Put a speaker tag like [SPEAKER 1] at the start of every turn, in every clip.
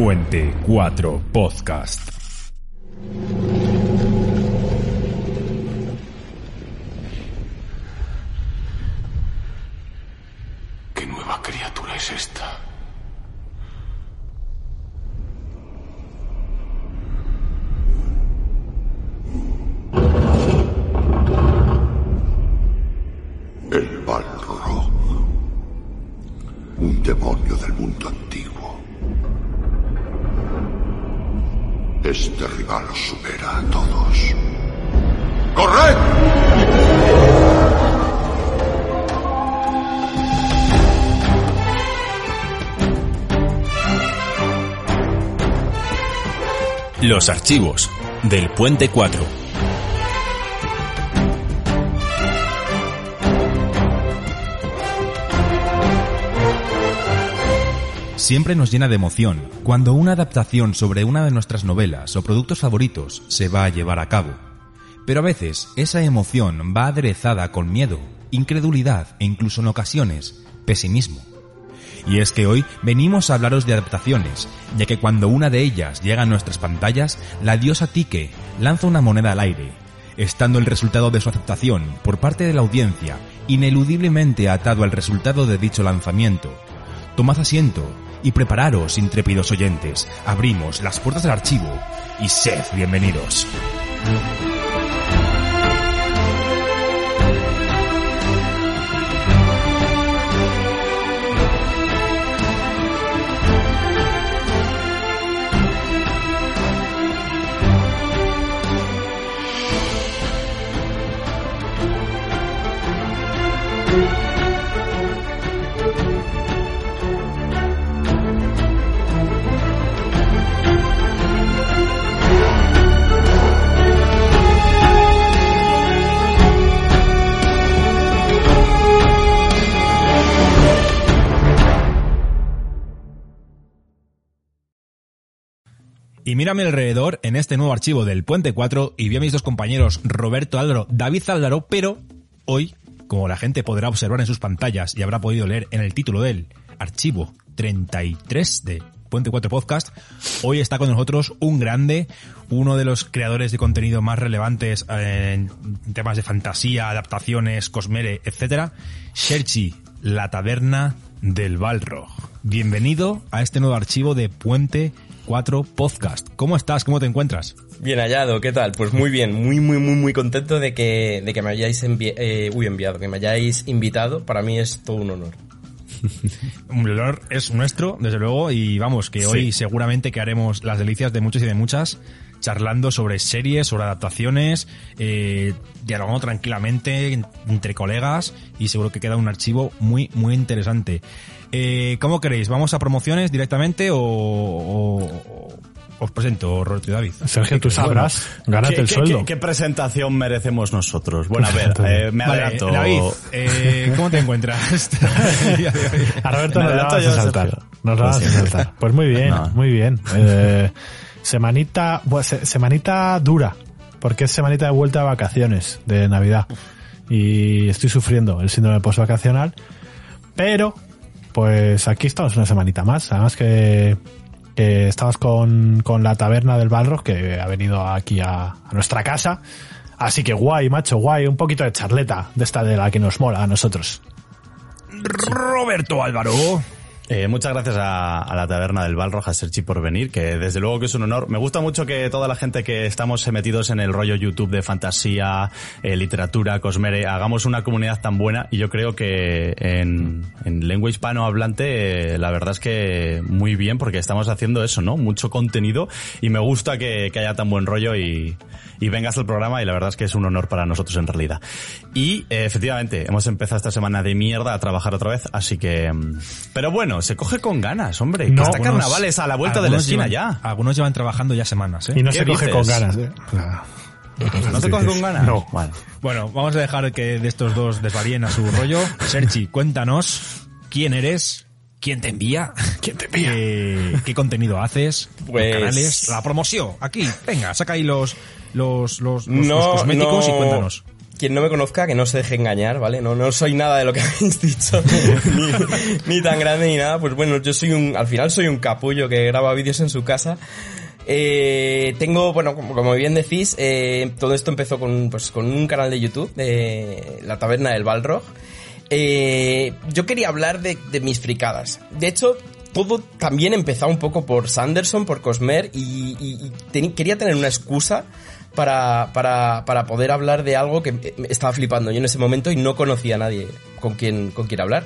[SPEAKER 1] Puente 4 Podcast. Archivos del Puente 4. Siempre nos llena de emoción cuando una adaptación sobre una de nuestras novelas o productos favoritos se va a llevar a cabo. Pero a veces esa emoción va aderezada con miedo, incredulidad e incluso en ocasiones pesimismo. Y es que hoy venimos a hablaros de adaptaciones, ya que cuando una de ellas llega a nuestras pantallas, la diosa Tique lanza una moneda al aire, estando el resultado de su aceptación por parte de la audiencia ineludiblemente atado al resultado de dicho lanzamiento. Tomad asiento y prepararos, intrépidos oyentes, abrimos las puertas del archivo y sed bienvenidos. Y mírame alrededor en este nuevo archivo del Puente 4 y vi a mis dos compañeros Roberto Álvaro, David Álvaro, pero hoy, como la gente podrá observar en sus pantallas y habrá podido leer en el título del archivo 33 de Puente 4 Podcast, hoy está con nosotros un grande, uno de los creadores de contenido más relevantes en temas de fantasía, adaptaciones, cosmere, etcétera, Sherchi, la taberna del Balrog. Bienvenido a este nuevo archivo de Puente 4 Podcast. ¿Cómo estás? ¿Cómo te encuentras?
[SPEAKER 2] Bien hallado, ¿qué tal? Pues muy bien, muy, muy, muy, muy contento de que, de que me hayáis envi eh, uy, enviado, que me hayáis invitado. Para mí es todo un honor.
[SPEAKER 1] El honor es nuestro, desde luego, y vamos, que hoy seguramente que haremos las delicias de muchos y de muchas, charlando sobre series, sobre adaptaciones, eh, dialogando tranquilamente en- entre colegas, y seguro que queda un archivo muy, muy interesante. Eh, ¿Cómo queréis? ¿Vamos a promociones directamente o, o- o- os presento, Roberto y David?
[SPEAKER 3] Sergio, tú sabrás, gánate
[SPEAKER 4] ¿Qué,
[SPEAKER 3] el
[SPEAKER 4] qué-
[SPEAKER 3] sueldo.
[SPEAKER 4] qué- qué presentación merecemos nosotros? Bueno, a ver, eh, me
[SPEAKER 1] Vale,
[SPEAKER 4] adelanto.
[SPEAKER 1] David, eh, ¿cómo te encuentras?
[SPEAKER 3] A Roberto
[SPEAKER 4] Me
[SPEAKER 3] nos la vas a saltar. Nos la vas a
[SPEAKER 4] Pues
[SPEAKER 3] saltar. Pues muy bien,
[SPEAKER 4] No.
[SPEAKER 3] muy bien. Eh, semanita, pues, se- semanita dura, porque es semanita de vuelta de vacaciones de Navidad. Y estoy sufriendo el síndrome postvacacional. Pero, pues aquí estamos una semanita más. Además que, que estamos con, con la taberna del Balrog, que ha venido aquí a, a nuestra casa. Así que guay, macho, guay. Un poquito de charleta de esta de la que nos mola a nosotros.
[SPEAKER 1] Roberto Álvaro.
[SPEAKER 4] Eh, muchas gracias a, a la taberna del Balrog, a Serchi por venir, que desde luego que es un honor. Me gusta mucho que toda la gente que estamos metidos en el rollo YouTube de fantasía, eh, literatura, cosmere, hagamos una comunidad tan buena y yo creo que en, en lengua hispanohablante eh, la verdad es que muy bien porque estamos haciendo eso, ¿no? Mucho contenido y me gusta que, que haya tan buen rollo y, y vengas al programa y la verdad es que es un honor para nosotros en realidad. Y eh, efectivamente, hemos empezado esta semana de mierda a trabajar otra vez, así que... mm, Pero bueno, se coge con ganas, hombre. que
[SPEAKER 3] No,
[SPEAKER 4] está
[SPEAKER 1] Algunos-
[SPEAKER 4] carnavales a la vuelta de la esquina
[SPEAKER 1] llevan-
[SPEAKER 4] ya.
[SPEAKER 1] Algunos llevan trabajando ya semanas, ¿eh?
[SPEAKER 3] Y no
[SPEAKER 4] ¿Qué
[SPEAKER 3] se coge
[SPEAKER 4] dices?
[SPEAKER 3] con ganas, ¿eh?
[SPEAKER 4] ¿No se coge con ganas?
[SPEAKER 3] No.
[SPEAKER 4] Vale.
[SPEAKER 1] Bueno, vamos a dejar que de estos dos desvaríen a su rollo. Sergi, cuéntanos quién eres, quién te envía,
[SPEAKER 3] ¿Quién te envía?
[SPEAKER 1] qué, qué contenido haces, los
[SPEAKER 2] Pues-
[SPEAKER 1] canales, la promoción. Aquí, venga, saca ahí los los los, los-
[SPEAKER 2] No,
[SPEAKER 1] los cosméticos
[SPEAKER 2] no.
[SPEAKER 1] y cuéntanos.
[SPEAKER 2] quien no me conozca, que no se deje engañar, ¿vale? No, no soy nada de lo que habéis dicho, ni, ni tan grande ni nada. Pues bueno, yo soy un, al final soy un capullo que graba vídeos en su casa. Eh, tengo, bueno, como, como bien decís, eh, todo esto empezó con, pues, con un canal de YouTube, de La Taberna del Balrog. Eh, yo quería hablar de, mis fricadas. De hecho, todo también empezó un poco por Sanderson, por Cosmer, y, y- quería tener una excusa para, para, para poder hablar de algo que estaba flipando yo en ese momento y no conocía a nadie con quien, con quien hablar.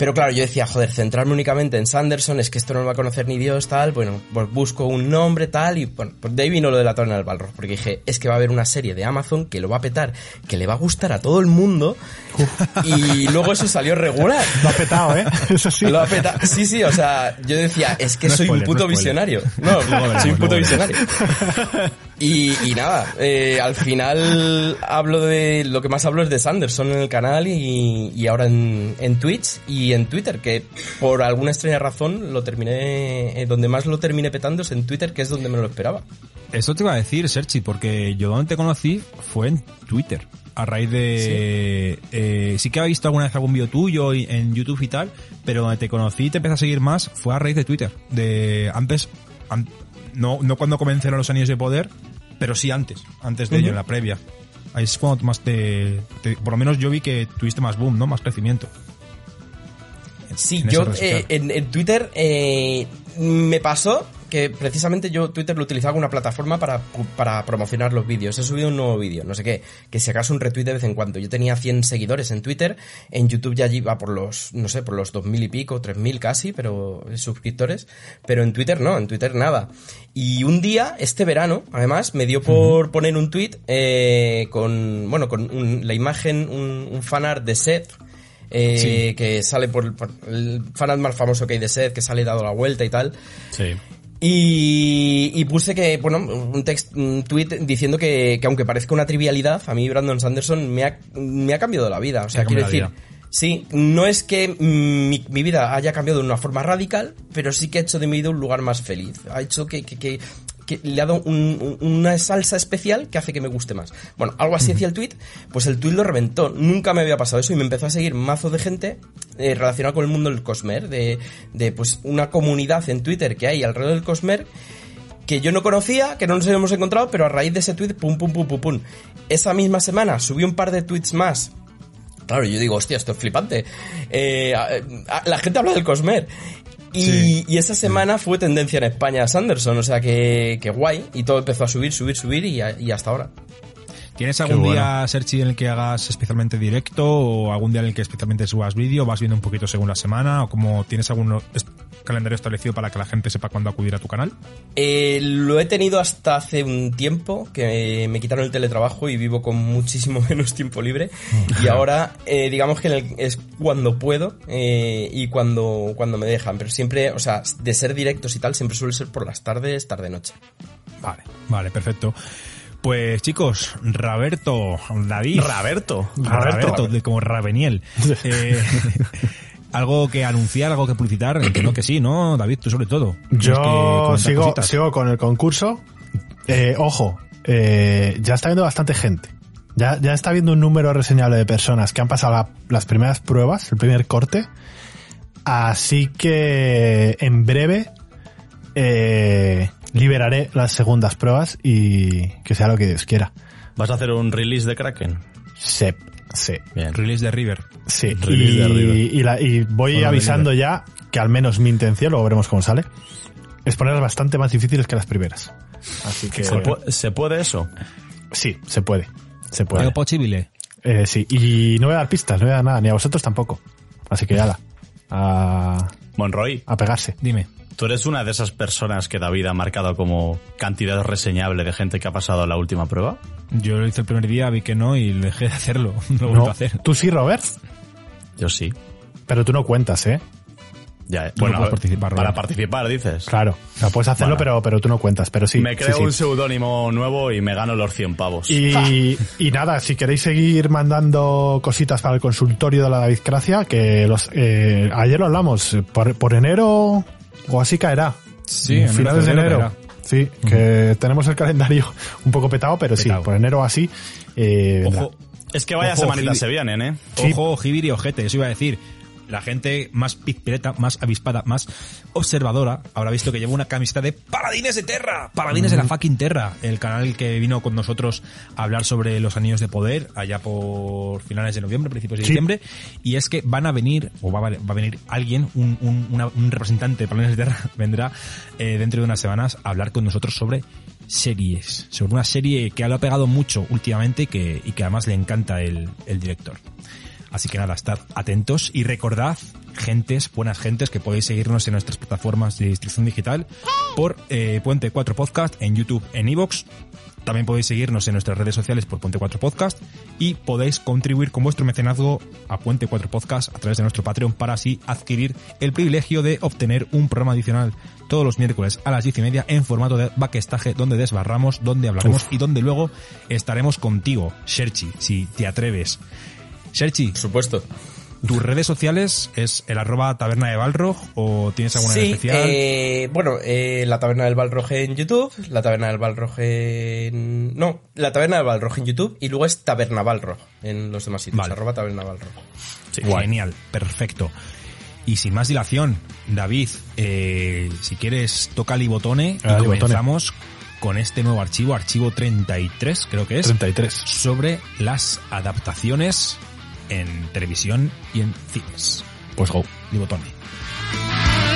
[SPEAKER 2] Pero claro, yo decía, joder, centrarme únicamente en Sanderson, es que esto no lo va a conocer ni Dios, tal. Bueno, pues busco un nombre, tal, y bueno, pues de ahí vino lo de la taberna del Balrog, porque dije, es que va a haber una serie de Amazon que lo va a petar, que le va a gustar a todo el mundo, y luego eso salió regular.
[SPEAKER 3] Lo ha petado, ¿eh? Eso sí.
[SPEAKER 2] Lo ha petado. Sí, sí, o sea, yo decía, es que
[SPEAKER 1] No
[SPEAKER 2] soy
[SPEAKER 1] spoiler,
[SPEAKER 2] un puto
[SPEAKER 1] no
[SPEAKER 2] visionario. No, soy un puto visionario. Y, y nada, eh, al final hablo de, lo que más hablo es de Sanderson en el canal y, y ahora en, en Twitch y en Twitter, que por alguna extraña razón lo terminé, eh, donde más lo terminé petando es en Twitter, que es donde me lo esperaba.
[SPEAKER 1] Eso te iba a decir, Serchi, porque yo donde te conocí fue en Twitter. A raíz de... Sí, eh, sí que había visto alguna vez algún vídeo tuyo y- en YouTube y tal, pero donde te conocí y te empecé a seguir más fue a raíz de Twitter. De antes, an- no, no cuando comenzaron los anillos de poder, pero sí antes, antes de ello, en la previa. Ahí es cuando más te, te- Por lo menos yo vi que tuviste más boom, ¿no? Más crecimiento.
[SPEAKER 2] Sí, yo eh, en, en Twitter eh, me pasó que precisamente yo Twitter lo utilizaba como una plataforma para, para promocionar los vídeos. He subido un nuevo vídeo, no sé qué, que si acaso un retweet de vez en cuando. Yo tenía 100 seguidores en Twitter, en YouTube ya iba por los, no sé, por los 2000 y pico, 3000 casi, pero eh, suscriptores, pero en Twitter no, en Twitter nada. Y un día, este verano, además, me dio por poner un tweet eh, con, bueno, con un- la imagen, un, un fanart de Seth, eh, que sale por, por el fanart más famoso que hay de Seth, que sale dado la vuelta y tal.
[SPEAKER 4] Sí.
[SPEAKER 2] Y, y puse que, bueno, un text, un tweet diciendo que, que aunque parezca una trivialidad, a mí Brandon Sanderson me ha, me ha cambiado la vida. O sea, quiero decir, sí, no es que mi, mi vida haya cambiado de una forma radical, pero sí que ha hecho de mi vida un lugar más feliz. Ha hecho que, que, que, le ha dado un- un- una salsa especial que hace que me guste más. Bueno, algo así decía el tweet, pues el tweet lo reventó. Nunca me había pasado eso y me empezó a seguir mazo de gente eh, relacionada con el mundo del Cosmer, de, pues una comunidad en Twitter que hay alrededor del Cosmer que yo no conocía, que no nos habíamos encontrado, pero a raíz de ese tweet, pum, pum, pum, pum, pum. Esa misma semana subí un par de tweets más. Claro, yo digo, hostia, esto es flipante. Eh, la gente habla del Cosmer. Y,
[SPEAKER 1] Sí.
[SPEAKER 2] y esa semana fue tendencia en España Sanderson, o sea que, que guay. Y todo empezó a subir, subir, subir y, a- y hasta ahora.
[SPEAKER 1] ¿Tienes algún
[SPEAKER 4] bueno.
[SPEAKER 1] día, Serchi, en el que hagas especialmente directo o algún día en el que especialmente subas vídeo? ¿Vas viendo un poquito según la semana? ¿O como tienes algún calendario establecido para que la gente sepa cuándo acudir a tu canal?
[SPEAKER 2] Eh, lo he tenido hasta hace un tiempo que me quitaron el teletrabajo y vivo con muchísimo menos tiempo libre. Y ahora, eh, digamos que el- es cuando puedo eh, y cuando, cuando me dejan. Pero siempre, o sea, de ser directos y tal, siempre suele ser por las tardes, tarde-noche.
[SPEAKER 1] Vale, vale, perfecto. Pues chicos, Roberto, David. Roberto, de- como Raveniel. Eh, algo que anunciar, algo que publicitar, entiendo que sí, ¿no? David, tú sobre todo.
[SPEAKER 3] Yo sigo,
[SPEAKER 1] cositas.
[SPEAKER 3] sigo con el concurso. Eh, ojo, eh, ya está viendo bastante gente. Ya, ya está viendo un número reseñable de personas que han pasado la- las primeras pruebas, el primer corte. Así que en breve eh, liberaré las segundas pruebas y que sea lo que Dios quiera.
[SPEAKER 4] ¿Vas a hacer un release de Kraken?
[SPEAKER 3] Sí, sí.
[SPEAKER 4] Bien.
[SPEAKER 1] Release de River.
[SPEAKER 3] Sí,
[SPEAKER 4] Release
[SPEAKER 3] y,
[SPEAKER 4] de arriba.
[SPEAKER 3] y la- y voy
[SPEAKER 1] Bueno,
[SPEAKER 3] avisando ya que al menos mi intención, luego veremos cómo sale, es ponerlas bastante más difíciles que las primeras. Así que
[SPEAKER 4] ¿Se, pu- se puede eso?
[SPEAKER 3] sí, se puede. Se
[SPEAKER 1] ¿Es
[SPEAKER 3] puede.
[SPEAKER 1] posible?
[SPEAKER 3] Eh, sí, y no voy a dar pistas, no voy a dar nada, ni a vosotros tampoco. Así que ala, a,
[SPEAKER 4] Monroy,
[SPEAKER 3] a pegarse.
[SPEAKER 1] Dime.
[SPEAKER 4] Tú eres una de esas personas que David ha marcado como cantidad reseñable de gente que ha pasado la última prueba.
[SPEAKER 1] Yo lo hice el primer día, vi que no y dejé de hacerlo. No lo
[SPEAKER 3] No,
[SPEAKER 1] a hacer.
[SPEAKER 3] tú sí, Robert,
[SPEAKER 4] Yo sí.
[SPEAKER 3] pero tú no cuentas, ¿eh?
[SPEAKER 4] Ya, eh.
[SPEAKER 1] No
[SPEAKER 4] bueno, ver,
[SPEAKER 1] participar,
[SPEAKER 4] para participar, dices.
[SPEAKER 3] Claro, o sea, puedes hacerlo,
[SPEAKER 4] Bueno.
[SPEAKER 3] pero, pero tú no cuentas, pero sí.
[SPEAKER 4] Me
[SPEAKER 3] sí,
[SPEAKER 4] creo
[SPEAKER 3] sí.
[SPEAKER 4] un seudónimo nuevo y me gano los 100 pavos.
[SPEAKER 3] Y, y nada, si queréis seguir mandando cositas para el consultorio de la David Gracia, que los eh, ayer lo hablamos, por, por enero o así caerá.
[SPEAKER 1] Sí,
[SPEAKER 3] En finales de enero. Sí, que tenemos el calendario un poco petado, pero sí, por enero o así. eh,
[SPEAKER 1] Ojo,
[SPEAKER 4] Es que vaya
[SPEAKER 1] Ojo,
[SPEAKER 4] semanitas se vienen, ¿eh?
[SPEAKER 1] Ojo, Jibiri y ojete, eso iba a decir. La gente más pizpireta, más avispada, más observadora habrá visto que llevo una camiseta de Paladines de Terra, Paladines de la fucking Terra, el canal que vino con nosotros a hablar sobre los anillos de poder allá por finales de noviembre, principios de
[SPEAKER 3] Sí.
[SPEAKER 1] diciembre, y es que van a venir, o va a, va a venir alguien, un, un- una- un representante de Paladines de Terra, vendrá eh, dentro de unas semanas a hablar con nosotros sobre series, sobre una serie que lo ha pegado mucho últimamente y que, y que además le encanta el, el director. Así que nada, estad atentos y recordad, gentes, buenas gentes, que podéis seguirnos en nuestras plataformas de distribución digital por eh, Puente 4 Podcast en YouTube, en iVoox. También podéis seguirnos en nuestras redes sociales por Puente 4 Podcast y podéis contribuir con vuestro mecenazgo a Puente 4 Podcast a través de nuestro Patreon para así adquirir el privilegio de obtener un programa adicional todos los miércoles a las 10 y media en formato de backestage donde desbarramos, donde hablaremos y donde luego estaremos contigo, Sherchi, si te atreves. Sherchi,
[SPEAKER 2] Por supuesto.
[SPEAKER 1] ¿tus redes sociales es el arroba taberna de Balrog o tienes alguna en
[SPEAKER 2] Sí,
[SPEAKER 1] especial?
[SPEAKER 2] eh, bueno, eh, la Taberna del Balrog en YouTube, la Taberna del Balrog en... No, la Taberna del Balrog en YouTube y luego es Taberna Balrog en los demás sitios,
[SPEAKER 1] Vale.
[SPEAKER 2] arroba Taberna Balrog.
[SPEAKER 1] Sí, Genial, perfecto. Y sin más dilación, David, eh, si quieres, toca el botone y
[SPEAKER 3] Ah, botone.
[SPEAKER 1] comenzamos con este nuevo archivo, archivo 33, creo que es,
[SPEAKER 3] 33.
[SPEAKER 1] sobre las adaptaciones en televisión y en cines.
[SPEAKER 3] Pues go.
[SPEAKER 1] Libotone. Pues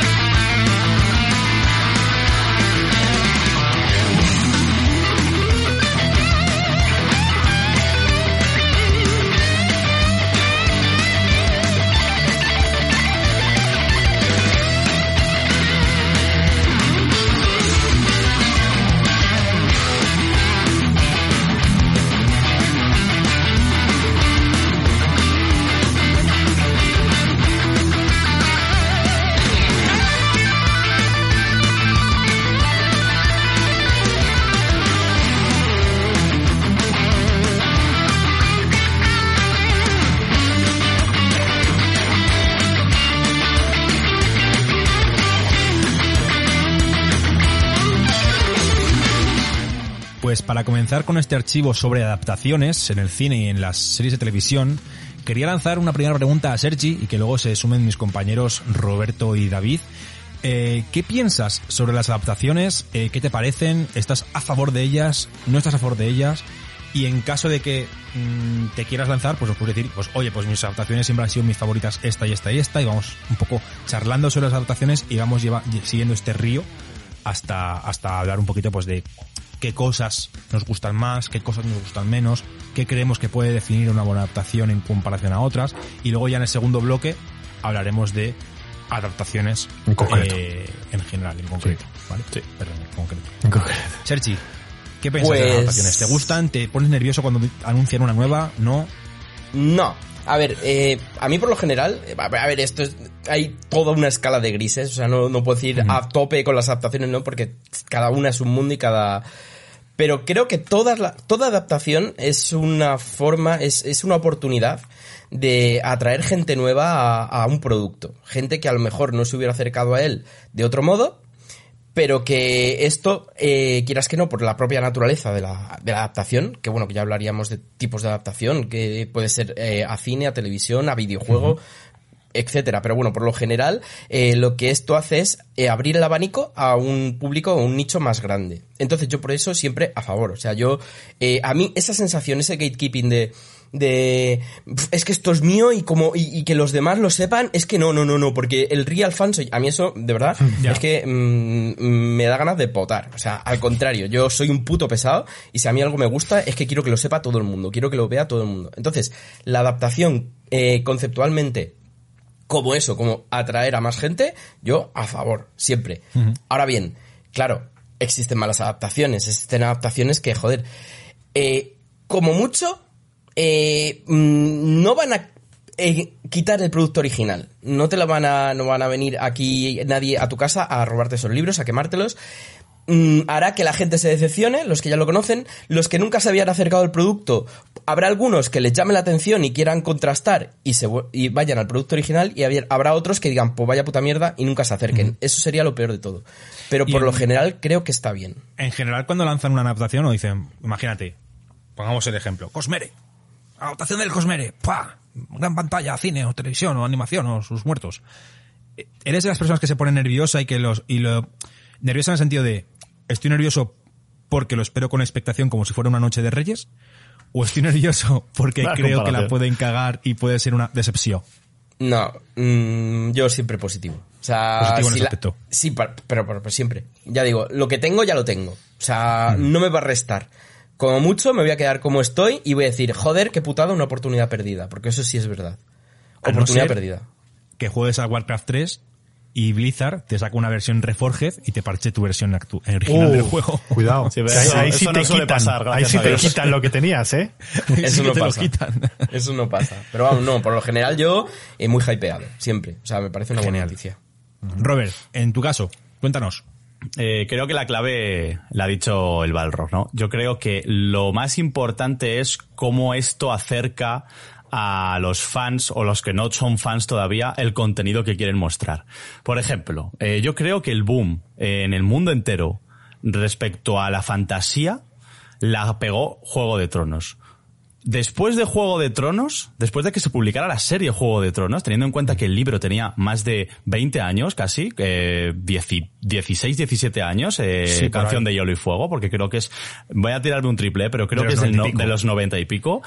[SPEAKER 1] con este archivo sobre adaptaciones en el cine y en las series de televisión, quería lanzar una primera pregunta a Sergi y que luego se sumen mis compañeros Roberto y David. Eh, ¿Qué piensas sobre las adaptaciones? Eh, ¿Qué te parecen? ¿Estás a favor de ellas? ¿No estás a favor de ellas? Y en caso de que mm, te quieras lanzar, pues os puedo decir, pues oye, pues mis adaptaciones siempre han sido mis favoritas esta y esta y esta, y vamos un poco charlando sobre las adaptaciones y vamos lleva- siguiendo este río hasta, hasta hablar un poquito pues de qué cosas nos gustan más, qué cosas nos gustan menos, qué creemos que puede definir una buena adaptación en comparación a otras, y luego ya en el segundo bloque hablaremos de adaptaciones
[SPEAKER 3] En concreto.
[SPEAKER 1] eh, en general, en concreto, ¿vale? Sí, perdón, en concreto.
[SPEAKER 3] En concreto.
[SPEAKER 1] Sergi, ¿qué piensas de las
[SPEAKER 2] Pues-
[SPEAKER 1] adaptaciones? ¿Te gustan? ¿Te pones nervioso cuando anuncian una nueva? ¿No?
[SPEAKER 2] No. A ver, eh, a mí por lo general, a ver, a ver, esto es, hay toda una escala de grises, o sea, no, no puedo decir a tope con las adaptaciones, no, porque cada una es un mundo y cada... Pero creo que toda, la, toda adaptación es una forma, es, es una oportunidad de atraer gente nueva a, a un producto. Gente que a lo mejor no se hubiera acercado a él de otro modo, pero que esto, eh, quieras que no, por la propia naturaleza de la, de la adaptación, que bueno, que ya hablaríamos de tipos de adaptación, que puede ser eh, a cine, a televisión, a videojuego, etcétera. Pero bueno, por lo general, eh, lo que esto hace es eh, abrir el abanico a un público, a un nicho más grande. Entonces yo por eso siempre a favor. O sea, yo, eh, a mí esa sensación, ese gatekeeping de, de "Pf, es que esto es mío y como y, y que los demás lo sepan es que no no no no porque el real fan soy a mí eso de verdad es que mm, me da ganas de potar o sea al contrario yo soy un puto pesado y si a mí algo me gusta es que quiero que lo sepa todo el mundo quiero que lo vea todo el mundo entonces la adaptación eh, conceptualmente como eso, como atraer a más gente, yo a favor, siempre. Ahora bien, claro, existen malas adaptaciones, existen adaptaciones que, joder, eh, como mucho, eh, mm, no van a eh, quitar el producto original. No te lo van a, no van a venir aquí nadie a tu casa a robarte esos libros, a quemártelos. Mm, hará que la gente se decepcione, los que ya lo conocen, los que nunca se habían acercado al producto, habrá algunos que les llame la atención y quieran contrastar y, se, y vayan al producto original y habrá otros que digan, pues vaya puta mierda y nunca se acerquen. Eso sería lo peor de todo. Pero por lo
[SPEAKER 1] en-
[SPEAKER 2] general creo que está bien.
[SPEAKER 1] En general, cuando lanzan una adaptación o dicen, imagínate, pongamos el ejemplo, Cosmere. adaptación del Cosmere, ¡pua! Gran pantalla, cine o televisión o animación o sus muertos. ¿Eres de las personas que se pone nerviosa y que los, y lo, nerviosa en el sentido de, estoy nervioso porque lo espero con expectación como si fuera una noche de reyes? ¿O estoy nervioso porque creo que la pueden cagar y puede ser una decepción?
[SPEAKER 2] No, mm, yo siempre positivo. O sea,
[SPEAKER 1] Positivo en
[SPEAKER 2] si
[SPEAKER 1] ese aspecto.
[SPEAKER 2] Sí, pa- pero, pero- pero siempre. Ya digo, lo que tengo ya lo tengo. O sea, no me va a restar. Como mucho me voy a quedar como estoy y voy a decir, joder, qué putada, una oportunidad perdida. Porque eso sí es verdad.
[SPEAKER 1] A no
[SPEAKER 2] Oportunidad
[SPEAKER 1] ser-
[SPEAKER 2] perdida.
[SPEAKER 1] Que juegues a Warcraft 3 y Blizzard te saca una versión Reforged y te parche tu versión actu- original
[SPEAKER 3] Uh,
[SPEAKER 1] del juego.
[SPEAKER 3] Cuidado.
[SPEAKER 4] Sí,
[SPEAKER 3] ahí, sí
[SPEAKER 4] no
[SPEAKER 3] te
[SPEAKER 4] suele
[SPEAKER 3] quitan,
[SPEAKER 4] pasar,
[SPEAKER 3] ahí sí te quitan lo que tenías, ¿eh?
[SPEAKER 2] Eso no
[SPEAKER 1] te
[SPEAKER 2] pasa.
[SPEAKER 1] quitan.
[SPEAKER 2] Eso no pasa. Pero vamos, no, por lo general yo eh, muy hypeado, siempre. O sea, me parece una buena
[SPEAKER 1] Genial.
[SPEAKER 2] noticia.
[SPEAKER 1] Robert, en tu caso, cuéntanos.
[SPEAKER 4] Eh, creo que la clave la ha dicho el Balrog, ¿no? Yo creo que lo más importante es cómo esto acerca a los fans o los que no son fans todavía el contenido que quieren mostrar. Por ejemplo, eh, yo creo que el boom eh, en el mundo entero respecto a la fantasía la pegó Juego de Tronos. Después de Juego de Tronos, después de que se publicara la serie Juego de Tronos, teniendo en cuenta que el libro tenía más de 20 años casi, eh, 10 16, 17 años, eh,
[SPEAKER 1] Sí,
[SPEAKER 4] Canción de Hielo y Fuego, porque creo que es, voy a tirarme un triple, pero creo
[SPEAKER 1] De
[SPEAKER 4] que es del
[SPEAKER 1] 90 y
[SPEAKER 4] no-
[SPEAKER 1] pico.
[SPEAKER 4] de los 90 y pico.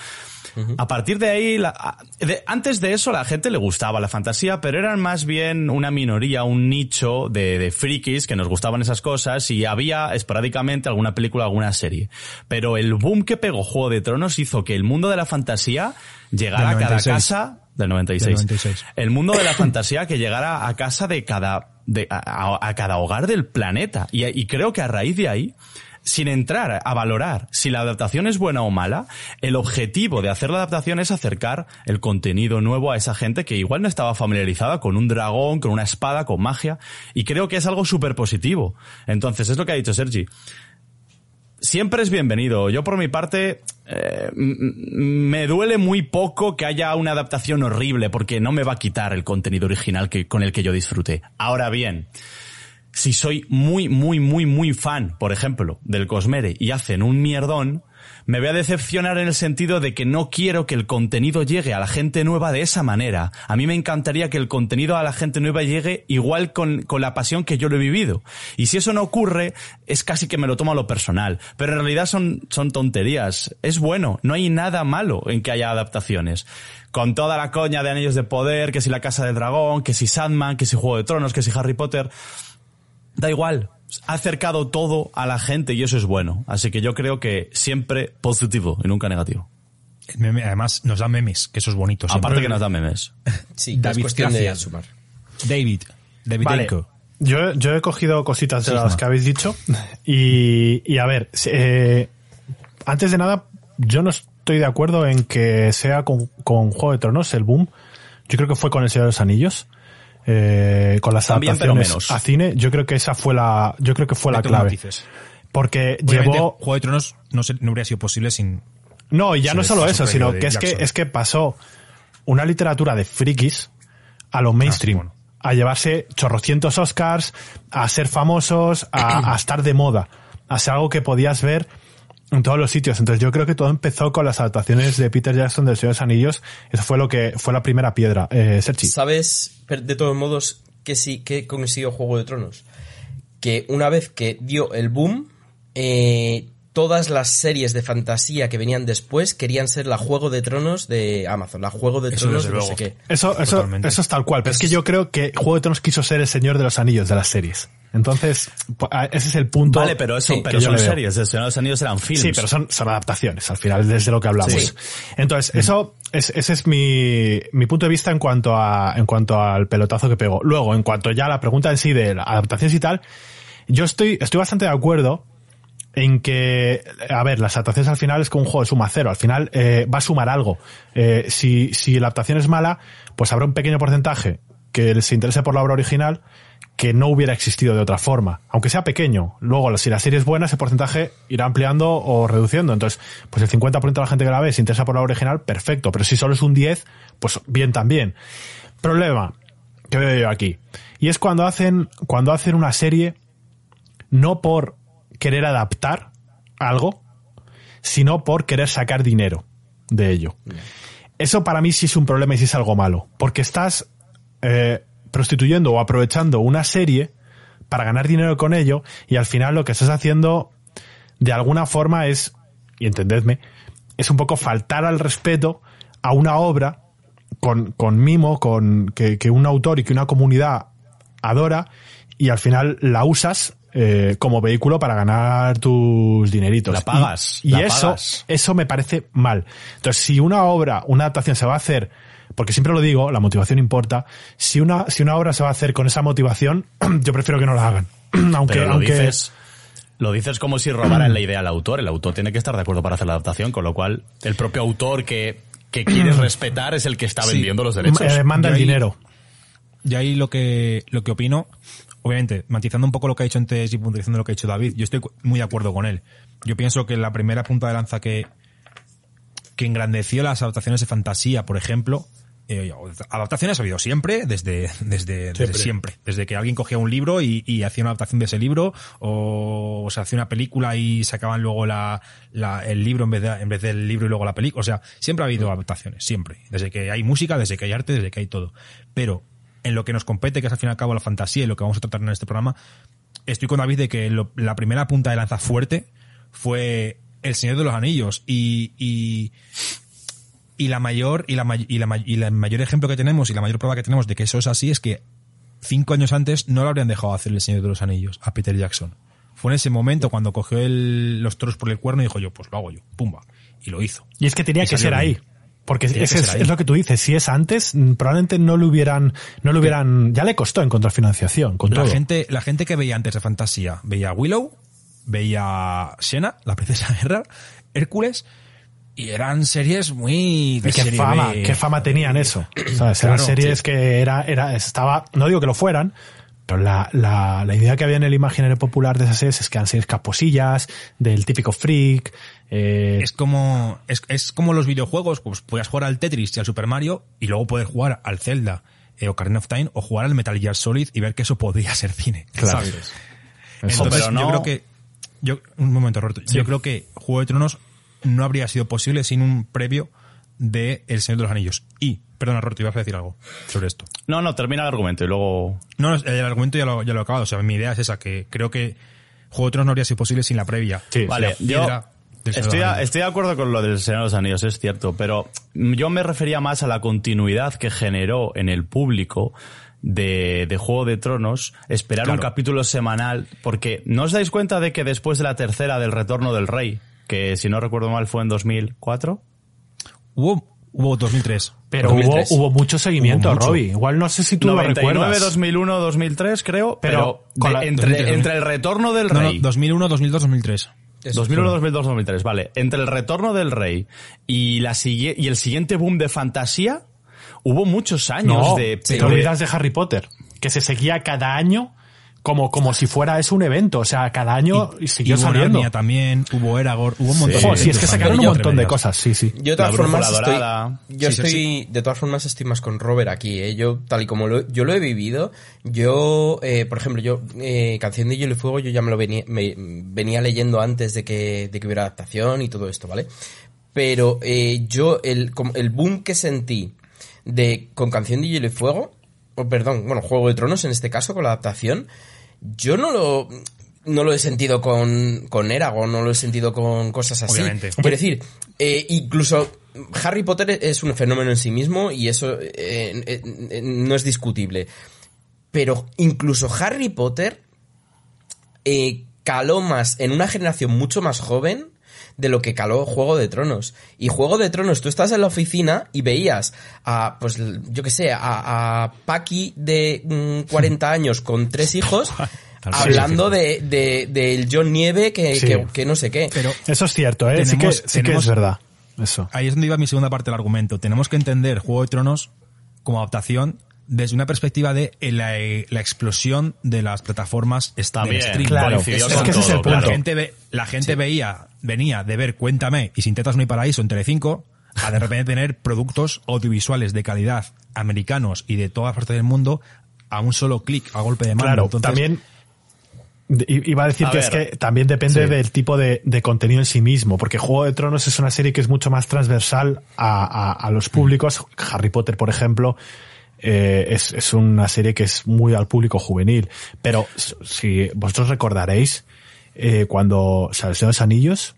[SPEAKER 4] A partir de ahí, la- a- de- antes de eso, la gente le gustaba la fantasía, pero eran más bien una minoría, un nicho de, de frikis que nos gustaban esas cosas y había esporádicamente alguna película, alguna serie. Pero el boom que pegó Juego de Tronos hizo que el mundo de la fantasía llegara a cada
[SPEAKER 1] 96.
[SPEAKER 4] casa del 96.
[SPEAKER 1] Del 96.
[SPEAKER 4] El mundo de la fantasía que llegara a casa de cada, de, a, a- a cada hogar del planeta. Y, y creo que a raíz de ahí, sin entrar a valorar si la adaptación es buena o mala, el objetivo de hacer la adaptación es acercar el contenido nuevo a esa gente que igual no estaba familiarizada con un dragón, con una espada, con magia. Y creo que es algo súper positivo. Entonces, es lo que ha dicho Sergi siempre es bienvenido. Yo por mi parte eh, me duele muy poco que haya una adaptación horrible porque no me va a quitar el contenido original que, con el que yo disfruté. Ahora bien, si soy muy, muy, muy, muy fan, por ejemplo, del Cosmere y hacen un mierdón, me voy a decepcionar en el sentido de que no quiero que el contenido llegue a la gente nueva de esa manera. A mí me encantaría que el contenido a la gente nueva llegue igual con, con la pasión que yo lo he vivido. Y si eso no ocurre, es casi que me lo tomo a lo personal. Pero en realidad son, son tonterías. Es bueno, no hay nada malo en que haya adaptaciones. Con toda la coña de Anillos de Poder, que si la Casa del Dragón, que si Sandman, que si Juego de Tronos, que si Harry Potter. Da igual. Ha acercado todo a la gente y eso es bueno. Así que yo creo que siempre positivo y nunca negativo.
[SPEAKER 1] Meme, Además, nos da memes, que eso es bonito. siempre.
[SPEAKER 4] Aparte que nos da memes.
[SPEAKER 2] Sí,
[SPEAKER 1] David,
[SPEAKER 2] es cuestión de sumar.
[SPEAKER 1] David, David
[SPEAKER 3] Vale.
[SPEAKER 1] Enco.
[SPEAKER 3] Yo, yo he cogido cositas de
[SPEAKER 1] Sí,
[SPEAKER 3] las que habéis dicho y, y a ver, eh, antes de nada, yo no estoy de acuerdo en que sea con, con Juego de Tronos el boom. Yo creo que fue con El Señor de los Anillos. Eh, con las
[SPEAKER 4] También,
[SPEAKER 3] adaptaciones
[SPEAKER 4] menos.
[SPEAKER 3] a cine, yo creo que esa fue la, yo creo que fue la clave.
[SPEAKER 1] matices.
[SPEAKER 3] Porque
[SPEAKER 1] Obviamente,
[SPEAKER 3] llevó,
[SPEAKER 1] Juego de Tronos no, se- no habría sido posible sin...
[SPEAKER 3] No, y ya no solo eso, sino que es que es que pasó una literatura de frikis a lo mainstream,
[SPEAKER 1] Ah, bueno.
[SPEAKER 3] a llevarse chorrocientos Oscars, a ser famosos, a, a estar de moda, a ser algo que podías ver en todos los sitios. Entonces yo creo que todo empezó con las adaptaciones de Peter Jackson del Señor de los Anillos. Eso fue lo que fue la primera piedra. Eh, Sergi.
[SPEAKER 2] ¿Sabes, de todos modos, que sí, que consiguió Juego de Tronos? Que una vez que dio el boom, eh, todas las series de fantasía que venían después querían ser la Juego de Tronos de Amazon, la Juego de
[SPEAKER 1] Eso
[SPEAKER 2] Tronos de no sé
[SPEAKER 1] luego.
[SPEAKER 2] qué.
[SPEAKER 3] Eso, eso,
[SPEAKER 1] Totalmente.
[SPEAKER 3] eso es tal cual. Pero es que yo creo que Juego de Tronos quiso ser el Señor de los Anillos de las series. Entonces, ese es el punto.
[SPEAKER 4] Vale, pero eso, pero
[SPEAKER 3] yo
[SPEAKER 4] son
[SPEAKER 3] le veo.
[SPEAKER 4] series. El Señor de los Anillos eran films.
[SPEAKER 3] Sí, pero son, son adaptaciones, al final, desde lo que hablamos.
[SPEAKER 2] Sí.
[SPEAKER 3] Entonces, eso, es, ese es mi, mi punto de vista en cuanto a, en cuanto al pelotazo que pegó. Luego, en cuanto ya a la pregunta en sí de la adaptaciones y tal, yo estoy, estoy bastante de acuerdo en que, a ver, las adaptaciones al final es como un juego de suma cero. Al final eh, va a sumar algo. Eh, si, si la adaptación es mala, pues habrá un pequeño porcentaje que se interese por la obra original que no hubiera existido de otra forma. Aunque sea pequeño. Luego, si la serie es buena, ese porcentaje irá ampliando o reduciendo. Entonces, pues el 50% de la gente que la ve se interesa por la obra original, perfecto. Pero si solo es un 10, pues bien también. Problema que veo yo aquí. Y es cuando hacen, cuando hacen una serie no por querer adaptar algo, sino por querer sacar dinero. de ello. Eso para mí sí es un problema y sí es algo malo, porque estás eh, prostituyendo o aprovechando una serie para ganar dinero con ello y al final lo que estás haciendo de alguna forma es, y entendedme, es un poco faltar al respeto a una obra con, con mimo, con que, que un autor y que una comunidad adora y al final la usas eh, como vehículo para ganar tus dineritos.
[SPEAKER 4] La pagas,
[SPEAKER 3] Y, y
[SPEAKER 4] la
[SPEAKER 3] eso,
[SPEAKER 4] pagas.
[SPEAKER 3] eso me parece mal. Entonces, si una obra, una adaptación se va a hacer, porque siempre lo digo, la motivación importa, si una, si una obra se va a hacer con esa motivación, yo prefiero que no la hagan. aunque,
[SPEAKER 4] Pero lo
[SPEAKER 3] aunque,
[SPEAKER 4] dices, lo dices como si robaran la idea al autor. El autor tiene que estar de acuerdo para hacer la adaptación, con lo cual el propio autor que, que quieres respetar es el que está
[SPEAKER 1] Sí.
[SPEAKER 4] vendiendo los derechos.
[SPEAKER 3] eh, manda
[SPEAKER 1] Yo
[SPEAKER 3] el
[SPEAKER 1] ahí-
[SPEAKER 3] dinero.
[SPEAKER 1] Y ahí lo que, lo que opino, obviamente, matizando un poco lo que ha dicho antes y puntualizando lo que ha dicho David, yo estoy muy de acuerdo con él. Yo pienso que la primera punta de lanza que, que engrandeció las adaptaciones de fantasía, por ejemplo, eh, adaptaciones ha habido siempre, desde, desde, desde siempre. Desde que alguien cogía un libro y, y hacía una adaptación de ese libro, o, se hacía una película y sacaban luego la, la- el libro en vez, de, en vez del libro y luego la película. O sea, siempre ha habido adaptaciones, siempre. Desde que hay música, desde que hay arte, desde que hay todo. Pero en lo que nos compete, que es al fin y al cabo la fantasía y lo que vamos a tratar en este programa, estoy con David de que lo- la primera punta de lanza fuerte fue El Señor de los Anillos y, y, y la mayor y la, y, la, may- y la mayor ejemplo que tenemos y la mayor prueba que tenemos de que eso es así es que cinco años antes no lo habrían dejado hacer El Señor de los Anillos a Peter Jackson. Fue en ese momento cuando cogió el- los toros por el cuerno y dijo yo, pues lo hago yo, pumba. Y lo hizo.
[SPEAKER 3] Y es que tenía que ser ahí. Porque es, es lo que tú dices. Si es antes, mm, probablemente no le hubieran, no le hubieran, ya le costó encontrar financiación con
[SPEAKER 1] La
[SPEAKER 3] todo.
[SPEAKER 1] gente, la gente que veía antes de fantasía, veía Willow, veía Xena, la princesa guerra, Hércules, y eran series muy de
[SPEAKER 3] Y qué
[SPEAKER 1] serie
[SPEAKER 3] fama,
[SPEAKER 1] B.
[SPEAKER 3] qué fama tenían eso. ¿Sabes? Eran
[SPEAKER 1] Claro,
[SPEAKER 3] series
[SPEAKER 1] sí.
[SPEAKER 3] que era, era, estaba, no digo que lo fueran, pero la, la, la idea que había en el imaginario popular de esas series es que eran series caposillas, del típico freak, eh,
[SPEAKER 1] Es como, es, es como los videojuegos, pues podías jugar al Tetris y al Super Mario y luego poder jugar al Zelda eh, o Ocarina of Time o jugar al Metal Gear Solid y ver que eso podía ser cine.
[SPEAKER 3] Claro.
[SPEAKER 1] ¿sabes? Entonces
[SPEAKER 4] no-
[SPEAKER 1] yo creo que, yo, un momento Roberto, yo creo que Juego de Tronos no habría sido posible sin un previo de El Señor de los Anillos. Y, perdona Roberto, ibas a decir algo sobre esto.
[SPEAKER 4] No, no, termina el argumento y luego...
[SPEAKER 1] No, el argumento ya lo, ya lo he acabado. O sea, mi idea es esa, que creo que Juego de Tronos no habría sido posible sin la previa.
[SPEAKER 3] Sí.
[SPEAKER 4] Vale, yo estoy, a- estoy de acuerdo con lo del Señor de los Anillos, es cierto, pero yo me refería más a la continuidad que generó en el público de, de Juego de Tronos esperar un capítulo semanal, porque ¿no os dais cuenta de que después de la tercera del Retorno del Rey, que si no recuerdo mal fue en 2004,
[SPEAKER 1] Hubo, hubo 2003.
[SPEAKER 3] pero
[SPEAKER 2] 2003.
[SPEAKER 3] hubo, hubo mucho seguimiento,
[SPEAKER 1] Hubo mucho.
[SPEAKER 3] Robbie. Igual no sé si tú lo
[SPEAKER 4] 99,
[SPEAKER 3] recuerdas.
[SPEAKER 4] 2001, 2003 creo, pero,
[SPEAKER 3] Pero la-
[SPEAKER 4] entre,
[SPEAKER 1] 2003,
[SPEAKER 4] entre el Retorno del
[SPEAKER 1] No, no,
[SPEAKER 4] Rey...
[SPEAKER 1] 2001, 2002, 2003.
[SPEAKER 2] Eso
[SPEAKER 4] 2001, 2002, 2003, vale. Entre el retorno del rey y la y el siguiente boom de fantasía, hubo muchos años
[SPEAKER 3] No,
[SPEAKER 4] de,
[SPEAKER 3] te
[SPEAKER 4] de-
[SPEAKER 3] olvidas de Harry Potter, que se seguía cada año como, como si fuera eso un evento. O sea, cada año y, siguió
[SPEAKER 1] hubo
[SPEAKER 3] saliendo.
[SPEAKER 1] Narnia también, hubo Aragorn, hubo un montón de
[SPEAKER 3] sí, es que
[SPEAKER 1] eventos
[SPEAKER 3] sacaron un
[SPEAKER 1] también
[SPEAKER 3] montón de
[SPEAKER 1] tremendas.
[SPEAKER 3] cosas, sí, sí.
[SPEAKER 2] Yo de todas formas estoy, yo
[SPEAKER 1] Sí, sí,
[SPEAKER 2] estoy, de todas formas estoy más con Robert aquí, ¿eh? Yo, tal y como lo, yo lo he vivido, yo, eh, por ejemplo, yo, eh, Canción de Hielo y Fuego, yo ya me lo venía, me- venía leyendo antes de que, de que hubiera adaptación y todo esto, ¿vale? Pero, eh, yo, el, como- el boom que sentí de, con Canción de Hielo y Fuego, o perdón, bueno, Juego de Tronos en este caso, con la adaptación, yo no lo, no lo he sentido con, con Eragon, no lo he sentido con cosas así.
[SPEAKER 1] Obviamente.
[SPEAKER 2] Quiero decir, eh, incluso Harry Potter es un fenómeno en sí mismo y eso eh, eh, no es discutible. Pero incluso Harry Potter caló más en una generación mucho más joven de lo que caló Juego de Tronos. Y Juego de Tronos, tú estás en la oficina y veías a, pues, yo que sé, a, a Paki de mm, 40 años con tres hijos hablando de, de, del John Nieve que,
[SPEAKER 3] Sí.
[SPEAKER 2] que, que no sé qué.
[SPEAKER 1] Pero
[SPEAKER 3] Eso es cierto, ¿eh? sí que,
[SPEAKER 1] Tenemos-
[SPEAKER 3] sí que
[SPEAKER 1] tenemos-
[SPEAKER 3] es verdad. Eso.
[SPEAKER 1] ahí es donde iba mi segunda parte del argumento. Tenemos que entender Juego de Tronos como adaptación desde una perspectiva de la, la explosión de las plataformas del streaming.
[SPEAKER 3] Claro, es que ese es el punto.
[SPEAKER 1] La gente, ve, la gente veía, venía de ver Cuéntame y Sin Tetas No hay Paraíso en Telecinco a de repente tener productos audiovisuales de calidad americanos y de todas partes del mundo a un solo clic, a golpe de mano.
[SPEAKER 3] Claro,
[SPEAKER 1] Entonces,
[SPEAKER 3] también Iba a decir
[SPEAKER 4] A
[SPEAKER 3] que es que también depende
[SPEAKER 4] Sí.
[SPEAKER 3] del tipo de, de contenido en sí mismo, porque Juego de Tronos es una serie que es mucho más transversal a, a- a los públicos. Harry Potter, por ejemplo, eh, es, es una serie que es muy al público juvenil. Pero si vosotros recordaréis, eh, cuando de los Anillos,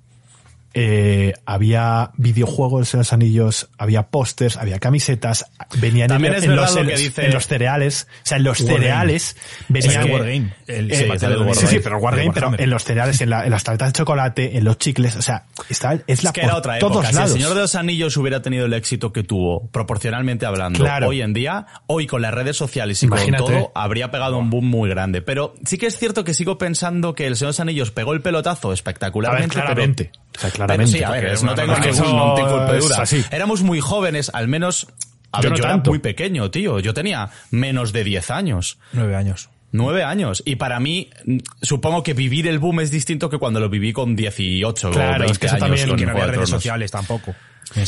[SPEAKER 3] eh, había videojuegos de los Anillos, había pósters, había camisetas, venían en,
[SPEAKER 4] es
[SPEAKER 3] en los,
[SPEAKER 4] lo
[SPEAKER 3] en
[SPEAKER 4] que
[SPEAKER 3] los-
[SPEAKER 4] dice-
[SPEAKER 3] en los cereales, o sea, en los cereales
[SPEAKER 1] Es
[SPEAKER 3] venían
[SPEAKER 1] el Wargame. El,
[SPEAKER 3] Eh,
[SPEAKER 4] sí, el.
[SPEAKER 3] Sí, pero Wargame, pero en los cereales, en, la- en las tabletas de chocolate, en los chicles, o sea, está, es la
[SPEAKER 4] Es que era
[SPEAKER 3] por
[SPEAKER 4] otra
[SPEAKER 3] todos
[SPEAKER 4] época. Si
[SPEAKER 3] lados.
[SPEAKER 4] el Señor de los Anillos hubiera tenido el éxito que tuvo, proporcionalmente hablando,
[SPEAKER 3] Claro.
[SPEAKER 4] hoy en día, hoy con las redes sociales y
[SPEAKER 3] Imagínate.
[SPEAKER 4] con todo, habría pegado un boom muy grande. Pero sí que es cierto que sigo pensando que el Señor de los Anillos pegó el pelotazo
[SPEAKER 3] ver,
[SPEAKER 4] espectacularmente. pero-
[SPEAKER 3] claramente. O sea,
[SPEAKER 4] Pero
[SPEAKER 3] claramente.
[SPEAKER 4] sí, a ver, es- no tengo ningún tipo de duda. Éramos muy jóvenes, al menos... A
[SPEAKER 3] Yo
[SPEAKER 4] ver,
[SPEAKER 3] no
[SPEAKER 4] yo era
[SPEAKER 3] tanto.
[SPEAKER 4] muy pequeño, tío. Yo tenía menos de 10 años.
[SPEAKER 1] Nueve años.
[SPEAKER 4] Nueve años. Y para mí, mm, supongo que vivir el boom es distinto que cuando lo viví con 18
[SPEAKER 3] Claro,
[SPEAKER 4] o 20
[SPEAKER 3] es que eso
[SPEAKER 4] años.
[SPEAKER 3] también-
[SPEAKER 4] con
[SPEAKER 1] Que no había redes sociales tampoco.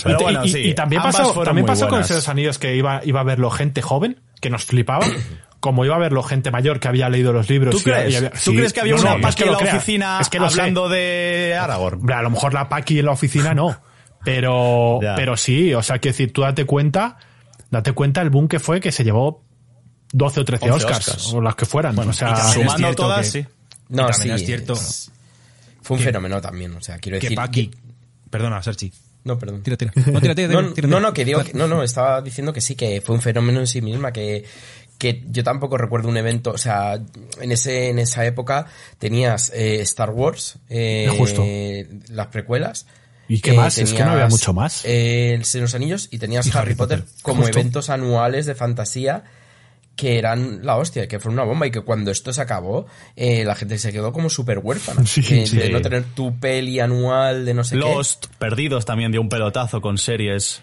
[SPEAKER 4] Pero
[SPEAKER 3] y,
[SPEAKER 4] bueno, sí,
[SPEAKER 3] y también pasó, también pasó con los Anillos que iba, iba a verlo gente joven, que nos flipaba, como iba a verlo gente mayor que había leído los libros.
[SPEAKER 4] ¿Tú
[SPEAKER 3] y- y
[SPEAKER 4] crees?
[SPEAKER 3] había-
[SPEAKER 4] ¿Tú
[SPEAKER 3] sí.
[SPEAKER 4] crees que había
[SPEAKER 3] No,
[SPEAKER 4] una
[SPEAKER 3] no,
[SPEAKER 4] Paqui
[SPEAKER 3] que
[SPEAKER 4] en la
[SPEAKER 3] crea,
[SPEAKER 4] oficina
[SPEAKER 3] es que sé.
[SPEAKER 4] hablando de Aragorn?
[SPEAKER 3] A lo mejor la Paki en la oficina no. Pero, pero sí, o sea, quiero decir, tú date cuenta, date cuenta el boom que fue que se llevó 12 o 13
[SPEAKER 4] 11
[SPEAKER 3] Oscars,
[SPEAKER 4] Oscars.
[SPEAKER 3] o las que fueran. o sea,
[SPEAKER 4] Sumando todas,
[SPEAKER 1] que-
[SPEAKER 4] sí.
[SPEAKER 2] No,
[SPEAKER 1] también
[SPEAKER 2] sí,
[SPEAKER 1] es cierto
[SPEAKER 2] es- Fue un
[SPEAKER 1] que-
[SPEAKER 2] fenómeno también, o sea, quiero
[SPEAKER 1] que
[SPEAKER 2] decir...
[SPEAKER 1] Paki... Perdona, Serchi.
[SPEAKER 2] No, perdón.
[SPEAKER 1] Tira, tira. No, tira, tira,
[SPEAKER 2] No,
[SPEAKER 1] tira, tira,
[SPEAKER 2] no,
[SPEAKER 1] tira.
[SPEAKER 2] no, que digo que- no, no, estaba diciendo que sí, que fue un fenómeno en sí misma, que, que yo tampoco recuerdo un evento, o sea, en ese, en esa época tenías eh, Star Wars, eh,
[SPEAKER 3] Justo.
[SPEAKER 2] las precuelas.
[SPEAKER 3] ¿Y qué más? Es que no había mucho más.
[SPEAKER 2] eh, el Señor de los Anillos y tenías
[SPEAKER 1] Y
[SPEAKER 2] Harry Potter,
[SPEAKER 1] Potter.
[SPEAKER 2] como
[SPEAKER 3] Justo.
[SPEAKER 2] eventos anuales de fantasía que eran la hostia, que fue una bomba y que cuando esto se acabó, eh, la gente se quedó como súper huérfana.
[SPEAKER 3] Sí, sí.
[SPEAKER 2] De no tener tu peli anual de no sé qué.
[SPEAKER 4] Lost, Perdidos también dio un pelotazo con series.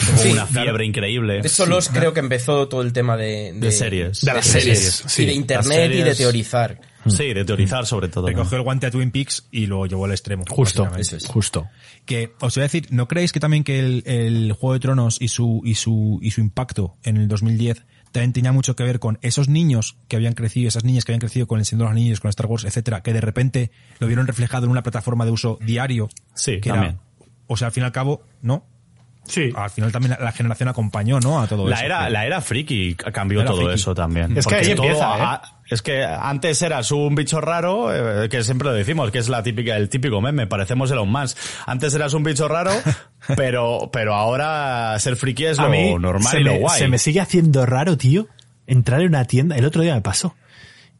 [SPEAKER 4] Hubo
[SPEAKER 2] Sí,
[SPEAKER 4] una
[SPEAKER 2] claro.
[SPEAKER 4] fiebre increíble.
[SPEAKER 2] De Solos creo que empezó todo el tema de,
[SPEAKER 4] De series.
[SPEAKER 3] De las
[SPEAKER 2] series.
[SPEAKER 3] series,
[SPEAKER 2] y de internet y de teorizar.
[SPEAKER 4] Sí, de teorizar sobre todo. ¿no?
[SPEAKER 1] Recogió el guante a Twin Peaks y lo llevó al extremo.
[SPEAKER 3] Justo,
[SPEAKER 2] es.
[SPEAKER 3] justo.
[SPEAKER 1] Que os voy a decir, ¿no creéis que también que el, el Juego de Tronos y su, y su, y su impacto en el 2010 también tenía mucho que ver con esos niños que habían crecido, esas niñas que habían crecido con el Señor de los Anillos, con Star Wars, etcétera, que de repente lo vieron reflejado en una plataforma de uso diario?
[SPEAKER 4] Sí,
[SPEAKER 1] que
[SPEAKER 4] también.
[SPEAKER 1] Era, o sea, al fin y al cabo, ¿no?
[SPEAKER 3] Sí.
[SPEAKER 1] Al final también la, la generación acompañó, ¿no? A todo
[SPEAKER 4] La
[SPEAKER 1] eso.
[SPEAKER 4] era, la era friki cambió
[SPEAKER 1] Era
[SPEAKER 4] todo
[SPEAKER 1] friki.
[SPEAKER 4] eso también.
[SPEAKER 3] Es que ahí
[SPEAKER 4] todo
[SPEAKER 3] empieza, ¿eh?
[SPEAKER 4] a- es que antes eras un bicho raro, eh, que siempre lo decimos, que es la típica, el típico meme, parecemos Elon Musk. Antes eras un bicho raro, pero, pero ahora ser friki es lo
[SPEAKER 3] mí
[SPEAKER 4] normal
[SPEAKER 3] se
[SPEAKER 4] y lo
[SPEAKER 3] me,
[SPEAKER 4] guay.
[SPEAKER 3] se me sigue haciendo raro, tío, entrar en una tienda. El otro día me pasó.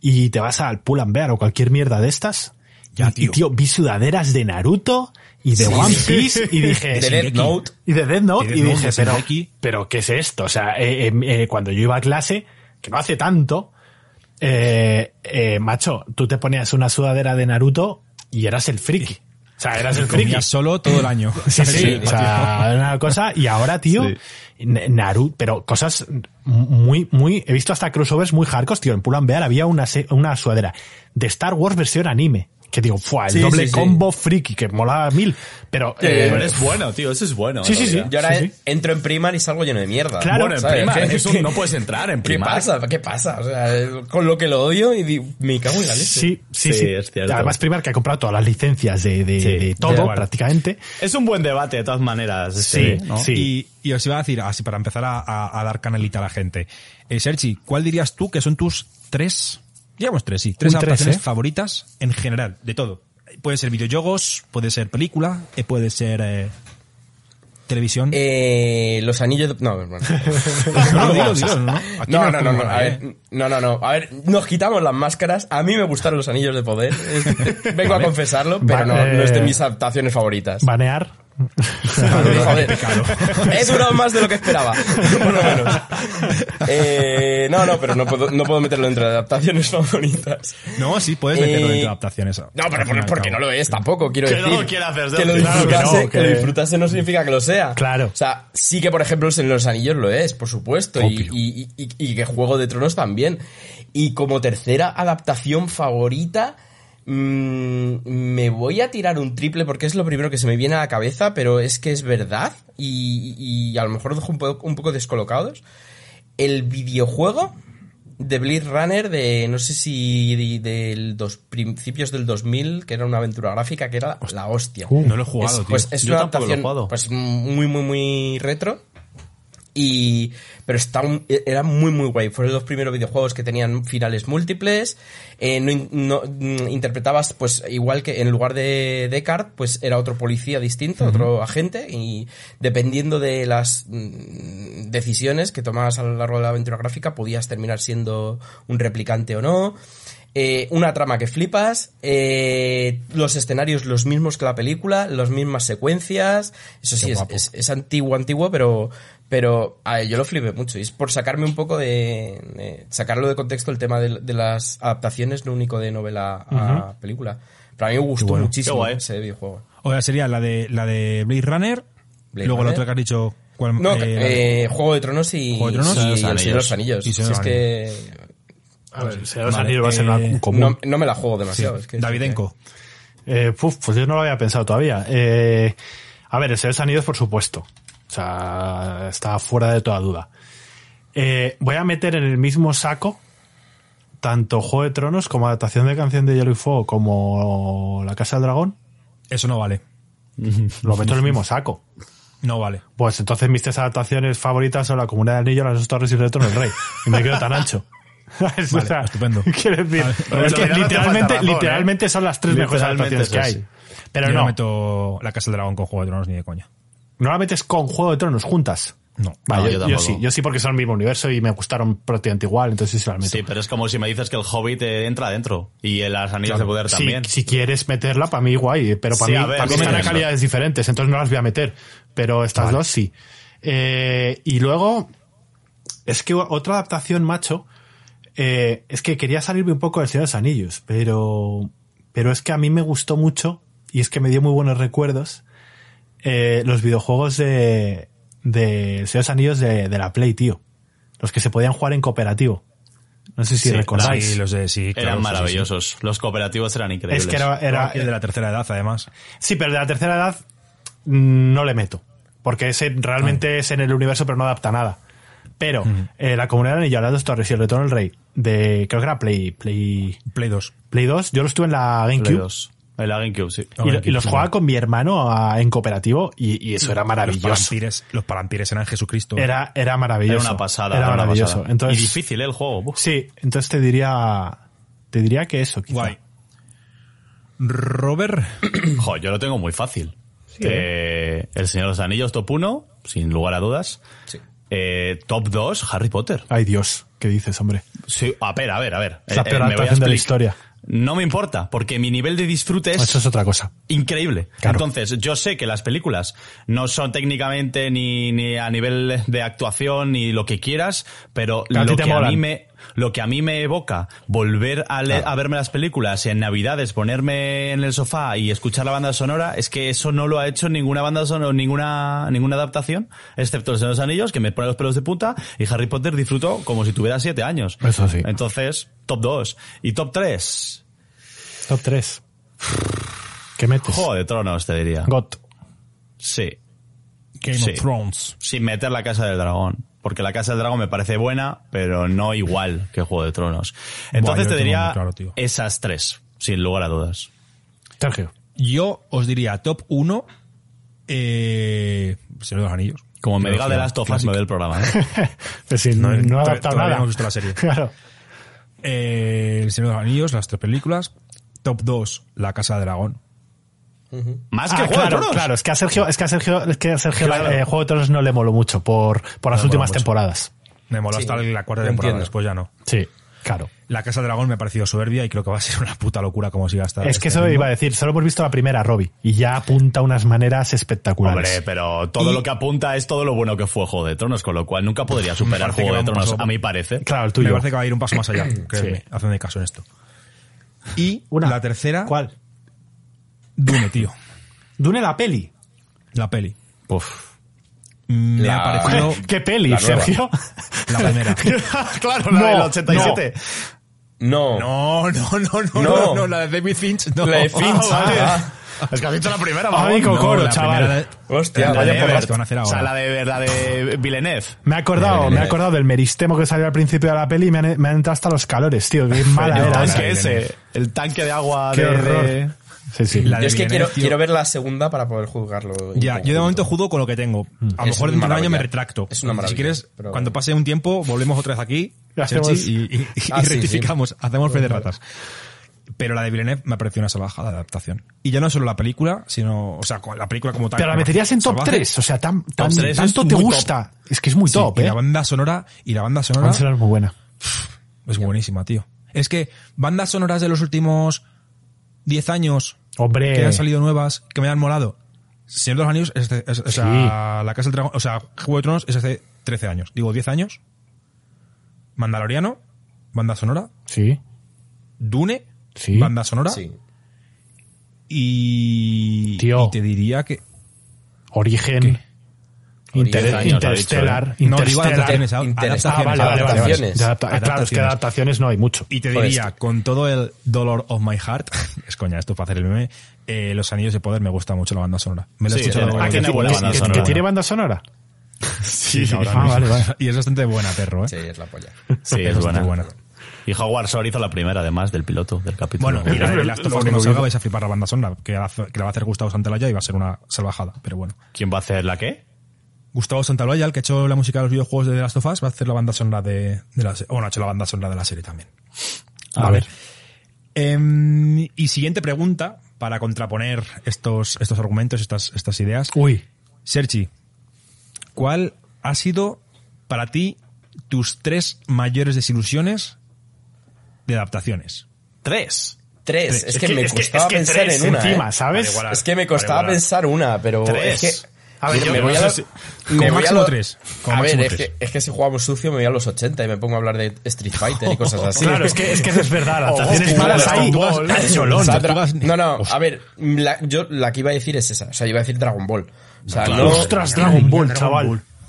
[SPEAKER 3] Y te vas al Pull and Bear o cualquier mierda de estas.
[SPEAKER 1] Ya,
[SPEAKER 3] y, y,
[SPEAKER 1] tío.
[SPEAKER 3] tío, vi sudaderas de Naruto y de One Piece y dije...
[SPEAKER 2] De Death. Note.
[SPEAKER 3] Y de Death Note y dije, pero, pero ¿qué es esto? O sea, eh, eh, eh, cuando yo iba a clase, que no hace tanto, eh, macho, tú te ponías una sudadera de Naruto y eras el friki. O sea, eras el friki.
[SPEAKER 1] Solo todo el año.
[SPEAKER 3] Sí, sí, o sea, una cosa. Y ahora, tío,
[SPEAKER 4] Sí.
[SPEAKER 3] Naruto, pero cosas muy, muy, he visto hasta crossovers muy hardcore, tío. En Pull and Bear había una, una sudadera de Star Wars versión anime. Que digo, fue el
[SPEAKER 2] Sí,
[SPEAKER 3] doble
[SPEAKER 2] sí, sí.
[SPEAKER 3] combo friki, que molaba mil. Pero, eh,
[SPEAKER 4] Pero es bueno, tío, eso es bueno.
[SPEAKER 3] Sí, sí, sí.
[SPEAKER 2] Yo ahora
[SPEAKER 3] Sí,
[SPEAKER 2] en-
[SPEAKER 3] sí.
[SPEAKER 2] entro en Primar y salgo lleno de mierda.
[SPEAKER 3] Claro,
[SPEAKER 4] bueno, en. Primar,
[SPEAKER 2] ¿Qué-
[SPEAKER 4] eso
[SPEAKER 2] qué-
[SPEAKER 4] no puedes entrar en
[SPEAKER 2] ¿Qué
[SPEAKER 4] Primar.
[SPEAKER 2] pasa? ¿Qué pasa? O sea, con lo que lo odio y me cago en la leche.
[SPEAKER 3] sí, sí,
[SPEAKER 4] Sí,
[SPEAKER 3] sí.
[SPEAKER 4] es cierto.
[SPEAKER 3] Además, Primar que ha comprado todas las licencias de, de,
[SPEAKER 4] Sí,
[SPEAKER 3] de
[SPEAKER 4] da
[SPEAKER 3] todo, prácticamente.
[SPEAKER 4] Es un buen debate, de todas maneras. este,
[SPEAKER 3] Sí,
[SPEAKER 4] ¿no?
[SPEAKER 3] sí.
[SPEAKER 1] Y, y os iba a decir, así para empezar a, a- a dar canalita a la gente. Eh, Sergi, ¿cuál dirías tú que son tus tres, digamos tres, sí, tres
[SPEAKER 3] Un tres,
[SPEAKER 1] adaptaciones
[SPEAKER 3] ¿eh?
[SPEAKER 1] favoritas en general, de todo? Puede ser videojuegos, puede ser película, eh, puede ser eh, televisión.
[SPEAKER 2] Eh, los anillos de... No, bueno.
[SPEAKER 1] no, dilo, dilo, ¿no?
[SPEAKER 2] No, no, no,
[SPEAKER 1] a ver.
[SPEAKER 2] no, no, no. A ver, nos quitamos las máscaras. A mí me gustaron los anillos de poder. Vengo a confesarlo, pero no, no es de mis adaptaciones favoritas.
[SPEAKER 3] Banear.
[SPEAKER 2] Joder, he durado más de lo que esperaba, por lo menos. Eh, no, no, pero no puedo, no puedo meterlo entre adaptaciones favoritas.
[SPEAKER 1] No, sí, puedes meterlo
[SPEAKER 2] Eh,
[SPEAKER 1] dentro de adaptaciones.
[SPEAKER 2] No, pero porque
[SPEAKER 1] cabo.
[SPEAKER 2] no lo es tampoco, quiero
[SPEAKER 4] Que
[SPEAKER 2] decir.
[SPEAKER 4] no lo
[SPEAKER 2] que lo.
[SPEAKER 3] Claro que
[SPEAKER 2] disfrutase,
[SPEAKER 3] no,
[SPEAKER 2] que lo disfrutase no significa que lo sea.
[SPEAKER 3] Claro.
[SPEAKER 2] O sea, sí que por ejemplo en los anillos lo es, por supuesto, y,
[SPEAKER 1] Obvio.
[SPEAKER 2] y, y- y que Juego de Tronos también. Y como tercera adaptación favorita, mm, me voy a tirar un triple porque es lo primero que se me viene a la cabeza, pero es que es verdad y, y a lo mejor dejo un poco, un poco descolocados. El videojuego de Blade Runner de, no sé si de, del dos, principios del 2000, que era una aventura gráfica que era la hostia.
[SPEAKER 1] No lo he jugado,
[SPEAKER 2] es,
[SPEAKER 1] tío.
[SPEAKER 2] Pues es
[SPEAKER 4] Yo
[SPEAKER 2] una
[SPEAKER 4] tampoco lo he
[SPEAKER 2] adaptación
[SPEAKER 4] jugado.
[SPEAKER 2] pues, muy, muy, muy retro. Y, pero está, un- era muy, muy guay. Fueron los primeros videojuegos que tenían finales múltiples. Eh, no, no, mm, interpretabas, pues, igual que en lugar de Descartes, pues era otro policía distinto, otro agente. Y dependiendo de las mm, decisiones que tomabas a lo largo de la aventura gráfica, podías terminar siendo un replicante o no. Eh, una trama que flipas, eh, los escenarios los mismos que la película, las mismas secuencias, eso sí, es, es- es antiguo, antiguo, pero, pero a ver, yo lo flipé mucho y es por sacarme un poco de, de- sacarlo de contexto el tema de, de las adaptaciones, no único de novela a película. Pero a mí me gustó
[SPEAKER 1] bueno.
[SPEAKER 2] muchísimo ese videojuego.
[SPEAKER 1] O sea, sería la de, la de Blade Runner,
[SPEAKER 2] Blade
[SPEAKER 1] luego la otra que has dicho... ¿cuál?
[SPEAKER 2] No,
[SPEAKER 1] Eh,
[SPEAKER 2] eh, Juego de Tronos y,
[SPEAKER 1] Juego de Tronos
[SPEAKER 2] y
[SPEAKER 1] y
[SPEAKER 2] El
[SPEAKER 4] Los
[SPEAKER 2] Señor de los Anillos.
[SPEAKER 1] Y
[SPEAKER 2] Si es que
[SPEAKER 3] A ver,
[SPEAKER 1] Vale,
[SPEAKER 3] Anillos va a ser
[SPEAKER 1] eh,
[SPEAKER 3] una- común.
[SPEAKER 2] no, no me la juego demasiado. es que-
[SPEAKER 1] Davidenko.
[SPEAKER 3] Eh, puf, pues yo no lo había pensado todavía. Eh, a ver, el Señor de los Anillos, por supuesto. O sea, está fuera de toda duda. Eh, voy a meter en el mismo saco tanto Juego de Tronos como adaptación de Canción de Hielo y Fuego como La Casa del Dragón.
[SPEAKER 1] Eso no vale.
[SPEAKER 3] Lo meto en el mismo saco.
[SPEAKER 1] No vale.
[SPEAKER 3] Pues entonces mis tres adaptaciones favoritas son La Comunidad del Anillo, Las dos Torres y el Retorno del Rey. Y me quedo tan ancho. ¿Sabes?
[SPEAKER 1] Vale, estupendo.
[SPEAKER 3] Quiero decir, es que literalmente,
[SPEAKER 4] ¿eh?
[SPEAKER 3] son las tres mejores adaptaciones que hay. Pero
[SPEAKER 1] Yo
[SPEAKER 3] no,
[SPEAKER 1] no meto la Casa del Dragón con Juego de Tronos ni de coña.
[SPEAKER 3] no la metes con Juego de Tronos juntas.
[SPEAKER 1] No.
[SPEAKER 3] Vale,
[SPEAKER 4] No,
[SPEAKER 3] yo,
[SPEAKER 4] yo
[SPEAKER 3] yo
[SPEAKER 4] tampoco.
[SPEAKER 3] sí, yo sí porque son el mismo universo y me gustaron prácticamente igual, entonces sí se las meto.
[SPEAKER 4] Sí, pero es como si me dices que el Hobbit eh, entra adentro y en las anillas
[SPEAKER 1] Claro.
[SPEAKER 4] de poder también.
[SPEAKER 3] si quieres meterla, para mí guay, pero para
[SPEAKER 4] Sí,
[SPEAKER 3] mí,
[SPEAKER 4] ver,
[SPEAKER 3] para mí están a
[SPEAKER 4] eso.
[SPEAKER 3] calidades diferentes, entonces no las voy a meter. Pero estas
[SPEAKER 1] Vale.
[SPEAKER 3] dos sí. Eh, y luego, es que otra adaptación, macho, eh, es que quería salirme un poco del Señor de los Anillos, pero, pero es que a mí me gustó mucho y es que me dio muy buenos recuerdos eh, los videojuegos de, de Señor de los Anillos de, de la Play, tío. Los que se podían jugar en cooperativo. No sé si
[SPEAKER 4] Sí,
[SPEAKER 3] recordáis.
[SPEAKER 1] Sí, los de sí, claro,
[SPEAKER 4] eran
[SPEAKER 1] sí, sí, sí.
[SPEAKER 4] maravillosos. Los cooperativos eran increíbles.
[SPEAKER 3] Es que era, era,
[SPEAKER 1] de la tercera edad, además.
[SPEAKER 3] Sí, pero de la tercera edad mm, no le meto. Porque ese realmente es en el universo, pero no adapta nada. Pero eh, la comunidad de Anillo, las dos torres y el retorno del rey, de creo que era Play, Play,
[SPEAKER 1] Play 2.
[SPEAKER 3] Play 2, yo lo estuve en la
[SPEAKER 4] Play
[SPEAKER 3] GameCube.
[SPEAKER 4] 2. En la GameCube, sí.
[SPEAKER 3] Y, lo- y los jugaba con mi hermano a- en cooperativo y, y eso era
[SPEAKER 1] Los
[SPEAKER 3] maravilloso.
[SPEAKER 1] los parampires eran Jesucristo.
[SPEAKER 3] Era, era maravilloso.
[SPEAKER 4] Era una pasada.
[SPEAKER 3] Era
[SPEAKER 4] era una
[SPEAKER 3] maravilloso.
[SPEAKER 4] pasada.
[SPEAKER 3] Entonces,
[SPEAKER 4] y difícil, ¿eh? El juego. Uf.
[SPEAKER 3] Sí, entonces te diría, te diría que eso, quizá.
[SPEAKER 1] Guay. Robert.
[SPEAKER 4] Jo, yo lo tengo muy fácil. Eh, el Señor de los Anillos, top 1, sin lugar a dudas.
[SPEAKER 2] Sí.
[SPEAKER 4] Eh, top 2, Harry Potter.
[SPEAKER 3] Ay Dios, ¿qué dices, hombre?
[SPEAKER 4] Sí, a ver, a ver, a ver.
[SPEAKER 3] Es la
[SPEAKER 4] Eh,
[SPEAKER 3] peor
[SPEAKER 4] eh, me voy a
[SPEAKER 3] adaptación de la historia.
[SPEAKER 4] No me importa, porque mi nivel de disfrute es
[SPEAKER 3] Eso es otra cosa.
[SPEAKER 4] increíble.
[SPEAKER 3] Claro.
[SPEAKER 4] Entonces, yo sé que las películas no son técnicamente ni, ni a nivel de actuación ni lo que quieras, pero lo que a
[SPEAKER 3] molan.
[SPEAKER 4] mí me lo que a mí me evoca volver a, le- a verme las películas en Navidades, ponerme en el sofá y escuchar la banda sonora, es que eso no lo ha hecho ninguna banda sonora, ninguna ninguna adaptación, excepto El Señor de los Anillos, que me pone los pelos de punta, y Harry Potter disfruto como si tuviera siete años.
[SPEAKER 3] Eso sí.
[SPEAKER 4] Entonces, top 2. Y top 3,
[SPEAKER 3] Top 3. ¿Qué metes?
[SPEAKER 4] Juego de Tronos, te diría.
[SPEAKER 3] Got.
[SPEAKER 4] Sí.
[SPEAKER 1] Game
[SPEAKER 4] Sí.
[SPEAKER 1] of Thrones.
[SPEAKER 4] sin meter la Casa del Dragón. Porque la Casa del Dragón me parece buena, pero no igual que Juego de Tronos. Entonces
[SPEAKER 1] Buah,
[SPEAKER 4] te diría
[SPEAKER 1] claro,
[SPEAKER 4] esas tres, sin lugar a dudas.
[SPEAKER 3] Sergio.
[SPEAKER 1] Yo os diría top 1. Eh, Señor de los Anillos.
[SPEAKER 4] Como me diga de las tofas, me ve el programa. ¿eh?
[SPEAKER 3] Pues si no,
[SPEAKER 1] No,
[SPEAKER 3] no ha adaptado nada.
[SPEAKER 1] no hemos visto la serie.
[SPEAKER 3] Claro.
[SPEAKER 1] Eh, el Señor de los Anillos, las tres películas. Top 2, La Casa de Dragón.
[SPEAKER 4] Más que
[SPEAKER 3] Ah,
[SPEAKER 4] Juego de
[SPEAKER 3] claro,
[SPEAKER 4] Tronos.
[SPEAKER 3] claro, es que a Sergio, es que a Sergio, es que a Sergio
[SPEAKER 4] Claro.
[SPEAKER 3] eh, Juego de Tronos no le moló mucho por, por las
[SPEAKER 1] No
[SPEAKER 3] últimas temporadas.
[SPEAKER 1] Me moló
[SPEAKER 2] Sí,
[SPEAKER 1] hasta la cuarta temporada,
[SPEAKER 2] entiendo.
[SPEAKER 1] después ya no.
[SPEAKER 3] Sí, claro.
[SPEAKER 1] La Casa de Dragón me ha parecido soberbia y creo que va a ser una puta locura como siga hasta
[SPEAKER 3] es que
[SPEAKER 1] este
[SPEAKER 3] eso iba a decir, solo hemos visto la primera, Robbie, y ya apunta unas maneras espectaculares.
[SPEAKER 4] Hombre, pero todo
[SPEAKER 1] Y-
[SPEAKER 4] lo que apunta es todo lo bueno que fue Juego de Tronos, con lo cual nunca podría superar Juego
[SPEAKER 1] que
[SPEAKER 4] de Tronos,
[SPEAKER 1] paso-
[SPEAKER 4] a mi parece.
[SPEAKER 3] claro, el
[SPEAKER 1] Me
[SPEAKER 3] tuyo.
[SPEAKER 1] parece que va a ir un paso más allá. Créeme,
[SPEAKER 3] Sí.
[SPEAKER 1] hacedme caso en esto. Y
[SPEAKER 3] Una.
[SPEAKER 1] la tercera,
[SPEAKER 3] ¿Cuál?
[SPEAKER 1] Dune, tío.
[SPEAKER 3] Dune la peli.
[SPEAKER 1] La peli.
[SPEAKER 4] Uf.
[SPEAKER 1] Me
[SPEAKER 2] La-
[SPEAKER 1] ha parecido
[SPEAKER 3] ¿Qué peli,
[SPEAKER 2] La.
[SPEAKER 3] Sergio?
[SPEAKER 1] la primera.
[SPEAKER 4] claro,
[SPEAKER 3] No,
[SPEAKER 4] la del 87.
[SPEAKER 2] No.
[SPEAKER 1] No, no, no, no, no,
[SPEAKER 2] No.
[SPEAKER 1] no, la de David Finch, no.
[SPEAKER 2] La de Finch.
[SPEAKER 4] Ah, vale.
[SPEAKER 2] Ah.
[SPEAKER 4] Es que has dicho la primera,
[SPEAKER 3] Ay,
[SPEAKER 4] mamón.
[SPEAKER 3] Cocoro,
[SPEAKER 1] la
[SPEAKER 3] chaval.
[SPEAKER 1] de-
[SPEAKER 2] Hostia,
[SPEAKER 1] la
[SPEAKER 2] vaya
[SPEAKER 1] de
[SPEAKER 2] por las-
[SPEAKER 1] que van a hacer
[SPEAKER 4] O sea,
[SPEAKER 1] ahora.
[SPEAKER 4] la de, la de Villeneuve.
[SPEAKER 3] Me he acordado, me he acordado del meristemo que salió al principio de la peli y me han, me han entrado hasta los calores, tío. Qué mala
[SPEAKER 4] el
[SPEAKER 3] era
[SPEAKER 4] tanque
[SPEAKER 3] esa.
[SPEAKER 1] Villeneuve.
[SPEAKER 4] ese. El tanque de agua
[SPEAKER 3] Qué
[SPEAKER 4] de...
[SPEAKER 3] Sí, sí.
[SPEAKER 1] La
[SPEAKER 2] Yo
[SPEAKER 1] de
[SPEAKER 2] es que
[SPEAKER 1] Villeneuve,
[SPEAKER 2] quiero,
[SPEAKER 1] tío.
[SPEAKER 2] quiero ver la segunda para poder juzgarlo. en
[SPEAKER 1] Ya, yo de momento judo con lo que tengo. A lo
[SPEAKER 2] Es
[SPEAKER 1] mejor dentro de un año
[SPEAKER 2] maravilla.
[SPEAKER 1] me retracto.
[SPEAKER 2] Es una maravilla,
[SPEAKER 1] Si quieres,
[SPEAKER 2] pero-
[SPEAKER 1] cuando pase un tiempo, volvemos otra vez aquí,
[SPEAKER 3] Y hacemos-
[SPEAKER 1] y, y- y
[SPEAKER 2] Ah, sí,
[SPEAKER 1] rectificamos, hacemos fe de ratas. Pero la de Villeneuve me pareció una salvajada de adaptación. Y ya no solo la película, sino, o sea, con la película como tal.
[SPEAKER 3] Pero la
[SPEAKER 1] me
[SPEAKER 3] meterías en top
[SPEAKER 1] salvaje.
[SPEAKER 3] 3, o sea, tan, tan-
[SPEAKER 4] tres es
[SPEAKER 3] tanto te
[SPEAKER 4] muy top.
[SPEAKER 3] gusta. Es que es muy
[SPEAKER 1] Sí,
[SPEAKER 3] top,
[SPEAKER 1] y
[SPEAKER 3] ¿eh?
[SPEAKER 1] la banda sonora, y la banda sonora
[SPEAKER 3] Vamos a ser muy buena.
[SPEAKER 1] es buenísima, tío. Es que bandas sonoras de los últimos 10 años
[SPEAKER 3] Hombre.
[SPEAKER 1] que han salido nuevas, que me han molado. Señor de los Anillos, es de- es- o sea, La Casa del Dragón, o sea, Juego de Tronos es hace 13 años. Digo, 10 años. Mandaloriano, banda sonora.
[SPEAKER 3] Sí.
[SPEAKER 1] Dune,
[SPEAKER 3] Sí.
[SPEAKER 1] banda sonora.
[SPEAKER 2] Sí.
[SPEAKER 1] Y,
[SPEAKER 3] Tío.
[SPEAKER 1] y te diría que...
[SPEAKER 3] Origen. Inter-
[SPEAKER 2] Origen,
[SPEAKER 4] años,
[SPEAKER 3] Interstellar.
[SPEAKER 1] No, digo
[SPEAKER 3] Interstellar.
[SPEAKER 1] adaptaciones. a-
[SPEAKER 2] Inter-
[SPEAKER 1] adaptaciones,
[SPEAKER 3] Ah, vale, vale, vale, vale.
[SPEAKER 2] Adaptaciones.
[SPEAKER 3] Claro, es que
[SPEAKER 1] Adaptaciones.
[SPEAKER 3] adaptaciones no hay mucho.
[SPEAKER 1] Y te diría, con todo el dolor of my heart, es coña esto para hacer el meme, eh, Los Anillos de Poder me gusta mucho la banda sonora. Me lo he
[SPEAKER 4] Sí,
[SPEAKER 1] escuchado
[SPEAKER 4] buena
[SPEAKER 3] ¿Que-
[SPEAKER 4] banda
[SPEAKER 3] que-
[SPEAKER 4] sonora.
[SPEAKER 3] ¿Que tiene banda sonora?
[SPEAKER 1] Sí, ahora
[SPEAKER 3] Ah, vale, vale.
[SPEAKER 1] Y es bastante buena, perro, ¿eh?
[SPEAKER 2] Sí, es la polla.
[SPEAKER 4] Sí, es
[SPEAKER 1] bastante
[SPEAKER 4] buena.
[SPEAKER 1] buena.
[SPEAKER 4] Y Howard Shore hizo la primera, además, del piloto, del capítulo.
[SPEAKER 1] Bueno, y la de
[SPEAKER 3] Lo
[SPEAKER 1] Last of Us
[SPEAKER 3] que
[SPEAKER 1] que
[SPEAKER 3] no
[SPEAKER 1] no salga vais a flipar la banda sonora, que, la que la va a hacer Gustavo Santaolalla y va a ser una salvajada, pero bueno.
[SPEAKER 4] ¿Quién va a hacer la qué?
[SPEAKER 1] Gustavo Santaolalla, el que ha hecho la música de los videojuegos de The Last of Us, va a hacer la banda sonora de, de la serie. Bueno, ha hecho la banda sonora de la serie también.
[SPEAKER 3] A ver.
[SPEAKER 1] Em, y siguiente pregunta, para contraponer estos, estos argumentos, estas, estas ideas.
[SPEAKER 3] Uy.
[SPEAKER 1] Sergi, ¿cuál ha sido para ti tus tres mayores desilusiones de adaptaciones?
[SPEAKER 4] Tres.
[SPEAKER 2] Tres. Es, que, me
[SPEAKER 3] es que-
[SPEAKER 2] costaba
[SPEAKER 3] es que
[SPEAKER 2] pensar
[SPEAKER 3] tres
[SPEAKER 2] en una.
[SPEAKER 3] encima,
[SPEAKER 2] ¿eh?
[SPEAKER 3] ¿sabes?
[SPEAKER 1] Vale, igual.
[SPEAKER 2] Es que me costaba pensar una, pero
[SPEAKER 4] Tres.
[SPEAKER 2] es que...
[SPEAKER 4] A ver, yo
[SPEAKER 2] me
[SPEAKER 4] no
[SPEAKER 2] voy a
[SPEAKER 4] sé
[SPEAKER 2] lo-
[SPEAKER 4] si-
[SPEAKER 1] Como
[SPEAKER 2] me voy a
[SPEAKER 1] máximo
[SPEAKER 2] lo-
[SPEAKER 1] tres, como
[SPEAKER 2] a ver, es que, es que si jugamos sucio me voy a los 80 y me pongo a hablar de Street Fighter y cosas así.
[SPEAKER 3] Claro, es que, es que eso es verdad. Adaptaciones
[SPEAKER 4] cuidado,
[SPEAKER 3] malas
[SPEAKER 1] vas-
[SPEAKER 2] no, no, a ver, la, yo la que iba a decir es esa. O sea, iba a decir Dragon Ball. O sea,
[SPEAKER 4] Claro.
[SPEAKER 2] no,
[SPEAKER 3] Ostras, Dragon Ball, chaval.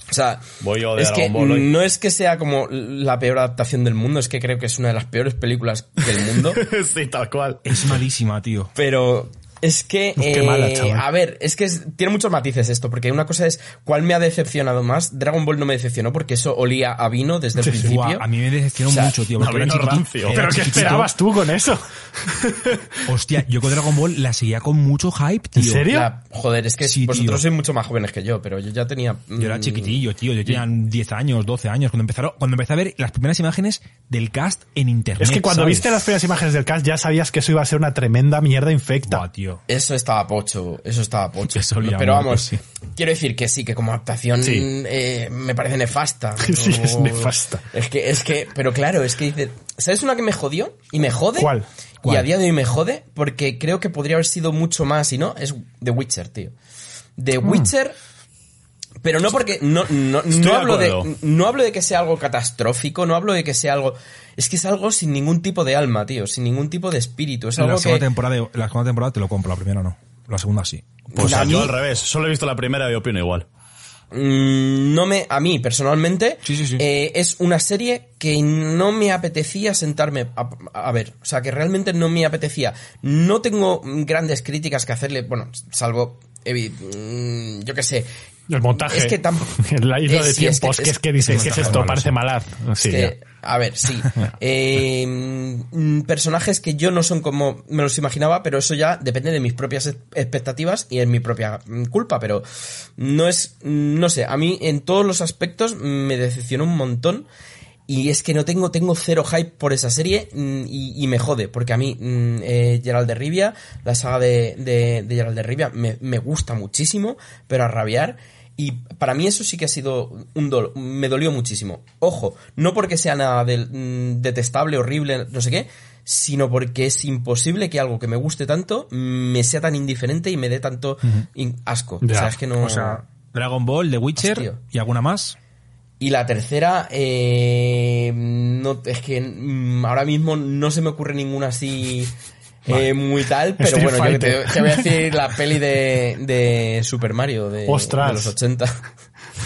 [SPEAKER 2] o sea,
[SPEAKER 4] Voy yo de
[SPEAKER 2] es que no es que sea como la peor adaptación del mundo, es que creo que es una de las peores películas del mundo.
[SPEAKER 4] sí, tal cual.
[SPEAKER 1] Es malísima, tío.
[SPEAKER 2] Pero es que,
[SPEAKER 3] Uf, qué
[SPEAKER 2] eh,
[SPEAKER 3] mala, chaval.
[SPEAKER 2] a ver, es que es- tiene muchos matices esto, porque una cosa es cuál me ha decepcionado más. Dragon Ball no me decepcionó porque eso olía a vino desde el
[SPEAKER 3] Sí, sí,
[SPEAKER 2] principio.
[SPEAKER 1] Guau, a mí me decepcionó
[SPEAKER 2] O sea,
[SPEAKER 1] mucho, tío. Porque
[SPEAKER 4] rancio.
[SPEAKER 3] ¿Pero qué esperabas tú con eso?
[SPEAKER 1] Hostia, yo con Dragon Ball la seguía con mucho hype, tío.
[SPEAKER 3] ¿En serio?
[SPEAKER 2] La- joder, es que
[SPEAKER 1] Sí,
[SPEAKER 2] vosotros
[SPEAKER 1] tío.
[SPEAKER 2] sois mucho más jóvenes que yo, pero yo ya tenía.
[SPEAKER 1] Yo era
[SPEAKER 2] mm,
[SPEAKER 1] chiquitillo, tío. Yo tenía 10 años, 12 años. Cuando empezaron, cuando empecé a ver las primeras imágenes del cast en internet.
[SPEAKER 3] Es que cuando
[SPEAKER 1] ¿sabes?
[SPEAKER 3] viste las primeras imágenes del cast ya sabías que eso iba a ser una tremenda mierda infecta.
[SPEAKER 1] Tío.
[SPEAKER 2] Eso estaba pocho, eso estaba pocho.
[SPEAKER 1] Eso olía
[SPEAKER 2] Pero vamos,
[SPEAKER 1] sí.
[SPEAKER 2] quiero decir que sí, que como adaptación
[SPEAKER 3] Sí.
[SPEAKER 2] eh, me parece nefasta.
[SPEAKER 3] Sí, es nefasta.
[SPEAKER 2] Es que, es que, pero claro, es que dice, ¿sabes una que me jodió? Y me jode.
[SPEAKER 3] ¿Cuál?
[SPEAKER 2] Y a día de hoy me jode porque creo que podría haber sido mucho más y no, es The Witcher, tío. The
[SPEAKER 3] Mm.
[SPEAKER 2] Witcher pero no porque no, no, no hablo de, no hablo de que sea algo catastrófico, no hablo de que sea algo, es que es algo sin ningún tipo de alma, tío, sin ningún tipo de espíritu, es
[SPEAKER 1] la
[SPEAKER 2] algo
[SPEAKER 1] segunda
[SPEAKER 2] que
[SPEAKER 1] temporada, la segunda temporada te lo compro, la primera no. La segunda sí.
[SPEAKER 4] Pues
[SPEAKER 2] A
[SPEAKER 4] yo
[SPEAKER 2] mí-
[SPEAKER 4] al revés. Solo he visto la primera y opino igual.
[SPEAKER 2] Mm, no me, a mí personalmente,
[SPEAKER 1] Sí, sí, sí.
[SPEAKER 2] eh, es una serie que no me apetecía sentarme a, a ver. O sea, que realmente no me apetecía. No tengo grandes críticas que hacerle, bueno, salvo, evi- mm, yo qué sé.
[SPEAKER 3] El montaje.
[SPEAKER 2] Es que tampoco.
[SPEAKER 3] La isla
[SPEAKER 2] Eh,
[SPEAKER 3] de
[SPEAKER 2] sí, es
[SPEAKER 3] tiempos,
[SPEAKER 2] que-
[SPEAKER 3] que,
[SPEAKER 2] es-
[SPEAKER 3] es que dices, ¿qué es esto?
[SPEAKER 1] malo,
[SPEAKER 3] Parece
[SPEAKER 1] sí.
[SPEAKER 3] malaz. Sí,
[SPEAKER 2] que. A ver, sí. Eh, personajes que yo no son como me los imaginaba, pero eso ya depende de mis propias ex- expectativas y es mi propia mm, culpa, pero no es, mm, no sé, a mí en todos los aspectos me decepcionó un montón. Y es que no tengo, tengo cero hype por esa serie y, y me jode, porque a mí eh, Gerald de Rivia, la saga de, de, de Gerald de Rivia, me, me gusta muchísimo, pero a rabiar. Y para mí eso sí que ha sido un dolor, me dolió muchísimo. Ojo, no porque sea nada del- mm, detestable, horrible, no sé qué, sino porque es imposible que algo que me guste tanto me sea tan indiferente y me dé tanto asco.
[SPEAKER 3] Ya.
[SPEAKER 2] O sea, es que no...
[SPEAKER 1] O sea, Dragon Ball, The Witcher
[SPEAKER 2] Hostia.
[SPEAKER 1] y alguna más.
[SPEAKER 2] Y la tercera, eh, no, es que mm, ahora mismo no se me ocurre ninguna así eh, muy tal, pero
[SPEAKER 3] Street
[SPEAKER 2] bueno, yo te, te voy a decir la peli de, de Super Mario de,
[SPEAKER 3] Ostras.
[SPEAKER 2] de los 80.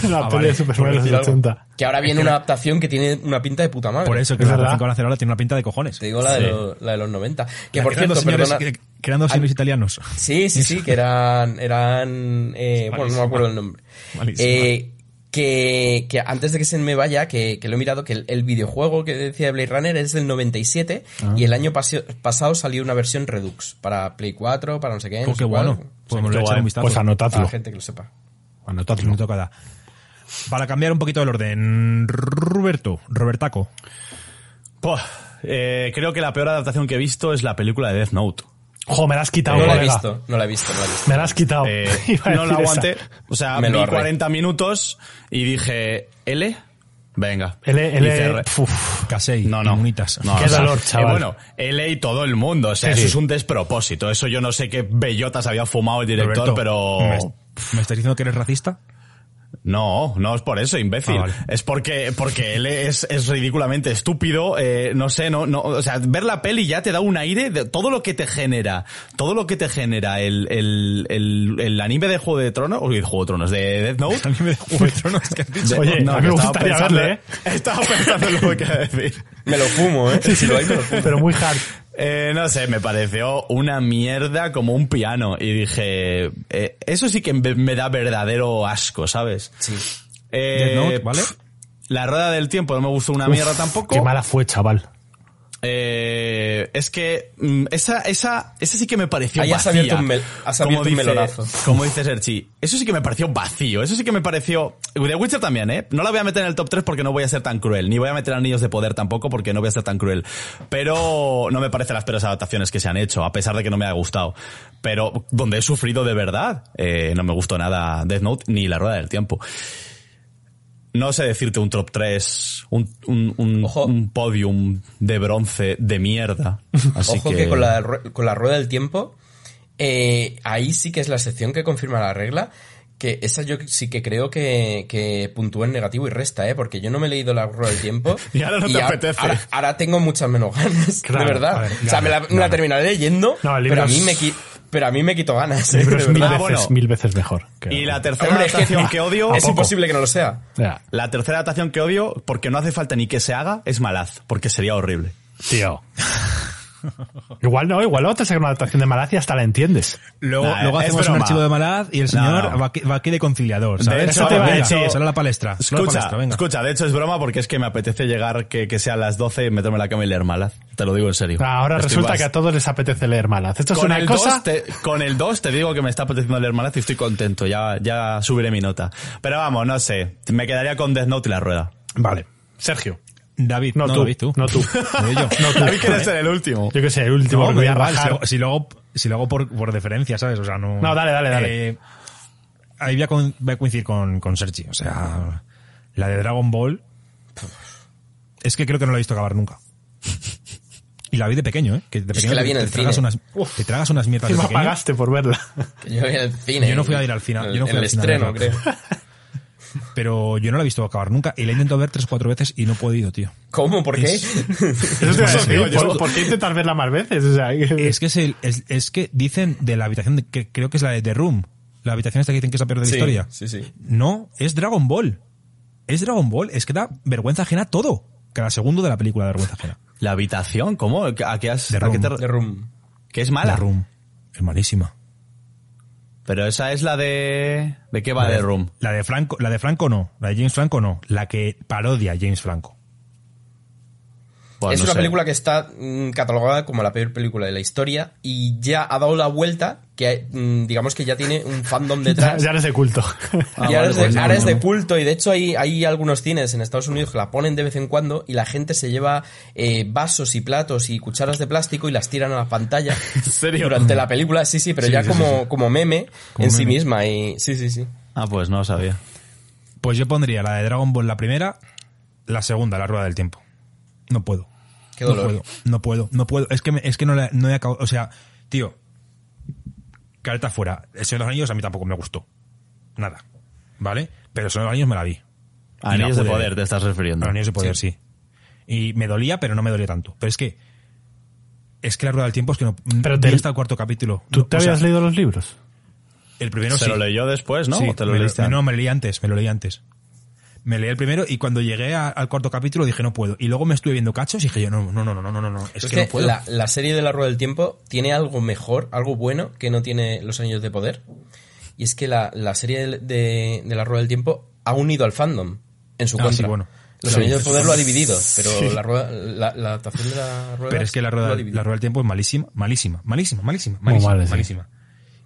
[SPEAKER 3] La
[SPEAKER 1] Ah,
[SPEAKER 3] peli
[SPEAKER 1] vale.
[SPEAKER 3] de Superman de
[SPEAKER 2] Por
[SPEAKER 3] los
[SPEAKER 2] decir algo.
[SPEAKER 3] 80.
[SPEAKER 2] Que ahora viene una adaptación que tiene una pinta de puta madre.
[SPEAKER 1] Por eso que
[SPEAKER 3] Es
[SPEAKER 1] la
[SPEAKER 3] verdad.
[SPEAKER 1] relación que van a hacer ahora tiene una pinta de cojones.
[SPEAKER 2] Te digo la de,
[SPEAKER 3] Sí.
[SPEAKER 2] los, la de los 90. Que
[SPEAKER 1] La
[SPEAKER 2] por cierto,
[SPEAKER 1] señores,
[SPEAKER 2] perdona.
[SPEAKER 1] que, eran dos señores italianos.
[SPEAKER 2] Sí, sí, sí, que eran. eran eh, bueno, no me acuerdo el nombre.
[SPEAKER 1] Malísima.
[SPEAKER 2] Eh, que, que antes de que se me vaya, que, que lo he mirado, que el, el videojuego que decía de Blade Runner es del 97
[SPEAKER 1] Ah.
[SPEAKER 2] y el año pasio- pasado salió una versión Redux para Play 4, para no sé qué. no
[SPEAKER 1] Oh, qué bueno.
[SPEAKER 3] Qué
[SPEAKER 1] un vistazo.
[SPEAKER 3] Pues
[SPEAKER 2] Para
[SPEAKER 3] anotadlo.
[SPEAKER 2] la gente que lo sepa.
[SPEAKER 3] Anotadlo.
[SPEAKER 1] Me toca. Para cambiar un poquito el orden, Roberto, Robertaco.
[SPEAKER 4] Buah, eh, creo que la peor adaptación que he visto es la película de Death Note.
[SPEAKER 3] Jo, me la has quitado,
[SPEAKER 2] No la he visto, no la he visto, no la he visto.
[SPEAKER 3] Me la has quitado.
[SPEAKER 4] Eh, no la
[SPEAKER 3] esa.
[SPEAKER 4] aguanté. O sea,
[SPEAKER 2] Me
[SPEAKER 4] vi
[SPEAKER 2] ahorré.
[SPEAKER 4] 40 minutos y dije, ¿L? Venga.
[SPEAKER 3] L, L.
[SPEAKER 1] Casey,
[SPEAKER 4] No, no.
[SPEAKER 1] Inmunitas.
[SPEAKER 4] No,
[SPEAKER 3] Qué
[SPEAKER 4] o sea,
[SPEAKER 3] dolor,
[SPEAKER 4] eh,
[SPEAKER 3] chaval.
[SPEAKER 4] bueno, L y todo el mundo. O sea,
[SPEAKER 3] Sí,
[SPEAKER 4] eso
[SPEAKER 3] sí.
[SPEAKER 4] es un despropósito. Eso yo no sé qué bellotas había fumado el director,
[SPEAKER 1] Roberto,
[SPEAKER 4] pero...
[SPEAKER 1] ¿Me, me estás diciendo que eres racista?
[SPEAKER 4] No, no es por eso, imbécil.
[SPEAKER 1] Ah, vale.
[SPEAKER 4] Es porque, porque él es, es ridículamente estúpido. eh, no sé, no, no, o sea, ver la peli ya te da un aire de todo lo que te genera, todo lo que te genera el, el, el, el anime de Juego de Tronos, o de Juego de Tronos, de Death Note.
[SPEAKER 1] A mí me da Juego de Tronos que has dicho.
[SPEAKER 4] De-
[SPEAKER 3] Oye, a mí me gustaría
[SPEAKER 4] pensando-
[SPEAKER 3] verle, ¿eh?
[SPEAKER 4] Estaba pensando en lo que iba a decir.
[SPEAKER 2] Me lo fumo, ¿eh? Si lo hay, me lo fumo.
[SPEAKER 3] Pero muy hard.
[SPEAKER 4] Eh, no sé, me pareció una mierda como un piano. Y dije, eh, eso sí que me da verdadero asco, ¿sabes?
[SPEAKER 2] Sí.
[SPEAKER 4] Eh,
[SPEAKER 1] Death Note, ¿vale?
[SPEAKER 4] La rueda del tiempo no me gustó una mierda tampoco.
[SPEAKER 3] Qué mala fue, chaval.
[SPEAKER 4] Eh, es que mm, esa, esa, esa sí que me pareció
[SPEAKER 2] Ahí has abierto un mel- has abierto un melonazo.
[SPEAKER 4] Como dice Serchi, eso sí que me pareció vacío. Eso sí que me pareció. The Witcher también, ¿eh? No la voy a meter en el top 3 porque no voy a ser tan cruel. Ni voy a meter a Niños de Poder tampoco porque no voy a ser tan cruel. Pero no me parecen las peores adaptaciones que se han hecho, a pesar de que no me haya gustado. Pero donde he sufrido de verdad, eh, no me gustó nada Death Note ni La Rueda del Tiempo. No sé decirte un top 3, un, un, un, podium de bronce de mierda. Así
[SPEAKER 2] Ojo
[SPEAKER 4] que,
[SPEAKER 2] que, con, la, con la rueda del tiempo, eh, ahí sí que es la excepción que confirma la regla. Que esa yo sí que creo que, que puntúa en negativo y resta, ¿eh? Porque yo no me he leído la rueda del tiempo.
[SPEAKER 4] Y ahora no te apetece.
[SPEAKER 2] Ahora, ahora tengo muchas menos ganas,
[SPEAKER 3] Claro,
[SPEAKER 2] de verdad. o sea, me la, me la terminaré leyendo,
[SPEAKER 3] No,
[SPEAKER 2] pero, a mí me pero a mí me quito ganas.
[SPEAKER 3] El
[SPEAKER 2] ¿eh?
[SPEAKER 3] es mil.
[SPEAKER 4] Ah,
[SPEAKER 3] veces,
[SPEAKER 4] bueno.
[SPEAKER 3] mil veces mejor. que-
[SPEAKER 4] Y la tercera
[SPEAKER 2] Hombre, es que,
[SPEAKER 4] adaptación que, odio...
[SPEAKER 2] es imposible que no lo sea.
[SPEAKER 4] La tercera adaptación que odio, porque no hace falta ni que se haga, es Malaz, porque sería horrible.
[SPEAKER 3] tío. igual no, igual luego te sacan una adaptación de Malacia hasta la entiendes.
[SPEAKER 1] Luego,
[SPEAKER 4] Nah,
[SPEAKER 1] luego
[SPEAKER 4] es
[SPEAKER 1] hacemos un archivo de Malaz y el señor
[SPEAKER 4] No.
[SPEAKER 1] va, aquí, va aquí de conciliador,
[SPEAKER 4] De
[SPEAKER 1] ¿sabes?
[SPEAKER 4] hecho,
[SPEAKER 3] te iba a
[SPEAKER 1] venga, sale a la palestra. a la
[SPEAKER 4] Escucha,
[SPEAKER 1] palestra, venga.
[SPEAKER 4] escucha, de hecho es broma porque es que me apetece llegar que, que sea a las 12 y meterme en la cama y leer Malaz. Te lo digo en serio.
[SPEAKER 3] Ahora
[SPEAKER 4] Estoy
[SPEAKER 3] resulta que a todos les apetece leer Malaz. Esto es
[SPEAKER 4] con
[SPEAKER 3] una
[SPEAKER 4] el
[SPEAKER 3] cosa...
[SPEAKER 4] 2 te, con el 2 te digo que me está apeteciendo leer Malaz y estoy contento. Ya, ya subiré mi nota. Pero vamos, no sé. Me quedaría con Death Note y la rueda.
[SPEAKER 3] Vale. Sergio.
[SPEAKER 1] David,
[SPEAKER 3] No,
[SPEAKER 1] no,
[SPEAKER 3] tú.
[SPEAKER 1] David, tú.
[SPEAKER 3] No tú.
[SPEAKER 1] Digo yo.
[SPEAKER 3] No tú.
[SPEAKER 4] David quiere ser el último.
[SPEAKER 3] Yo que sé, el último
[SPEAKER 1] No,
[SPEAKER 3] voy a rajar.
[SPEAKER 1] si, lo- si lo hago, si lo hago por, por deferencia, ¿sabes? O sea, no...
[SPEAKER 3] No, dale, dale, dale.
[SPEAKER 1] Eh, ahí voy a, con- voy a coincidir con, con Sergi. O sea, la de Dragon Ball... Es que creo que no la he visto acabar nunca. Y la vi de pequeño, ¿eh? Que de pequeño
[SPEAKER 2] que la
[SPEAKER 1] te-
[SPEAKER 2] vi en
[SPEAKER 1] te
[SPEAKER 2] el
[SPEAKER 1] tragas
[SPEAKER 2] cine.
[SPEAKER 1] Unas, te tragas unas mierdas de pequeño.
[SPEAKER 3] pagaste por verla.
[SPEAKER 2] Que yo vi en el cine.
[SPEAKER 1] Yo no fui a ir al final, yo no fui
[SPEAKER 2] en
[SPEAKER 1] al
[SPEAKER 2] el
[SPEAKER 1] final,
[SPEAKER 2] estreno,
[SPEAKER 1] no.
[SPEAKER 2] creo.
[SPEAKER 1] Pero yo no la he visto acabar nunca. Y la he intentado ver tres o cuatro veces y no he podido, tío.
[SPEAKER 2] ¿Cómo? ¿Por qué?
[SPEAKER 3] Eso te
[SPEAKER 4] digo yo.
[SPEAKER 3] ¿por, qué intentar verla más veces? O sea,
[SPEAKER 1] Es que es, el, es, es que dicen de la habitación, de- que creo que es la de The Room, la habitación esta que dicen que es la peor de la
[SPEAKER 2] Sí,
[SPEAKER 1] historia.
[SPEAKER 2] sí, sí.
[SPEAKER 1] No, es Dragon Ball. Es Dragon Ball. Es que da vergüenza ajena todo. Cada segundo de la película da vergüenza ajena.
[SPEAKER 4] ¿La habitación? ¿Cómo? ¿A qué has,
[SPEAKER 1] The
[SPEAKER 4] a qué
[SPEAKER 1] Room.
[SPEAKER 4] te-
[SPEAKER 2] The Room.
[SPEAKER 4] que es mala?
[SPEAKER 1] La Room. Es malísima.
[SPEAKER 4] Pero esa es la de... ¿De qué va
[SPEAKER 1] la
[SPEAKER 4] The
[SPEAKER 1] de,
[SPEAKER 4] Room?
[SPEAKER 1] La de Franco, la de Franco no. La de James Franco no. La que parodia a James Franco.
[SPEAKER 4] Pues
[SPEAKER 2] es
[SPEAKER 4] no
[SPEAKER 2] una
[SPEAKER 4] sé.
[SPEAKER 2] película que está mm, catalogada como la peor película de la historia y ya ha dado la vuelta que mm, digamos que ya tiene un fandom
[SPEAKER 3] ya,
[SPEAKER 2] detrás.
[SPEAKER 3] ya eres de culto.
[SPEAKER 4] Ah,
[SPEAKER 2] y ahora,
[SPEAKER 4] vale,
[SPEAKER 2] es de,
[SPEAKER 4] pues no,
[SPEAKER 2] ahora es de
[SPEAKER 4] no.
[SPEAKER 2] culto y de hecho hay, hay algunos cines en Estados Unidos que la ponen de vez en cuando y la gente se lleva eh, vasos y platos y cucharas de plástico y las tiran a la pantalla
[SPEAKER 4] serio?
[SPEAKER 2] durante la película, sí, sí, pero
[SPEAKER 1] Sí,
[SPEAKER 2] ya
[SPEAKER 1] sí,
[SPEAKER 2] como,
[SPEAKER 1] sí,
[SPEAKER 2] como meme
[SPEAKER 1] Como
[SPEAKER 2] en sí misma y sí, sí, sí.
[SPEAKER 4] Ah, pues no lo sabía.
[SPEAKER 1] Pues yo pondría la de Dragon Ball la primera, la segunda, la rueda del tiempo. No puedo.
[SPEAKER 2] Qué
[SPEAKER 1] no
[SPEAKER 2] dolor.
[SPEAKER 1] puedo, no puedo, no puedo. Es que, me- es que no, la- no he acabado. O sea, tío, carta fuera. El Señor de los Anillos a mí tampoco me gustó. Nada. ¿Vale? Pero el Señor de los Anillos me la vi.
[SPEAKER 4] A Anillos de poder te estás refiriendo.
[SPEAKER 1] A los Anillos de poder, sí. Y me dolía, pero no me dolía tanto. Pero es que. Es que la rueda del tiempo es que no.
[SPEAKER 3] Pero te-
[SPEAKER 1] hasta el cuarto capítulo.
[SPEAKER 3] ¿Tú
[SPEAKER 1] No,
[SPEAKER 3] te
[SPEAKER 1] sea,
[SPEAKER 3] habías leído los libros?
[SPEAKER 1] El primero
[SPEAKER 4] Se
[SPEAKER 1] sí.
[SPEAKER 4] lo leyó después, ¿no?
[SPEAKER 1] Sí,
[SPEAKER 4] ¿O te lo
[SPEAKER 1] me
[SPEAKER 4] leíste
[SPEAKER 1] No,
[SPEAKER 4] antes?
[SPEAKER 1] me lo leí antes, me lo leí antes me leí el primero y cuando llegué al cuarto capítulo dije no puedo. Y luego me estuve viendo cachos y dije yo no, no, no, no, no, no, no. Es,
[SPEAKER 2] es
[SPEAKER 1] que, no puedo.
[SPEAKER 2] La, serie de la Rueda del Tiempo tiene algo mejor, algo bueno que no tiene Los Anillos de Poder. Y es que la, la serie de, de, la Rueda del Tiempo ha unido al fandom en su
[SPEAKER 1] ah. Sí, bueno.
[SPEAKER 2] Los Anillos sí. de Poder lo ha dividido, pero la, rueda, la, adaptación de la rueda.
[SPEAKER 1] Pero es que la rueda, del tiempo es malísima, malísima, malísima, malísima, malísima, malísima.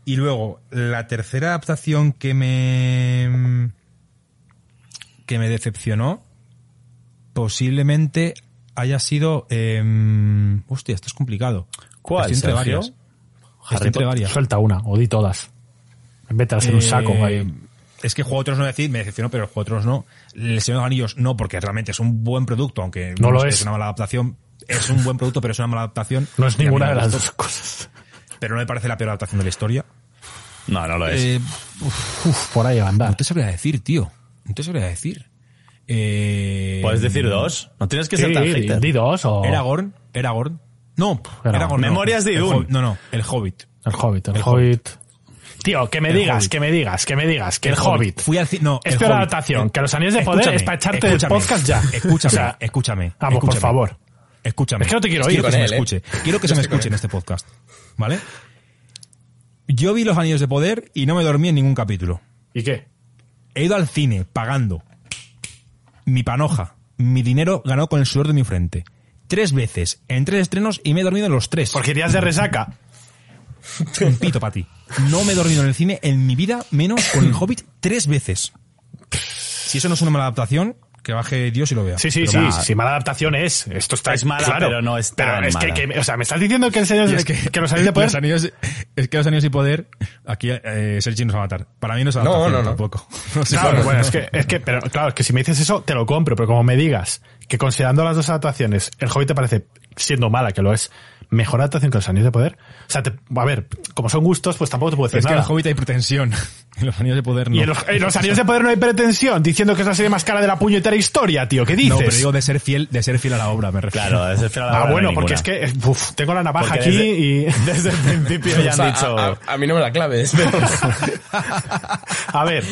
[SPEAKER 1] Y luego, la tercera adaptación que me que me decepcionó posiblemente haya sido em, hostia, esto es complicado.
[SPEAKER 4] ¿Cuál,
[SPEAKER 1] Estoy entre varias. Estoy entre varias.
[SPEAKER 3] Suelta una, o di todas. Vete a hacer un
[SPEAKER 1] Eh,
[SPEAKER 3] saco ahí.
[SPEAKER 1] Es que Juego de Tronos no decir, me decepcionó, pero Juego de Tronos no. El Señor de los Anillos no, porque realmente es un buen producto, aunque
[SPEAKER 3] No lo
[SPEAKER 1] sé,
[SPEAKER 3] es.
[SPEAKER 1] una mala adaptación. Es un buen producto, pero es una mala adaptación.
[SPEAKER 3] No es ninguna de las dos cosas.
[SPEAKER 1] Pero no me parece la peor adaptación de la historia.
[SPEAKER 4] No, no lo es.
[SPEAKER 1] Eh,
[SPEAKER 3] Uf, por ahí va a andar.
[SPEAKER 1] no te sabría decir, tío. No te sabría decir. Eh,
[SPEAKER 4] Puedes decir dos. No tienes que ser tan hater.
[SPEAKER 3] di dos o
[SPEAKER 1] Aragorn, Aragorn. No,
[SPEAKER 3] Aragorn.
[SPEAKER 4] Memorias de
[SPEAKER 1] El. Hobbit- No, no, el Hobbit.
[SPEAKER 3] el Hobbit. El,
[SPEAKER 1] El
[SPEAKER 3] Hobbit. Tío, que me
[SPEAKER 1] El
[SPEAKER 3] digas,
[SPEAKER 1] Hobbit.
[SPEAKER 3] que me digas, que me digas, que el, Hobbit.
[SPEAKER 1] Fui al no,
[SPEAKER 3] Es
[SPEAKER 1] el
[SPEAKER 3] peor adaptación,
[SPEAKER 1] Eh,
[SPEAKER 3] que los Anillos de Poder
[SPEAKER 1] escúchame,
[SPEAKER 3] es para echarte
[SPEAKER 1] escúchame,
[SPEAKER 3] podcast ya.
[SPEAKER 1] Escúchame,
[SPEAKER 3] O sea,
[SPEAKER 1] escúchame.
[SPEAKER 3] Vamos, por favor.
[SPEAKER 1] Escúchame.
[SPEAKER 3] Es que no te quiero
[SPEAKER 1] Quiero
[SPEAKER 3] oír
[SPEAKER 1] que
[SPEAKER 2] con
[SPEAKER 1] se me
[SPEAKER 2] ¿eh?
[SPEAKER 1] escuche. Quiero que se me escuche en este podcast. ¿Vale? Yo vi los Anillos de Poder y no me dormí en ningún capítulo.
[SPEAKER 3] ¿Y qué?
[SPEAKER 1] He ido al cine pagando mi panoja, mi dinero ganado con el sudor de mi frente. Tres veces, en tres estrenos y me he dormido en los tres.
[SPEAKER 3] Porque irías de resaca.
[SPEAKER 1] un pito para ti. No me he dormido en el cine en mi vida, menos con el Hobbit tres veces. Si eso no es una mala adaptación, que baje Dios y lo vea.
[SPEAKER 3] Sí, sí,
[SPEAKER 1] Pero
[SPEAKER 3] sí, sí, mala adaptación es. Esto está
[SPEAKER 4] Es mala,
[SPEAKER 3] claro.
[SPEAKER 4] pero no es
[SPEAKER 3] Pero es que,
[SPEAKER 4] mala.
[SPEAKER 3] que- o sea, me estás diciendo que el señor,
[SPEAKER 1] es
[SPEAKER 3] que, los anillos de poder.
[SPEAKER 1] los anillos- es que los anillos y poder, aquí eh, Sergi nos va a matar. Para mí no es
[SPEAKER 2] No,
[SPEAKER 1] adaptación
[SPEAKER 2] no, no.
[SPEAKER 1] tampoco. No sé
[SPEAKER 3] Claro,
[SPEAKER 1] cómo-
[SPEAKER 3] bueno, es que, es que, pero claro, es que si me dices eso, te lo compro, pero como me digas que considerando las dos adaptaciones, el Hobbit te parece, siendo mala, que lo es, mejor adaptación que los Anillos de Poder, o sea, te- a ver, como son gustos, pues tampoco te puedo decir
[SPEAKER 1] Es que en
[SPEAKER 3] nada.
[SPEAKER 1] el Hobbit hay pretensión. En los anillos de poder no.
[SPEAKER 3] Y en los, en los Anillos de Poder no hay pretensión, diciendo que es la serie más cara de la puñetera historia, tío, ¿qué dices?
[SPEAKER 1] No, pero digo de ser fiel, de ser fiel a la obra, me refiero.
[SPEAKER 4] Claro, es el
[SPEAKER 3] ah, bueno, porque es que, uf, tengo la navaja
[SPEAKER 4] Porque
[SPEAKER 3] aquí
[SPEAKER 4] desde-
[SPEAKER 3] y,
[SPEAKER 4] Desde el principio ya
[SPEAKER 2] O sea,
[SPEAKER 4] han dicho...
[SPEAKER 2] a, a- a mí no me la claves, pero,
[SPEAKER 3] a ver,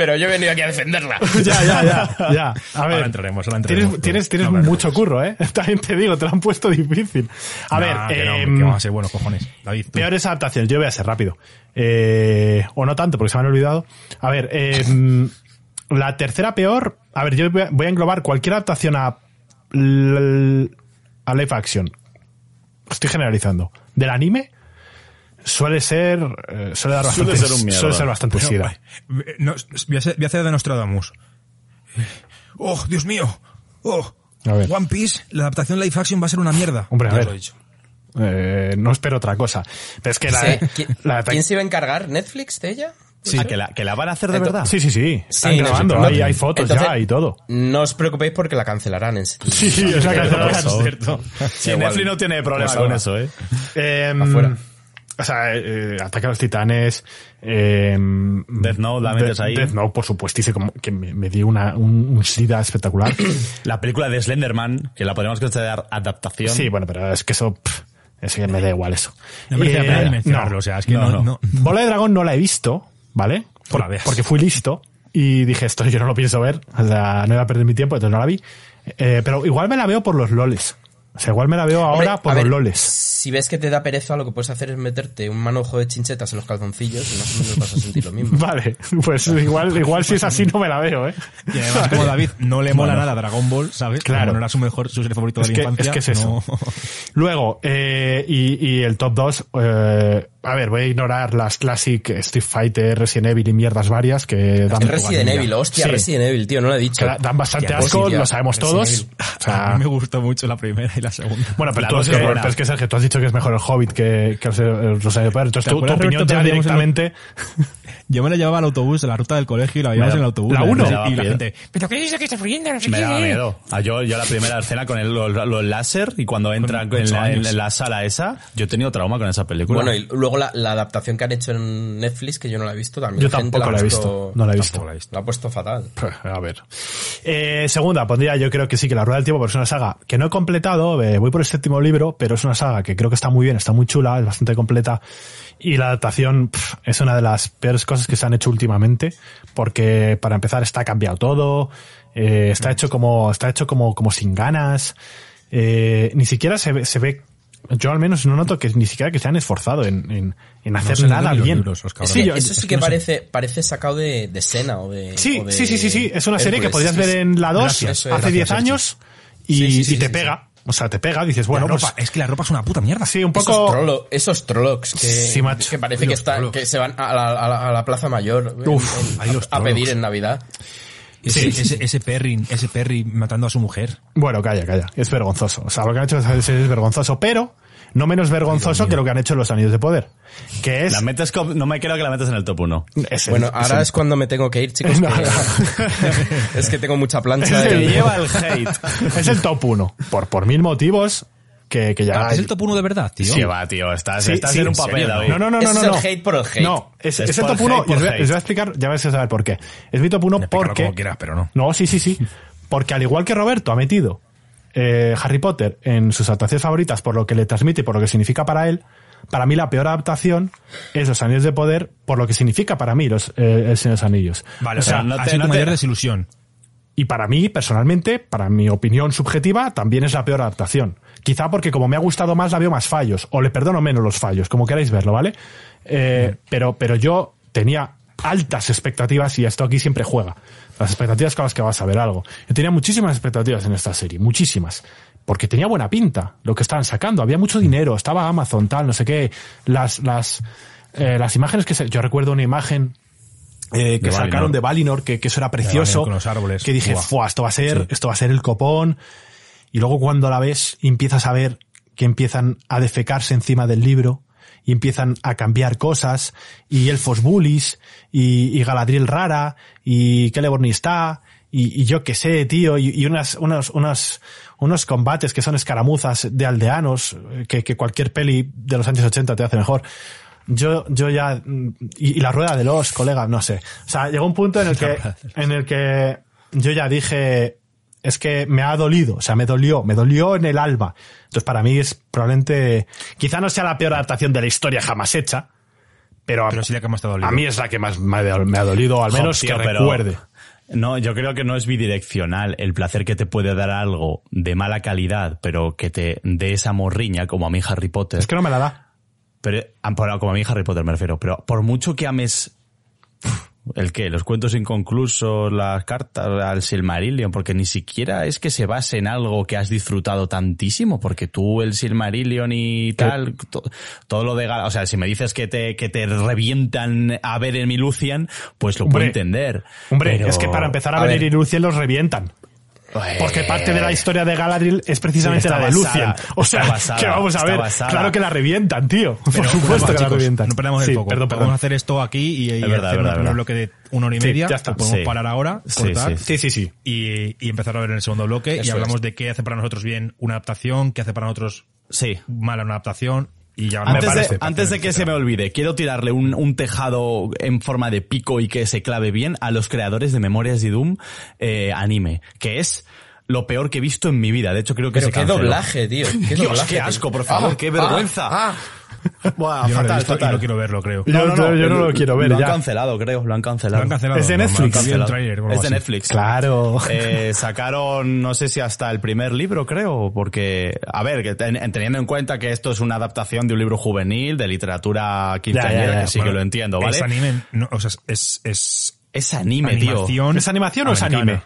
[SPEAKER 2] pero yo he venido aquí a defenderla.
[SPEAKER 3] ya, ya, ya, ya, a ver.
[SPEAKER 1] Ahora entraremos, ahora entraremos.
[SPEAKER 3] Tienes, tienes,
[SPEAKER 1] No,
[SPEAKER 3] mucho curro, ¿eh? También te digo, te lo han puesto difícil. A
[SPEAKER 1] Nah,
[SPEAKER 3] ver,
[SPEAKER 1] que no,
[SPEAKER 3] em,
[SPEAKER 1] que vamos a ser buenos cojones. David, tú.
[SPEAKER 3] Peores adaptaciones, yo voy a ser rápido. Eh, o no tanto, porque se me han olvidado. A ver, eh, la tercera peor. A ver, yo voy a, englobar cualquier adaptación a, a live action. Estoy generalizando. Del anime suele ser. eh, suele dar
[SPEAKER 4] Suele
[SPEAKER 3] bastante.
[SPEAKER 4] ser un
[SPEAKER 3] suele ser bastante
[SPEAKER 1] vale. No, voy, a hacer, voy a hacer de Nostradamus. ¡Oh, Dios mío! ¡Oh!
[SPEAKER 3] A ver.
[SPEAKER 1] One Piece, la adaptación live action va a ser una mierda.
[SPEAKER 3] Hombre, a
[SPEAKER 1] Ya
[SPEAKER 3] ver.
[SPEAKER 1] os lo he dicho.
[SPEAKER 3] Eh, no espero otra cosa. Pero es que la.
[SPEAKER 2] Sí, ¿qui-
[SPEAKER 3] la-
[SPEAKER 2] ¿Quién se iba a encargar? ¿Netflix de ella?
[SPEAKER 4] Ah, que, la, que la van a hacer de
[SPEAKER 2] Entonces-
[SPEAKER 4] verdad.
[SPEAKER 3] Sí, sí, sí. Están
[SPEAKER 2] Sí,
[SPEAKER 3] grabando.
[SPEAKER 2] no,
[SPEAKER 3] hay,
[SPEAKER 2] no.
[SPEAKER 3] hay fotos
[SPEAKER 2] Entonces-
[SPEAKER 3] ya y todo.
[SPEAKER 2] No os preocupéis porque la cancelarán en
[SPEAKER 3] Sí, es la cancelarán.
[SPEAKER 4] Eso.
[SPEAKER 1] cierto.
[SPEAKER 4] Sí. Netflix no tiene problema
[SPEAKER 2] Pues
[SPEAKER 4] con eso, ¿eh?
[SPEAKER 3] Em,
[SPEAKER 2] Afuera.
[SPEAKER 3] O sea, eh, Ataque a los Titanes. em,
[SPEAKER 4] Death Note, la metes ahí.
[SPEAKER 3] Death Note, por supuestísimo, que me, me dio una, un, un sida espectacular.
[SPEAKER 4] La película de Slenderman, que la podemos considerar adaptación.
[SPEAKER 3] sí, bueno, pero es que eso. pff, es que me da igual eso.
[SPEAKER 1] No la
[SPEAKER 3] Eh,
[SPEAKER 1] pena mencionarlo,
[SPEAKER 3] no.
[SPEAKER 1] o sea, es que
[SPEAKER 4] No,
[SPEAKER 1] no,
[SPEAKER 4] no.
[SPEAKER 1] no.
[SPEAKER 3] Bola de Dragón no la he visto, ¿vale?
[SPEAKER 1] No la veas.
[SPEAKER 3] porque fui listo y dije, esto yo no lo pienso ver, o sea, no iba a perder mi tiempo, entonces no la vi. Eh, pero igual me la veo por los loles. O sea, igual me la veo ahora
[SPEAKER 2] Hombre,
[SPEAKER 3] por los
[SPEAKER 2] ver,
[SPEAKER 3] loles.
[SPEAKER 2] Si ves que te da pereza, lo que puedes hacer es meterte un manojo de chinchetas en los calzoncillos y más o menos vas a sentir lo mismo.
[SPEAKER 3] Vale, pues igual, igual si es así no me la veo, ¿eh?
[SPEAKER 1] Y además, como David no le mola nada Dragon Ball, ¿sabes?
[SPEAKER 3] Claro.
[SPEAKER 1] Como no era su mejor, su serie favorito de
[SPEAKER 3] Es
[SPEAKER 1] la
[SPEAKER 3] que,
[SPEAKER 1] infancia.
[SPEAKER 3] es que es eso.
[SPEAKER 1] no-
[SPEAKER 3] Luego, eh, y, y el top 2, eh, a ver, voy a ignorar las Classic Street Fighter, Resident Evil y mierdas varias que dan
[SPEAKER 2] Resident. Evil, hostia,
[SPEAKER 3] Sí,
[SPEAKER 2] Resident Evil, tío, no lo he dicho.
[SPEAKER 3] que da- dan bastante
[SPEAKER 2] Hostia,
[SPEAKER 3] asco,
[SPEAKER 2] hostia,
[SPEAKER 3] lo sabemos
[SPEAKER 2] Resident
[SPEAKER 3] todos. O sea,
[SPEAKER 1] a mí me gustó mucho la primera y la segunda.
[SPEAKER 3] bueno, pero, tú, es
[SPEAKER 4] es buena.
[SPEAKER 3] pero es que Sergio, tú has dicho que es mejor el Hobbit que, Anillos de Poder. Entonces
[SPEAKER 1] ¿Te
[SPEAKER 3] tu, tu opinión
[SPEAKER 1] Roberto,
[SPEAKER 3] ya
[SPEAKER 1] en el-
[SPEAKER 3] directamente...
[SPEAKER 1] Yo me la llevaba al autobús de la ruta del colegio y la
[SPEAKER 4] da-
[SPEAKER 1] en el autobús.
[SPEAKER 3] la
[SPEAKER 1] y
[SPEAKER 3] uno.
[SPEAKER 1] Y la gente, ¿pero qué dice que está friendo? No sé
[SPEAKER 4] Me
[SPEAKER 1] qué".
[SPEAKER 4] daba miedo. Ah, yo, yo la primera escena con el, los, los láser y cuando entran
[SPEAKER 1] con
[SPEAKER 4] en la, en sala esa, yo he tenido trauma con esa película.
[SPEAKER 2] Bueno, y luego la, la adaptación que han hecho en Netflix, que yo no la he visto también.
[SPEAKER 3] Yo tampoco la he visto, no la he visto.
[SPEAKER 1] La he visto.
[SPEAKER 2] La ha puesto fatal.
[SPEAKER 3] A ver. Eh, segunda, pondría yo creo que sí, que La Rueda del Tiempo, porque es una saga que no he completado, eh, voy por el séptimo libro, pero es una saga que creo que está muy bien, está muy chula, es bastante completa. Y la adaptación es una de las peores cosas que se han hecho últimamente, porque para empezar está cambiado todo, eh, está hecho como, está hecho como, como sin ganas, eh, ni siquiera se ve, se ve, yo al menos no noto que ni siquiera que se han esforzado en, en, en hacer nada bien.
[SPEAKER 1] libros, los cabrones.
[SPEAKER 3] Sí, yo-
[SPEAKER 2] Eso sí que
[SPEAKER 3] no sé.
[SPEAKER 2] parece, parece sacado de, de Sena o de.
[SPEAKER 3] Sí,
[SPEAKER 2] o de
[SPEAKER 3] sí, sí, sí, sí. Es una serie que podrías ver en la 2
[SPEAKER 2] Gracias, eso es,
[SPEAKER 3] hace 10
[SPEAKER 2] gracias,
[SPEAKER 3] años y,
[SPEAKER 2] Sí, sí, sí,
[SPEAKER 3] y te
[SPEAKER 2] sí,
[SPEAKER 3] pega. O sea, te pega, dices, bueno,
[SPEAKER 1] la ropa,
[SPEAKER 3] pues
[SPEAKER 1] es que la ropa es una puta mierda.
[SPEAKER 3] sí, un
[SPEAKER 2] Esos,
[SPEAKER 3] poco...
[SPEAKER 2] trolo- esos trollocs que,
[SPEAKER 3] Sí, macho.
[SPEAKER 2] que parece que,
[SPEAKER 1] trollocs.
[SPEAKER 2] que se van a la, a la- a la Plaza Mayor
[SPEAKER 3] Uf,
[SPEAKER 2] en-
[SPEAKER 1] los
[SPEAKER 2] a, a pedir en Navidad.
[SPEAKER 1] Ese, ese, ese Perry, ese Perry matando a su mujer.
[SPEAKER 3] Bueno, calla, calla. Es vergonzoso. O sea, lo que han hecho es, es vergonzoso, pero no menos vergonzoso que lo que han hecho los Anillos de Poder. Que es...
[SPEAKER 4] La metes co- no me creo que la metes en el top 1.
[SPEAKER 3] es el-
[SPEAKER 2] Bueno,
[SPEAKER 3] es
[SPEAKER 2] ahora
[SPEAKER 3] el-
[SPEAKER 2] es cuando me tengo que ir, chicos.
[SPEAKER 3] No.
[SPEAKER 2] que- es que tengo mucha plancha.
[SPEAKER 3] Es el
[SPEAKER 4] lleva el hate.
[SPEAKER 3] es el top 1. Por, por mil motivos que, que ya...
[SPEAKER 1] ¿Es el top 1 de verdad, tío?
[SPEAKER 4] Sí, va, tío. Estás,
[SPEAKER 3] Sí,
[SPEAKER 4] estás
[SPEAKER 3] sí,
[SPEAKER 4] en un
[SPEAKER 3] ¿en
[SPEAKER 4] papel,
[SPEAKER 3] serio?
[SPEAKER 4] David.
[SPEAKER 3] No, no, no, no,
[SPEAKER 2] es
[SPEAKER 3] no.
[SPEAKER 2] el hate por el hate.
[SPEAKER 3] No, es,
[SPEAKER 4] Es
[SPEAKER 3] es el top 1
[SPEAKER 4] hate,
[SPEAKER 3] y os os voy a explicar, ya vais a saber por qué. Es mi top 1
[SPEAKER 1] Explícalo
[SPEAKER 3] porque...
[SPEAKER 1] como quieras, pero no.
[SPEAKER 3] No, sí, sí, sí. Porque al igual que Roberto ha metido eh, Harry Potter en sus adaptaciones favoritas por lo que le transmite y por lo que significa para él, para mí la peor adaptación es Los Anillos de Poder por lo que significa para mí los, eh, El Señor de los Anillos.
[SPEAKER 1] Vale,
[SPEAKER 3] o sea,
[SPEAKER 4] no
[SPEAKER 1] ha
[SPEAKER 4] te-
[SPEAKER 1] sido
[SPEAKER 4] no
[SPEAKER 1] tu
[SPEAKER 4] te-
[SPEAKER 1] mayor desilusión.
[SPEAKER 3] y para mí, personalmente, para mi opinión subjetiva, también es la peor adaptación. Quizá porque como me ha gustado más, la veo más fallos, o le perdono menos los fallos, como queráis verlo, ¿vale? Eh, pero, pero yo tenía altas expectativas y esto aquí siempre juega. Las expectativas con las que vas a ver algo. Yo tenía muchísimas expectativas en esta serie, muchísimas. Porque tenía buena pinta lo que estaban sacando. Había mucho dinero, estaba Amazon, tal, no sé qué. Las, las, eh, las imágenes que se, yo recuerdo una imagen eh, que
[SPEAKER 4] De
[SPEAKER 3] sacaron
[SPEAKER 4] Valinor.
[SPEAKER 3] de Valinor, que, que eso era precioso.
[SPEAKER 1] Con los árboles.
[SPEAKER 3] Que dije. "Fua, esto va a ser, esto va a ser el copón. Y luego cuando la ves empiezas a ver que empiezan a defecarse encima del libro y empiezan a cambiar cosas y elfos bullies y, y Galadriel rara y Celeborn está y, y yo qué sé, tío, y, y unas, unos, combates que son escaramuzas de aldeanos eh, que, que cualquier peli de los años 80 te hace mejor. Yo, yo ya, y, y la rueda de los colegas, no sé. O sea, llegó un punto en el que, en el que yo ya dije, es que me ha dolido, o sea, me dolió, me dolió en el alma. Entonces, para mí es probablemente, quizá no sea la peor adaptación de la historia jamás hecha, pero, a-
[SPEAKER 1] sí la que más te ha dolido.
[SPEAKER 3] a mí es la que más me ha, dolido, al menos que
[SPEAKER 4] pero-
[SPEAKER 3] recuerde.
[SPEAKER 4] No, yo creo que no es bidireccional el placer que te puede dar algo de mala calidad, pero que te dé esa morriña, como a mí Harry Potter.
[SPEAKER 3] Es que no me la da.
[SPEAKER 4] Pero, ah, como a mí Harry Potter me refiero, pero por mucho que ames el qué, los cuentos inconclusos, las cartas al Silmarillion, porque ni siquiera es que se base en algo que has disfrutado tantísimo, porque tú el Silmarillion y tal, to- todo lo de, o sea, si me dices que te, que te revientan a ver en mi Lucian, pues lo puedo entender.
[SPEAKER 3] Hombre,
[SPEAKER 4] Pero-
[SPEAKER 3] es que para empezar a,
[SPEAKER 2] a
[SPEAKER 3] ver
[SPEAKER 2] ver.
[SPEAKER 3] y Lucien los revientan. Porque parte de la historia de Galadriel es precisamente
[SPEAKER 4] Sí,
[SPEAKER 3] la de Lucien. O sea,
[SPEAKER 4] basada,
[SPEAKER 3] que vamos a ver.
[SPEAKER 4] basada.
[SPEAKER 3] Claro que la revientan, tío. Por supuesto que la revientan.
[SPEAKER 1] No perdamos
[SPEAKER 3] Sí,
[SPEAKER 1] el foco.
[SPEAKER 3] Perdón,
[SPEAKER 1] Podemos hacer esto aquí y, y
[SPEAKER 4] verdad,
[SPEAKER 1] hacer un bloque de una hora y
[SPEAKER 3] Sí,
[SPEAKER 1] media.
[SPEAKER 3] ya está.
[SPEAKER 1] podemos
[SPEAKER 4] Sí.
[SPEAKER 1] parar ahora,
[SPEAKER 4] Sí,
[SPEAKER 1] cortar
[SPEAKER 4] sí.
[SPEAKER 3] Sí, sí, sí.
[SPEAKER 1] Y, y empezar a ver en el segundo bloque.
[SPEAKER 2] Eso
[SPEAKER 1] y
[SPEAKER 2] es.
[SPEAKER 1] hablamos de qué hace para nosotros bien una adaptación, qué hace para nosotros
[SPEAKER 4] Sí.
[SPEAKER 1] mala una adaptación. Y ya
[SPEAKER 4] Antes,
[SPEAKER 3] parece,
[SPEAKER 4] de, antes de que se me olvide, quiero tirarle un, un tejado en forma de pico y que se clave bien a los creadores de Memorias de Doom eh, anime, que es lo peor que he visto en mi vida. De hecho, creo que
[SPEAKER 2] Pero
[SPEAKER 4] se
[SPEAKER 2] qué
[SPEAKER 4] canceló.
[SPEAKER 2] doblaje, tío. Qué
[SPEAKER 4] Dios,
[SPEAKER 2] doblaje,
[SPEAKER 4] qué
[SPEAKER 2] tío.
[SPEAKER 4] asco, por favor,
[SPEAKER 2] Ah,
[SPEAKER 4] qué vergüenza.
[SPEAKER 2] ah,
[SPEAKER 4] Buah,
[SPEAKER 1] Yo no lo he
[SPEAKER 4] fatal,
[SPEAKER 1] visto y
[SPEAKER 4] fatal.
[SPEAKER 1] no quiero verlo, creo.
[SPEAKER 3] Yo- yo- yo no lo quiero ver
[SPEAKER 4] Lo
[SPEAKER 3] ya.
[SPEAKER 4] han cancelado, creo, lo han cancelado.
[SPEAKER 1] Lo han cancelado.
[SPEAKER 3] Es de Netflix.
[SPEAKER 1] algo
[SPEAKER 4] Es de. Netflix.
[SPEAKER 3] Claro.
[SPEAKER 4] Eh, sacaron, no sé si hasta el primer libro, creo, porque, a ver, que ten- teniendo en cuenta que esto es una adaptación de un libro juvenil, de literatura quinceañera,
[SPEAKER 3] Ya, ya, ya.
[SPEAKER 4] que sí que
[SPEAKER 1] Bueno,
[SPEAKER 4] lo entiendo, ¿vale?
[SPEAKER 1] Es anime, no, o sea, es, es
[SPEAKER 4] Es anime, tío.
[SPEAKER 1] animación.
[SPEAKER 3] ¿Es animación o es anime?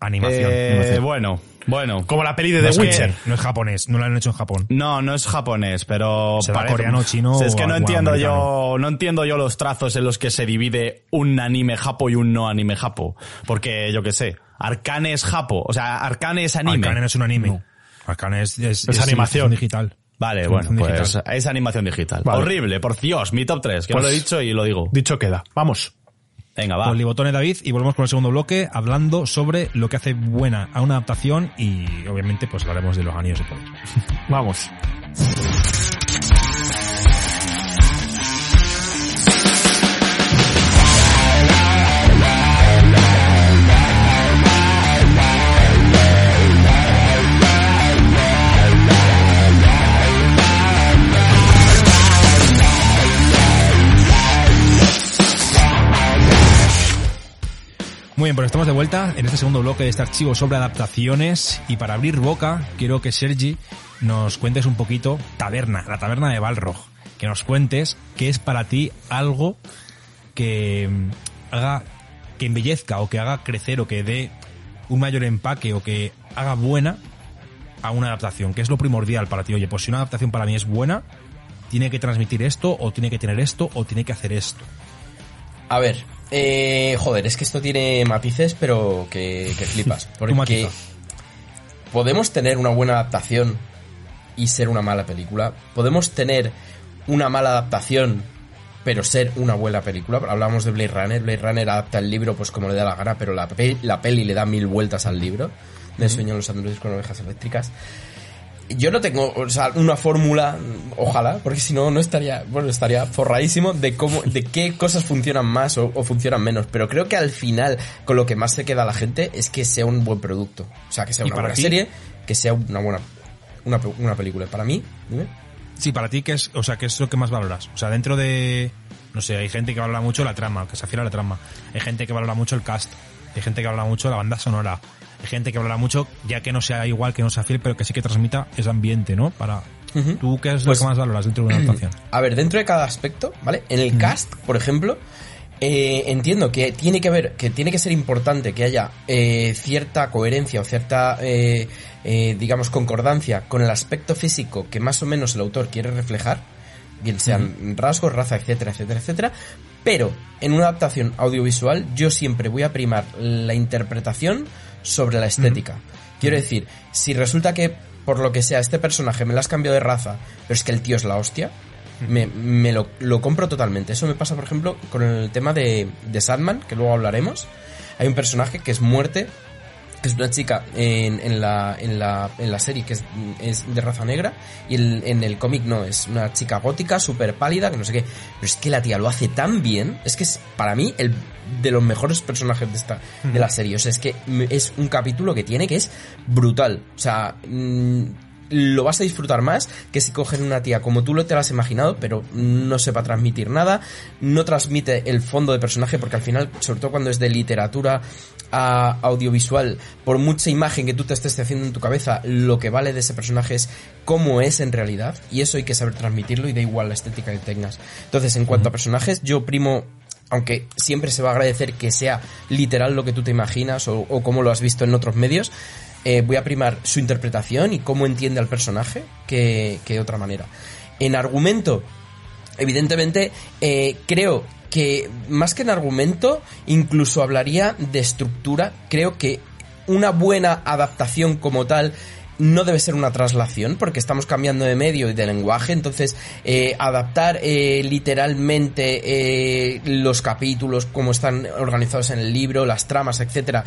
[SPEAKER 1] Animación.
[SPEAKER 4] Eh,
[SPEAKER 1] animación.
[SPEAKER 4] bueno, bueno.
[SPEAKER 3] Como la peli de
[SPEAKER 1] No
[SPEAKER 3] The
[SPEAKER 1] es que-
[SPEAKER 3] Witcher.
[SPEAKER 1] No es japonés, no lo han hecho en Japón.
[SPEAKER 4] No, no es japonés, pero
[SPEAKER 1] Será coreano, chino
[SPEAKER 4] Es que
[SPEAKER 1] o
[SPEAKER 4] no entiendo
[SPEAKER 1] americano.
[SPEAKER 4] yo, no entiendo yo los trazos en los que se divide un anime japo y un no anime japo, porque yo qué sé, Arcane es japo, o sea, Arcane es anime.
[SPEAKER 1] Arcane no es un anime. Arcane es, es,
[SPEAKER 3] Es animación.
[SPEAKER 1] digital.
[SPEAKER 4] Vale, bueno, pues
[SPEAKER 1] digital.
[SPEAKER 4] es animación digital.
[SPEAKER 3] Vale.
[SPEAKER 4] Horrible, por Dios, mi top 3, que
[SPEAKER 3] Pues-
[SPEAKER 4] no lo he dicho y lo digo.
[SPEAKER 3] Dicho queda. Vamos.
[SPEAKER 4] Venga, va.
[SPEAKER 1] Con Libotone David y volvemos con el segundo bloque hablando sobre lo que hace buena a una adaptación y obviamente pues hablaremos de los anillos de poder.
[SPEAKER 3] Vamos.
[SPEAKER 1] Bueno, estamos de vuelta en este segundo bloque de este archivo sobre adaptaciones y para abrir boca quiero que Sergi nos cuentes un poquito Taberna, la taberna de Balrog, que nos cuentes qué es para ti algo que mm, haga que embellezca o que haga crecer o que dé un mayor empaque o que haga buena a una adaptación, que es lo primordial para ti. Oye, pues si una adaptación para mí es buena, tiene que transmitir esto o tiene que tener esto o tiene que hacer esto.
[SPEAKER 2] A ver, eh, joder, es que esto tiene matices, pero que, que flipas. Porque podemos tener una buena adaptación y ser una mala película. Podemos tener una mala adaptación, pero ser una buena película. Hablamos de Blade Runner. Blade Runner adapta el libro pues como le da la gana, pero la, pe- la peli le da mil vueltas al libro. De Sueño en los androides con ovejas eléctricas. Yo no tengo, o sea, una fórmula, ojalá, porque si no, no estaría, bueno, estaría forradísimo de cómo, de qué cosas funcionan más o, o funcionan menos. Pero creo que al final, con lo que más se queda a la gente es que sea un buen producto. O sea, que sea
[SPEAKER 1] ¿Y
[SPEAKER 2] una buena
[SPEAKER 1] ti?
[SPEAKER 2] serie, que sea una buena, una, una película. Para mí, dime.
[SPEAKER 1] Sí, para ti, ¿qué es, o sea, qué es lo que más valoras? O sea, dentro de, no sé, hay gente que valora mucho la trama, que se refiere a la trama. Hay gente que valora mucho el cast. Hay gente que valora mucho la banda sonora. Gente que valora mucho, ya que no sea igual, que no sea fiel, pero que sí que transmita ese ambiente, ¿no? Para. ¿tú qué es
[SPEAKER 2] Pues-
[SPEAKER 1] lo que más valoras dentro de una adaptación?
[SPEAKER 2] A ver, dentro de cada aspecto, ¿vale? En el cast, por ejemplo, eh, entiendo que tiene que ver, que tiene que ser importante que haya eh, cierta coherencia o cierta, eh, eh, digamos, concordancia con el aspecto físico que más o menos el autor quiere reflejar, bien sean rasgos, raza, etcétera, etcétera, etcétera. Pero en una adaptación audiovisual yo siempre voy a primar la interpretación sobre la estética. Quiero decir, si resulta que por lo que sea este personaje me lo has cambiado de raza, pero es que el tío es la hostia, me, me lo, lo compro totalmente. Eso me pasa, por ejemplo, con el tema de, de Sandman, que luego hablaremos. Hay un personaje que es muerte, que es una chica en, en, la, en, la, en la serie que es, es de raza negra, y el- en el cómic no, es una chica gótica, súper pálida, que no sé qué. Pero es que la tía lo hace tan bien, es que es para mí el de los mejores personajes de esta de la serie. O sea, es que es un capítulo que tiene que es brutal. O sea, mm, lo vas a disfrutar más que si cogen una tía como tú lo te la has imaginado, pero no sepa transmitir nada, no transmite el fondo de personaje, porque al final, sobre todo cuando es de literatura a audiovisual, por mucha imagen que tú te estés haciendo en tu cabeza, lo que vale de ese personaje es cómo es en realidad, y eso hay que saber transmitirlo y da igual la estética que tengas. Entonces, en cuanto a personajes, yo primo aunque siempre se va a agradecer que sea literal lo que tú te imaginas o, o como lo has visto en otros medios, eh, voy a primar su interpretación y cómo entiende al personaje que, que de otra manera. En argumento, evidentemente, eh, creo que más que en argumento, incluso hablaría de estructura. Creo que una buena adaptación como tal no debe ser una traslación porque estamos cambiando de medio y de lenguaje entonces eh, adaptar eh, literalmente eh, los capítulos como están organizados en el libro las tramas etcétera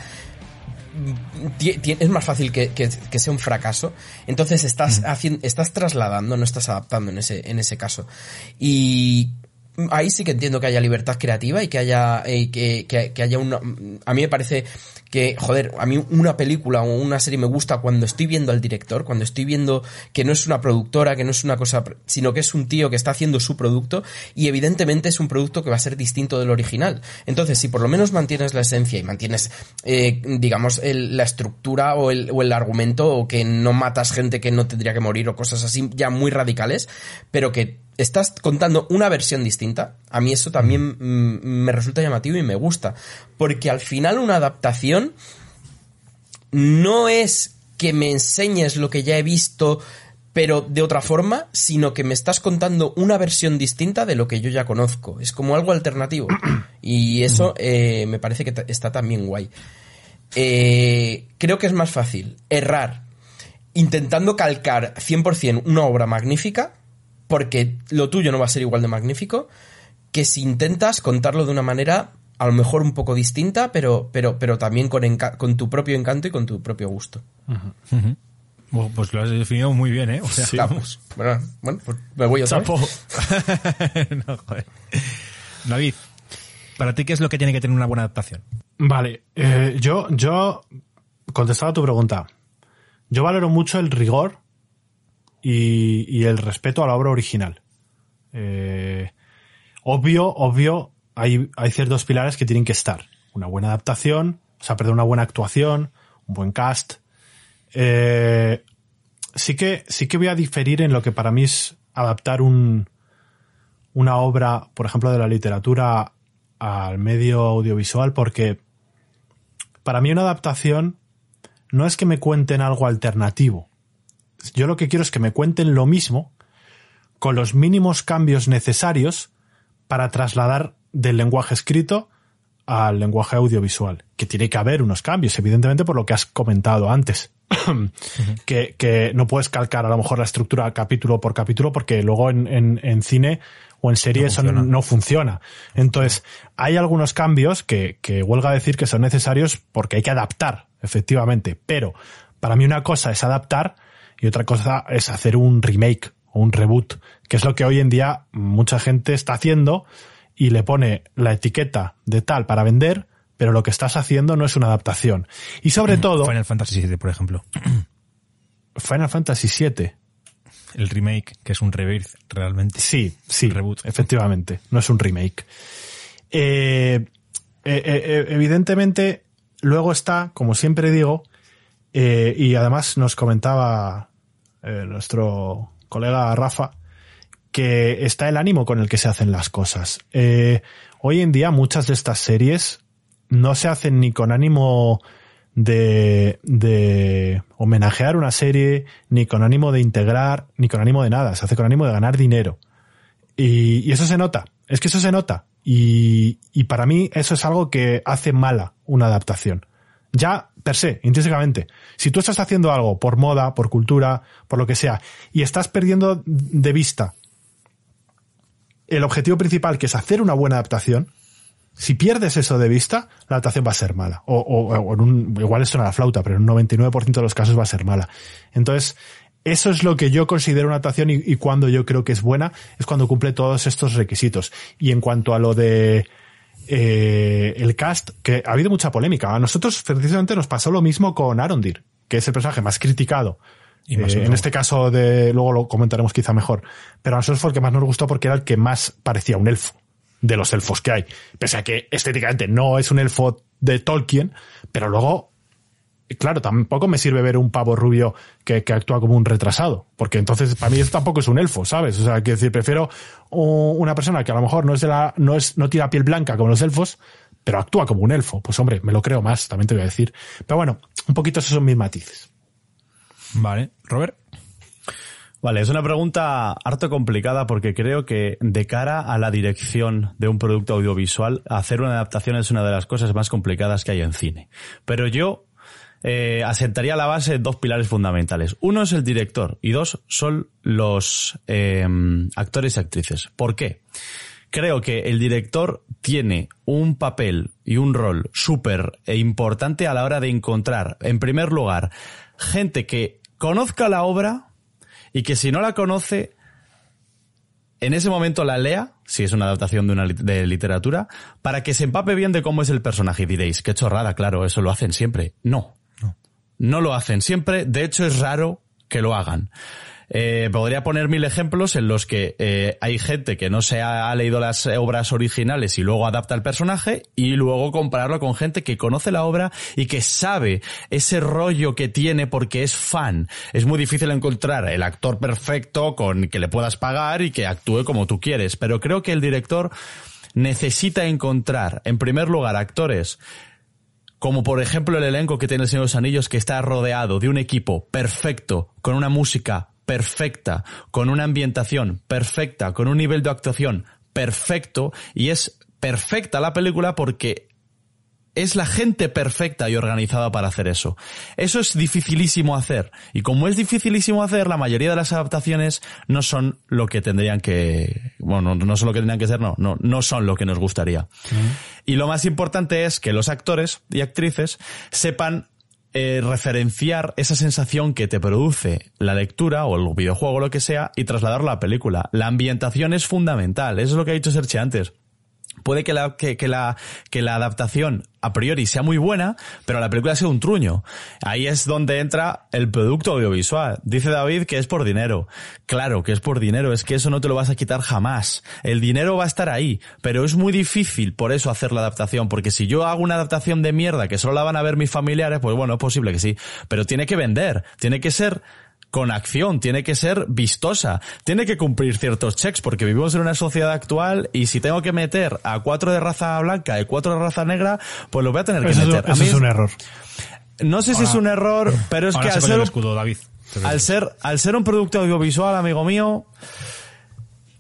[SPEAKER 2] es más fácil que, que- que sea un fracaso. Entonces estás haciendo, estás trasladando, no estás adaptando en ese, en ese caso. Y ahí sí que entiendo que haya libertad creativa y que haya, eh, que, que- haya una, a mí me parece que, joder, a mí una película o una serie me gusta cuando estoy viendo al director, cuando estoy viendo que no es una productora, que no es una cosa, sino que es un tío que está haciendo su producto y evidentemente es un producto que va a ser distinto del original. Entonces, si por lo menos mantienes la esencia y mantienes, eh, digamos, el- la estructura o el, o el argumento o que no matas gente que no tendría que morir o cosas así ya muy radicales, pero que estás contando una versión distinta, a mí eso también me resulta llamativo y me gusta. Porque al final una adaptación no es que me enseñes lo que ya he visto, pero de otra forma, sino que me estás contando una versión distinta de lo que yo ya conozco. Es como algo alternativo. Y eso eh, me parece que está también guay. Eh, creo que es más fácil errar intentando calcar 100% una obra magnífica, porque lo tuyo no va a ser igual de magnífico, que si intentas contarlo de una manera a lo mejor un poco distinta, pero, pero, pero también con, enca- con tu propio encanto y con tu propio gusto.
[SPEAKER 1] Bueno, pues lo has definido muy bien, ¿eh? O sea,
[SPEAKER 2] Vamos. Bueno, bueno, pues me voy otra vez.
[SPEAKER 1] Chapo. no, joder. David, ¿para ti qué es lo que tiene que tener una buena adaptación?
[SPEAKER 3] Vale, eh, yo, yo, contestado a tu pregunta, yo valoro mucho el rigor y, y el respeto a la obra original. Eh, obvio, obvio, hay, hay ciertos pilares que tienen que estar. Una buena adaptación, O sea, perder una buena actuación, un buen cast. Eh, sí que, sí que voy a diferir en lo que para mí es adaptar un, una obra, por ejemplo, de la literatura al medio audiovisual, porque para mí una adaptación no es que me cuenten algo alternativo. Yo lo que quiero es que me cuenten lo mismo con los mínimos cambios necesarios para trasladar del lenguaje escrito al lenguaje audiovisual. Que tiene que haber unos cambios, evidentemente, por lo que has comentado antes. que, que, no puedes calcar a lo mejor la estructura capítulo por capítulo porque luego en, en, en cine o en serie no eso no, no, funciona. Entonces, hay algunos cambios que, que huelga a decir que son necesarios porque hay que adaptar, efectivamente. Pero para mí una cosa es adaptar y otra cosa es hacer un remake o un reboot, que es lo que hoy en día mucha gente está haciendo y le pone la etiqueta de tal para vender, pero lo que estás haciendo no es una adaptación. Y sobre todo...
[SPEAKER 1] Final Fantasy VII, por ejemplo.
[SPEAKER 3] Final Fantasy VII.
[SPEAKER 1] El remake, que es un rebirth realmente.
[SPEAKER 3] Sí, sí, reboot. efectivamente. No es un remake. Eh, eh, eh, evidentemente, luego está, como siempre digo, y además nos comentaba nuestro colega Rafa, que está el ánimo con el que se hacen las cosas. hoy en día muchas de estas series no se hacen ni con ánimo de, de homenajear una serie, ni con ánimo de integrar, ni con ánimo de nada. Se hace con ánimo de ganar dinero. Y, y eso se nota. Es que eso se nota. Y, y para mí eso es algo que hace mala una adaptación. Ya per se, intrínsecamente. Si tú estás haciendo algo por moda, por cultura, por lo que sea, y estás perdiendo de vista el objetivo principal, que es hacer una buena adaptación, si pierdes eso de vista, la adaptación va a ser mala. O, o, o en un, igual esto no la flauta, pero en un 99% de los casos va a ser mala. Entonces, eso es lo que yo considero una adaptación y, y, cuando yo creo que es buena, es cuando cumple todos estos requisitos. Y en cuanto a lo de eh, el cast, que ha habido mucha polémica. A nosotros precisamente nos pasó lo mismo con Arondir, que es el personaje más criticado. Y más eh, en este caso de, luego lo comentaremos quizá mejor. Pero a nosotros fue el que más nos gustó porque era el que más parecía un elfo de los elfos que hay. Pese a que estéticamente no es un elfo de Tolkien, pero luego, claro, tampoco me sirve ver un pavo rubio que, que actúa como un retrasado, porque entonces para mí eso tampoco es un elfo, ¿sabes? O sea, quiero decir, prefiero una persona que a lo mejor no es de la, no es, no tira piel blanca como los elfos, pero actúa como un elfo. Pues hombre, me lo creo más, también te voy a decir. Pero bueno, un poquito esos son mis matices.
[SPEAKER 1] Vale, Robert.
[SPEAKER 4] Vale, es una pregunta harto complicada porque creo que de cara a la dirección de un producto audiovisual, hacer una adaptación es una de las cosas más complicadas que hay en cine. Pero yo eh, asentaría la base en dos pilares fundamentales. Uno es el director y dos son los eh, actores y actrices. ¿Por qué? Creo que el director tiene un papel y un rol súper importante a la hora de encontrar, en primer lugar, gente que conozca la obra, y que si no la conoce, en ese momento la lea, si es una adaptación de una de literatura, para que se empape bien de cómo es el personaje. Y diréis, qué chorrada, claro, eso lo hacen siempre. No. No, lo hacen siempre. De hecho, es raro que lo hagan. Eh, podría poner mil ejemplos en los que eh, hay gente que no se ha, ha, leído las obras originales y luego adapta el personaje y luego compararlo con gente que conoce la obra y que sabe ese rollo que tiene porque es fan. Es muy difícil encontrar el actor perfecto con que le puedas pagar y que actúe como tú quieres, pero creo que el director necesita encontrar, en primer lugar, actores como por ejemplo el elenco que tiene el Señor de los Anillos, que está rodeado de un equipo perfecto, con una música perfecta, con una ambientación perfecta, con un nivel de actuación perfecto, y es perfecta la película porque es la gente perfecta y organizada para hacer eso. Eso es dificilísimo hacer. Y como es dificilísimo hacer, la mayoría de las adaptaciones no son lo que tendrían que, bueno, no son lo que tendrían que ser, no, no, no son lo que nos gustaría. Mm. Y lo más importante es que los actores y actrices sepan eh, referenciar esa sensación que te produce la lectura o el videojuego o lo que sea y trasladarlo a la película. La ambientación es fundamental, eso es lo que ha dicho Serchi antes. Puede que la, que, la, que la adaptación a priori sea muy buena, pero la película sido un truño. Ahí es donde entra el producto audiovisual. Dice David que es por dinero. Claro que es por dinero, es que eso no te lo vas a quitar jamás. El dinero va a estar ahí, pero es muy difícil por eso hacer la adaptación, porque si yo hago una adaptación de mierda que solo la van a ver mis familiares, pues bueno, es posible que sí, pero tiene que vender, tiene que ser con acción, tiene que ser vistosa, tiene que cumplir ciertos checks, porque vivimos en una sociedad actual y si tengo que meter a cuatro de raza blanca y cuatro de raza negra, pues lo voy a tener que meter. A
[SPEAKER 3] eso
[SPEAKER 4] mí
[SPEAKER 3] es un error.
[SPEAKER 4] No sé si es un error, pero es que al ser,
[SPEAKER 1] escudo, David.
[SPEAKER 4] al ser, al ser un producto audiovisual, amigo mío,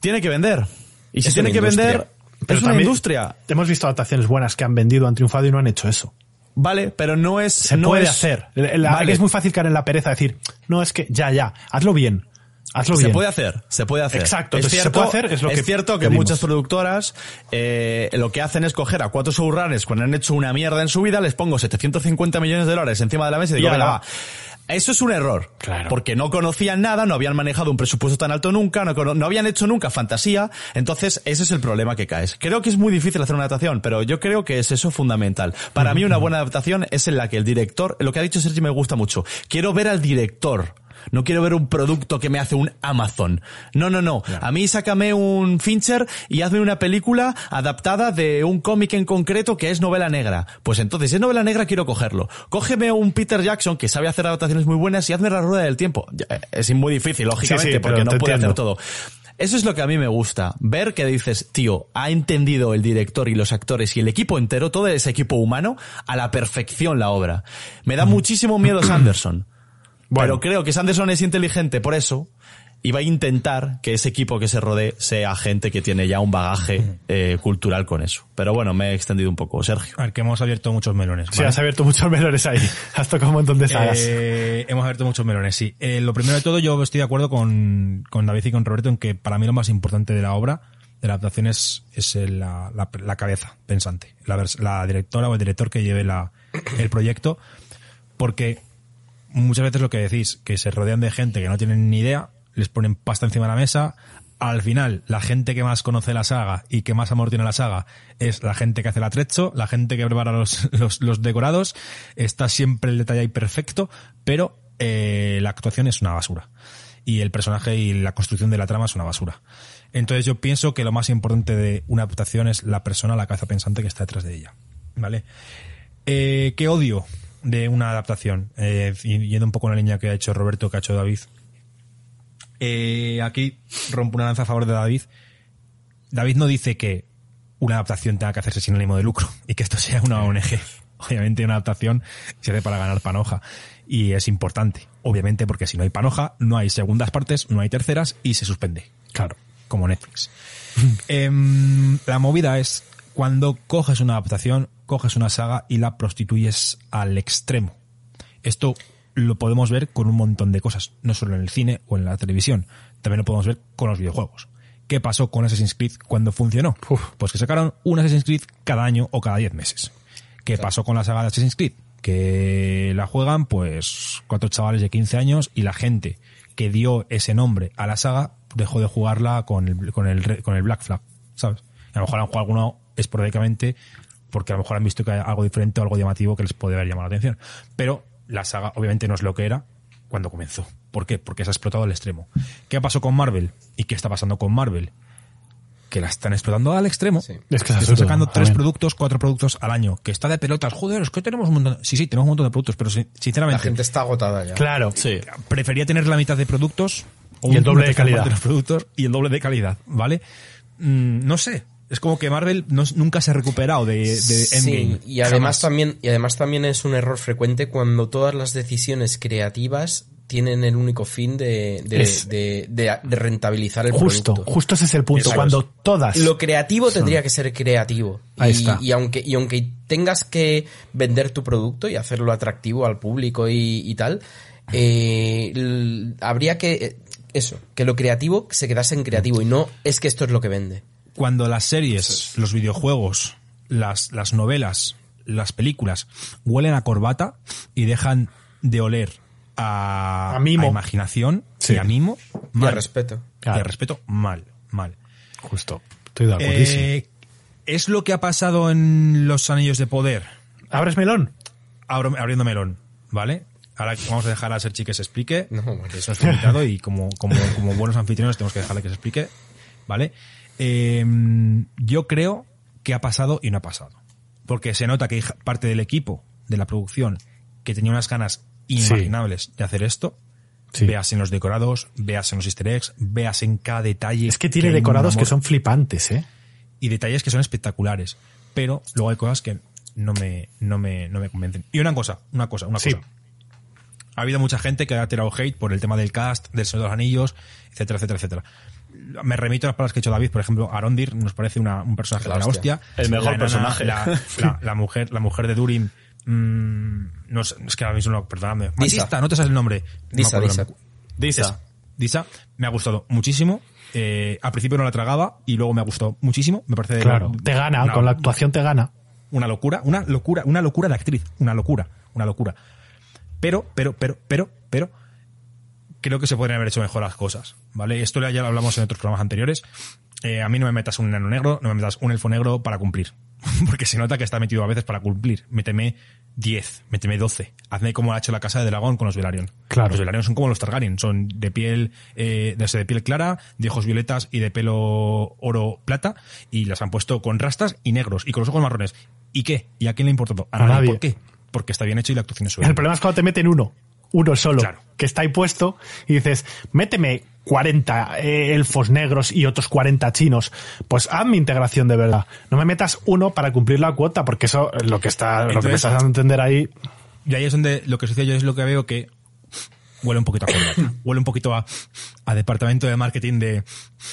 [SPEAKER 4] tiene que vender. Y si tiene que
[SPEAKER 2] industria.
[SPEAKER 4] vender,
[SPEAKER 3] Pero
[SPEAKER 4] es una
[SPEAKER 3] también
[SPEAKER 4] industria.
[SPEAKER 3] Hemos visto adaptaciones buenas que han vendido, han triunfado y no han hecho eso.
[SPEAKER 4] Vale, pero no es,
[SPEAKER 3] Se
[SPEAKER 4] no
[SPEAKER 3] puede
[SPEAKER 4] es-
[SPEAKER 3] hacer. La-
[SPEAKER 4] Vale.
[SPEAKER 3] Es muy fácil caer en la pereza de decir, no, es que ya, ya, hazlo bien. Hazlo
[SPEAKER 4] Se
[SPEAKER 3] bien.
[SPEAKER 4] puede hacer, se puede hacer.
[SPEAKER 3] Exacto,
[SPEAKER 4] es
[SPEAKER 3] si se
[SPEAKER 4] cierto,
[SPEAKER 3] puede hacer, es lo que
[SPEAKER 4] cierto que
[SPEAKER 3] pedimos.
[SPEAKER 4] muchas productoras eh, lo que hacen es coger a cuatro showrunners cuando han hecho una mierda en su vida, les pongo 750 millones de dólares encima de la mesa y digo, venga, va. Eso es un error.
[SPEAKER 3] Claro.
[SPEAKER 4] Porque no conocían nada, no habían manejado un presupuesto tan alto nunca, no, no habían hecho nunca fantasía. Entonces, ese es el problema que caes. Creo que es muy difícil hacer una adaptación, pero yo creo que es eso fundamental. Para mí, una buena adaptación es en la que el director, lo que ha dicho Sergi me gusta mucho. Quiero ver al director. No quiero ver un producto que me hace un Amazon. No, no, no. A mí sácame un Fincher y hazme una película adaptada de un cómic en concreto que es novela negra. Pues entonces, si es novela negra, quiero cogerlo. Cógeme un Peter Jackson que sabe hacer adaptaciones muy buenas y hazme la rueda del tiempo. Eh, Es muy difícil, lógicamente,
[SPEAKER 3] Sí, sí,
[SPEAKER 4] porque no puede hacer todo. Eso es lo que a mí me gusta. Ver que dices, tío, ha entendido el director y los actores y el equipo entero, todo ese equipo humano, a la perfección la obra. Me da muchísimo miedo Sanderson.
[SPEAKER 3] Bueno.
[SPEAKER 4] Pero creo que Sanderson es inteligente por eso y va a intentar que ese equipo que se rodee sea gente que tiene ya un bagaje eh, cultural con eso. Pero bueno, me he extendido un poco, Sergio.
[SPEAKER 1] A ver, que hemos abierto muchos melones.
[SPEAKER 3] Sí,
[SPEAKER 1] ¿vale?
[SPEAKER 3] has abierto muchos melores ahí. Has tocado un montón de sagas.
[SPEAKER 1] Eh, hemos abierto muchos melones, sí. Eh, lo primero de todo, yo estoy de acuerdo con, con David y con Roberto en que para mí lo más importante de la obra, de la adaptación, es, es la, la- la cabeza pensante, la, la directora o el director que lleve la, el proyecto, porque muchas veces lo que decís, que se rodean de gente que no tienen ni idea, les ponen pasta encima de la mesa, al final la gente que más conoce la saga y que más amor tiene la saga es la gente que hace el atrecho, la gente que prepara los, los, los decorados, está siempre el detalle ahí perfecto, pero eh, la actuación es una basura. Y el personaje y la construcción de la trama es una basura. Entonces yo pienso que lo más importante de una adaptación es la persona, la cabeza pensante que está detrás de ella. ¿Vale? Eh, ¿Qué odio de una adaptación? Eh, yendo un poco en la línea que ha hecho Roberto, que ha hecho David. Eh, aquí rompo una lanza a favor de David. David no dice que una adaptación tenga que hacerse sin ánimo de lucro y que esto sea una ONG. Obviamente una adaptación se hace para ganar panoja y es importante. Obviamente porque si no hay panoja, no hay segundas partes, no hay terceras y se suspende. Claro, como Netflix. Em, la movida es cuando coges una adaptación, coges una saga y la prostituyes al extremo. Esto lo podemos ver con un montón de cosas, no solo en el cine o en la televisión, también lo podemos ver con los videojuegos. ¿Qué pasó con Assassin's Creed cuando funcionó? Pues que sacaron un Assassin's Creed cada año o cada 10 meses. ¿Qué pasó con la saga de Assassin's Creed? Que la juegan pues cuatro chavales de 15 años y la gente que dio ese nombre a la saga dejó de jugarla con el, con el, con el Black Flag, ¿sabes? A lo mejor han jugado alguno esporádicamente porque a lo mejor han visto que hay algo diferente o algo llamativo que les puede haber llamado la atención. Pero la saga obviamente no es lo que era cuando comenzó. ¿Por qué? Porque se ha explotado al extremo. ¿Qué pasó con Marvel? ¿Y qué está pasando con Marvel? Que la están explotando al extremo.
[SPEAKER 2] Sí.
[SPEAKER 3] Es que es
[SPEAKER 1] están sacando tres productos, cuatro productos al año. Que está de pelotas. Joder, es que tenemos un montón. Sí, sí, tenemos un montón de productos, pero si-
[SPEAKER 2] La
[SPEAKER 1] sinceramente
[SPEAKER 2] gente está agotada ya.
[SPEAKER 3] Claro.
[SPEAKER 4] Sí.
[SPEAKER 1] prefería tener la mitad de productos o
[SPEAKER 3] Y el doble de calidad.
[SPEAKER 1] parte los productos y el doble de calidad, ¿vale? Mm, no sé. Es como que Marvel no- nunca se ha recuperado de, de Endgame.
[SPEAKER 2] Sí, y además
[SPEAKER 1] Jamás.
[SPEAKER 2] también, y además también es un error frecuente cuando todas las decisiones creativas tienen el único fin de, de,
[SPEAKER 3] Es-
[SPEAKER 2] de- de- de rentabilizar el
[SPEAKER 3] Justo,
[SPEAKER 2] producto.
[SPEAKER 3] justo ese es el punto.
[SPEAKER 2] Exacto.
[SPEAKER 3] Cuando todas.
[SPEAKER 2] Lo creativo tendría que ser creativo.
[SPEAKER 3] Ahí
[SPEAKER 2] y,
[SPEAKER 3] está.
[SPEAKER 2] y aunque, y aunque tengas que vender tu producto y hacerlo atractivo al público y, y tal, eh, habría que, eh, eso, que lo creativo se quedase en creativo y no es que esto es lo que vende.
[SPEAKER 1] Cuando las series, los videojuegos, las, las novelas, las películas huelen a corbata y dejan de oler a,
[SPEAKER 3] A mimo.
[SPEAKER 1] imaginación
[SPEAKER 3] Sí.
[SPEAKER 1] y a mimo,
[SPEAKER 2] Y
[SPEAKER 1] mal.
[SPEAKER 2] a respeto.
[SPEAKER 1] Y a respeto, mal, mal.
[SPEAKER 3] Justo. Estoy de acuerdísimo.
[SPEAKER 1] Eh, ¿Es lo que ha pasado en los Anillos de Poder?
[SPEAKER 3] ¿Abres melón?
[SPEAKER 1] Abro- abriendo melón, ¿vale? Ahora vamos a dejar a Serchi que se explique.
[SPEAKER 2] No, bueno.
[SPEAKER 1] que es nuestro invitado y como, como, como buenos anfitriones tenemos que dejarle que se explique, ¿vale? Eh, yo creo que ha pasado y no ha pasado. Porque se nota que hay parte del equipo de la producción que tenía unas ganas inimaginables de hacer esto.
[SPEAKER 3] Sí.
[SPEAKER 1] Veas en los decorados, veas en los easter eggs, veas en cada detalle.
[SPEAKER 3] Es que tiene decorados que son flipantes, ¿eh?
[SPEAKER 1] y detalles que son espectaculares. Pero luego hay cosas que no me, no me, no me convencen. Y una cosa, una cosa, una
[SPEAKER 3] Sí.
[SPEAKER 1] cosa. Ha habido mucha gente que ha tirado hate por el tema del cast, del Señor de los Anillos, etcétera, etcétera, etcétera. Me remito a las palabras que ha hecho David, por ejemplo, Arondir nos parece una- un personaje
[SPEAKER 2] La
[SPEAKER 1] de la
[SPEAKER 2] hostia.
[SPEAKER 1] hostia.
[SPEAKER 4] El mejor
[SPEAKER 1] La
[SPEAKER 4] personaje.
[SPEAKER 1] La, la- la mujer, la mujer de Durin, mm, no sé, es que ahora mismo no, perdóname.
[SPEAKER 2] Disa.
[SPEAKER 1] Batista, no te sabes el nombre.
[SPEAKER 2] Disa, Disa.
[SPEAKER 4] Disa.
[SPEAKER 1] Me ha gustado muchísimo. Eh, al principio no la tragaba y luego me ha gustado muchísimo. Me parece
[SPEAKER 3] Claro, te gana,
[SPEAKER 1] una-
[SPEAKER 3] con la actuación te gana.
[SPEAKER 1] una locura, una locura, una locura de actriz, una locura, una locura. Pero, pero, pero, pero, pero, creo que se podrían haber hecho mejor las cosas, ¿vale? Esto ya lo hablamos en otros programas anteriores. Eh, a mí no me metas un enano negro, no me metas un elfo negro para cumplir. Porque se nota que está metido a veces para cumplir. Méteme 10, méteme 12. Hazme como ha hecho la casa de dragón con los Velaryon.
[SPEAKER 3] Claro.
[SPEAKER 1] Los Velaryon son como los Targaryen, son de piel, eh, de, de piel clara, de ojos violetas y de pelo oro plata, y las han puesto con rastas y negros, y con los ojos marrones. ¿Y qué? ¿Y a quién le importa? todo? A,
[SPEAKER 3] A
[SPEAKER 1] nadie. ¿Por qué? Porque está bien hecho y la actuación es
[SPEAKER 3] El
[SPEAKER 1] suya.
[SPEAKER 3] problema es cuando te meten uno, uno solo,
[SPEAKER 1] Claro.
[SPEAKER 3] que está ahí puesto, y dices, méteme 40 eh, elfos negros y otros 40 chinos. Pues hazme integración de verdad. No me metas uno para cumplir la cuota, porque eso es lo que está, lo que me estás dando a entender ahí.
[SPEAKER 1] Y ahí es donde lo que sucede yo es lo que veo que huele un poquito a corbata. huele un poquito a, a departamento de marketing de,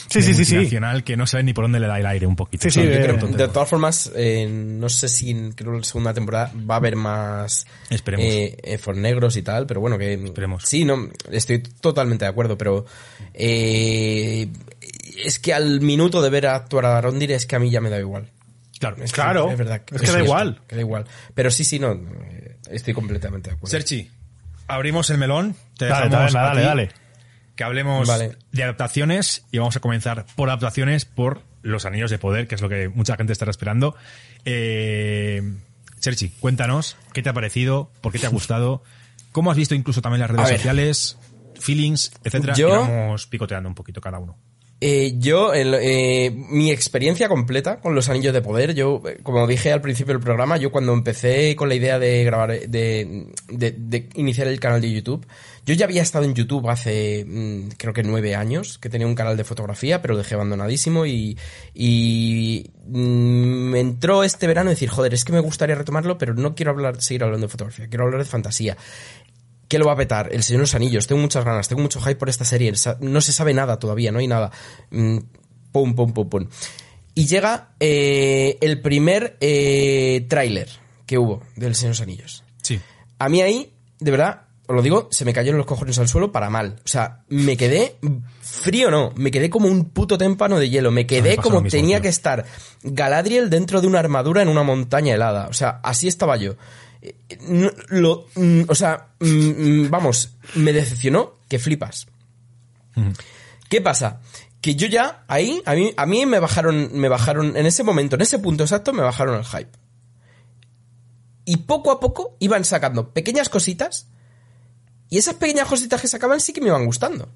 [SPEAKER 3] Sí,
[SPEAKER 1] de
[SPEAKER 3] sí, sí,
[SPEAKER 1] que no sabe ni por dónde le da el aire un poquito.
[SPEAKER 3] Sí, sí,
[SPEAKER 1] ¿sabes?
[SPEAKER 3] eh,
[SPEAKER 1] Yo creo
[SPEAKER 2] Pero,
[SPEAKER 1] que
[SPEAKER 2] de todas formas, eh, no sé si en creo, la segunda temporada va a haber más
[SPEAKER 1] Esperemos.
[SPEAKER 2] eh, Efort negros y tal, pero bueno, que
[SPEAKER 1] Esperemos.
[SPEAKER 2] sí, no, estoy totalmente de acuerdo, pero eh, es que al minuto de ver a actuar a Rondir es que a mí ya me da igual.
[SPEAKER 1] Claro.
[SPEAKER 2] Es que
[SPEAKER 3] Claro,
[SPEAKER 2] es verdad.
[SPEAKER 3] es que da igual.
[SPEAKER 2] Que da igual. Pero sí, sí, no, eh, estoy completamente de acuerdo.
[SPEAKER 1] Serchi, abrimos el melón. Te
[SPEAKER 3] Dale,
[SPEAKER 1] dejamos
[SPEAKER 3] dale.
[SPEAKER 1] Que hablemos
[SPEAKER 2] Vale.
[SPEAKER 1] de adaptaciones y vamos a comenzar por adaptaciones por Los Anillos de Poder, que es lo que mucha gente estará esperando. Eh, Serchi, cuéntanos qué te ha parecido, por qué te ha gustado, cómo has visto incluso también las redes sociales, feelings, etcétera.
[SPEAKER 2] Yo-
[SPEAKER 1] Y vamos picoteando un poquito cada uno.
[SPEAKER 2] Eh, yo, eh, mi experiencia completa con los anillos de poder, yo, eh, como dije al principio del programa, yo cuando empecé con la idea de grabar, de, de- iniciar el canal de YouTube, yo ya había estado en YouTube hace, mm, creo que nueve años, que tenía un canal de fotografía, pero lo dejé abandonadísimo y, y mm, me entró este verano decir, joder, es que me gustaría retomarlo, pero no quiero hablar, seguir hablando de fotografía, quiero hablar de fantasía. ¿Qué lo va a petar? El Señor de los Anillos. Tengo muchas ganas, tengo mucho hype por esta serie. No se sabe nada todavía, no hay nada. Mm, pum, pum, pum, pum. Y llega eh, el primer eh, tráiler que hubo del Señor de los Anillos.
[SPEAKER 1] Sí.
[SPEAKER 2] A mí ahí, de verdad, os lo digo, se me cayeron los cojones al suelo para mal. O sea, me quedé frío, no, me quedé como un puto témpano de hielo. Me quedé como
[SPEAKER 1] mismo,
[SPEAKER 2] tenía
[SPEAKER 1] tío.
[SPEAKER 2] que estar Galadriel dentro de una armadura en una montaña helada. O sea, así estaba yo. Lo, mm, o sea, mm, mm, vamos, me decepcionó que flipas. ¿Qué pasa? Que yo ya ahí, a mí, a mí me bajaron, me bajaron, en ese momento, en ese punto exacto, me bajaron el hype. Y poco a poco iban sacando pequeñas cositas. Y esas pequeñas cositas que sacaban sí que me iban gustando.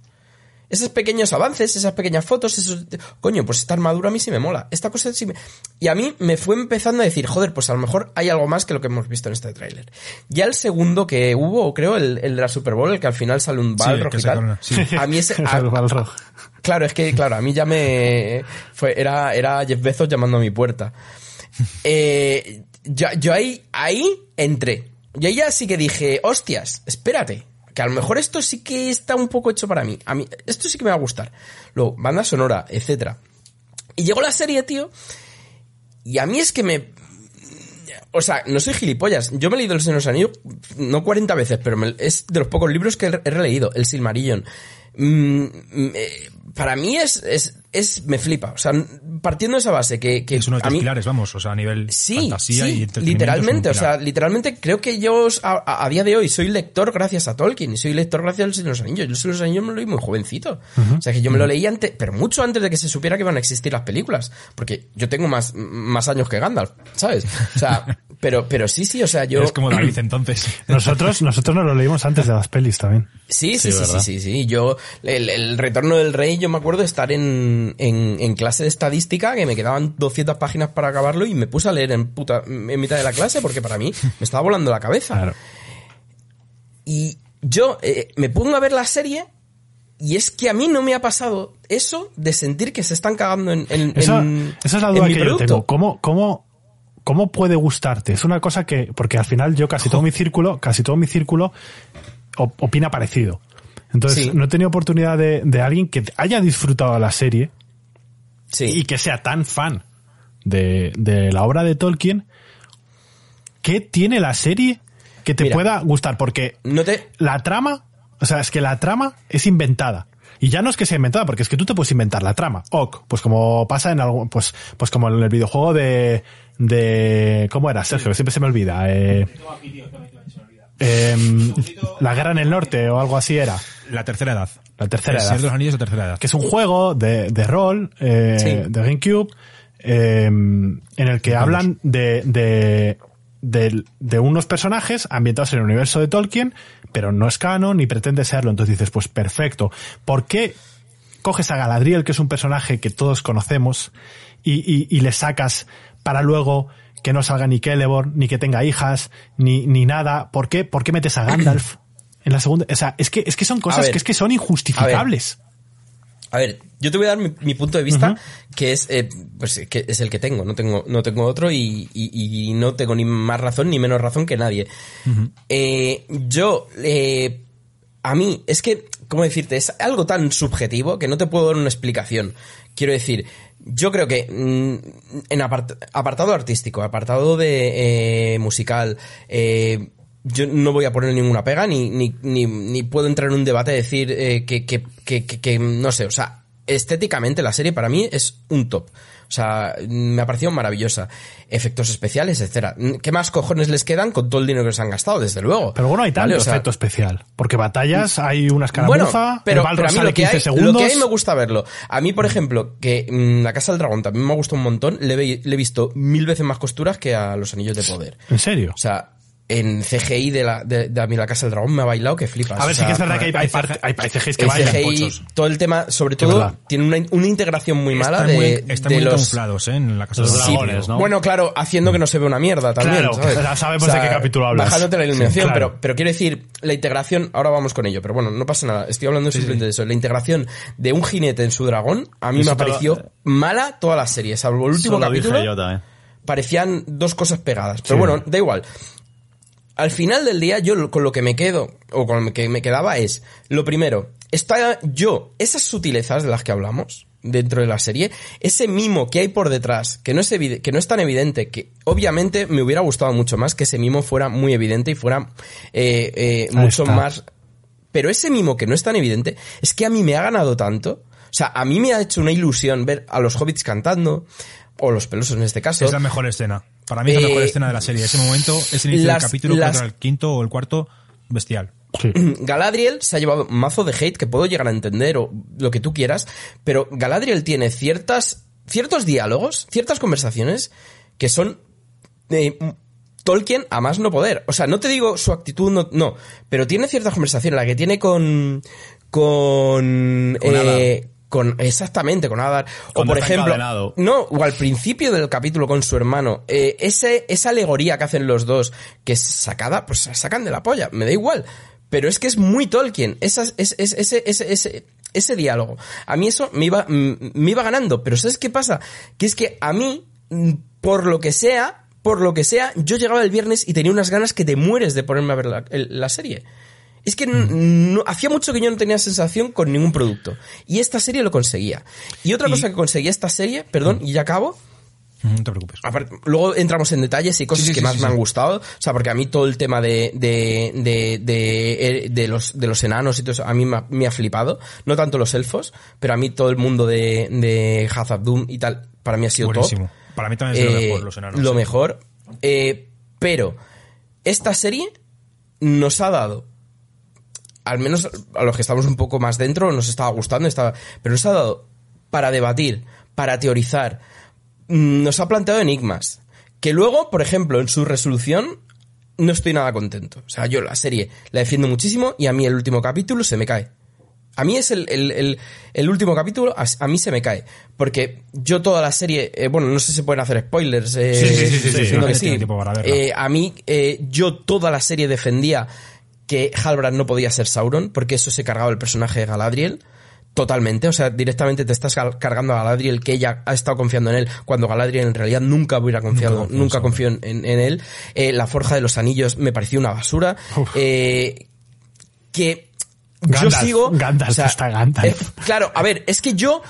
[SPEAKER 2] Esos pequeños avances, esas pequeñas fotos, esos... Coño, pues esta armadura a mí sí me mola. Esta cosa sí me... Y a mí me fue empezando a decir, joder, pues a lo mejor hay algo más que lo que hemos visto en este tráiler. Ya el segundo que hubo, creo, el, el de la Super Bowl, el que al final sale un
[SPEAKER 1] Sí,
[SPEAKER 2] Balrog
[SPEAKER 1] que
[SPEAKER 2] y tal.
[SPEAKER 1] sí.
[SPEAKER 2] A mí ese... A-. Claro, es que, claro, a mí ya me. Fue, era, era Jeff Bezos llamando a mi puerta. Eh, yo, yo ahí, ahí entré. Yo ahí ya sí que dije, hostias, espérate. Que a lo mejor esto sí que está un poco hecho para mí. A mí, esto sí que me va a gustar. Luego, banda sonora, etcétera. Y llegó la serie, tío. Y a mí es que me. O sea, no soy gilipollas. Yo me he leído El Señor de no 40 veces, pero es de los pocos libros que he he releído. El Silmarillion. Mm, mm, eh, para mí es, es, es, me flipa. O sea, partiendo de esa base que, que
[SPEAKER 1] Es uno de
[SPEAKER 2] mí-
[SPEAKER 1] pilares, vamos, o sea, a nivel
[SPEAKER 2] Sí,
[SPEAKER 1] fantasía
[SPEAKER 2] sí,
[SPEAKER 1] y
[SPEAKER 2] literalmente, o sea, literalmente creo que yo a, a- día de hoy soy lector gracias a Tolkien y soy lector gracias al Señor de los Anillos. Yo el Señor de los Anillos me lo leí muy jovencito. O sea, que yo me lo leí antes, pero mucho antes de que se supiera que iban a existir las películas, porque yo tengo más, más años que Gandalf, ¿sabes? O sea, pero, pero sí, sí, o sea, yo...
[SPEAKER 1] Es como David entonces.
[SPEAKER 3] Nosotros, nosotros nos lo leímos antes de las pelis también.
[SPEAKER 2] Sí, sí,
[SPEAKER 4] Sí,
[SPEAKER 2] sí, sí, sí, sí. Yo, el, el retorno del rey, yo me acuerdo de estar en, en, en clase de estadística, que me quedaban 200 páginas para acabarlo y me puse a leer en puta, en mitad de la clase porque para mí me estaba volando la cabeza.
[SPEAKER 3] Claro.
[SPEAKER 2] Y yo eh, me pongo a ver la serie y es que a mí no me ha pasado eso de sentir que se están cagando en, en-
[SPEAKER 3] Esa,
[SPEAKER 2] en-
[SPEAKER 3] esa es la duda que yo
[SPEAKER 2] producto.
[SPEAKER 3] tengo. ¿Cómo, cómo, ¿Cómo puede gustarte? Es una cosa que, porque al final yo casi todo mi círculo, casi todo mi círculo op- opina parecido. Entonces,
[SPEAKER 2] Sí.
[SPEAKER 3] no he tenido oportunidad de, de alguien que haya disfrutado la serie
[SPEAKER 2] Sí.
[SPEAKER 3] y que sea tan fan de, de la obra de Tolkien. ¿Qué tiene la serie que te
[SPEAKER 2] Mira.
[SPEAKER 3] pueda gustar? Porque
[SPEAKER 2] No te...
[SPEAKER 3] la trama, o sea, es que la trama es inventada. Y ya no es que sea inventada, porque es que tú te puedes inventar la trama. Ok, pues como pasa en algo, pues, pues como en el videojuego de, de, ¿cómo era? Sergio, que siempre se me olvida. Eh, em, la guerra en el norte o algo así era.
[SPEAKER 1] La tercera edad.
[SPEAKER 3] La tercera
[SPEAKER 1] El
[SPEAKER 3] edad.
[SPEAKER 1] Señor de los Anillos de tercera edad.
[SPEAKER 3] Que es un juego de, de rol, eh,
[SPEAKER 2] Sí.
[SPEAKER 3] de GameCube, eh, en el que hablan de, de, de, de unos personajes ambientados en el universo de Tolkien, pero no es canon ni pretende serlo. Entonces dices, pues perfecto. ¿Por qué coges a Galadriel, que es un personaje que todos conocemos, y, y, y le sacas para luego que no salga ni Celeborn, ni que tenga hijas, ni, ni nada? ¿Por qué, ¿Por qué metes a Gandalf en la segunda? O sea, es que, es que son cosas
[SPEAKER 2] ver.
[SPEAKER 3] que es que son injustificables.
[SPEAKER 2] A ver, yo te voy a dar mi, mi punto de vista, que es eh, pues que es el que tengo, no tengo, no tengo otro y, y- y no tengo ni más razón ni menos razón que nadie. Eh, yo, eh, a mí, es que, ¿cómo decirte? Es algo tan subjetivo que no te puedo dar una explicación. Quiero decir, yo creo que mm, en apart- apartado artístico, apartado de eh, musical, eh, yo no voy a poner ninguna pega ni, ni, ni, ni puedo entrar en un debate y decir eh, que, que, que, que- que, no sé, o sea, estéticamente la serie para mí es un top. O sea, me ha parecido maravillosa. Efectos especiales, etcétera. ¿Qué más cojones les quedan con todo el dinero que se han gastado, desde luego?
[SPEAKER 3] Pero bueno, hay tanto
[SPEAKER 2] ¿Vale? O sea,
[SPEAKER 3] efecto especial. Porque batallas, hay una
[SPEAKER 2] bueno,
[SPEAKER 3] escaramuza,
[SPEAKER 2] pero,
[SPEAKER 3] el Balrog
[SPEAKER 2] pero a mí lo que,
[SPEAKER 3] 15
[SPEAKER 2] hay,
[SPEAKER 3] segundos.
[SPEAKER 2] lo que hay me gusta verlo. A mí, por ejemplo, que mm, La Casa del Dragón también me ha gustado un montón, le, ve- le he visto mil veces más costuras que a Los Anillos de Poder.
[SPEAKER 3] ¿En serio?
[SPEAKER 2] O sea, en CGI de, la, de, de a mí La Casa del Dragón me ha bailado que flipas.
[SPEAKER 3] A ver,
[SPEAKER 2] O
[SPEAKER 3] sí
[SPEAKER 2] sea,
[SPEAKER 3] que es verdad que hay, hay,
[SPEAKER 1] hay
[SPEAKER 3] parte- hay, hay CGIs que bailan.
[SPEAKER 2] CGI,
[SPEAKER 1] pochos.
[SPEAKER 2] todo el tema, sobre todo, tiene una, una integración muy mala
[SPEAKER 1] están
[SPEAKER 2] de,
[SPEAKER 1] muy,
[SPEAKER 2] de
[SPEAKER 1] están muy
[SPEAKER 2] los...
[SPEAKER 1] camuflados, ¿eh? En la casa de los
[SPEAKER 4] dragones, ¿no?
[SPEAKER 2] Bueno, claro, haciendo que no se ve una mierda también,
[SPEAKER 3] Claro,
[SPEAKER 2] ¿sabes?
[SPEAKER 3] ya sabemos de qué capítulo hablas.
[SPEAKER 2] Bajándote la iluminación,
[SPEAKER 3] Sí, claro.
[SPEAKER 2] pero, pero quiero decir, la integración, ahora vamos con ello, pero bueno, no pasa nada, estoy hablando simplemente de eso. La integración de un jinete en su dragón, a mí
[SPEAKER 4] Eso
[SPEAKER 2] me
[SPEAKER 4] lo-
[SPEAKER 2] pareció mala toda la serie, salvo el último
[SPEAKER 4] Eso lo dije
[SPEAKER 2] capítulo,
[SPEAKER 4] yo también.
[SPEAKER 2] parecían dos cosas pegadas. Pero
[SPEAKER 3] Sí.
[SPEAKER 2] bueno, da igual. Al final del día, yo con lo que me quedo, o con lo que me quedaba es, lo primero, está yo, esas sutilezas de las que hablamos dentro de la serie, ese mimo que hay por detrás, que no es que no es tan evidente, que obviamente me hubiera gustado mucho más que ese mimo fuera muy evidente y fuera eh, eh, mucho
[SPEAKER 3] está.
[SPEAKER 2] más pero ese mimo que no es tan evidente, es que a mí me ha ganado tanto. O sea, a mí me ha hecho una ilusión ver a los hobbits cantando, o los pelosos en este caso.
[SPEAKER 1] Es la mejor escena. Para mí es la
[SPEAKER 2] Eh,
[SPEAKER 1] mejor escena de la serie. Ese momento, ese inicio
[SPEAKER 2] las-
[SPEAKER 1] del capítulo,
[SPEAKER 2] las-
[SPEAKER 1] era el quinto o el cuarto, bestial.
[SPEAKER 3] Sí.
[SPEAKER 2] Galadriel se ha llevado mazo de hate que puedo llegar a entender o lo que tú quieras, pero Galadriel tiene ciertas, ciertos diálogos, ciertas conversaciones que son eh, Tolkien a más no poder. O sea, no te digo su actitud, no, no pero tiene ciertas conversaciones, la que tiene con, con,
[SPEAKER 4] Con
[SPEAKER 2] eh, con, exactamente, con Adar. O por ejemplo,
[SPEAKER 4] encadenado.
[SPEAKER 2] no, o al principio del capítulo con su hermano, eh, ese, esa alegoría que hacen los dos, que es sacada, pues se sacan de la polla, me da igual. Pero es que es muy Tolkien, esas, es, es- ese, ese, ese, ese diálogo. A mí eso me iba, me iba ganando, pero ¿sabes qué pasa? Que es que a mí, por lo que sea, por lo que sea, yo llegaba el viernes y tenía unas ganas que te mueres de ponerme a ver la, el- la serie. Es que n- no- hacía mucho que yo no tenía sensación con ningún producto. Y esta serie lo conseguía. Y otra cosa que conseguía esta serie, perdón, y ya acabo,
[SPEAKER 1] No te preocupes.
[SPEAKER 2] Aparte- luego entramos en detalles y cosas
[SPEAKER 1] Sí, sí,
[SPEAKER 2] que
[SPEAKER 1] sí,
[SPEAKER 2] más me han gustado. O sea, porque a mí todo el tema de, de, de, de, de los, de los enanos y todo eso, a mí me ha, me ha flipado. No tanto los elfos, pero a mí todo el mundo de, de Hazard Doom y tal, para mí ha sido
[SPEAKER 1] Buenísimo.
[SPEAKER 2] top.
[SPEAKER 1] Para mí también es lo
[SPEAKER 2] Eh,
[SPEAKER 1] mejor, los enanos.
[SPEAKER 2] Lo mejor. Eh, pero esta serie nos ha dado, al menos a los que estamos un poco más dentro, nos estaba gustando, estaba, pero nos ha dado para debatir, para teorizar, mm, nos ha planteado enigmas. Que luego, por ejemplo, en su resolución, no estoy nada contento. O sea, yo la serie la defiendo muchísimo y a mí el último capítulo se me cae. A mí es el, el, el- el último capítulo, a, a mí se me cae. Porque yo toda la serie, eh, bueno, no sé si se pueden hacer spoilers. eh,
[SPEAKER 1] Sí, sí, sí, sí, sí,
[SPEAKER 2] que. Eh, a mí, eh, yo toda la serie defendía que Halbrand no podía ser Sauron, porque eso se cargaba el personaje de Galadriel. Totalmente, o sea, directamente te estás cargando a Galadriel, que ella ha estado confiando en él, cuando Galadriel en realidad nunca hubiera confiado, nunca confió en, en- en él. Eh, la Forja de los Anillos me pareció una basura. Eh, que yo
[SPEAKER 3] Gandalf,
[SPEAKER 2] sigo.
[SPEAKER 3] Gandalf, está Gandalf.
[SPEAKER 2] eh, claro, a ver, es que yo.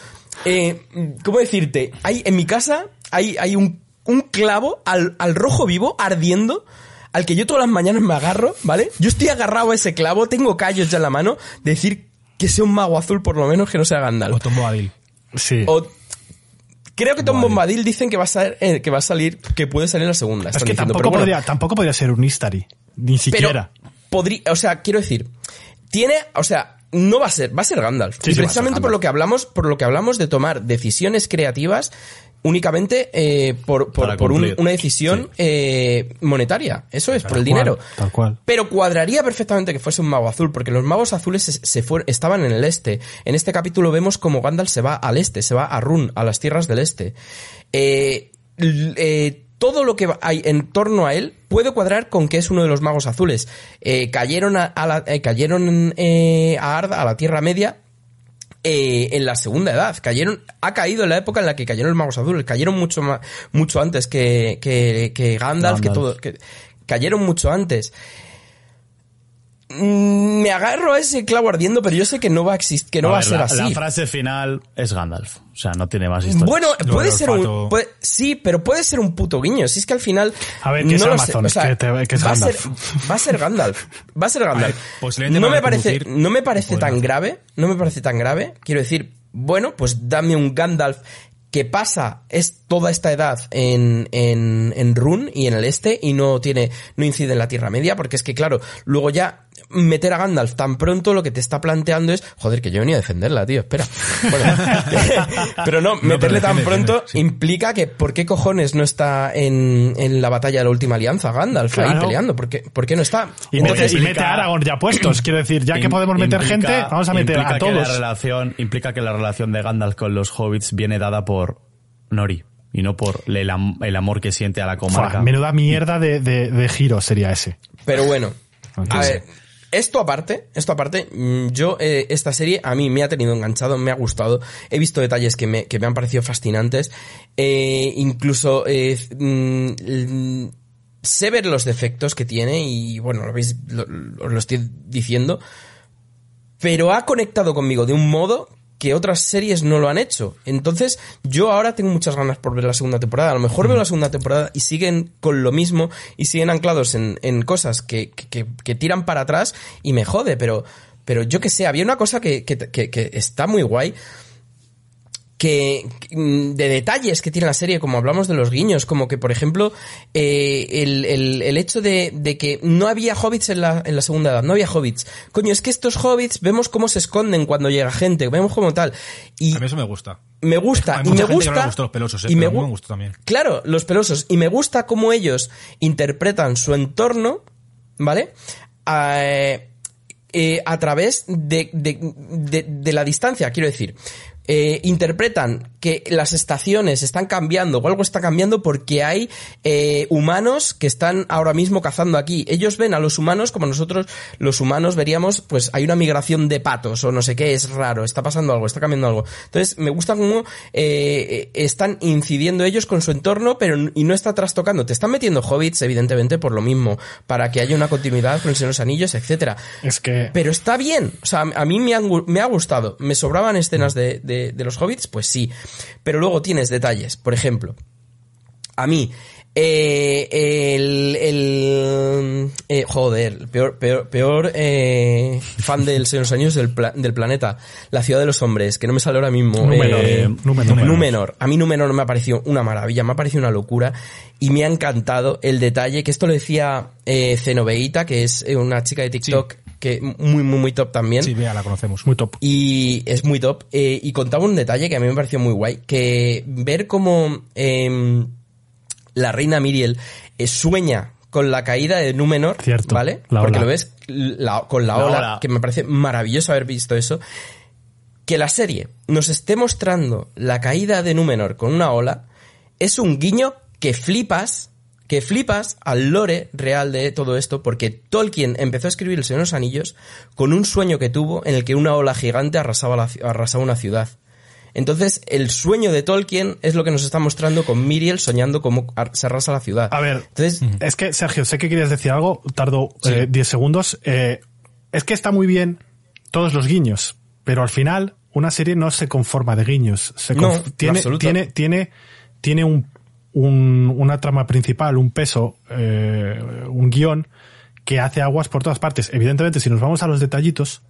[SPEAKER 2] Eh, ¿Cómo decirte? Hay, en mi casa hay, hay un, un clavo al, al rojo vivo ardiendo. Al que yo todas las mañanas me agarro, ¿vale? Yo estoy agarrado a ese clavo, tengo callos ya en la mano, decir que sea un mago azul por lo menos que no sea Gandalf.
[SPEAKER 1] O Tom Bombadil.
[SPEAKER 3] Sí.
[SPEAKER 2] O- creo que Tom Bombadil dicen que va a salir, eh, que va a salir, que puede salir en la segunda.
[SPEAKER 3] es que
[SPEAKER 2] diciendo,
[SPEAKER 3] tampoco,
[SPEAKER 2] pero bueno.
[SPEAKER 3] podría, tampoco podría ser un Istari. Ni siquiera.
[SPEAKER 2] Pero podría, o sea, quiero decir, tiene, o sea, no va a ser, va a ser Gandalf.
[SPEAKER 3] Sí,
[SPEAKER 2] y
[SPEAKER 3] sí, ser
[SPEAKER 2] precisamente por lo que hablamos, por lo que hablamos de tomar decisiones creativas únicamente eh, por, por, por un- una decisión eh, monetaria. Eso es, por el
[SPEAKER 3] cual,
[SPEAKER 2] dinero.
[SPEAKER 3] tal cual.
[SPEAKER 2] Pero cuadraría perfectamente que fuese un mago azul, porque los magos azules se, se fueron- estaban en el este. En este capítulo vemos como Gandalf se va al este, se va a Run, a las tierras del este. Eh, eh, todo lo que hay en torno a él puede cuadrar con que es uno de los magos azules. Eh, cayeron a, a la- eh, cayeron eh, a Arda, a la Tierra Media, eh, en la segunda edad. Cayeron, ha caído en la época en la que cayeron los magos azules. Cayeron mucho más, mucho antes que, que, que Gandalf, que
[SPEAKER 3] Gandalf.
[SPEAKER 2] todo, que, cayeron mucho antes. Mm, Me agarro a ese clavo ardiendo, pero yo sé que no va a existir, que no
[SPEAKER 4] A
[SPEAKER 2] va
[SPEAKER 4] ver,
[SPEAKER 2] a ser
[SPEAKER 4] la,
[SPEAKER 2] así.
[SPEAKER 4] la frase final es Gandalf. O sea, no tiene más historia.
[SPEAKER 2] Bueno, puede ser un, puede- sí, pero puede ser un puto guiño. Si es que al final.
[SPEAKER 3] A ver, que es
[SPEAKER 2] lo
[SPEAKER 3] Amazon,
[SPEAKER 2] o sea,
[SPEAKER 3] que te- que es
[SPEAKER 2] va, a ser,
[SPEAKER 3] Gandalf.
[SPEAKER 2] va a ser Gandalf. Va a ser Gandalf.
[SPEAKER 1] A ver, posiblemente
[SPEAKER 2] no me parece, no me parece tan grave. No me parece tan grave. Quiero decir, bueno, pues dame un Gandalf que pasa es toda esta edad en, en, en Run y en el este y no tiene, no incide en la Tierra Media, porque es que claro, luego ya meter a Gandalf tan pronto lo que te está planteando es, joder, que yo venía a defenderla, tío, espera. Bueno, pero no, meterle tan pronto implica que ¿por qué cojones no está en, en la batalla de la última alianza Gandalf ahí peleando? ¿por qué, por qué no está?
[SPEAKER 3] Y,
[SPEAKER 4] O
[SPEAKER 3] mete, y mete a Aragorn ya puestos. Quiero decir, ya que podemos meter
[SPEAKER 4] implica-
[SPEAKER 3] gente, vamos a meter a
[SPEAKER 4] que la
[SPEAKER 3] todos.
[SPEAKER 4] relación, implica que la relación de Gandalf con los hobbits viene dada por Nori y no por el, am- el amor que siente a la comarca.
[SPEAKER 3] Fua, menuda mierda de, de, de giro sería ese.
[SPEAKER 2] Pero bueno, a ver, esto aparte, esto aparte, mm, yo eh, esta serie a mí me ha tenido enganchado, me ha gustado, he visto detalles que me, que me han parecido fascinantes, eh, incluso eh, mm, sé ver los defectos que tiene y bueno, lo veis, lo estoy diciendo, pero ha conectado conmigo de un modo que otras series no lo han hecho. Entonces, yo ahora tengo muchas ganas por ver la segunda temporada. A lo mejor veo la segunda temporada y siguen con lo mismo y siguen anclados en, en cosas que, que- que tiran para atrás y me jode, pero, pero yo que sé, había una cosa que, que- está muy guay que mm, de detalles que tiene la serie, como hablamos de los guiños, como que, por ejemplo, eh, el, el- el hecho de, de que no había hobbits en la, en la segunda edad, no había hobbits. Coño, es que estos hobbits vemos cómo se esconden cuando llega gente, vemos cómo tal. Y
[SPEAKER 1] A mí eso me gusta.
[SPEAKER 2] me gusta,
[SPEAKER 1] Hay
[SPEAKER 2] y
[SPEAKER 1] mucha
[SPEAKER 2] me
[SPEAKER 1] no
[SPEAKER 2] gusta.
[SPEAKER 1] gustan los pelosos, eh,
[SPEAKER 2] y
[SPEAKER 1] mí
[SPEAKER 2] gu-
[SPEAKER 1] me gusta también.
[SPEAKER 2] Claro, los pelosos. Y me gusta cómo ellos interpretan su entorno, ¿vale? A, eh, a través de, de- de- de la distancia, quiero decir. Eh, interpretan que las estaciones están cambiando o algo está cambiando porque hay eh, humanos que están ahora mismo cazando aquí. Ellos ven a los humanos como nosotros los humanos veríamos, pues hay una migración de patos o no sé qué, es raro, está pasando algo, está cambiando algo. Entonces me gusta cómo eh, están incidiendo ellos con su entorno, pero y no está trastocando. Te están metiendo hobbits, evidentemente, por lo mismo, para que haya una continuidad con el Señor de los Anillos, etcétera.
[SPEAKER 3] Es que
[SPEAKER 2] Pero está bien. O sea, a mí me, han me ha gustado. ¿Me sobraban escenas de, de- de los hobbits? Pues sí. Pero luego tienes detalles. Por ejemplo, a mí, eh, el, el eh, joder, peor, peor, peor eh, fan del Señor de los Anillos del, pla- del planeta, la ciudad de los hombres, que no me sale ahora mismo.
[SPEAKER 3] Númenor,
[SPEAKER 2] eh,
[SPEAKER 3] Númenor.
[SPEAKER 2] Númenor. A mí Númenor me ha parecido una maravilla, me ha parecido una locura y me ha encantado el detalle, que esto lo decía eh, Zenobeita, que es eh, una chica de TikTok que muy, muy, muy top también.
[SPEAKER 1] Sí, vea, la conocemos.
[SPEAKER 3] Muy top.
[SPEAKER 2] Y es muy top. Eh, y contaba un detalle que a mí me pareció muy guay, que ver cómo em, la reina Miriel eh, sueña con la caída de Númenor,
[SPEAKER 3] Cierto,
[SPEAKER 2] ¿vale?
[SPEAKER 3] la
[SPEAKER 2] Porque
[SPEAKER 3] ola.
[SPEAKER 2] lo ves la- con la,
[SPEAKER 4] La
[SPEAKER 2] ola,
[SPEAKER 4] ola.
[SPEAKER 2] que me parece maravilloso haber visto eso. Que la serie nos esté mostrando la caída de Númenor con una ola es un guiño que flipas, que flipas al lore real de todo esto, porque Tolkien empezó a escribir El Señor de los Anillos con un sueño que tuvo en el que una ola gigante arrasaba, la ci- arrasaba una ciudad. Entonces, el sueño de Tolkien es lo que nos está mostrando con Miriel soñando cómo se arrasa la ciudad.
[SPEAKER 3] A ver,
[SPEAKER 2] Entonces,
[SPEAKER 3] Es que, Sergio, sé que querías decir algo, tardo eh, 10 segundos. Eh, es que está muy bien todos los guiños, pero al final una serie no se conforma de guiños. Se
[SPEAKER 2] No,
[SPEAKER 3] tiene, tiene, tiene, tiene un, un- una trama principal, un peso, eh, un guion que hace aguas por todas partes. Evidentemente, si nos vamos a los detallitos,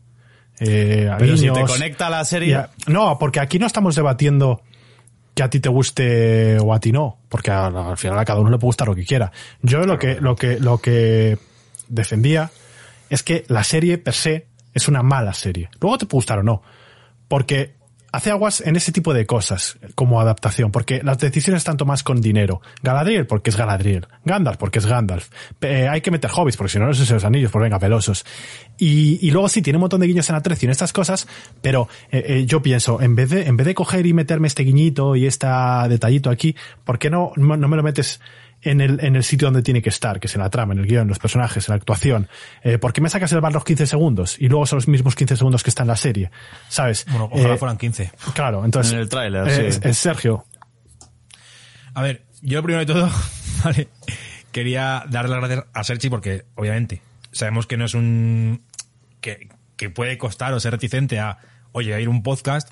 [SPEAKER 3] eh, a
[SPEAKER 4] Pero si te conecta a la serie...
[SPEAKER 3] a- no, porque aquí no estamos debatiendo que a ti te guste o a ti no, porque al, al final a cada uno le puede gustar lo que quiera. Yo lo que, lo que, lo que defendía es que la serie per se es una mala serie. Luego te puede gustar o no. Porque hace aguas en ese tipo de cosas como adaptación, porque las decisiones están tomadas con dinero. Galadriel porque es Galadriel, Gandalf porque es Gandalf. Eh, hay que meter hobbies porque si no no es los anillos, pues venga, pelosos. Y, y luego sí, tiene un montón de guiños en Atrecio en estas cosas, pero eh, eh, yo pienso, en vez de en vez de coger y meterme este guiñito y este detallito aquí, ¿por qué no no me lo metes en el, en el sitio donde tiene que estar, que es en la trama, en el guion, en los personajes, en la actuación. Eh, ¿Por qué me sacas el Balrog 15 segundos? Y luego son los mismos 15 segundos que está en la serie. ¿Sabes?
[SPEAKER 1] Bueno, ojalá
[SPEAKER 3] Eh,
[SPEAKER 1] fueran 15.
[SPEAKER 3] Claro, entonces.
[SPEAKER 4] En el tráiler,
[SPEAKER 3] eh,
[SPEAKER 4] sí.
[SPEAKER 3] es Sergio.
[SPEAKER 1] A ver, yo primero de todo, vale, quería darle las gracias a Serchi porque, obviamente, sabemos que no es un... que, que puede costar o ser reticente a, oye, a ir a un podcast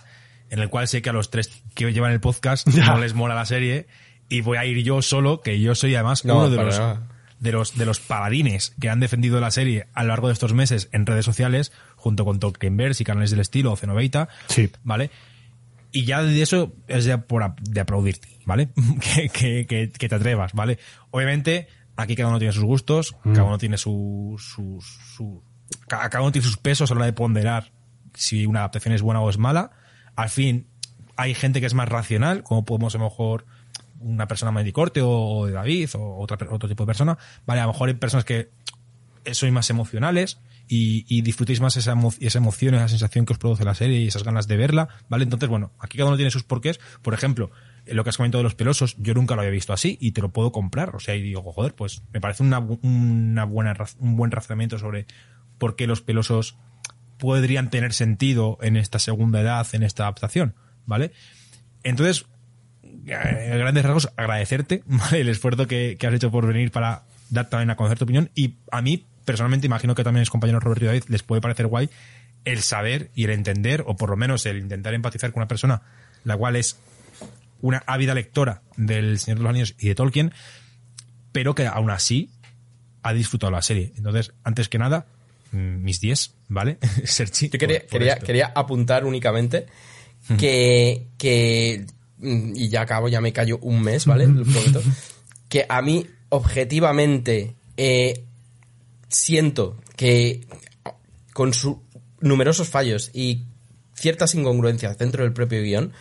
[SPEAKER 1] en el cual sé que a los tres que llevan el podcast
[SPEAKER 3] Ya.
[SPEAKER 1] no les mola la serie y voy a ir yo solo, que yo soy además
[SPEAKER 2] No,
[SPEAKER 1] uno de los,
[SPEAKER 2] nada.
[SPEAKER 1] de los de los paladines que han defendido la serie a lo largo de estos meses en redes sociales, junto con Tolkienverse y canales del estilo o Cenobeita,
[SPEAKER 3] Sí.
[SPEAKER 1] ¿vale? Y ya de eso es ya por de aplaudirte, ¿vale? que, que, que, que te atrevas, ¿vale? Obviamente, aquí cada uno tiene sus gustos, cada uno tiene su- ca- cada uno tiene sus pesos a la hora de ponderar si una adaptación es buena o es mala. Al fin, hay gente que es más racional, como podemos a lo mejor una persona más de corte o de David o otra, otro tipo de persona, ¿vale? A lo mejor hay personas que sois más emocionales y, disfrutéis más esa, esa emoción, esa sensación que os produce la serie y esas ganas de verla, ¿vale? Entonces, bueno, aquí cada uno tiene sus porqués. Por ejemplo, eh, lo que has comentado de los pelosos, yo nunca lo había visto así y te lo puedo comprar. O sea, y digo, joder, pues me parece una, una buena, un buen razonamiento sobre por qué los pelosos podrían tener sentido en esta segunda edad, en esta adaptación, ¿vale? Entonces, a grandes rasgos, agradecerte ¿vale? el esfuerzo que, que has hecho por venir para dar también a conocer tu opinión. Y a mí, personalmente, imagino que también a mis compañeros Roberto y David les puede parecer guay el saber y el entender, o por lo menos el intentar empatizar con una persona la cual es una ávida lectora del Señor de los Anillos y de Tolkien, pero que aún así ha disfrutado la serie. Entonces, antes que nada, mm, mis 10, ¿vale? Serchi.
[SPEAKER 2] Yo quería,
[SPEAKER 1] por- por
[SPEAKER 2] quería, quería apuntar únicamente que, que, y ya acabo, ya me callo un mes, ¿vale? Prometo. Que a mí, objetivamente, eh, siento que con sus numerosos fallos y ciertas incongruencias dentro del propio guion,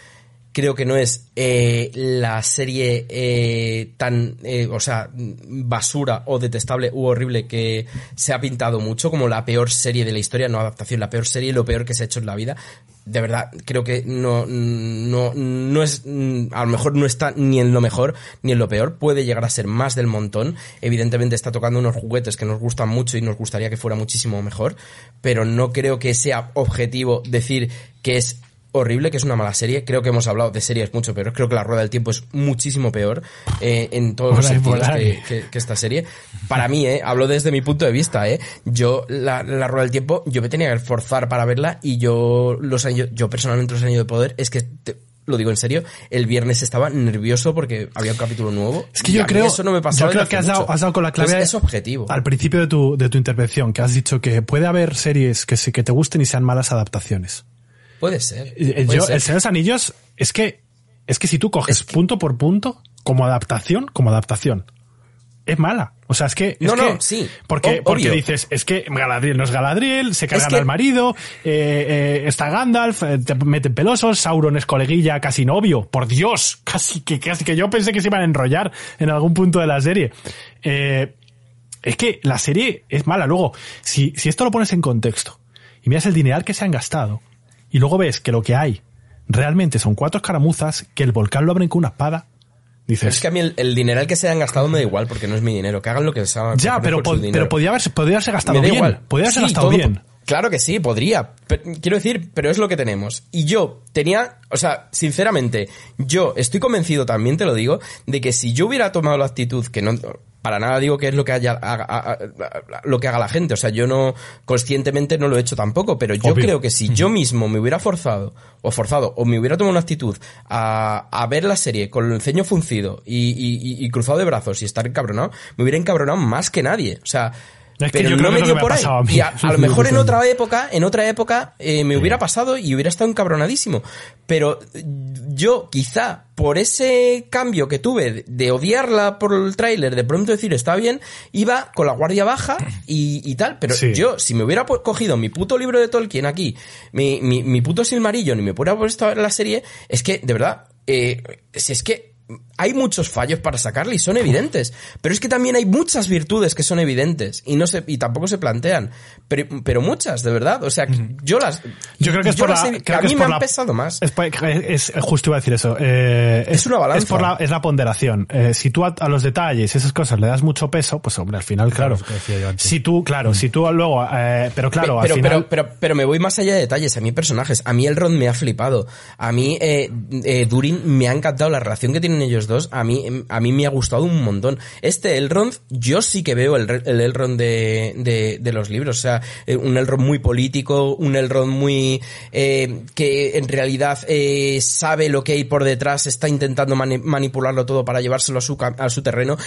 [SPEAKER 2] creo que no es eh, la serie eh, tan, eh, o sea, basura o detestable u horrible que se ha pintado mucho como la peor serie de la historia, no adaptación, la peor serie y lo peor que se ha hecho en la vida. De verdad, creo que no, no, no es, mm, a lo mejor no está ni en lo mejor ni en lo peor, puede llegar a ser más del montón. Evidentemente está tocando unos juguetes que nos gustan mucho y nos gustaría que fuera muchísimo mejor, pero no creo que sea objetivo decir que es horrible, que es una mala serie. Creo que hemos hablado de series mucho peor. Creo que La Rueda del Tiempo es muchísimo peor eh, en todos los sentidos que, que- que esta serie. Para mí, eh, hablo desde mi punto de vista, eh. Yo, la, la Rueda del Tiempo, yo me tenía que forzar para verla y yo, los años, yo personalmente los años de poder, es que te- lo digo en serio, el viernes estaba nervioso porque había un capítulo nuevo.
[SPEAKER 3] Es que yo creo,
[SPEAKER 2] eso no me
[SPEAKER 3] yo creo que has dado, has dado con la clave
[SPEAKER 2] es objetivo.
[SPEAKER 3] al principio de tu, de tu intervención, que has dicho que puede haber series que sí que te gusten y sean malas adaptaciones.
[SPEAKER 2] Puede ser.
[SPEAKER 3] Eh,
[SPEAKER 2] puede
[SPEAKER 3] yo,
[SPEAKER 2] ser.
[SPEAKER 3] el Señor de los Anillos, es que, es que si tú coges
[SPEAKER 2] Es que-
[SPEAKER 3] punto por punto, como adaptación, como adaptación, es mala. O sea, es que. es
[SPEAKER 2] No, no, sí.
[SPEAKER 3] Porque, porque dices, es que Galadriel no es Galadriel, se cargan
[SPEAKER 2] que-
[SPEAKER 3] al marido, eh, eh, está Gandalf, eh, te meten pelosos, Sauron es coleguilla, casi novio. Por Dios, casi que, casi que yo pensé que se iban a enrollar en algún punto de la serie. Es que la serie es mala. Luego, si, si esto lo pones en contexto y miras el dineral que se han gastado y luego ves que lo que hay realmente son cuatro escaramuzas que el volcán lo abren con una espada, dices,
[SPEAKER 2] Es que a mí el, el dineral que se hayan gastado me da igual porque no es mi dinero. Que hagan lo que se hagan.
[SPEAKER 3] ya, pero, po- pero podía haberse, podría haberse gastado
[SPEAKER 2] Me da
[SPEAKER 3] bien.
[SPEAKER 2] igual.
[SPEAKER 3] Podría haberse
[SPEAKER 2] Sí,
[SPEAKER 3] gastado
[SPEAKER 2] todo
[SPEAKER 3] bien.
[SPEAKER 2] Claro que sí, podría. Pero- quiero decir, pero es lo que tenemos. Y yo tenía, o sea, sinceramente, yo estoy convencido también, te lo digo, de que si yo hubiera tomado la actitud que no, para nada digo que es lo que haya, haga- haga- lo que haga la gente. O sea, yo no, conscientemente no lo he hecho tampoco, pero yo
[SPEAKER 3] Obvio.
[SPEAKER 2] creo que si yo mismo me hubiera forzado, o forzado, o me hubiera tomado una actitud a, a ver la serie con el ceño fruncido y, y- y- y cruzado de brazos y estar encabronado, me hubiera encabronado más que nadie. O sea,
[SPEAKER 3] Es que
[SPEAKER 2] pero
[SPEAKER 3] yo
[SPEAKER 2] no
[SPEAKER 3] creo
[SPEAKER 2] me dio
[SPEAKER 3] me
[SPEAKER 2] por ahí.
[SPEAKER 3] a mí.
[SPEAKER 2] Y a, a lo mejor en otra época, en otra época, eh, me hubiera pasado y hubiera estado encabronadísimo. Pero eh, yo, quizá, por ese cambio que tuve de- odiarla por el tráiler, de pronto decir está bien, iba con la guardia baja y, y tal. Pero
[SPEAKER 3] Sí.
[SPEAKER 2] yo, si me hubiera cogido mi puto libro de Tolkien aquí, mi, mi, mi puto Silmarillion y me hubiera puesto a ver la serie, es que, de verdad, eh, si es que hay muchos fallos para sacarle y son evidentes. Pero es que también hay muchas virtudes que son evidentes y no se, y tampoco se plantean. Pero, pero muchas, de verdad. O sea, yo las,
[SPEAKER 3] Yo creo que es por
[SPEAKER 2] las
[SPEAKER 3] la,
[SPEAKER 2] he-
[SPEAKER 3] creo
[SPEAKER 2] a
[SPEAKER 3] que
[SPEAKER 2] mí
[SPEAKER 3] es
[SPEAKER 2] me han
[SPEAKER 3] la-
[SPEAKER 2] pesado más.
[SPEAKER 3] Es, por- es- es- justo iba a decir eso. eh,
[SPEAKER 2] Es una balanza.
[SPEAKER 3] Es, por la, es la ponderación. Eh, si tú a, a los detalles, esas cosas, le das mucho peso, pues hombre, al final, claro.
[SPEAKER 4] es lo que decía yo antes.
[SPEAKER 3] Si tú, claro, si tú luego, eh, pero claro,
[SPEAKER 2] pero,
[SPEAKER 3] al final.
[SPEAKER 2] pero, pero, pero me voy más allá de detalles. A mí personajes. A mí Elrond me ha flipado. A mí eh, eh, Durin me ha encantado. La relación que tienen ellos a mí, em, a mí me ha gustado un montón. Este Elrond, yo sí que veo el, el Elrond de, de, de los libros. O sea, eh, un Elrond muy político, un Elrond muy... eh, que en realidad eh, sabe lo que hay por detrás, está intentando mani- manipularlo todo para llevárselo a su, a su terreno.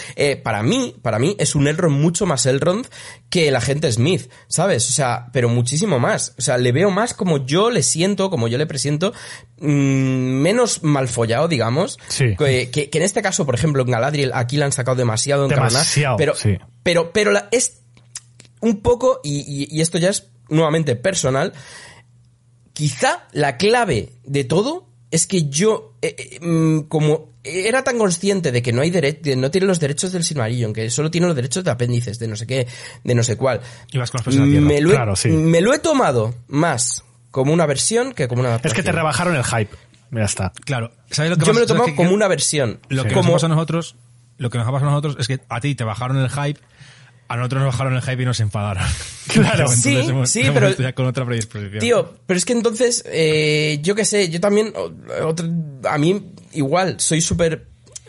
[SPEAKER 2] Para mí, para mí es un Elrond mucho más Elrond que el agente Smith, ¿sabes? O sea, pero muchísimo más. O sea, le veo más como yo le siento, como yo le presiento, menos mal follado, digamos.
[SPEAKER 3] Sí.
[SPEAKER 2] Que, que- que en este caso, por ejemplo, en Galadriel, aquí la han sacado demasiado en
[SPEAKER 3] Demasiado,
[SPEAKER 2] pero,
[SPEAKER 3] sí.
[SPEAKER 2] pero, pero la- es un poco, y, y- y esto ya es nuevamente personal, quizá la clave de todo es que yo, eh, eh, mm, como era tan consciente de que no hay de no tiene los derechos del Silmarillion, que solo tiene los derechos de apéndices, de no sé qué, de no sé cuál.
[SPEAKER 1] Ibas con los pies en la tierra.
[SPEAKER 2] Me lo, he,
[SPEAKER 3] Claro, sí.
[SPEAKER 2] me lo he tomado más como una versión que como una
[SPEAKER 3] es que te rebajaron el hype. Ya está.
[SPEAKER 1] Claro, ¿sabes lo que
[SPEAKER 2] Yo me lo he
[SPEAKER 1] pasa?
[SPEAKER 2] tomado
[SPEAKER 1] ¿Sabes qué?
[SPEAKER 2] como una versión.
[SPEAKER 1] Lo que
[SPEAKER 2] como,
[SPEAKER 1] nos ha pasado a nosotros, lo que nos ha pasado a nosotros es que a ti te bajaron el hype, a nosotros nos bajaron el hype y nos enfadaron.
[SPEAKER 3] Claro.
[SPEAKER 1] Entonces
[SPEAKER 2] Sí,
[SPEAKER 1] hemos-
[SPEAKER 2] sí,
[SPEAKER 1] hemos
[SPEAKER 2] pero-
[SPEAKER 1] ya con otra predisposición.
[SPEAKER 2] Tío, pero es que entonces, eh, yo qué sé, yo también, otro- a mí igual, soy súper,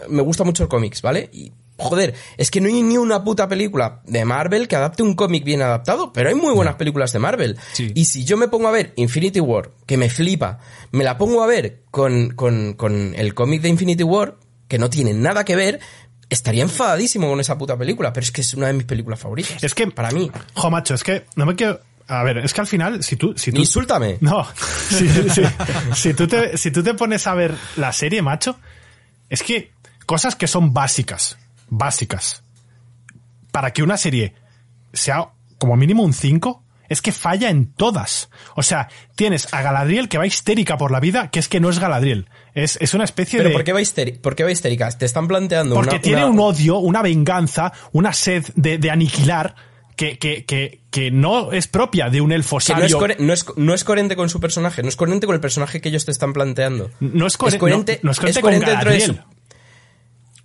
[SPEAKER 2] me gusta mucho el cómics, ¿vale? Y, joder, es que no hay ni una puta película de Marvel que adapte un cómic bien adaptado, pero hay muy buenas películas de Marvel.
[SPEAKER 1] Sí.
[SPEAKER 2] Y si yo me pongo a ver Infinity War, que me flipa, me la pongo a ver con, con, con el cómic de Infinity War, que no tiene nada que ver, estaría enfadadísimo con esa puta película, pero es que es una de mis películas favoritas.
[SPEAKER 3] Es que,
[SPEAKER 2] para mí.
[SPEAKER 3] Jo, macho, es que no me quiero. A ver, es que al final, si tú. Si tú
[SPEAKER 2] Insúltame.
[SPEAKER 3] No, si, si- si tú te, si tú te pones a ver la serie, macho, es que cosas que son básicas, básicas, para que una serie sea como mínimo un 5, es que falla en todas. O sea, tienes a Galadriel que va histérica por la vida, que es que no es Galadriel. Es, es una especie
[SPEAKER 2] Pero
[SPEAKER 3] de...
[SPEAKER 2] ¿por qué va histérica? ¿Por qué va histérica? Te están planteando
[SPEAKER 3] Porque
[SPEAKER 2] una-
[SPEAKER 3] tiene
[SPEAKER 2] una-
[SPEAKER 3] un odio, una venganza, una sed de, de aniquilar que, que, que, que no es propia de un elfo
[SPEAKER 2] que no es,
[SPEAKER 3] sabio.
[SPEAKER 2] no, es, no es coherente con su personaje, no es coherente con el personaje que ellos te están planteando.
[SPEAKER 3] No es, coher-
[SPEAKER 2] coherente,
[SPEAKER 3] no- no es coherente
[SPEAKER 2] es
[SPEAKER 3] con
[SPEAKER 2] dentro de
[SPEAKER 3] Galadriel.
[SPEAKER 2] su-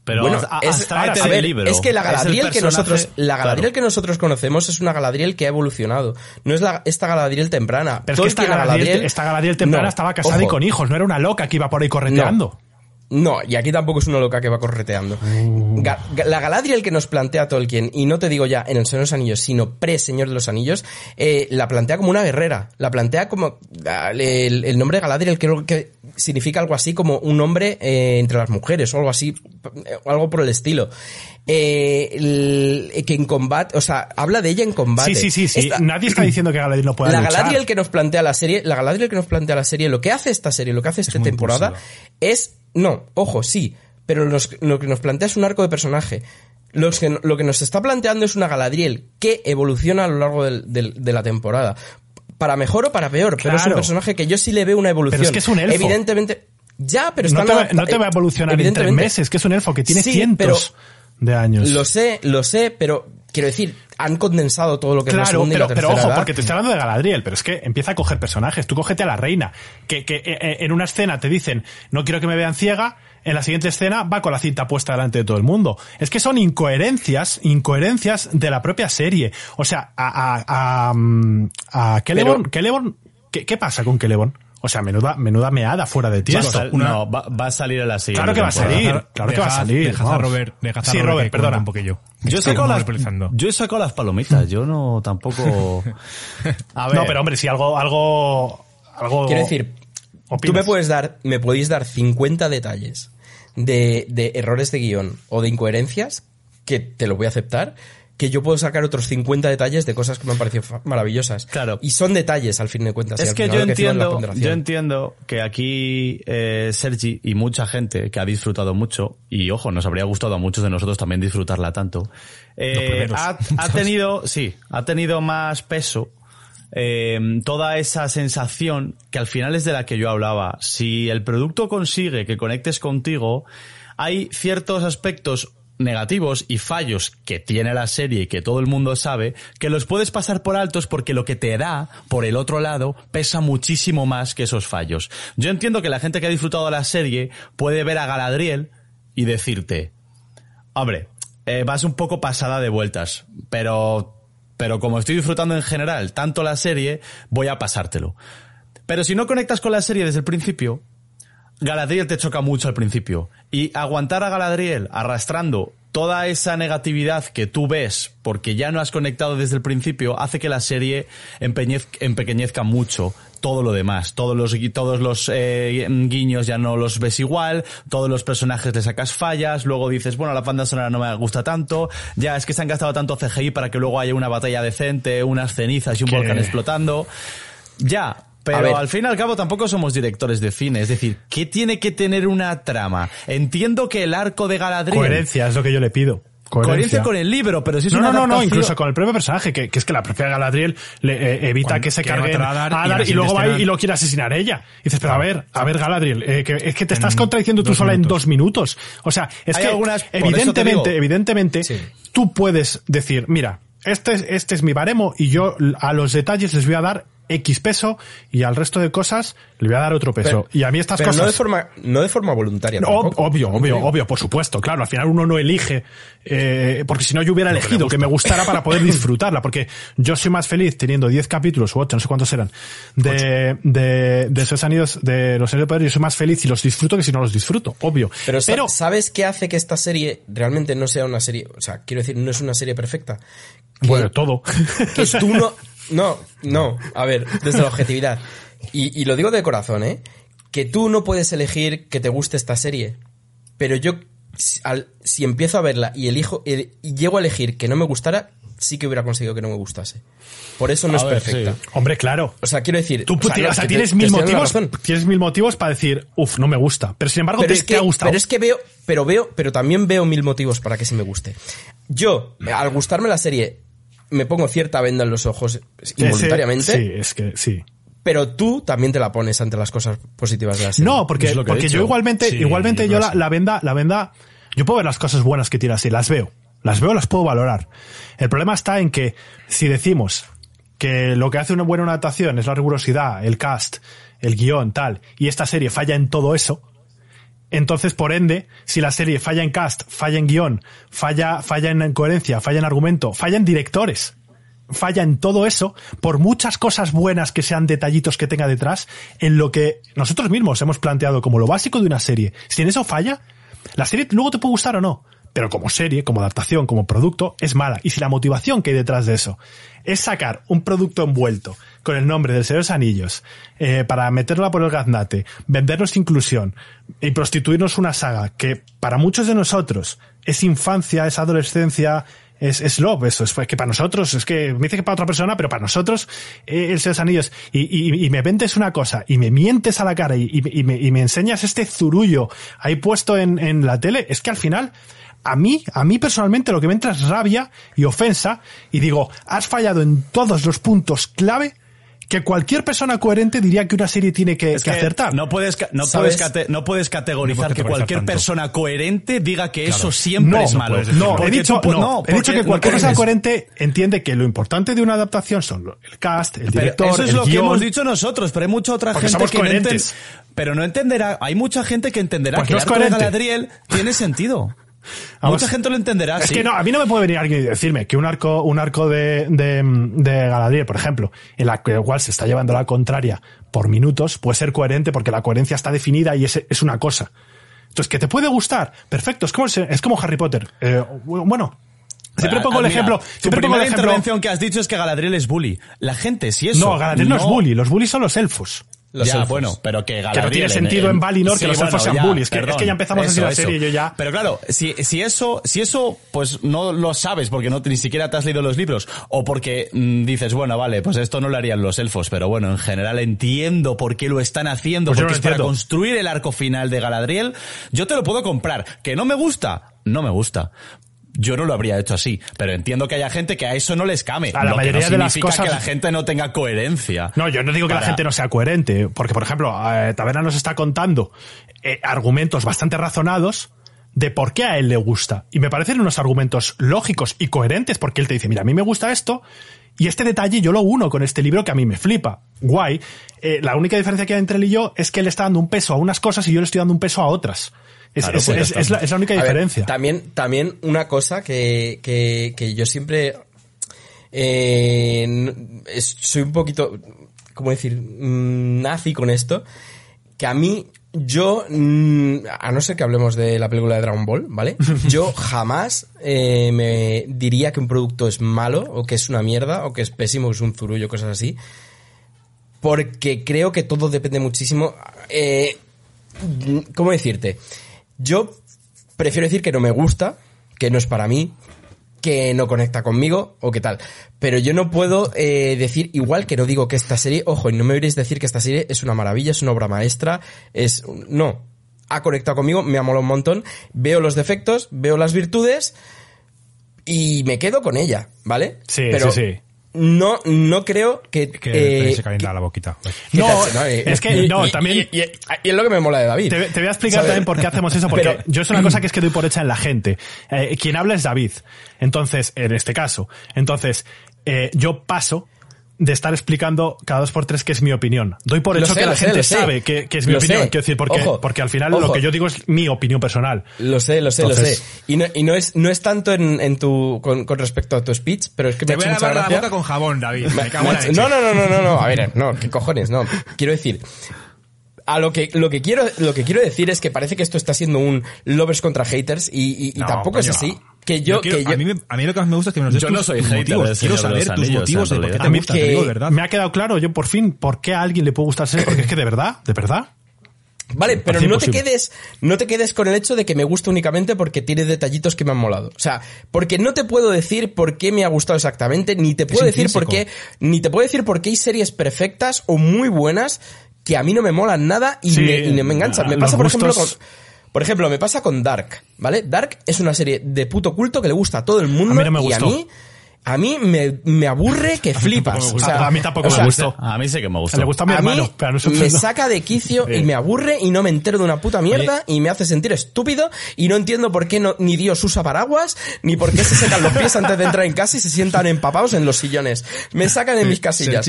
[SPEAKER 4] Pero
[SPEAKER 2] bueno,
[SPEAKER 4] a-
[SPEAKER 2] es, a
[SPEAKER 4] del
[SPEAKER 2] ver,
[SPEAKER 4] libro.
[SPEAKER 2] es que la Galadriel que nosotros, la Galadriel
[SPEAKER 4] claro.
[SPEAKER 2] que nosotros conocemos es una Galadriel que ha evolucionado. No es la, esta Galadriel temprana.
[SPEAKER 3] Pero es que esta Galadriel, esta Galadriel temprana
[SPEAKER 2] No,
[SPEAKER 3] estaba casada y con hijos, no era una loca que iba por ahí correteando.
[SPEAKER 2] No, y aquí tampoco es una loca que va correteando. Ga- Ga- la Galadriel que nos plantea Tolkien, y no te digo ya en el Señor de los Anillos, sino pre-Señor de los Anillos, eh, la plantea como una guerrera. La plantea como... ah, El, el nombre de Galadriel creo que significa algo así como un hombre eh, entre las mujeres o algo así, eh, o algo por el estilo. Eh, el- que en combate, o sea, habla de ella en combate.
[SPEAKER 3] Sí, sí, sí, sí.
[SPEAKER 2] Esta-
[SPEAKER 3] Nadie está diciendo que Galadriel no pueda
[SPEAKER 2] la
[SPEAKER 3] luchar.
[SPEAKER 2] Galadriel que nos plantea la serie, la Galadriel que nos plantea la serie, lo que hace esta serie, lo que hace esta temporada
[SPEAKER 1] impulsiva.
[SPEAKER 2] es, no, ojo, sí, pero lo que nos plantea es un arco de personaje. Los que- lo que nos está planteando es una Galadriel que evoluciona a lo largo del- del- de la temporada. Para mejor o para peor, pero es un personaje que yo sí le veo una evolución.
[SPEAKER 3] Pero es que es un elfo.
[SPEAKER 2] Evidentemente, ya, pero
[SPEAKER 3] no,
[SPEAKER 2] están
[SPEAKER 3] te va, no te va a evolucionar en tres meses, que es un elfo que tiene
[SPEAKER 2] Sí,
[SPEAKER 3] cientos de años.
[SPEAKER 2] Lo sé, lo sé, pero quiero decir, han condensado todo lo que es la
[SPEAKER 3] Claro,
[SPEAKER 2] segunda y
[SPEAKER 3] pero, pero ojo,
[SPEAKER 2] edad.
[SPEAKER 3] porque te estoy hablando de Galadriel, pero es que empieza a coger personajes. Tú cógete a la reina, que, que eh, eh, en una escena te dicen, no quiero que me vean ciega, en la siguiente escena va con la cinta puesta delante de todo el mundo. Es que son incoherencias, incoherencias de la propia serie. O sea, a, a, a, mm, a Celeborn, Celeborn, ¿qué, ¿qué pasa con Celeborn? O sea, menuda, menuda meada fuera de
[SPEAKER 4] Va a
[SPEAKER 3] tiesto.
[SPEAKER 4] No, va, va a salir a la siguiente.
[SPEAKER 3] Claro que va a salir, claro que va a salir.
[SPEAKER 5] A. Robert, a
[SPEAKER 3] Sí,
[SPEAKER 5] Robert,
[SPEAKER 3] Robert,
[SPEAKER 5] que
[SPEAKER 3] perdona.
[SPEAKER 5] un poquillo.
[SPEAKER 4] Yo las, he sacado las palomitas, yo no tampoco... A ver,
[SPEAKER 3] No, pero hombre, si algo, algo, algo.
[SPEAKER 2] Quiero decir, tú me puedes dar, me podéis dar 50 detalles de, de errores de guion o de incoherencias que te lo voy a aceptar, que yo puedo sacar otros 50 detalles de cosas que me han parecido maravillosas.
[SPEAKER 4] Claro.
[SPEAKER 2] Y son detalles al fin de cuentas.
[SPEAKER 4] Es que yo entiendo, yo entiendo que aquí eh, Sergi y mucha gente que ha disfrutado mucho, y ojo, nos habría gustado a muchos de nosotros también disfrutarla tanto, eh, ha, ha tenido, sí, ha tenido más peso eh, toda esa sensación que al final es de la que yo hablaba. Si el producto consigue que conectes contigo, hay ciertos aspectos negativos y fallos que tiene la serie y que todo el mundo sabe, que los puedes pasar por altos porque lo que te da por el otro lado pesa muchísimo más que esos fallos. Yo entiendo que la gente que ha disfrutado de la serie puede ver a Galadriel y decirte, hombre, eh, vas un poco pasada de vueltas, pero, pero como estoy disfrutando en general tanto la serie, voy a pasártelo. Pero si no conectas con la serie desde el principio, Galadriel te choca mucho al principio. Y aguantar a Galadriel arrastrando toda esa negatividad que tú ves porque ya no has conectado desde el principio hace que la serie empequeñezca mucho todo lo demás. Todos los, todos los eh, guiños ya no los ves igual, todos los personajes le sacas fallas, luego dices, bueno, la banda sonora no me gusta tanto, ya es que se han gastado tanto CGI para que luego haya una batalla decente, unas cenizas y un volcán explotando. Ya, pero al fin y al cabo tampoco somos directores de cine. Es decir, ¿qué tiene que tener una trama? Entiendo que el arco de Galadriel...
[SPEAKER 3] Coherencia es lo que yo le pido.
[SPEAKER 4] Coherencia,
[SPEAKER 3] Coherencia.
[SPEAKER 4] con el libro, pero si es
[SPEAKER 3] no,
[SPEAKER 4] una
[SPEAKER 3] no, no, no, incluso con el propio personaje, que, que es que la propia Galadriel le eh, evita
[SPEAKER 5] Cuando
[SPEAKER 3] que se cargue
[SPEAKER 5] a Adar
[SPEAKER 3] a
[SPEAKER 5] y
[SPEAKER 3] Adar y, luego va
[SPEAKER 5] escena-
[SPEAKER 3] y lo quiere asesinar ella. Y dices, pero a ver, a ver Galadriel, eh, que, es que te estás contradiciendo tú sola en dos minutos. O sea, es
[SPEAKER 4] Hay
[SPEAKER 3] que
[SPEAKER 4] algunas-
[SPEAKER 3] evidentemente, evidentemente, tú puedes decir, mira, este, es- este es mi baremo y yo a los detalles les voy a dar X peso y al resto de cosas le voy a dar otro peso. y a mí estas
[SPEAKER 2] pero
[SPEAKER 3] cosas...
[SPEAKER 2] no de forma, no de forma voluntaria.
[SPEAKER 3] No, obvio, obvio, obvio, por supuesto, claro. Al final uno no elige, eh, porque si no yo hubiera elegido que, me gustara para poder disfrutarla, porque yo soy más feliz teniendo 10 capítulos o 8, no sé cuántos eran, de, de, de esos anillos, de los anillos de poder, yo soy más feliz si los disfruto que si no los disfruto, obvio.
[SPEAKER 2] Pero, sa- ¿sabes qué hace que esta serie realmente no sea una serie? O sea, quiero decir, no es una serie perfecta. Que-
[SPEAKER 3] bueno, todo.
[SPEAKER 2] que tú no. No, no. A ver, desde la objetividad. Y, y lo digo de corazón, ¿eh? Que tú no puedes elegir que te guste esta serie. Pero yo, si, al- si empiezo a verla y elijo el- y llego a elegir que no me gustara, sí que hubiera conseguido que no me gustase. Por eso no
[SPEAKER 4] A
[SPEAKER 2] es
[SPEAKER 4] ver,
[SPEAKER 2] perfecta.
[SPEAKER 3] Hombre, claro.
[SPEAKER 2] O sea, quiero decir.
[SPEAKER 3] Tú,
[SPEAKER 2] o sea,
[SPEAKER 3] o sea,
[SPEAKER 2] te-
[SPEAKER 3] tienes
[SPEAKER 2] te
[SPEAKER 3] mil motivos, tienes mil motivos para decir, uff, no me gusta. Pero sin embargo,
[SPEAKER 2] pero
[SPEAKER 3] te,
[SPEAKER 2] es
[SPEAKER 3] te
[SPEAKER 2] que,
[SPEAKER 3] ha gustado.
[SPEAKER 2] Pero es que veo, pero veo, pero también veo mil motivos para que sí me guste. Yo, al gustarme la serie, me pongo cierta venda en los ojos involuntariamente,
[SPEAKER 3] Sí, es que sí.
[SPEAKER 2] pero tú también te la pones ante las cosas positivas de la serie.
[SPEAKER 3] No, porque,
[SPEAKER 4] Es lo que he
[SPEAKER 3] porque yo igualmente,
[SPEAKER 5] Sí,
[SPEAKER 3] igualmente
[SPEAKER 5] yo
[SPEAKER 3] la, la venda, la venda, yo puedo ver las cosas buenas que tiene así, las veo. Las veo, las puedo valorar. El problema está en que si decimos que lo que hace una buena adaptación es la rigurosidad, el cast, el guion, tal, y esta serie falla en todo eso, entonces, por ende, si la serie falla en cast, falla en guion, falla, falla en coherencia, falla en argumento, falla en directores, falla en todo eso, por muchas cosas buenas que sean detallitos que tenga detrás, en lo que nosotros mismos hemos planteado como lo básico de una serie, si en eso falla, la serie luego te puede gustar o no, pero como serie, como adaptación, como producto, es mala. Y si la motivación que hay detrás de eso es sacar un producto envuelto con el nombre del Señor de los Anillos eh, para meterla por el gaznate, vendernos inclusión y prostituirnos una saga que para muchos de nosotros es infancia, es adolescencia, es, es love, eso es que para nosotros, es que me dice que para otra persona, pero para nosotros, eh, el Señor de los Anillos, y, y, y me vendes una cosa, y me mientes a la cara, y, y, me, y me enseñas este zurullo ahí puesto en, en la tele, es que al final, a mí, a mí personalmente lo que me entra es rabia y ofensa, y digo, has fallado en todos los puntos clave que cualquier persona coherente diría que una serie tiene que,
[SPEAKER 4] Es
[SPEAKER 3] que acertar.
[SPEAKER 4] No puedes, ca- no
[SPEAKER 2] ¿Sabes?
[SPEAKER 4] puedes, cate- no puedes categorizar
[SPEAKER 1] No
[SPEAKER 4] que cualquier
[SPEAKER 1] tanto.
[SPEAKER 4] persona coherente diga que eso siempre
[SPEAKER 3] no,
[SPEAKER 4] es malo.
[SPEAKER 3] No, he dicho,
[SPEAKER 4] tú
[SPEAKER 3] no, he dicho que cualquier persona coherente entiende que lo importante de una adaptación son el cast, el
[SPEAKER 4] Pero
[SPEAKER 3] director,
[SPEAKER 4] eso es
[SPEAKER 3] el
[SPEAKER 4] lo que hemos dicho nosotros, pero hay mucha otra
[SPEAKER 3] Porque
[SPEAKER 4] gente que no
[SPEAKER 3] coherentes.
[SPEAKER 4] enten- pero no entenderá, hay mucha gente que entenderá
[SPEAKER 3] Pues
[SPEAKER 4] que
[SPEAKER 3] no.
[SPEAKER 4] Galadriel tiene sentido.
[SPEAKER 3] Vamos,
[SPEAKER 4] mucha gente lo entenderá,
[SPEAKER 3] Es
[SPEAKER 4] sí.
[SPEAKER 3] que no, a mí no me puede venir alguien y decirme que un arco, un arco de, de, de Galadriel, por ejemplo, en la que igual se está llevando la contraria por minutos, puede ser coherente porque la coherencia está definida y es, es una cosa. Entonces, que te puede gustar, perfecto, es como, es como Harry Potter. Eh, bueno, siempre
[SPEAKER 4] Ah,
[SPEAKER 3] pongo el
[SPEAKER 4] mira,
[SPEAKER 3] ejemplo, siempre pongo el ejemplo.
[SPEAKER 4] intervención que has dicho es que Galadriel es bully. La gente, si eso.
[SPEAKER 3] No, Galadriel no, es bully, los bullies son los elfos.
[SPEAKER 2] Los
[SPEAKER 4] ya,
[SPEAKER 2] elfos.
[SPEAKER 4] bueno, pero que Galadriel...
[SPEAKER 3] Que no tiene sentido en Valinor que los elfos sean
[SPEAKER 4] ya,
[SPEAKER 3] bullies, que- es que ya empezamos así la serie y yo ya-
[SPEAKER 4] Pero claro, si, si eso, si eso, pues no lo sabes porque no, ni siquiera te has leído los libros, o porque mm, dices, bueno, vale, pues esto no lo harían los elfos, pero bueno, en general entiendo por qué lo están haciendo,
[SPEAKER 3] Pues
[SPEAKER 4] porque es para construir el arco final de Galadriel, yo te lo puedo comprar. ¿Que no me gusta? No me gusta. Yo no lo habría hecho así, pero entiendo que haya gente que a eso no les came.
[SPEAKER 3] A la
[SPEAKER 4] lo que
[SPEAKER 3] mayoría
[SPEAKER 4] no
[SPEAKER 3] de las
[SPEAKER 4] significa
[SPEAKER 3] cosas-
[SPEAKER 4] que la gente no tenga coherencia.
[SPEAKER 3] No, yo no digo que la gente no sea coherente, porque por ejemplo, eh, Taberna nos está contando eh, argumentos bastante razonados de por qué a él le gusta. Y me parecen unos argumentos lógicos y coherentes, porque él te dice, mira, a mí me gusta esto, y este detalle yo lo uno con este libro que a mí me flipa. Guay. Eh, la única diferencia que hay entre él y yo es que él está dando un peso a unas cosas y yo le estoy dando un peso a otras. Es,
[SPEAKER 4] Claro,
[SPEAKER 3] es-
[SPEAKER 4] pues
[SPEAKER 3] es- la, es la única
[SPEAKER 2] ver,
[SPEAKER 3] diferencia.
[SPEAKER 2] también, también una cosa que, que, que yo siempre eh, soy un poquito, ¿cómo decir? Mm, nazi con esto. Que a mí, yo, mm, a no ser que hablemos de la película de Dragon Ball, ¿vale? Yo jamás eh, me diría que un producto es malo, o que es una mierda, o que es pésimo, o es un zurullo, cosas así. Porque creo que todo depende muchísimo. Eh, ¿Cómo decirte? Yo prefiero decir que no me gusta, que no es para mí, que no conecta conmigo o qué tal. Pero yo no puedo eh, decir, igual que no digo que esta serie, ojo, y no me oiréis decir que esta serie es una maravilla, es una obra maestra, es... No. Ha conectado conmigo, me ha molado un montón, veo los defectos, veo las virtudes y me quedo con ella, ¿vale?
[SPEAKER 3] Sí,
[SPEAKER 2] Pero
[SPEAKER 3] sí, sí.
[SPEAKER 2] No, no creo que...
[SPEAKER 1] Que
[SPEAKER 2] eh,
[SPEAKER 1] se calienta la boquita.
[SPEAKER 3] No,
[SPEAKER 2] eh,
[SPEAKER 3] es que,
[SPEAKER 2] y-
[SPEAKER 3] no,
[SPEAKER 2] y-
[SPEAKER 3] también-
[SPEAKER 2] Y, y- y es lo que me mola de David.
[SPEAKER 3] Te, te voy a explicar
[SPEAKER 2] ¿Sabes?
[SPEAKER 3] también por qué hacemos eso, porque
[SPEAKER 2] Pero-
[SPEAKER 3] yo es una cosa que es que doy por hecha en la gente. Eh, quien habla es David. Entonces, en este caso. Entonces, eh, yo paso de estar explicando cada dos por tres que es mi opinión. Doy por
[SPEAKER 2] Lo
[SPEAKER 3] hecho
[SPEAKER 2] sé,
[SPEAKER 3] que la
[SPEAKER 2] lo sé,
[SPEAKER 3] gente
[SPEAKER 2] lo sé.
[SPEAKER 3] sabe que, que es mi
[SPEAKER 2] Lo
[SPEAKER 3] opinión.
[SPEAKER 2] sé.
[SPEAKER 3] Quiero decir, porque,
[SPEAKER 2] Ojo,
[SPEAKER 3] porque al final lo
[SPEAKER 2] ojo.
[SPEAKER 3] que yo digo es mi opinión personal.
[SPEAKER 2] Lo sé, lo sé,
[SPEAKER 3] Entonces-
[SPEAKER 2] lo sé. Y no, y no es, no es tanto en, en tu, con, con respecto a tu speech, pero es que me
[SPEAKER 1] Te
[SPEAKER 2] ha
[SPEAKER 1] voy
[SPEAKER 2] hecho
[SPEAKER 1] a lavar la boca con jabón, David.
[SPEAKER 2] Me-
[SPEAKER 1] Me cago
[SPEAKER 2] me- no, no, no, no, no, no, a ver, no, qué cojones, no. Quiero decir, a lo que, lo que quiero, lo que quiero decir es que parece que esto está siendo un lovers contra haters y, y- y
[SPEAKER 1] No,
[SPEAKER 2] tampoco es
[SPEAKER 1] coño.
[SPEAKER 2] así. Que yo,
[SPEAKER 1] quiero-
[SPEAKER 2] que yo,
[SPEAKER 1] a, mí me- a mí lo que más me gusta es que nos des
[SPEAKER 4] Yo
[SPEAKER 1] tus
[SPEAKER 4] no soy hater
[SPEAKER 1] motivos. Quiero
[SPEAKER 4] de
[SPEAKER 1] saber
[SPEAKER 4] los
[SPEAKER 1] tus
[SPEAKER 4] Anillos,
[SPEAKER 1] motivos de
[SPEAKER 4] en
[SPEAKER 1] por qué te
[SPEAKER 4] realidad.
[SPEAKER 3] A mí
[SPEAKER 1] gusta, te digo de verdad.
[SPEAKER 3] Me ha quedado claro yo por fin por qué a alguien le puede gustar serie, porque es que de verdad, de verdad.
[SPEAKER 2] Vale, pero no te quedes, no te quedes con el hecho de que me gusta únicamente porque tiene detallitos que me han molado. O sea, porque no te puedo decir por qué me ha gustado exactamente, ni te puedo decir por qué, ni te puedo decir por qué hay series perfectas o muy buenas que a mí no me molan nada y,
[SPEAKER 3] Sí,
[SPEAKER 2] me, y no me enganchan. Me
[SPEAKER 3] los
[SPEAKER 2] pasa, por ejemplo, con, por ejemplo, me pasa con Dark, ¿vale? Dark es una serie de puto culto que le gusta a todo el mundo
[SPEAKER 3] A mí no me
[SPEAKER 2] y a
[SPEAKER 3] gustó.
[SPEAKER 2] mí, a mí me, me aburre que flipas.
[SPEAKER 3] me
[SPEAKER 2] O
[SPEAKER 3] gusta.
[SPEAKER 2] sea,
[SPEAKER 3] A mí tampoco
[SPEAKER 2] o
[SPEAKER 3] me
[SPEAKER 2] sea,
[SPEAKER 3] gustó.
[SPEAKER 4] A mí sí que me gusta.
[SPEAKER 3] Le gusta a mi
[SPEAKER 2] a
[SPEAKER 3] hermano,
[SPEAKER 2] mí
[SPEAKER 3] pero a nosotros
[SPEAKER 2] me
[SPEAKER 3] no.
[SPEAKER 2] saca de quicio y me aburre y no me entero de una puta mierda y me hace sentir estúpido y no entiendo por qué no, ni Dios usa paraguas ni por qué se secan los pies antes de entrar en casa y se sientan empapados en los sillones. Me sacan de mis casillas.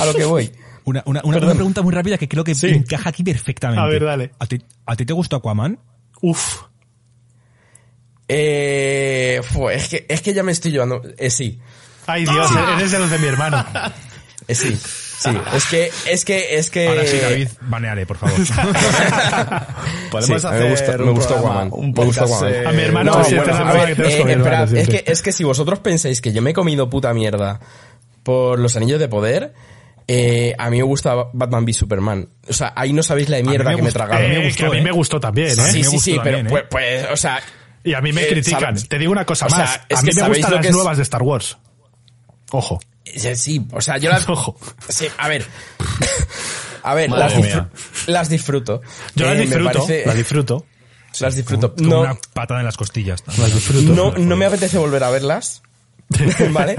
[SPEAKER 2] A lo que voy.
[SPEAKER 1] Una, una, una, una pregunta muy rápida que creo que
[SPEAKER 3] Sí.
[SPEAKER 1] encaja aquí perfectamente.
[SPEAKER 3] A ver, dale.
[SPEAKER 1] ¿A ti, ¿A ti te gustó Aquaman?
[SPEAKER 3] Uf.
[SPEAKER 2] Eh, fu, es que, es que ya me estoy llevando, eh, sí.
[SPEAKER 3] Ay Dios, eres de los de mi hermano.
[SPEAKER 2] Eh, sí, sí. Es que, es que, es que.
[SPEAKER 1] Ahora sí, David, banearé, por favor.
[SPEAKER 4] Podemos
[SPEAKER 2] Sí,
[SPEAKER 4] hacer
[SPEAKER 2] me gusta- me
[SPEAKER 4] un
[SPEAKER 2] gustó Guaman.
[SPEAKER 4] un
[SPEAKER 2] Me gustó
[SPEAKER 4] podcast,
[SPEAKER 2] Guaman.
[SPEAKER 4] eh,
[SPEAKER 3] A mi hermano
[SPEAKER 2] No,
[SPEAKER 3] siente
[SPEAKER 2] bueno, a ver,
[SPEAKER 3] que
[SPEAKER 2] eh, es
[SPEAKER 3] siempre.
[SPEAKER 2] que, es que si vosotros pensáis que yo me he comido puta mierda por los anillos de poder, eh, a mí me gusta Batman v Superman. O sea, ahí no sabéis la de mierda
[SPEAKER 1] me
[SPEAKER 2] que me
[SPEAKER 1] gustó, me
[SPEAKER 3] Eh,
[SPEAKER 1] gustó,
[SPEAKER 3] que a mí
[SPEAKER 1] ¿eh?
[SPEAKER 3] me gustó también, ¿eh?
[SPEAKER 2] Sí, sí, sí, pero
[SPEAKER 1] también, ¿eh?
[SPEAKER 2] pues, pues, o sea...
[SPEAKER 3] Y a mí me
[SPEAKER 2] eh,
[SPEAKER 3] critican. Te digo una cosa
[SPEAKER 2] o sea,
[SPEAKER 3] más.
[SPEAKER 2] es
[SPEAKER 3] a
[SPEAKER 2] que
[SPEAKER 3] mí me
[SPEAKER 2] sabéis
[SPEAKER 3] gustan las
[SPEAKER 2] es-
[SPEAKER 3] nuevas de Star Wars. Ojo.
[SPEAKER 2] Sí, o sea, yo las...
[SPEAKER 3] Ojo.
[SPEAKER 2] Sí, a ver... A ver, las,
[SPEAKER 4] mía.
[SPEAKER 2] disfr- las disfruto.
[SPEAKER 3] Yo
[SPEAKER 2] Eh,
[SPEAKER 3] las disfruto.
[SPEAKER 2] parece-
[SPEAKER 3] Las disfruto.
[SPEAKER 2] Las disfruto.
[SPEAKER 1] Como
[SPEAKER 2] No,
[SPEAKER 1] una patada en las costillas.
[SPEAKER 3] Las disfruto.
[SPEAKER 2] no, no me apetece volver a verlas. ¿Vale?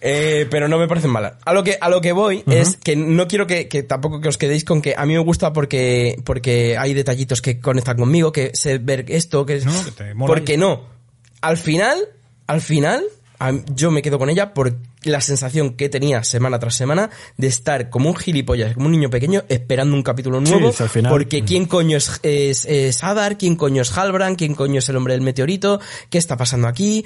[SPEAKER 2] Eh, pero no me parecen malas. A lo que, a lo que voy es que no quiero que, que tampoco que os quedéis con que a mí me gusta porque, porque hay detallitos que conectan conmigo, que sé ver esto, que
[SPEAKER 1] No, que te mola
[SPEAKER 2] porque no. Al final, al final, yo me quedo con ella por la sensación que tenía semana tras semana de estar como un gilipollas, como un niño pequeño, esperando un capítulo nuevo.
[SPEAKER 3] sí, al final.
[SPEAKER 2] Porque quién coño es, es, es Hadar, quién coño es Halbrand, quién coño es el hombre del meteorito, qué está pasando aquí.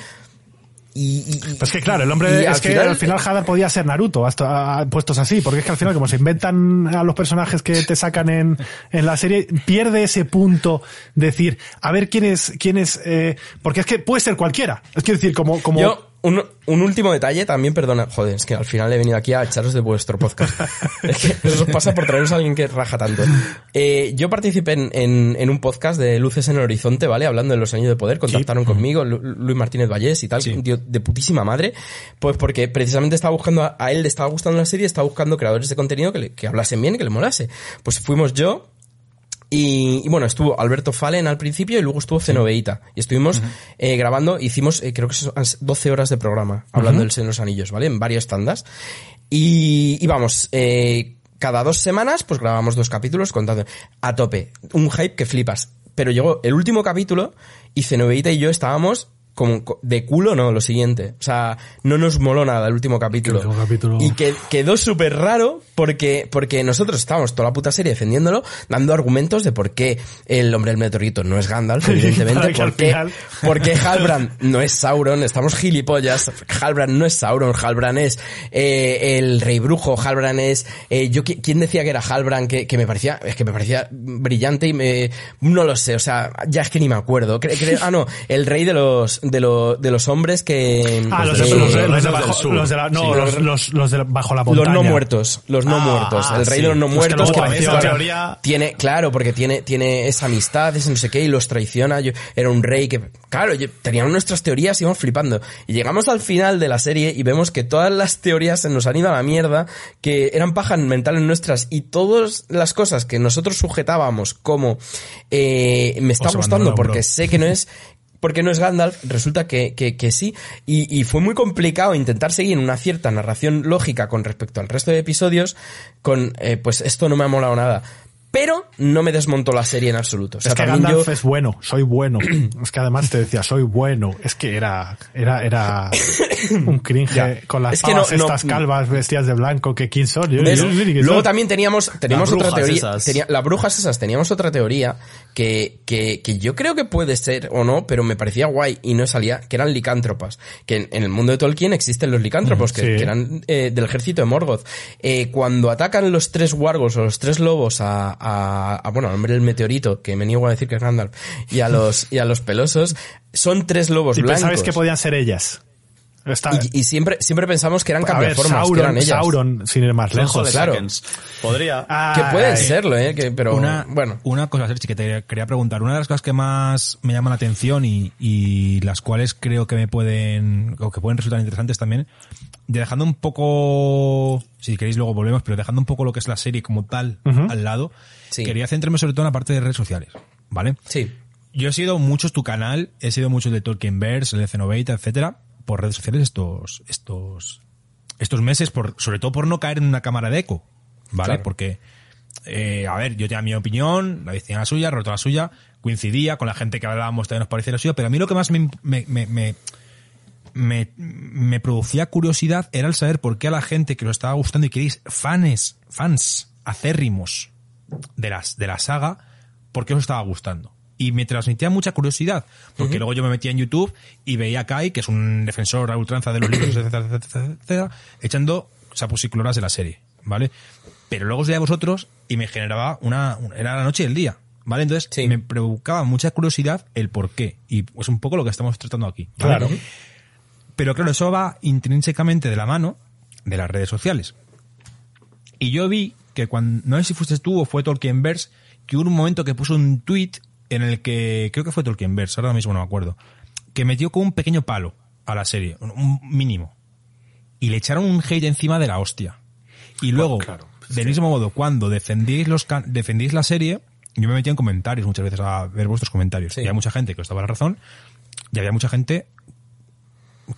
[SPEAKER 2] Y,
[SPEAKER 3] Pues que claro, el hombre
[SPEAKER 2] y
[SPEAKER 3] es que al final Hadar podía ser Naruto, hasta puestos así, porque es que al final como se inventan a los personajes que te sacan en, en la serie, pierde ese punto de decir, a ver quién es, quién es, eh, porque es que puede ser cualquiera. Es que decir, como, como,
[SPEAKER 2] Yo, un, un último detalle también, perdona, joder, es que al final he venido aquí a echaros de vuestro podcast. es que eso os pasa por traeros a alguien que raja tanto. Eh, yo participé en, en, en un podcast de Luces en el Horizonte, ¿vale? Hablando de los años de poder, contactaron conmigo, Lu- Luis Martínez Vallés y tal, tío de putísima madre, pues porque precisamente estaba buscando, a, a él le estaba gustando la serie, estaba buscando creadores de contenido que, le- que hablasen bien y que le molase. Pues fuimos yo, y, y bueno, estuvo Alberto Fallen al principio y luego estuvo Cenoveita. Y estuvimos eh, grabando, hicimos eh, creo que son 12 horas de programa hablando del Señor de los Anillos, ¿vale? En varias tandas. Y, y vamos, eh, cada dos semanas pues grabamos dos capítulos contando a tope. Un hype que flipas. Pero llegó el último capítulo y Cenoveita y yo estábamos como co- de culo, no, lo siguiente. O sea, no nos moló nada el último capítulo.
[SPEAKER 3] El último capítulo.
[SPEAKER 2] Y que quedó súper raro porque, porque nosotros estábamos toda la puta serie defendiéndolo, dando argumentos de por qué el hombre del meteorito no es Gandalf, evidentemente, por qué,
[SPEAKER 3] final-
[SPEAKER 2] por qué Halbrand no es Sauron, estamos gilipollas, Halbrand no es Sauron, Halbrand es eh, el rey brujo, Halbrand es... eh, yo qui- ¿Quién decía que era Halbrand? Que, que me parecía, es que me parecía brillante y me... No lo sé, o sea, ya es que ni me acuerdo. Cre- cre- ah, no, el rey de los, de, lo- de los hombres que...
[SPEAKER 3] Ah, los, de, los, de- los de
[SPEAKER 4] del
[SPEAKER 3] bajo,
[SPEAKER 4] sur.
[SPEAKER 3] los de la, no,
[SPEAKER 2] Sí,
[SPEAKER 3] los,
[SPEAKER 2] los-
[SPEAKER 3] los, los de bajo la
[SPEAKER 2] los
[SPEAKER 3] montaña.
[SPEAKER 2] no muertos, los no
[SPEAKER 4] Ah,
[SPEAKER 2] muertos,
[SPEAKER 4] ah,
[SPEAKER 2] el rey
[SPEAKER 4] sí.
[SPEAKER 2] de los no
[SPEAKER 3] Los
[SPEAKER 2] muertos que
[SPEAKER 3] aparecen,
[SPEAKER 2] claro,
[SPEAKER 4] teoría-
[SPEAKER 2] tiene, claro, porque tiene, tiene esa amistad, ese no sé qué, y los traiciona, yo, era un rey que, claro, yo- teníamos nuestras teorías y íbamos flipando. Y llegamos al final de la serie y vemos que todas las teorías se nos han ido a la mierda, que eran pajas mentales nuestras, y todas las cosas que nosotros sujetábamos como, eh, me está gustando porque sé que no es, porque no es Gandalf, resulta que, que, sí. Y, y fue muy complicado intentar seguir una cierta narración lógica con respecto al resto de episodios, con, eh, pues esto no me ha molado nada. Pero no me desmontó la serie en absoluto. O sea,
[SPEAKER 3] es que Gandalf
[SPEAKER 2] yo...
[SPEAKER 3] es bueno, soy bueno. es que además te decía, soy bueno. Es que era, era, era un cringe
[SPEAKER 2] Ya.
[SPEAKER 3] con las
[SPEAKER 2] Es que no-
[SPEAKER 3] pavas
[SPEAKER 2] no-
[SPEAKER 3] estas calvas vestidas de blanco, que quién son.
[SPEAKER 2] Luego
[SPEAKER 3] son.
[SPEAKER 2] también teníamos, teníamos otra teoría. tenía- las brujas esas, teníamos otra teoría que, que, que yo creo que puede ser o no, pero me parecía guay y no salía, que eran licántropas. Que en, en el mundo de Tolkien existen los licántropos, que,
[SPEAKER 3] sí.
[SPEAKER 2] que eran eh, del ejército de Morgoth. Eh, cuando atacan los tres wargos o los tres lobos a, a, a, bueno, al hombre del meteorito, que me niego a decir que es Gandalf, y a los, y a los pelosos, son tres lobos
[SPEAKER 3] Y
[SPEAKER 2] blancos.
[SPEAKER 3] pensabais que podían ser ellas. Está,
[SPEAKER 2] y, y siempre, siempre pensamos que eran cambiaformas, que eran
[SPEAKER 3] Sauron,
[SPEAKER 2] ellas.
[SPEAKER 3] Sauron, sin ir más lejos.
[SPEAKER 2] claro.
[SPEAKER 4] Seconds. Podría.
[SPEAKER 2] Que pueden
[SPEAKER 3] Ay.
[SPEAKER 2] serlo, eh, que, pero
[SPEAKER 1] una,
[SPEAKER 2] bueno.
[SPEAKER 1] una cosa, Sergi, que te quería preguntar. Una de las cosas que más me llama la atención y, y las cuales creo que me pueden, o que pueden resultar interesantes también, de dejando un poco, si queréis luego volvemos, pero dejando un poco lo que es la serie como tal al lado,
[SPEAKER 2] Sí.
[SPEAKER 1] quería centrarme sobre todo en la parte de redes sociales, ¿vale?
[SPEAKER 2] Sí.
[SPEAKER 1] Yo he sido muchos tu canal, he sido muchos de Tolkienverse, el de etcétera, por redes sociales estos, estos, estos meses, por, sobre todo por no caer en una cámara de eco, ¿vale?
[SPEAKER 2] Claro.
[SPEAKER 1] Porque, eh, a ver, yo tenía mi opinión, la tenía la suya, Roto la suya, coincidía con la gente que hablábamos, también nos parecía la suya, pero a mí lo que más me, me, me, me, me, me producía curiosidad era el saber por qué a la gente que lo estaba gustando y que erais fans, fans acérrimos de las de la saga, por qué os estaba gustando. Y me transmitía mucha curiosidad, porque luego yo me metía en YouTube y veía a Kai, que es un defensor a ultranza de los libros, etcétera, etcétera, etcétera, echando sapusicloras de la serie, ¿vale? Pero luego os veía a vosotros y me generaba una, una- era la noche y el día, ¿vale? Entonces
[SPEAKER 2] Sí.
[SPEAKER 1] me provocaba mucha curiosidad el por qué. Y es un poco lo que estamos tratando aquí. ¿vale?
[SPEAKER 3] Claro.
[SPEAKER 1] Pero claro, eso va intrínsecamente de la mano de las redes sociales. Y yo vi que cuando, no sé si fuiste tú o fue Tolkienverse, que hubo un momento que puso un tweet en el que, creo que fue Tolkienverse, ahora mismo no me acuerdo, que metió como un pequeño palo a la serie, un- mínimo. Y le echaron un hate encima de la hostia. Y luego,
[SPEAKER 3] claro,
[SPEAKER 1] del mismo modo, cuando defendís, los, defendís la serie, yo me metía en comentarios muchas veces a ver vuestros comentarios.
[SPEAKER 2] Sí.
[SPEAKER 1] Y había mucha gente que os daba la razón, y había mucha gente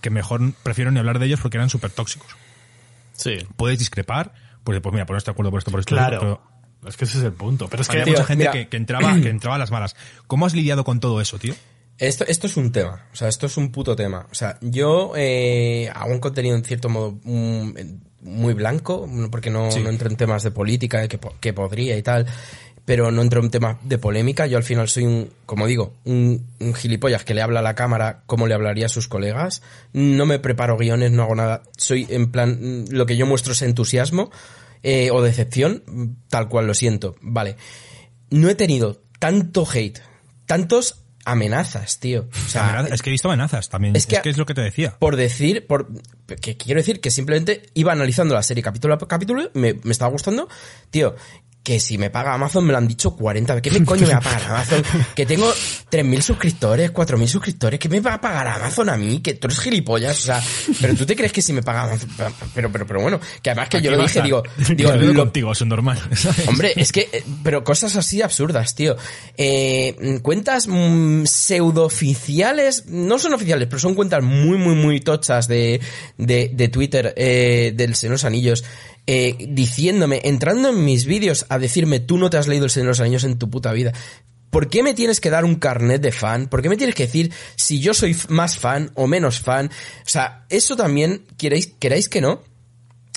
[SPEAKER 1] que mejor prefiero ni hablar de ellos porque eran súper tóxicos.
[SPEAKER 4] Sí.
[SPEAKER 1] Puedes discrepar, pues, pues mira, ponerse de acuerdo por esto, por esto.
[SPEAKER 3] Claro.
[SPEAKER 1] pero
[SPEAKER 3] Es que ese es el punto. Pero es que
[SPEAKER 1] había mucha gente que, que entraba, que entraba a las malas. ¿Cómo has lidiado con todo eso, tío?
[SPEAKER 2] Esto, esto es un tema, o sea, esto es un puto tema. O sea, yo eh, hago un contenido en cierto modo mm, muy blanco, porque no,
[SPEAKER 1] Sí.
[SPEAKER 2] no entro en temas de política, que, que podría y tal, pero no entro en temas de polémica. Yo al final soy un, como digo, un, un gilipollas que le habla a la cámara como le hablaría a sus colegas. No me preparo guiones, no hago nada. Soy en plan, mm, lo que yo muestro es entusiasmo eh, o decepción, tal cual lo siento. Vale. No he tenido tanto hate, tantos amenazas, tío. O sea,
[SPEAKER 1] Amenaza- es que he visto amenazas también.
[SPEAKER 2] es que,
[SPEAKER 1] es lo que te decía.
[SPEAKER 2] por decir, por que quiero decir que simplemente iba analizando la serie capítulo a capítulo, me, me estaba gustando, tío, que si me paga Amazon me lo han dicho 40 veces. ¿Qué me coño me va a pagar Amazon? Que tengo 3.000 suscriptores, 4.000 suscriptores. ¿Qué me va a pagar Amazon a mí? Que tú eres gilipollas. O sea, pero tú te crees que si me paga Amazon... Pero, pero, pero bueno, que además que yo lo dije, digo...
[SPEAKER 1] Yo
[SPEAKER 2] digo
[SPEAKER 1] contigo, eso es normal. ¿sabes?
[SPEAKER 2] Hombre, es que, eh, pero cosas así absurdas, tío. Eh, cuentas mm, pseudo-oficiales, no son oficiales, pero son cuentas muy, muy, muy tochas de, de, de Twitter, eh, del los Anillos, eh, diciéndome, entrando en mis vídeos a decirme, tú no te has leído el Señor de los Anillos en tu puta vida. ¿Por qué me tienes que dar un carnet de fan? ¿Por qué me tienes que decir si yo soy más fan o menos fan? O sea, eso también, queréis, queráis que no,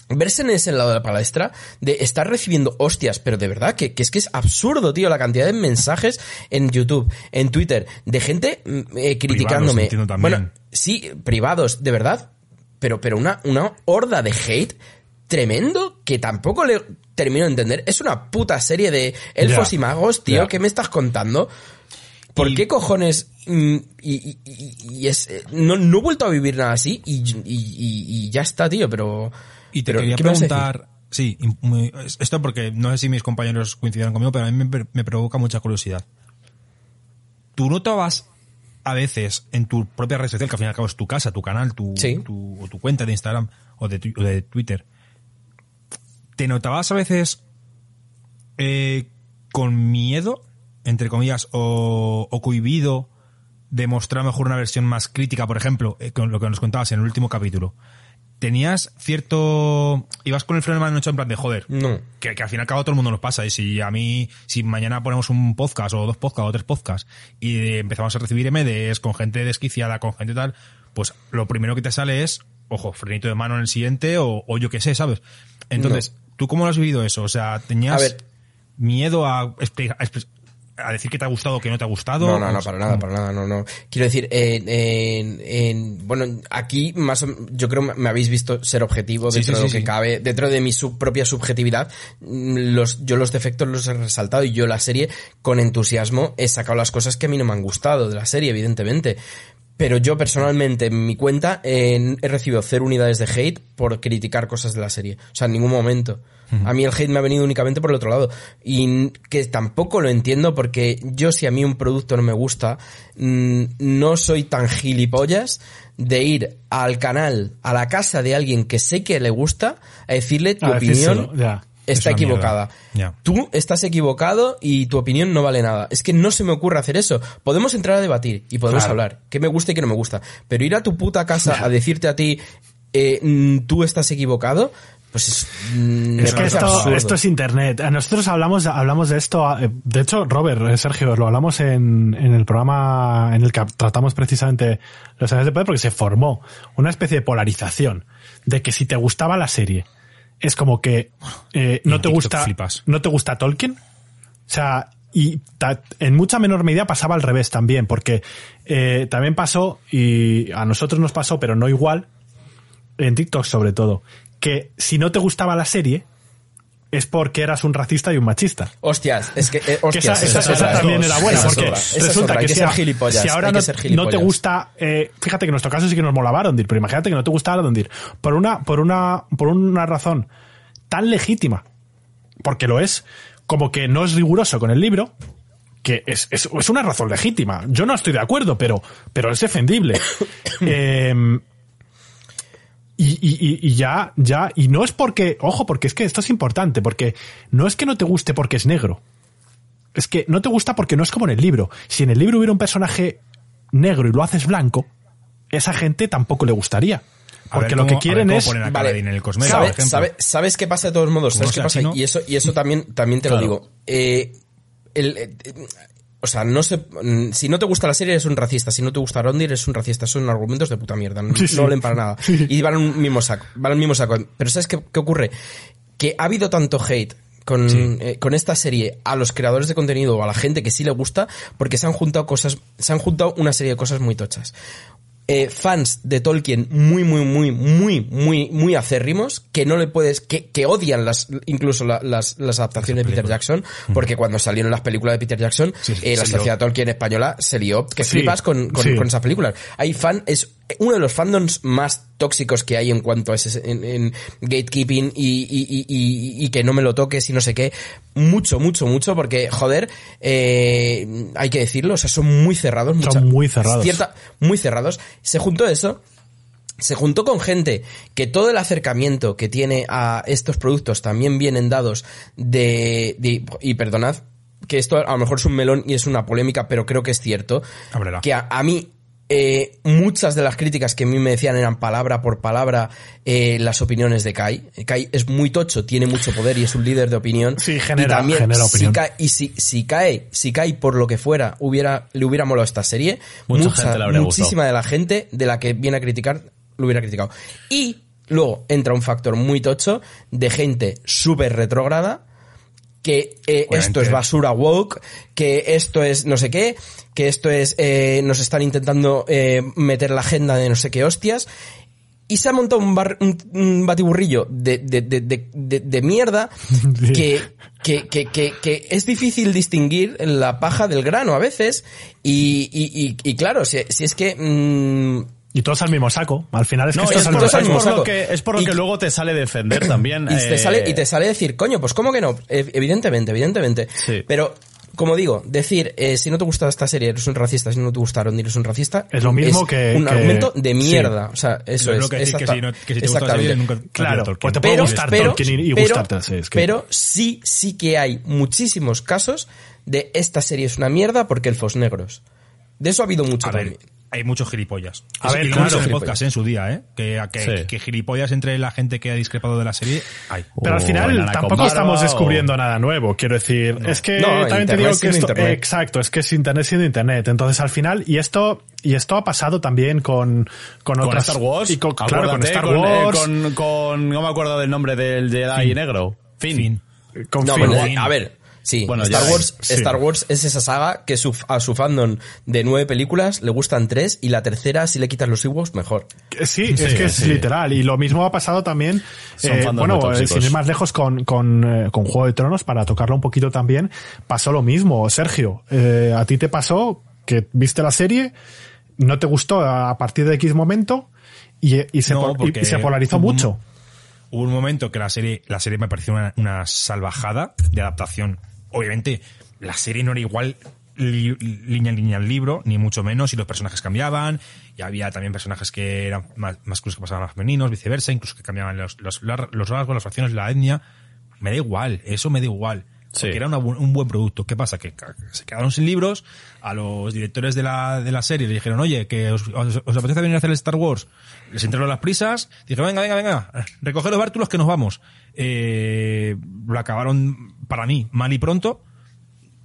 [SPEAKER 2] verse en ese lado de la palestra, de estar recibiendo hostias, pero de verdad que, que es que es absurdo, tío, la cantidad de mensajes en YouTube, en Twitter, de gente mm, eh, criticándome.
[SPEAKER 1] también.
[SPEAKER 2] Bueno, sí, privados, de verdad, pero, pero una, una horda de hate tremendo que tampoco le termino de entender. Es una puta serie de elfos y magos, tío. ¿qué me estás contando? ¿Por
[SPEAKER 1] Y-
[SPEAKER 2] qué cojones? mm, Y, y- y- y es, eh, no, no he vuelto a vivir nada así y, ya está, tío, pero...
[SPEAKER 1] Y te
[SPEAKER 2] pero,
[SPEAKER 1] quería preguntar, sí, esto porque no sé si mis compañeros coincidieron conmigo, pero a mí me, me provoca mucha curiosidad. ¿Tú notabas a veces en tu propia red social, que al fin y al cabo es tu casa, tu canal, tu,
[SPEAKER 2] Sí.
[SPEAKER 1] tu, o tu cuenta de Instagram o de, tu- o de Twitter, ¿te notabas a veces eh, con miedo, entre comillas, o, o cohibido de mostrar mejor una versión más crítica, por ejemplo, eh, con lo que nos contabas en el último capítulo? ¿Tenías cierto... ibas con el freno de mano hecho en plan de joder?
[SPEAKER 2] No.
[SPEAKER 1] Que, que al fin y al cabo todo el mundo nos pasa. Y si a mí, si mañana ponemos un podcast o dos podcasts o tres podcasts y eh, empezamos a recibir MDs con gente desquiciada, con gente tal, pues lo primero que te sale es, ojo, frenito de mano en el siguiente o, o yo qué sé, ¿sabes? Entonces, ¿tú cómo lo has vivido eso? O sea, ¿tenías
[SPEAKER 2] A
[SPEAKER 1] miedo a, decir que te ha gustado o que no te ha gustado?
[SPEAKER 2] No, no, no, para nada, para nada, no, no. Quiero decir, en, en- en- bueno, aquí más yo creo me habéis visto ser objetivo
[SPEAKER 1] Sí,
[SPEAKER 2] dentro
[SPEAKER 1] sí,
[SPEAKER 2] de lo que cabe, dentro de mi sub- propia subjetividad, mm, los, yo los defectos los he resaltado y yo la serie con entusiasmo he sacado las cosas que a mí no me han gustado de la serie, evidentemente. Pero yo personalmente en mi cuenta eh, he recibido cero unidades de hate por criticar cosas de la serie. O sea, en ningún momento. A mí el hate me ha venido únicamente por el otro lado. Y que tampoco lo entiendo porque yo si a mí un producto no me gusta, no soy tan gilipollas de ir al canal, a la casa de alguien que sé que le gusta, a decirle tu
[SPEAKER 3] A
[SPEAKER 2] opinión
[SPEAKER 3] ya.
[SPEAKER 1] Es
[SPEAKER 2] está equivocada. Tú estás equivocado y tu opinión no vale nada. Es que no se me ocurre hacer eso. Podemos entrar a debatir y podemos
[SPEAKER 3] Claro.
[SPEAKER 2] hablar. ¿Qué me gusta y qué no me gusta? Pero ir a tu puta casa a decirte a ti, eh, mm, tú estás equivocado, pues es, mm,
[SPEAKER 3] Es que esto, esto es internet. Nosotros hablamos, hablamos de esto. eh, De hecho, Robert, eh, Sergio, lo hablamos en, en el programa en el que tratamos precisamente los años de poder porque se formó una especie de polarización de que si te gustaba la serie es como que eh, no te gusta
[SPEAKER 1] flipas.
[SPEAKER 3] no te gusta Tolkien. O sea, y ta- en mucha menor medida pasaba al revés también, porque eh, también pasó, y a nosotros nos pasó, pero no igual, en TikTok sobre todo, que si no te gustaba la serie es porque eras un racista y un machista.
[SPEAKER 2] Hostias, es que, eh,
[SPEAKER 3] Que
[SPEAKER 2] hostias,
[SPEAKER 3] esa, esa-
[SPEAKER 2] esa es
[SPEAKER 3] esa también
[SPEAKER 2] ¿eh?
[SPEAKER 3] era buena, porque resulta que,
[SPEAKER 2] que
[SPEAKER 3] si,
[SPEAKER 2] gilipollas,
[SPEAKER 3] ahora no,
[SPEAKER 2] que
[SPEAKER 3] te gusta, eh, fíjate que en nuestro caso sí que nos mola Barondir, pero imagínate que no te gusta Barondir por una, por una, por una razón tan legítima, porque lo es, como que no es riguroso con el libro, que es, es, es una razón legítima. Yo no estoy de acuerdo, pero, pero es defendible. Em, y, y- y- y ya, ya, y no es porque, ojo, porque es que esto es importante, porque no es que no te guste porque es negro. Es que no te gusta porque no es como en el libro. Si en el libro hubiera un personaje negro y lo haces blanco, esa gente tampoco le gustaría. Porque
[SPEAKER 1] ver
[SPEAKER 3] lo que
[SPEAKER 1] a ver
[SPEAKER 3] quieren
[SPEAKER 1] cómo
[SPEAKER 3] es.
[SPEAKER 1] ponen a
[SPEAKER 2] Vale.
[SPEAKER 1] En el Cosmere,
[SPEAKER 2] ¿Sabe-
[SPEAKER 1] por ejemplo.
[SPEAKER 2] sabe- ¿Sabes qué pasa de todos modos? ¿Sabes qué pasa?
[SPEAKER 1] chino.
[SPEAKER 2] Y eso, y eso también, también te lo digo. Eh, el, eh, o sea, no sé, mm, si no te gusta la serie eres un racista, si no te gusta Rondir eres un racista, son argumentos de puta mierda, no,
[SPEAKER 3] Sí, sí.
[SPEAKER 2] no valen para nada. Y van al mismo saco, van al mismo saco. Pero ¿sabes qué, qué ocurre? Que ha habido tanto hate con, eh, con esta serie a los creadores de contenido o a la gente que sí le gusta, porque se han juntado cosas, se han juntado una serie de cosas muy tochas. Eh, fans de Tolkien muy, muy, muy, muy, muy, muy acérrimos, que no le puedes, que, que odian las, incluso la- las, las adaptaciones de Peter Jackson, porque cuando salieron las películas de Peter Jackson,
[SPEAKER 1] Sí,
[SPEAKER 2] eh, la sociedad Tolkien española se lió, que
[SPEAKER 3] Sí,
[SPEAKER 2] flipas con, con,
[SPEAKER 3] sí.
[SPEAKER 2] con esas películas. Hay fan, es uno de los fandoms más tóxicos que hay en cuanto a ese, en, en gatekeeping y, y, y, y- y que no me lo toques y no sé qué. Mucho, mucho, mucho, porque, joder, eh, hay que decirlo, o sea, son muy cerrados.
[SPEAKER 3] Son
[SPEAKER 2] mucha-
[SPEAKER 3] muy cerrados.
[SPEAKER 2] Cierta, muy cerrados. Se juntó eso. Se juntó con gente que todo el acercamiento que tiene a estos productos también vienen dados de, de- y perdonad que esto a lo mejor es un melón y es una polémica, pero creo que es cierto
[SPEAKER 1] Ábrela.
[SPEAKER 2] que a, a mí eh, muchas de las críticas que a mí me decían eran palabra por palabra eh, las opiniones de Kai. Kai es muy tocho, tiene mucho poder y es un líder de opinión.
[SPEAKER 3] Sí, genera-
[SPEAKER 2] y también,
[SPEAKER 3] genera
[SPEAKER 2] si
[SPEAKER 3] opinión.
[SPEAKER 2] cae- y si, si cae, si cae por lo que fuera, hubiera, le hubiera molado esta serie,
[SPEAKER 4] Mucha gente
[SPEAKER 2] muchísima de la gente de la que viene a criticar, lo hubiera criticado. Y luego entra un factor muy tocho de gente súper retrógrada, que eh, esto es basura woke, que esto es no sé qué, que esto es eh, nos están intentando eh, meter la agenda de no sé qué hostias. Y se ha montado un, bar- un, un batiburrillo de, de, de, de, mierda que, que, que, que, es difícil distinguir la paja del grano a veces. Y, y, y, y claro, si, si es que... mm,
[SPEAKER 3] Y todos al mismo saco. Al final es que
[SPEAKER 4] No, es,
[SPEAKER 3] es al
[SPEAKER 4] por,
[SPEAKER 3] mismo
[SPEAKER 2] al
[SPEAKER 4] es
[SPEAKER 3] saco.
[SPEAKER 4] por
[SPEAKER 2] mismo
[SPEAKER 4] lo
[SPEAKER 2] saco.
[SPEAKER 4] que, es por lo
[SPEAKER 2] Y-
[SPEAKER 4] que luego te sale defender también.
[SPEAKER 2] y te
[SPEAKER 4] eh,
[SPEAKER 2] sale y te sale decir coño pues cómo que no evidentemente evidentemente
[SPEAKER 4] Sí.
[SPEAKER 2] pero como digo decir eh, si no te gusta esta serie eres un racista si no te gusta Rondir eres un racista
[SPEAKER 3] Es lo mismo que-
[SPEAKER 2] un
[SPEAKER 3] que-
[SPEAKER 2] argumento de
[SPEAKER 3] sí.
[SPEAKER 2] mierda o sea eso
[SPEAKER 1] Lo
[SPEAKER 2] es
[SPEAKER 1] que decir que
[SPEAKER 2] exacta-
[SPEAKER 1] si no- que si te gusta la serie, nunca-
[SPEAKER 3] Claro, pues te puede
[SPEAKER 2] pero,
[SPEAKER 3] gustar
[SPEAKER 2] pero,
[SPEAKER 3] Tolkien y, y
[SPEAKER 2] pero-
[SPEAKER 3] gustarte. sí, es que-
[SPEAKER 2] pero sí sí que hay muchísimos casos de esta serie es una mierda porque elfos negros de eso ha habido mucho
[SPEAKER 1] A ver,
[SPEAKER 2] también
[SPEAKER 1] hay muchos gilipollas.
[SPEAKER 3] A ver,
[SPEAKER 1] y lo
[SPEAKER 3] claro.
[SPEAKER 1] hemos en podcast eh, en su día, ¿eh? Que, que,
[SPEAKER 4] Sí.
[SPEAKER 1] que gilipollas entre la gente que ha discrepado de la serie hay.
[SPEAKER 3] Pero al
[SPEAKER 4] o
[SPEAKER 3] final
[SPEAKER 4] con
[SPEAKER 3] tampoco estamos
[SPEAKER 4] o-
[SPEAKER 3] descubriendo nada nuevo, quiero decir. Es que
[SPEAKER 2] No,
[SPEAKER 3] también te
[SPEAKER 2] Internet
[SPEAKER 3] digo que esto,
[SPEAKER 2] Internet.
[SPEAKER 3] exacto, es que es internet siendo internet. Entonces al final, y esto, y esto ha pasado también con, con
[SPEAKER 4] Con
[SPEAKER 3] otras.
[SPEAKER 4] Star Wars.
[SPEAKER 3] Y con, claro, con Star
[SPEAKER 4] con, eh,
[SPEAKER 3] Wars.
[SPEAKER 4] con, con- no me acuerdo del nombre del Jedi negro. Finn.
[SPEAKER 1] Fin.
[SPEAKER 3] con
[SPEAKER 2] No, pero, a ver, sí,
[SPEAKER 4] Bueno,
[SPEAKER 2] Star Wars,
[SPEAKER 3] sí.
[SPEAKER 2] Star Wars es esa saga que su- a su fandom de nueve películas le gustan tres y la tercera, si le quitas los Ewoks, mejor.
[SPEAKER 3] Sí, es que es
[SPEAKER 4] sí.
[SPEAKER 3] literal. Y lo mismo ha pasado también, eh, bueno, eh, sin ir más lejos con, con, eh, con Juego de Tronos, para tocarlo un poquito también, pasó lo mismo. Sergio, eh, a ti te pasó que viste la serie, no te gustó a partir de X momento y, y se,
[SPEAKER 1] No,
[SPEAKER 3] pol- y-
[SPEAKER 1] porque
[SPEAKER 3] y se polarizó
[SPEAKER 1] un-
[SPEAKER 3] mucho.
[SPEAKER 1] Hubo un momento que la serie, la serie me pareció una, una salvajada de adaptación. Obviamente, la serie no era igual li- línea en línea al libro, ni mucho menos, y los personajes cambiaban, y había también personajes que eran más masculinos que pasaban a femeninos, viceversa, incluso que cambiaban los, los, los rasgos, las facciones, la etnia. Me da igual, eso me da igual.
[SPEAKER 4] Sí.
[SPEAKER 1] Porque era una un buen producto. ¿Qué pasa? Que se quedaron sin libros, a los directores de la, de la serie le dijeron, oye, que os, os- os apetece venir a hacer el Star Wars. Les entraron las prisas, dijeron, venga, venga, venga, recoge los bártulos que nos vamos. Eh, lo acabaron, para mí, mal y pronto.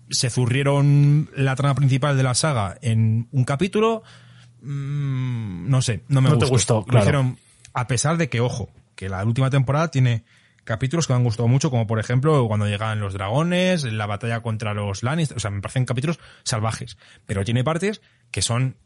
[SPEAKER 1] Se zurrieron la trama principal de la saga en un capítulo. Mm, no sé, no me
[SPEAKER 3] No te
[SPEAKER 1] gustó.
[SPEAKER 3] gustó,
[SPEAKER 1] Lo
[SPEAKER 3] claro.
[SPEAKER 1] hicieron, a pesar de que, ojo, que la última temporada tiene capítulos que me han gustado mucho, como por ejemplo cuando llegan los dragones, la batalla contra los Lannister, o sea, me parecen capítulos salvajes, pero tiene partes que son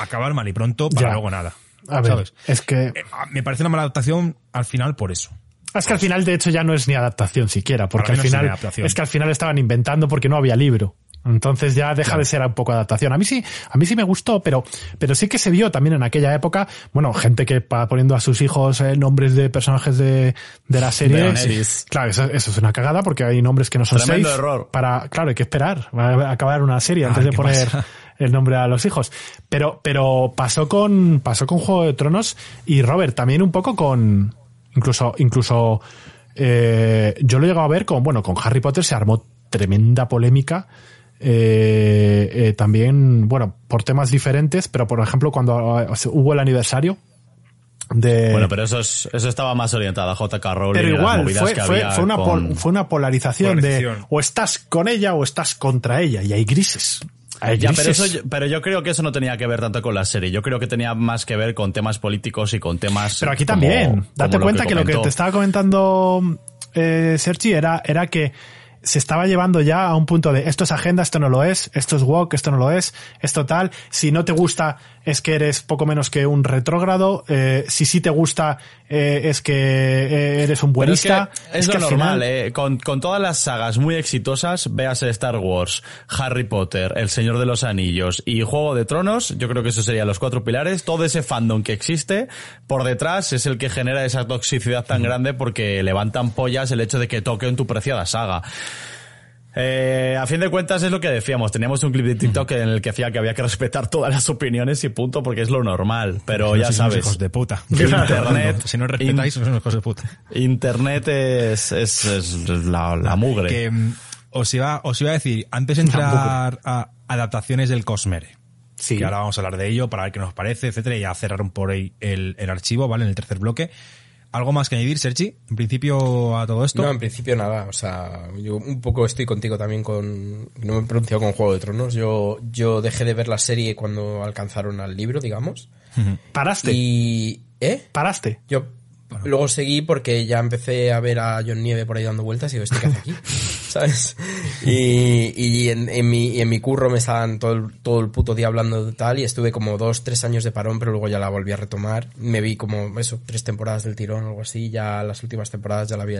[SPEAKER 1] acabar mal y pronto para
[SPEAKER 3] Ya.
[SPEAKER 1] luego nada.
[SPEAKER 3] A ver,
[SPEAKER 1] ¿sabes?
[SPEAKER 3] es que
[SPEAKER 1] Eh, Me parece una mala adaptación al final por eso.
[SPEAKER 3] Es que al final, de hecho, ya no es ni adaptación siquiera, porque al
[SPEAKER 1] es
[SPEAKER 3] final es que al final estaban inventando porque no había libro. Entonces ya deja de ser un poco adaptación. A mí sí, a mí sí me gustó, pero, pero sí que se vio también en aquella época, bueno, gente que va poniendo a sus hijos eh, nombres de personajes de, de la serie. Claro, eso, eso es una cagada porque hay nombres que no son
[SPEAKER 4] Tremendo
[SPEAKER 3] safe
[SPEAKER 4] error.
[SPEAKER 3] Para, claro, hay que esperar a acabar una serie
[SPEAKER 1] Ah,
[SPEAKER 3] antes de
[SPEAKER 1] ¿qué
[SPEAKER 3] poner
[SPEAKER 1] pasa?
[SPEAKER 3] el nombre a los hijos. Pero, pero pasó con, pasó con Juego de Tronos y Robert también un poco con, incluso, incluso, eh, yo lo he llegado a ver con, bueno, con Harry Potter se armó tremenda polémica. eh, eh, también, bueno, por temas diferentes, pero por ejemplo, cuando eh, hubo el aniversario de.
[SPEAKER 4] Bueno, pero eso, es- eso estaba más orientada a JK Rowling.
[SPEAKER 3] Pero igual, fue,
[SPEAKER 4] que
[SPEAKER 3] fue,
[SPEAKER 4] había
[SPEAKER 3] fue una,
[SPEAKER 4] con-
[SPEAKER 3] pol- fue una polarización,
[SPEAKER 1] Polarización.
[SPEAKER 3] de o estás con ella o estás contra ella, y hay grises.
[SPEAKER 4] Ya, pero, eso, yo- pero yo creo que eso no tenía que ver tanto con la serie. Yo creo que tenía más que ver con temas políticos y con temas.
[SPEAKER 3] Pero aquí
[SPEAKER 4] como-
[SPEAKER 3] también. Date
[SPEAKER 4] como
[SPEAKER 3] cuenta que, lo que te estaba comentando eh, Sergi era, era que se estaba llevando ya a un punto de esto es agenda, esto no lo es, esto es woke, esto no lo es, esto tal. Si no te gusta es que eres poco menos que un retrógrado. eh, si sí te gusta eh, es que eh, eres un
[SPEAKER 4] Pero es que
[SPEAKER 3] buenista.
[SPEAKER 4] es,
[SPEAKER 3] que
[SPEAKER 4] lo
[SPEAKER 3] al
[SPEAKER 4] normal,
[SPEAKER 3] final-
[SPEAKER 4] eh. Con, con todas las sagas muy exitosas, véase Star Wars, Harry Potter, El Señor de los Anillos y Juego de Tronos, yo creo que esos serían los cuatro pilares. Todo ese fandom que existe por detrás es el que genera esa toxicidad tan grande porque levantan pollas el hecho de que toquen tu preciada saga. Eh, a fin de cuentas es lo que decíamos. Teníamos un clip de TikTok en el que decía que había que respetar todas las opiniones y punto, porque es lo normal. Pero ya
[SPEAKER 1] unos
[SPEAKER 4] sabes.
[SPEAKER 1] hijos de puta.
[SPEAKER 4] Internet.
[SPEAKER 1] Si no respetáis, unos hijos de puta.
[SPEAKER 4] Internet es, es, es la, la mugre.
[SPEAKER 1] Que mm, os iba, os iba a decir, antes de entrar a adaptaciones del Cosmere,
[SPEAKER 3] Sí.
[SPEAKER 1] que ahora vamos a hablar de ello para ver qué nos parece, etcétera, y a cerrar por ahí el, el archivo, ¿vale? En el tercer bloque. ¿Algo más que añadir, Sergi? En principio a todo esto.
[SPEAKER 2] No, en principio nada. O sea, yo un poco estoy contigo también con. No me he pronunciado con Juego de Tronos. Yo, yo dejé de ver la serie cuando alcanzaron al libro, digamos.
[SPEAKER 3] Paraste.
[SPEAKER 2] Y. ¿Eh?
[SPEAKER 3] Paraste.
[SPEAKER 2] Yo luego seguí porque ya empecé a ver a John Nieve por ahí dando vueltas y digo, ¿este qué hace aquí? ¿Sabes? Y, y en, en mi, y en mi curro me estaban todo el, todo el puto día hablando de tal y estuve como dos, tres años de parón, pero luego ya la volví a retomar. Me vi como eso, tres temporadas del tirón o algo así, ya las últimas temporadas ya la vi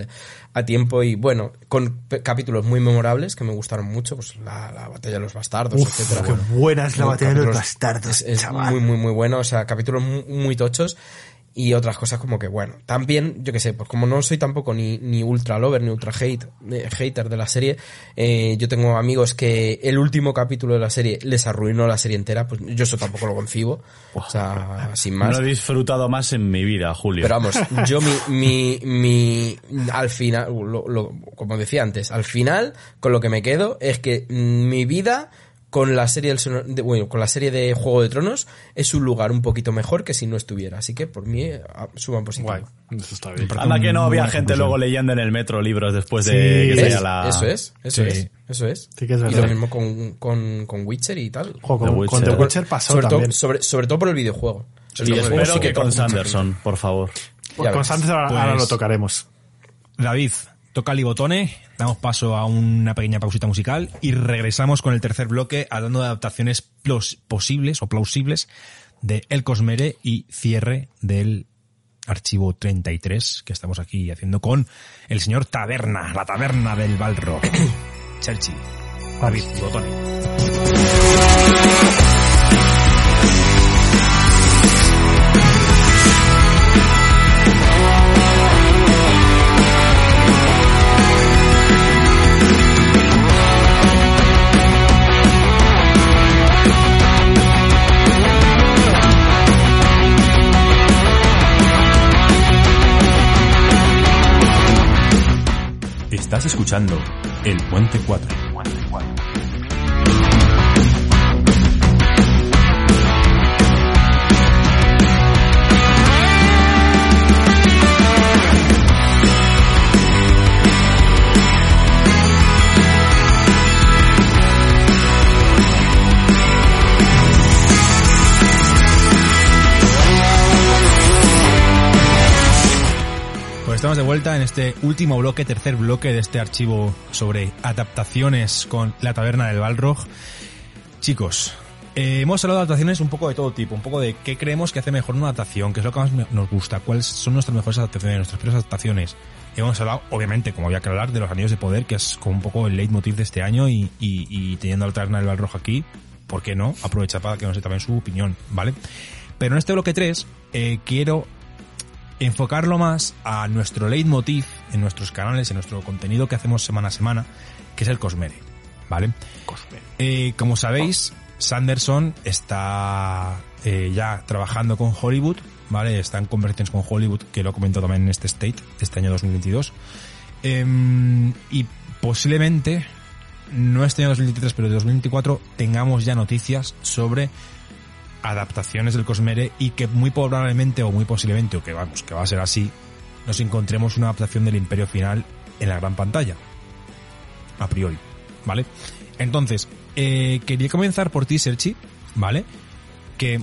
[SPEAKER 2] a tiempo y bueno, con capítulos muy memorables que me gustaron mucho, pues la, la batalla de los bastardos,
[SPEAKER 3] Uf,
[SPEAKER 2] etcétera.
[SPEAKER 3] qué buena es la
[SPEAKER 2] no,
[SPEAKER 3] batalla de los bastardos,
[SPEAKER 2] Es, muy, muy, muy bueno. O sea, capítulos muy, muy tochos. Y otras cosas como que, bueno, también, yo qué sé, pues como no soy tampoco ni, ni ultra lover ni ultra hate, eh, hater de la serie, eh, yo tengo amigos que el último capítulo de la serie les arruinó la serie entera, pues yo eso tampoco lo concibo. O sea, sin más.
[SPEAKER 4] No he disfrutado más en mi vida, Julio.
[SPEAKER 2] Pero vamos, yo mi, mi, mi, al final, lo- lo- como decía antes, al final, con lo que me quedo es que mi vida con la serie del de, bueno, con la serie de Juego de Tronos es un lugar un poquito mejor que si no estuviera. Así que por mí, eh, suban positivo.
[SPEAKER 3] Guay. Eso está bien.
[SPEAKER 4] Anda que no había gente
[SPEAKER 1] conclusión.
[SPEAKER 4] luego leyendo en el metro libros después de
[SPEAKER 3] Sí.
[SPEAKER 4] que
[SPEAKER 2] ¿Ves?
[SPEAKER 4] salía la...
[SPEAKER 2] Eso es, eso
[SPEAKER 1] Sí.
[SPEAKER 2] es, eso es.
[SPEAKER 3] Sí que es
[SPEAKER 2] y
[SPEAKER 3] verdad.
[SPEAKER 2] lo mismo con, con, con Witcher y tal.
[SPEAKER 3] Jo, con,
[SPEAKER 4] The
[SPEAKER 3] con
[SPEAKER 4] Witcher.
[SPEAKER 3] The Witcher pasó
[SPEAKER 2] sobre,
[SPEAKER 3] también.
[SPEAKER 2] todo, sobre, sobre todo por el videojuego.
[SPEAKER 4] Y
[SPEAKER 2] Sobre el
[SPEAKER 4] espero
[SPEAKER 2] videojuego,
[SPEAKER 4] que con Sanderson, por favor.
[SPEAKER 2] Ya
[SPEAKER 3] con. Santos ahora,
[SPEAKER 1] Pues-
[SPEAKER 3] ahora lo tocaremos.
[SPEAKER 1] David, toca botone, damos paso a una pequeña pausita musical y regresamos con el tercer bloque hablando de adaptaciones plos- posibles o plausibles de El Cosmere y cierre del archivo 33 que estamos aquí haciendo con el señor Taberna, la taberna del Balro. Cherchi, David, botone.
[SPEAKER 5] Estás escuchando El Puente 4.
[SPEAKER 1] Estamos de vuelta en este último bloque, tercer bloque de este archivo sobre adaptaciones con la taberna del Balrog. Chicos, Eh, hemos hablado de adaptaciones un poco de todo tipo, un poco de qué creemos que hace mejor una adaptación, qué es lo que más nos gusta, cuáles son nuestras mejores adaptaciones, nuestras peores adaptaciones. Hemos hablado, obviamente, como había que hablar, de los anillos de poder, que es como un poco el leitmotiv de este año y, y, teniendo al Taberna del Rojo aquí, ¿por qué no? Aprovecha para que nos dé también su opinión, ¿vale? Pero en este bloque 3 eh, quiero enfocarlo más a nuestro leitmotiv en nuestros canales, en nuestro contenido que hacemos semana a semana, que es el Cosmere, ¿vale? Eh, como sabéis, Sanderson está eh, ya trabajando con Hollywood, ¿vale? Está en conversaciones con Hollywood, que lo he comentado también en este State, este año 2022. Em, y posiblemente, no este año 2023, pero de 2024, tengamos ya noticias sobre adaptaciones del Cosmere y que muy probablemente o muy posiblemente, o que vamos, que va a ser así, nos encontremos una adaptación del Imperio Final en la gran pantalla. A priori, ¿vale? Entonces, eh, quería comenzar por ti, Serchi, ¿vale? Que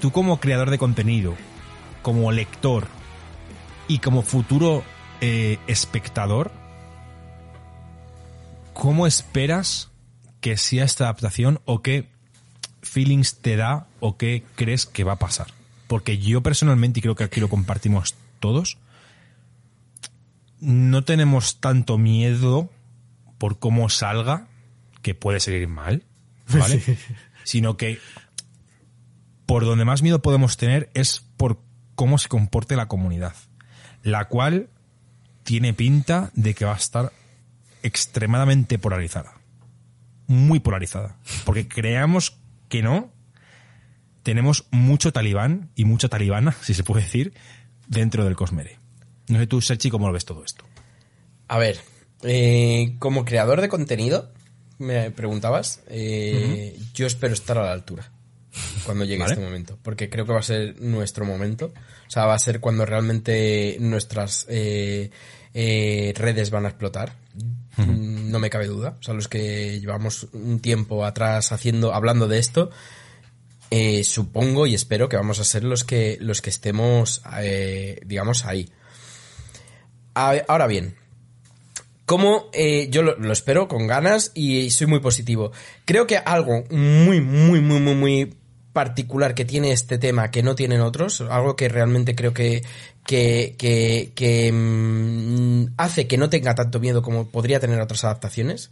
[SPEAKER 1] tú como creador de contenido, como lector y como futuro eh, espectador, ¿cómo esperas que sea esta adaptación o qué feelings te da o qué crees que va a pasar? Porque yo personalmente, y creo que aquí lo compartimos todos, no tenemos tanto miedo por cómo salga, que puede salir mal, ¿vale? Sino que por donde más miedo podemos tener es por cómo se comporte la comunidad, la cual tiene pinta de que va a estar extremadamente polarizada. Muy polarizada. Porque creamos que no, tenemos mucho talibán y mucha talibana, si se puede decir, dentro del Cosmere. No sé tú, Serchi, cómo lo ves todo esto.
[SPEAKER 2] A ver, eh, como creador de contenido, me preguntabas, eh, yo espero estar a la altura cuando llegue
[SPEAKER 1] Vale.
[SPEAKER 2] este momento, porque creo que va a ser nuestro momento, o sea, va a ser cuando realmente nuestras eh, eh, redes van a explotar. Mm, No me cabe duda. O sea, los que llevamos un tiempo atrás haciendo, hablando de esto, eh, supongo y espero que vamos a ser los que los que estemos, eh, digamos, ahí. Ahora bien, como yo lo, lo espero con ganas y soy muy positivo. Creo que algo muy, muy, muy, muy, muy particular que tiene este tema que no tienen otros, algo que realmente creo que, que, que, mm, hace que no tenga tanto miedo como podría tener otras adaptaciones,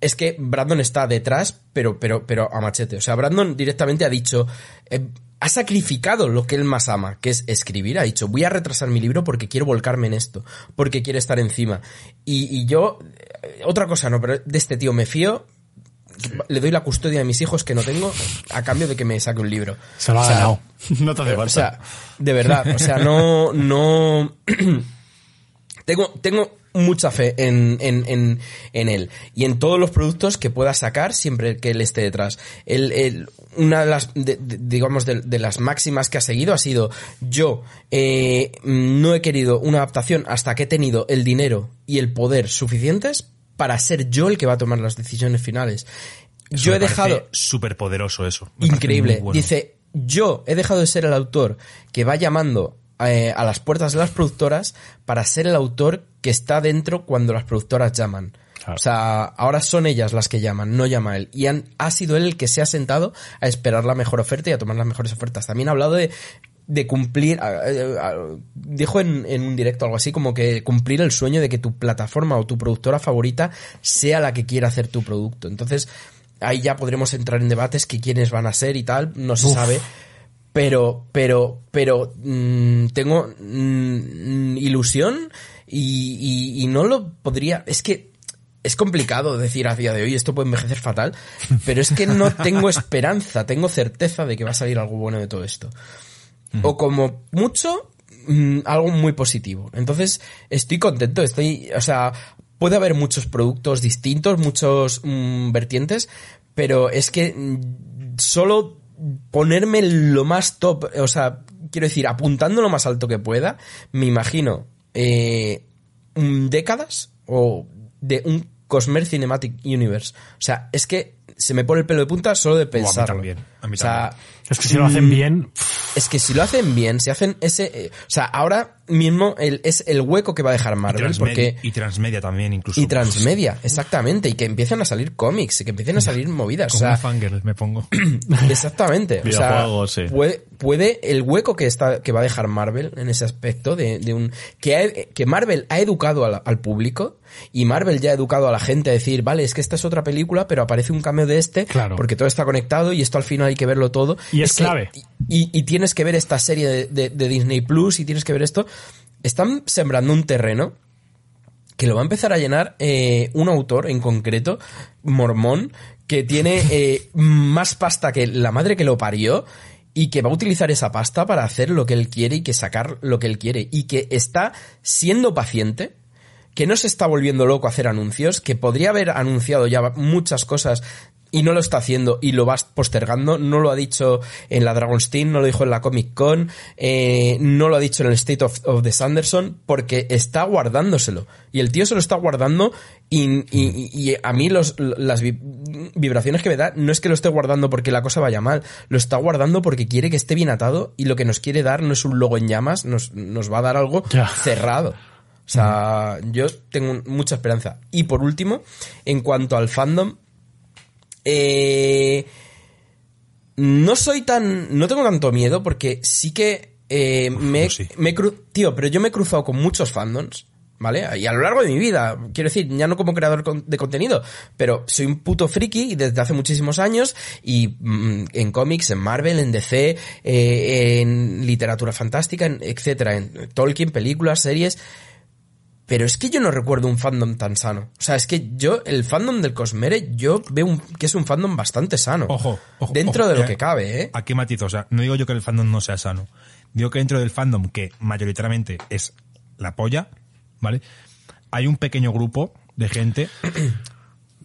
[SPEAKER 2] es que Brandon está detrás, pero, pero, pero a machete. O sea, Brandon directamente ha dicho, eh, ha sacrificado lo que él más ama, que es escribir. Ha dicho, voy a retrasar mi libro porque quiero volcarme en esto, porque quiero estar encima. Y, y yo, eh, otra cosa no, pero de este tío me fío. Le doy la custodia de mis hijos que no tengo a cambio de que me saque un libro.
[SPEAKER 3] Se lo ha
[SPEAKER 2] O sea,
[SPEAKER 3] ganado.
[SPEAKER 4] No te hace
[SPEAKER 2] o
[SPEAKER 4] falta.
[SPEAKER 2] sea, de verdad, o sea, no, no, tengo, tengo mucha fe en, en, en, en él y en todos los productos que pueda sacar siempre que él esté detrás. El, el- una de las, de- de- digamos, de, de las máximas que ha seguido ha sido yo eh, no he querido una adaptación hasta que he tenido el dinero y el poder suficientes para ser yo el que va a tomar las decisiones finales. yo he dejado
[SPEAKER 1] súper poderoso eso. Me
[SPEAKER 2] increíble.
[SPEAKER 1] bueno.
[SPEAKER 2] Dice, yo he dejado de ser el autor que va llamando eh, a las puertas de las productoras para ser el autor que está dentro cuando las productoras llaman.
[SPEAKER 4] Claro.
[SPEAKER 2] O sea, ahora son ellas las que llaman, no llama él. Y han- ha sido él el que se ha sentado a esperar la mejor oferta y a tomar las mejores ofertas. También ha hablado de, de cumplir, a- dijo en, en un directo algo así como que cumplir el sueño de que tu plataforma o tu productora favorita sea la que quiera hacer tu producto. Entonces, ahí ya podremos entrar en debates que quiénes van a ser y tal, no se sabe. Pero, pero, pero mm, tengo mm, ilusión y, y- y no lo podría. Es que es complicado decir a día de hoy esto puede envejecer fatal, pero es que no tengo esperanza, tengo certeza de que va a salir algo bueno de todo esto. O como mucho, mm, algo muy positivo. Entonces, estoy contento, estoy, o sea, puede haber muchos productos distintos, muchos mm, vertientes, pero es que mm, solo ponerme lo más top, o sea, quiero decir, apuntando lo más alto que pueda, me imagino eh, décadas o de un Cosmer Cinematic Universe. O sea, es que se me pone el pelo de punta solo de pensarlo.
[SPEAKER 1] también, a mí
[SPEAKER 2] o sea,
[SPEAKER 1] también.
[SPEAKER 3] Es que si lo hacen
[SPEAKER 2] mm,
[SPEAKER 3] bien,
[SPEAKER 2] es que si lo hacen bien, si hacen ese... eh, o sea, ahora mismo el, es el hueco que va a dejar
[SPEAKER 1] Y,
[SPEAKER 2] Marvel.
[SPEAKER 1] transmedia,
[SPEAKER 2] Porque
[SPEAKER 1] y transmedia también, incluso.
[SPEAKER 2] y transmedia, exactamente, y que empiecen a salir cómics, y que empiecen a salir movidas. O
[SPEAKER 1] Como
[SPEAKER 2] sea,
[SPEAKER 1] un fangirl me pongo.
[SPEAKER 2] exactamente. O sea,
[SPEAKER 4] sí.
[SPEAKER 2] puede, puede el hueco que está, que va a dejar Marvel en ese aspecto de, de un, que, ha- que Marvel ha educado al, al público, y Marvel ya ha educado a la gente a decir, vale, es que esta es otra película, pero aparece un cameo de este,
[SPEAKER 3] Claro.
[SPEAKER 2] porque todo está conectado y esto al final hay que verlo todo.
[SPEAKER 3] Y es clave.
[SPEAKER 2] y, y tienes que ver esta serie de, de- de Disney Plus y tienes que ver esto. Están sembrando un terreno que lo va a empezar a llenar eh, un autor en concreto, mormón, que tiene eh, más pasta que la madre que lo parió y que va a utilizar esa pasta para hacer lo que él quiere y que sacar lo que él quiere. Y que está siendo paciente que no se está volviendo loco a hacer anuncios, que podría haber anunciado ya muchas cosas y no lo está haciendo y lo vas postergando, no lo ha dicho en la Dragonstein, no lo dijo en la Comic Con, eh, no lo ha dicho en el State of, of the Sanderson, porque está guardándoselo. Y el tío se lo está guardando y, y- y a mí los, las vi- vibraciones que me da no es que lo esté guardando porque la cosa vaya mal, lo está guardando porque quiere que esté bien atado y lo que nos quiere dar no es un logo en llamas, nos, nos va a dar algo cerrado. O sea, yo tengo mucha esperanza. Y por último, en cuanto al fandom, eh, no soy tan, no tengo tanto miedo porque sí que eh, me,
[SPEAKER 1] yo sí.
[SPEAKER 2] me tío, pero yo me he cruzado con muchos fandoms. ¿Vale? Y a lo largo de mi vida, quiero decir, ya no como creador de contenido, pero soy un puto friki y desde hace muchísimos años y mm, en cómics, en Marvel, en DC, eh, en literatura fantástica, en, etcétera, en Tolkien, películas, series, pero es que yo no recuerdo un fandom tan sano. O sea, es que yo, el fandom del Cosmere, yo veo un- que es un fandom bastante sano.
[SPEAKER 1] Ojo, ojo,
[SPEAKER 2] Dentro
[SPEAKER 1] ojo,
[SPEAKER 2] de lo
[SPEAKER 1] eh,
[SPEAKER 2] que cabe, ¿eh?
[SPEAKER 1] Aquí matizo, o sea, no digo yo que el fandom no sea sano. Digo que dentro del fandom, que mayoritariamente es la polla, ¿vale? Hay un pequeño grupo de gente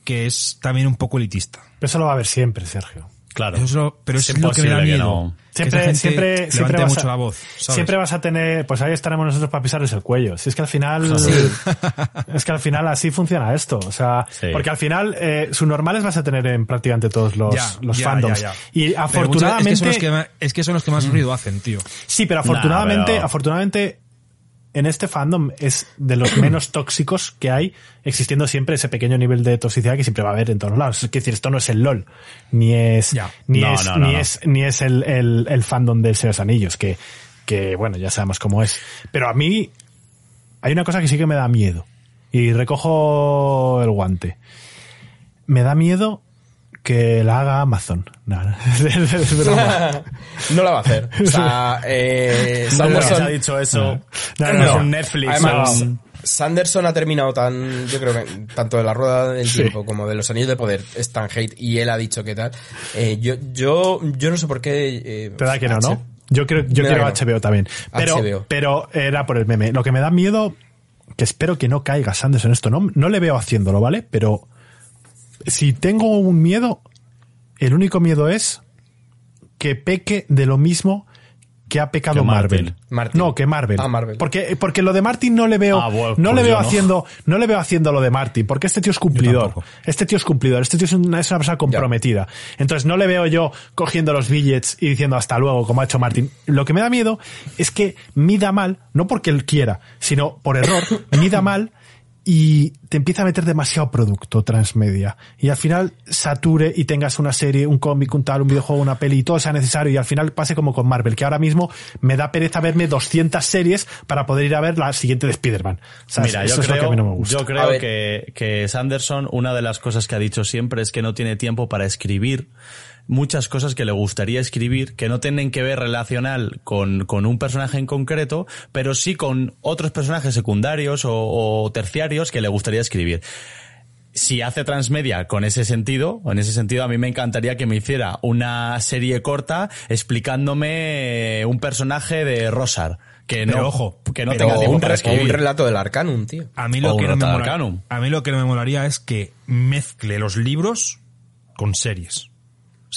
[SPEAKER 1] que es también un poco elitista.
[SPEAKER 3] Pero eso lo va a haber siempre, Sergio.
[SPEAKER 4] Claro.
[SPEAKER 1] Eso es lo- pero
[SPEAKER 4] Es
[SPEAKER 1] es lo que me da
[SPEAKER 4] imposible que
[SPEAKER 1] miedo.
[SPEAKER 4] no.
[SPEAKER 3] Siempre, siempre, siempre vas,
[SPEAKER 1] mucho
[SPEAKER 3] a,
[SPEAKER 1] la voz, ¿sabes?
[SPEAKER 3] siempre vas a tener, pues ahí estaremos nosotros para pisarles el cuello. Si es que al final, es que al final así funciona esto. O sea,
[SPEAKER 4] Sí.
[SPEAKER 3] porque al final, eh, sus normales vas a tener en prácticamente todos los,
[SPEAKER 1] Ya,
[SPEAKER 3] los
[SPEAKER 1] ya,
[SPEAKER 3] fandoms.
[SPEAKER 1] ya, ya.
[SPEAKER 3] Y
[SPEAKER 1] muchas-
[SPEAKER 3] afortunadamente,
[SPEAKER 1] es, que son los que más, es que son los que más ruido hacen, tío.
[SPEAKER 3] sí, pero afortunadamente,
[SPEAKER 4] pero-
[SPEAKER 3] afortunadamente, en este fandom es de los menos tóxicos que hay, existiendo siempre ese pequeño nivel de toxicidad que siempre va a haber en todos lados. Es decir, esto no es el LOL, ni es, ni
[SPEAKER 4] No,
[SPEAKER 3] es,
[SPEAKER 4] no, no,
[SPEAKER 3] ni es, ni es el, el, el fandom del Señor de los Anillos, que, que bueno, ya sabemos cómo es. Pero a mí hay una cosa que sí que me da miedo. Y recojo el guante. Me da miedo que la haga Amazon. No, no,
[SPEAKER 2] no la va a hacer. O sea, eh, Sanderson,
[SPEAKER 4] ha dicho eso, un Netflix.
[SPEAKER 2] Además, Sanderson ha terminado tan, yo creo que tanto de la rueda del
[SPEAKER 3] Sí.
[SPEAKER 2] tiempo como de los anillos de poder es tan hate y él ha dicho que tal. Eh, yo, yo, yo no sé por qué. eh,
[SPEAKER 3] Te da que no, ¿no? Yo creo, yo quiero. HBO también. Pero,
[SPEAKER 2] HBO.
[SPEAKER 3] pero era por el meme. Lo que me da miedo, que espero que no caiga Sanders en esto, no, no le veo haciéndolo, ¿vale? Pero si tengo un miedo, el único miedo es que peque de lo mismo que ha pecado
[SPEAKER 4] Que
[SPEAKER 3] Marvel.
[SPEAKER 4] Martin.
[SPEAKER 2] Martin.
[SPEAKER 3] No, que Marvel.
[SPEAKER 2] Ah, Marvel.
[SPEAKER 3] Porque, porque lo de Martin no le veo,
[SPEAKER 4] Ah, bueno,
[SPEAKER 3] no
[SPEAKER 4] pues
[SPEAKER 3] le veo
[SPEAKER 4] yo no.
[SPEAKER 3] haciendo, no le veo haciendo lo de Martin, porque este tío es cumplidor. Este tío es cumplidor, este tío es una, es una persona comprometida. Entonces no le veo yo cogiendo los billets y diciendo hasta luego, como ha hecho Martin. Lo que me da miedo es que mida mal, no porque él quiera, sino por error, mida mal y te empieza a meter demasiado producto transmedia. Y al final sature y tengas una serie, un cómic, un tal, un videojuego, una peli y todo sea necesario y al final pase como con Marvel, que ahora mismo me da pereza verme 200 series para poder ir a ver la siguiente de Spider-Man.
[SPEAKER 4] Mira,
[SPEAKER 3] Eso
[SPEAKER 4] yo
[SPEAKER 3] es lo que
[SPEAKER 4] creo,
[SPEAKER 3] a mí no me gusta.
[SPEAKER 4] yo creo que, que Sanderson, una de las cosas que ha dicho siempre es que no tiene tiempo para escribir muchas cosas que le gustaría escribir, que no tienen que ver relacional con, con un personaje en concreto, pero sí con otros personajes secundarios o, o terciarios que le gustaría escribir si hace transmedia con ese sentido, en ese sentido a mí me encantaría que me hiciera una serie corta explicándome un personaje de Rosar. Que
[SPEAKER 1] Pero
[SPEAKER 4] no,
[SPEAKER 1] ojo,
[SPEAKER 4] que no tenga tiempo
[SPEAKER 2] un,
[SPEAKER 4] para
[SPEAKER 2] un relato del Arcanum, tío.
[SPEAKER 1] A mí
[SPEAKER 4] O
[SPEAKER 1] lo que no me
[SPEAKER 4] Nota
[SPEAKER 1] mola-
[SPEAKER 4] Arcanum.
[SPEAKER 1] a mí lo que no me molaría es que mezcle los libros con series.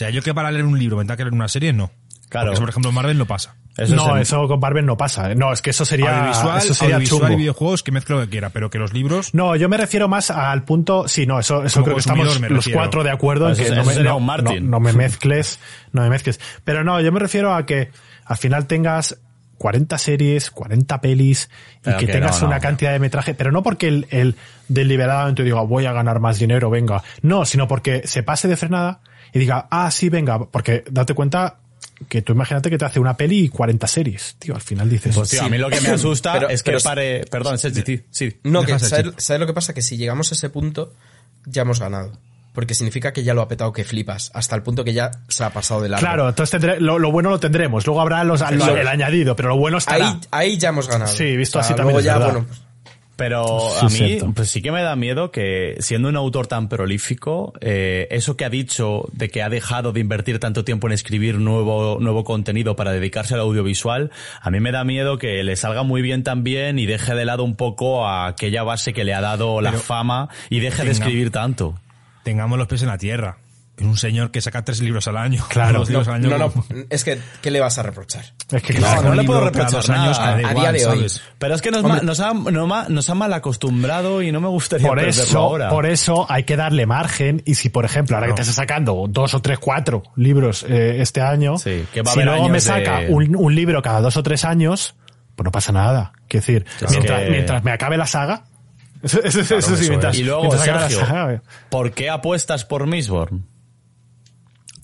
[SPEAKER 1] O sea, yo que para leer un libro me tenga que leer una serie, no.
[SPEAKER 4] Claro.
[SPEAKER 1] Porque eso, por ejemplo, Marvel no pasa.
[SPEAKER 4] Eso
[SPEAKER 3] no,
[SPEAKER 4] es
[SPEAKER 3] eso con Marvel no pasa. No, es que eso sería,
[SPEAKER 1] audiovisual,
[SPEAKER 3] eso sería
[SPEAKER 1] audiovisual
[SPEAKER 3] chungo.
[SPEAKER 1] y videojuegos que mezcle lo que quiera, pero que los libros...
[SPEAKER 3] No, yo me refiero más al punto, sí, no, eso, eso creo que estamos los cuatro de acuerdo en
[SPEAKER 4] Eso
[SPEAKER 3] que no me, no, me mezcles, no me mezcles. Pero no, yo me refiero a que al final tengas 40 series, 40 pelis y
[SPEAKER 4] Pero
[SPEAKER 3] que,
[SPEAKER 4] que
[SPEAKER 3] tengas
[SPEAKER 4] no,
[SPEAKER 3] una
[SPEAKER 4] no.
[SPEAKER 3] cantidad de metraje, pero no porque el, el deliberadamente diga voy a ganar más dinero, venga. No, sino porque se pase de frenada y diga, ah, sí, venga, porque date cuenta que tú imagínate que te hace una peli y 40 series. Tío, al final dices,
[SPEAKER 4] Pues tío, a mí lo que me asusta
[SPEAKER 2] Pero-
[SPEAKER 4] es que
[SPEAKER 2] pero-
[SPEAKER 4] pare... Perdón, Sergi, sí, sí.
[SPEAKER 2] No, que ¿sabes, lo que pasa? Que si llegamos a ese punto, ya hemos ganado. Porque significa que ya lo ha petado que flipas, hasta el punto que ya se ha pasado de largo.
[SPEAKER 3] claro, entonces tendré- lo, lo bueno lo tendremos, luego habrá los,
[SPEAKER 2] Claro.
[SPEAKER 3] el añadido, pero lo bueno estará.
[SPEAKER 2] Ahí, ahí ya hemos ganado.
[SPEAKER 3] Sí, visto así
[SPEAKER 2] luego
[SPEAKER 3] también es
[SPEAKER 2] ya,
[SPEAKER 3] verdad.
[SPEAKER 2] bueno, pues,
[SPEAKER 4] Pero
[SPEAKER 3] Sí,
[SPEAKER 4] a mí,
[SPEAKER 3] cierto.
[SPEAKER 4] pues sí que me da miedo que, siendo un autor tan prolífico, eh, eso que ha dicho de que ha dejado de invertir tanto tiempo en escribir nuevo, nuevo contenido para dedicarse al audiovisual, a mí me da miedo que le salga muy bien también y deje de lado un poco a aquella base que le ha dado la
[SPEAKER 1] Pero-
[SPEAKER 4] fama y deje de escribir tanto.
[SPEAKER 1] Tengamos los pies en la tierra. Es un señor que saca tres libros al año.
[SPEAKER 3] Claro.
[SPEAKER 1] Al año.
[SPEAKER 2] no, no, es que, ¿qué le vas a reprochar?
[SPEAKER 3] Es que
[SPEAKER 4] No,
[SPEAKER 3] claro,
[SPEAKER 4] no
[SPEAKER 1] un
[SPEAKER 4] le puedo reprochar
[SPEAKER 1] dos
[SPEAKER 4] nada.
[SPEAKER 2] A- a
[SPEAKER 1] igual,
[SPEAKER 2] día de hoy.
[SPEAKER 1] ¿sabes?
[SPEAKER 4] Pero es que nos, ma- nos, ha, no nos ha mal acostumbrado y no me gustaría
[SPEAKER 3] por
[SPEAKER 4] perderlo
[SPEAKER 3] eso,
[SPEAKER 4] ahora.
[SPEAKER 3] por eso hay que darle margen y si por ejemplo ahora que te está sacando dos o tres, cuatro libros eh, este año,
[SPEAKER 4] Sí, que va a
[SPEAKER 3] si luego me
[SPEAKER 4] de-
[SPEAKER 3] saca un, un libro cada dos o tres años, pues no pasa nada. Quiero decir, mientras,
[SPEAKER 4] que-
[SPEAKER 3] mientras me acabe la saga, eso, eso- eso sí,
[SPEAKER 1] eso
[SPEAKER 3] mientras,
[SPEAKER 4] y luego, Sergio. ¿por qué apuestas por Mistborn?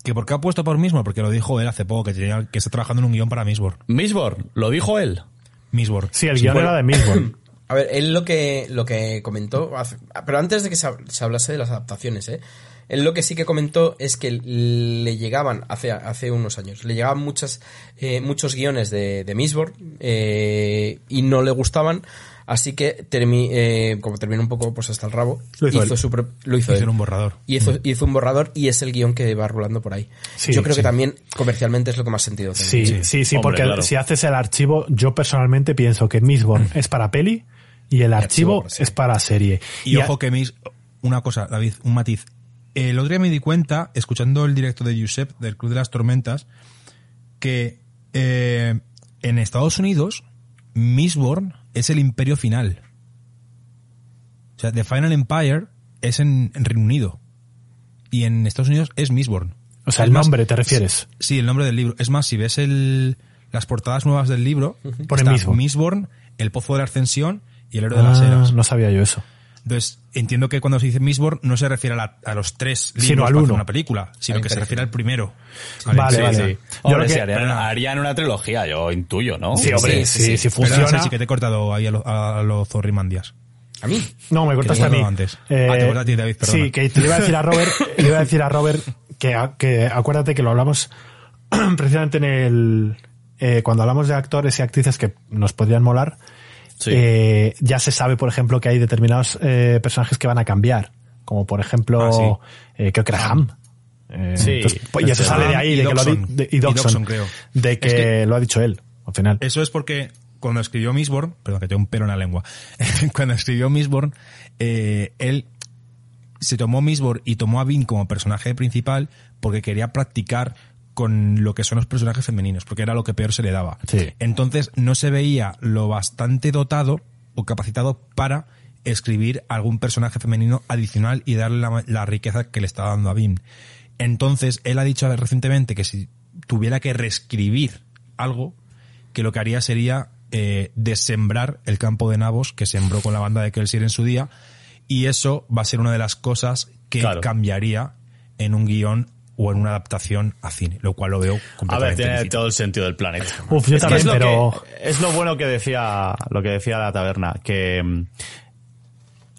[SPEAKER 1] ¿Que por qué ha puesto por Misbor? Porque lo dijo él hace poco, que, tenía, que está trabajando en un guion para Misbor.
[SPEAKER 4] Mistborn, lo dijo él.
[SPEAKER 1] Misbor.
[SPEAKER 3] Sí, el guion
[SPEAKER 2] bueno.
[SPEAKER 3] era de Milborn.
[SPEAKER 2] A ver, él lo que, lo que comentó, hace- pero antes de que se, se hablase de las adaptaciones, ¿eh? Él lo que sí que comentó es que le llegaban, hace, hace unos años, le llegaban muchas, eh, muchos guiones de, de Mistborn, eh, y no le gustaban, así que termi- eh, como terminó un poco pues hasta el rabo,
[SPEAKER 3] Lo hizo él.
[SPEAKER 2] su pro- lo hizo
[SPEAKER 1] Hizo
[SPEAKER 2] él.
[SPEAKER 1] un borrador.
[SPEAKER 2] Y hizo, hizo un borrador y es el guion que va rulando por ahí.
[SPEAKER 3] Sí,
[SPEAKER 2] Yo creo
[SPEAKER 3] sí.
[SPEAKER 2] que también comercialmente es lo que más sentido tiene.
[SPEAKER 3] Sí, sí, sí,
[SPEAKER 4] Hombre,
[SPEAKER 3] porque
[SPEAKER 4] claro.
[SPEAKER 3] si haces el archivo, yo personalmente pienso que Mistborn es para peli y el archivo es para serie.
[SPEAKER 1] Y, ojo que mis... Una cosa, David, un matiz. El otro día me di cuenta, escuchando el directo de Giuseppe del Club de las Tormentas, que eh, en Estados Unidos, Mistborn es el imperio final. O sea, The Final Empire es en, en Reino Unido. Y en Estados Unidos es Mistborn.
[SPEAKER 3] o sea, el nombre, ¿te refieres?
[SPEAKER 1] Sí, el nombre del libro. Es más, si ves el, las portadas nuevas del libro,
[SPEAKER 3] Pone
[SPEAKER 1] está
[SPEAKER 3] Mistborn.
[SPEAKER 1] Mistborn, el Pozo de la Ascensión y el Héroe de las
[SPEAKER 3] Ah,
[SPEAKER 1] Eras.
[SPEAKER 3] no sabía yo eso.
[SPEAKER 1] Entonces, entiendo que cuando se dice Mistborn no se refiere a, la- a los tres libros
[SPEAKER 3] Sino al
[SPEAKER 1] para hacer
[SPEAKER 3] uno.
[SPEAKER 1] una película, sino que se refiere al primero.
[SPEAKER 3] Vale,
[SPEAKER 4] Sí,
[SPEAKER 3] vale.
[SPEAKER 4] sí.
[SPEAKER 3] Yo
[SPEAKER 4] Hombre,
[SPEAKER 3] lo que-
[SPEAKER 4] si harían, harían una trilogía, yo intuyo, ¿no?
[SPEAKER 3] Sí, hombre,
[SPEAKER 2] sí,
[SPEAKER 3] sí,
[SPEAKER 2] sí,
[SPEAKER 3] si funciona.
[SPEAKER 1] Sergi, que te he cortado ahí a los a lo Zorrimandias.
[SPEAKER 2] A mí.
[SPEAKER 3] No, me cortaste a
[SPEAKER 1] te he
[SPEAKER 3] mí.
[SPEAKER 1] cortado antes. Ah, te corté a ti, David, perdona.
[SPEAKER 3] Sí, que te le iba a decir a Robert, le iba a decir a Robert que, que acuérdate que lo hablamos precisamente en el eh, cuando hablamos de actores y actrices que nos podrían molar.
[SPEAKER 4] Sí.
[SPEAKER 3] eh, ya se sabe, por ejemplo, que hay determinados eh, personajes que van a cambiar, como por ejemplo,
[SPEAKER 1] Ah, sí.
[SPEAKER 3] eh, creo que era Ham.
[SPEAKER 4] Sí,
[SPEAKER 3] entonces, pues ya se
[SPEAKER 4] es
[SPEAKER 3] sale de ahí,
[SPEAKER 1] y
[SPEAKER 3] de que lo de- y
[SPEAKER 1] Y
[SPEAKER 3] Dodgson,
[SPEAKER 1] creo.
[SPEAKER 3] de que,
[SPEAKER 1] Es que-
[SPEAKER 3] lo ha dicho él, al final.
[SPEAKER 1] Eso es porque cuando escribió Mistborn, perdón, que tengo un pelo en la lengua, cuando escribió Mistborn, eh, él se tomó Mistborn y tomó a Vin como personaje principal porque quería practicar con lo que son los personajes femeninos, porque era lo que peor se le daba.
[SPEAKER 3] Sí.
[SPEAKER 1] Entonces no se veía lo bastante dotado o capacitado para escribir algún personaje femenino adicional y darle la, la riqueza que le estaba dando a Vin. Entonces, él ha dicho recientemente que si tuviera que reescribir algo, que lo que haría sería eh, desembrar el campo de nabos que sembró con la banda de Kelsier en su día, y eso va a ser una de las cosas que
[SPEAKER 4] Claro.
[SPEAKER 1] cambiaría en un guion o en una adaptación a cine, lo cual lo veo
[SPEAKER 4] A ver,
[SPEAKER 1] completamente
[SPEAKER 4] tiene todo el sentido del planeta.
[SPEAKER 3] Uf, yo
[SPEAKER 4] Es que
[SPEAKER 3] también,
[SPEAKER 4] es lo
[SPEAKER 3] pero...
[SPEAKER 4] que- es lo bueno que decía, lo que decía la taberna, que mm,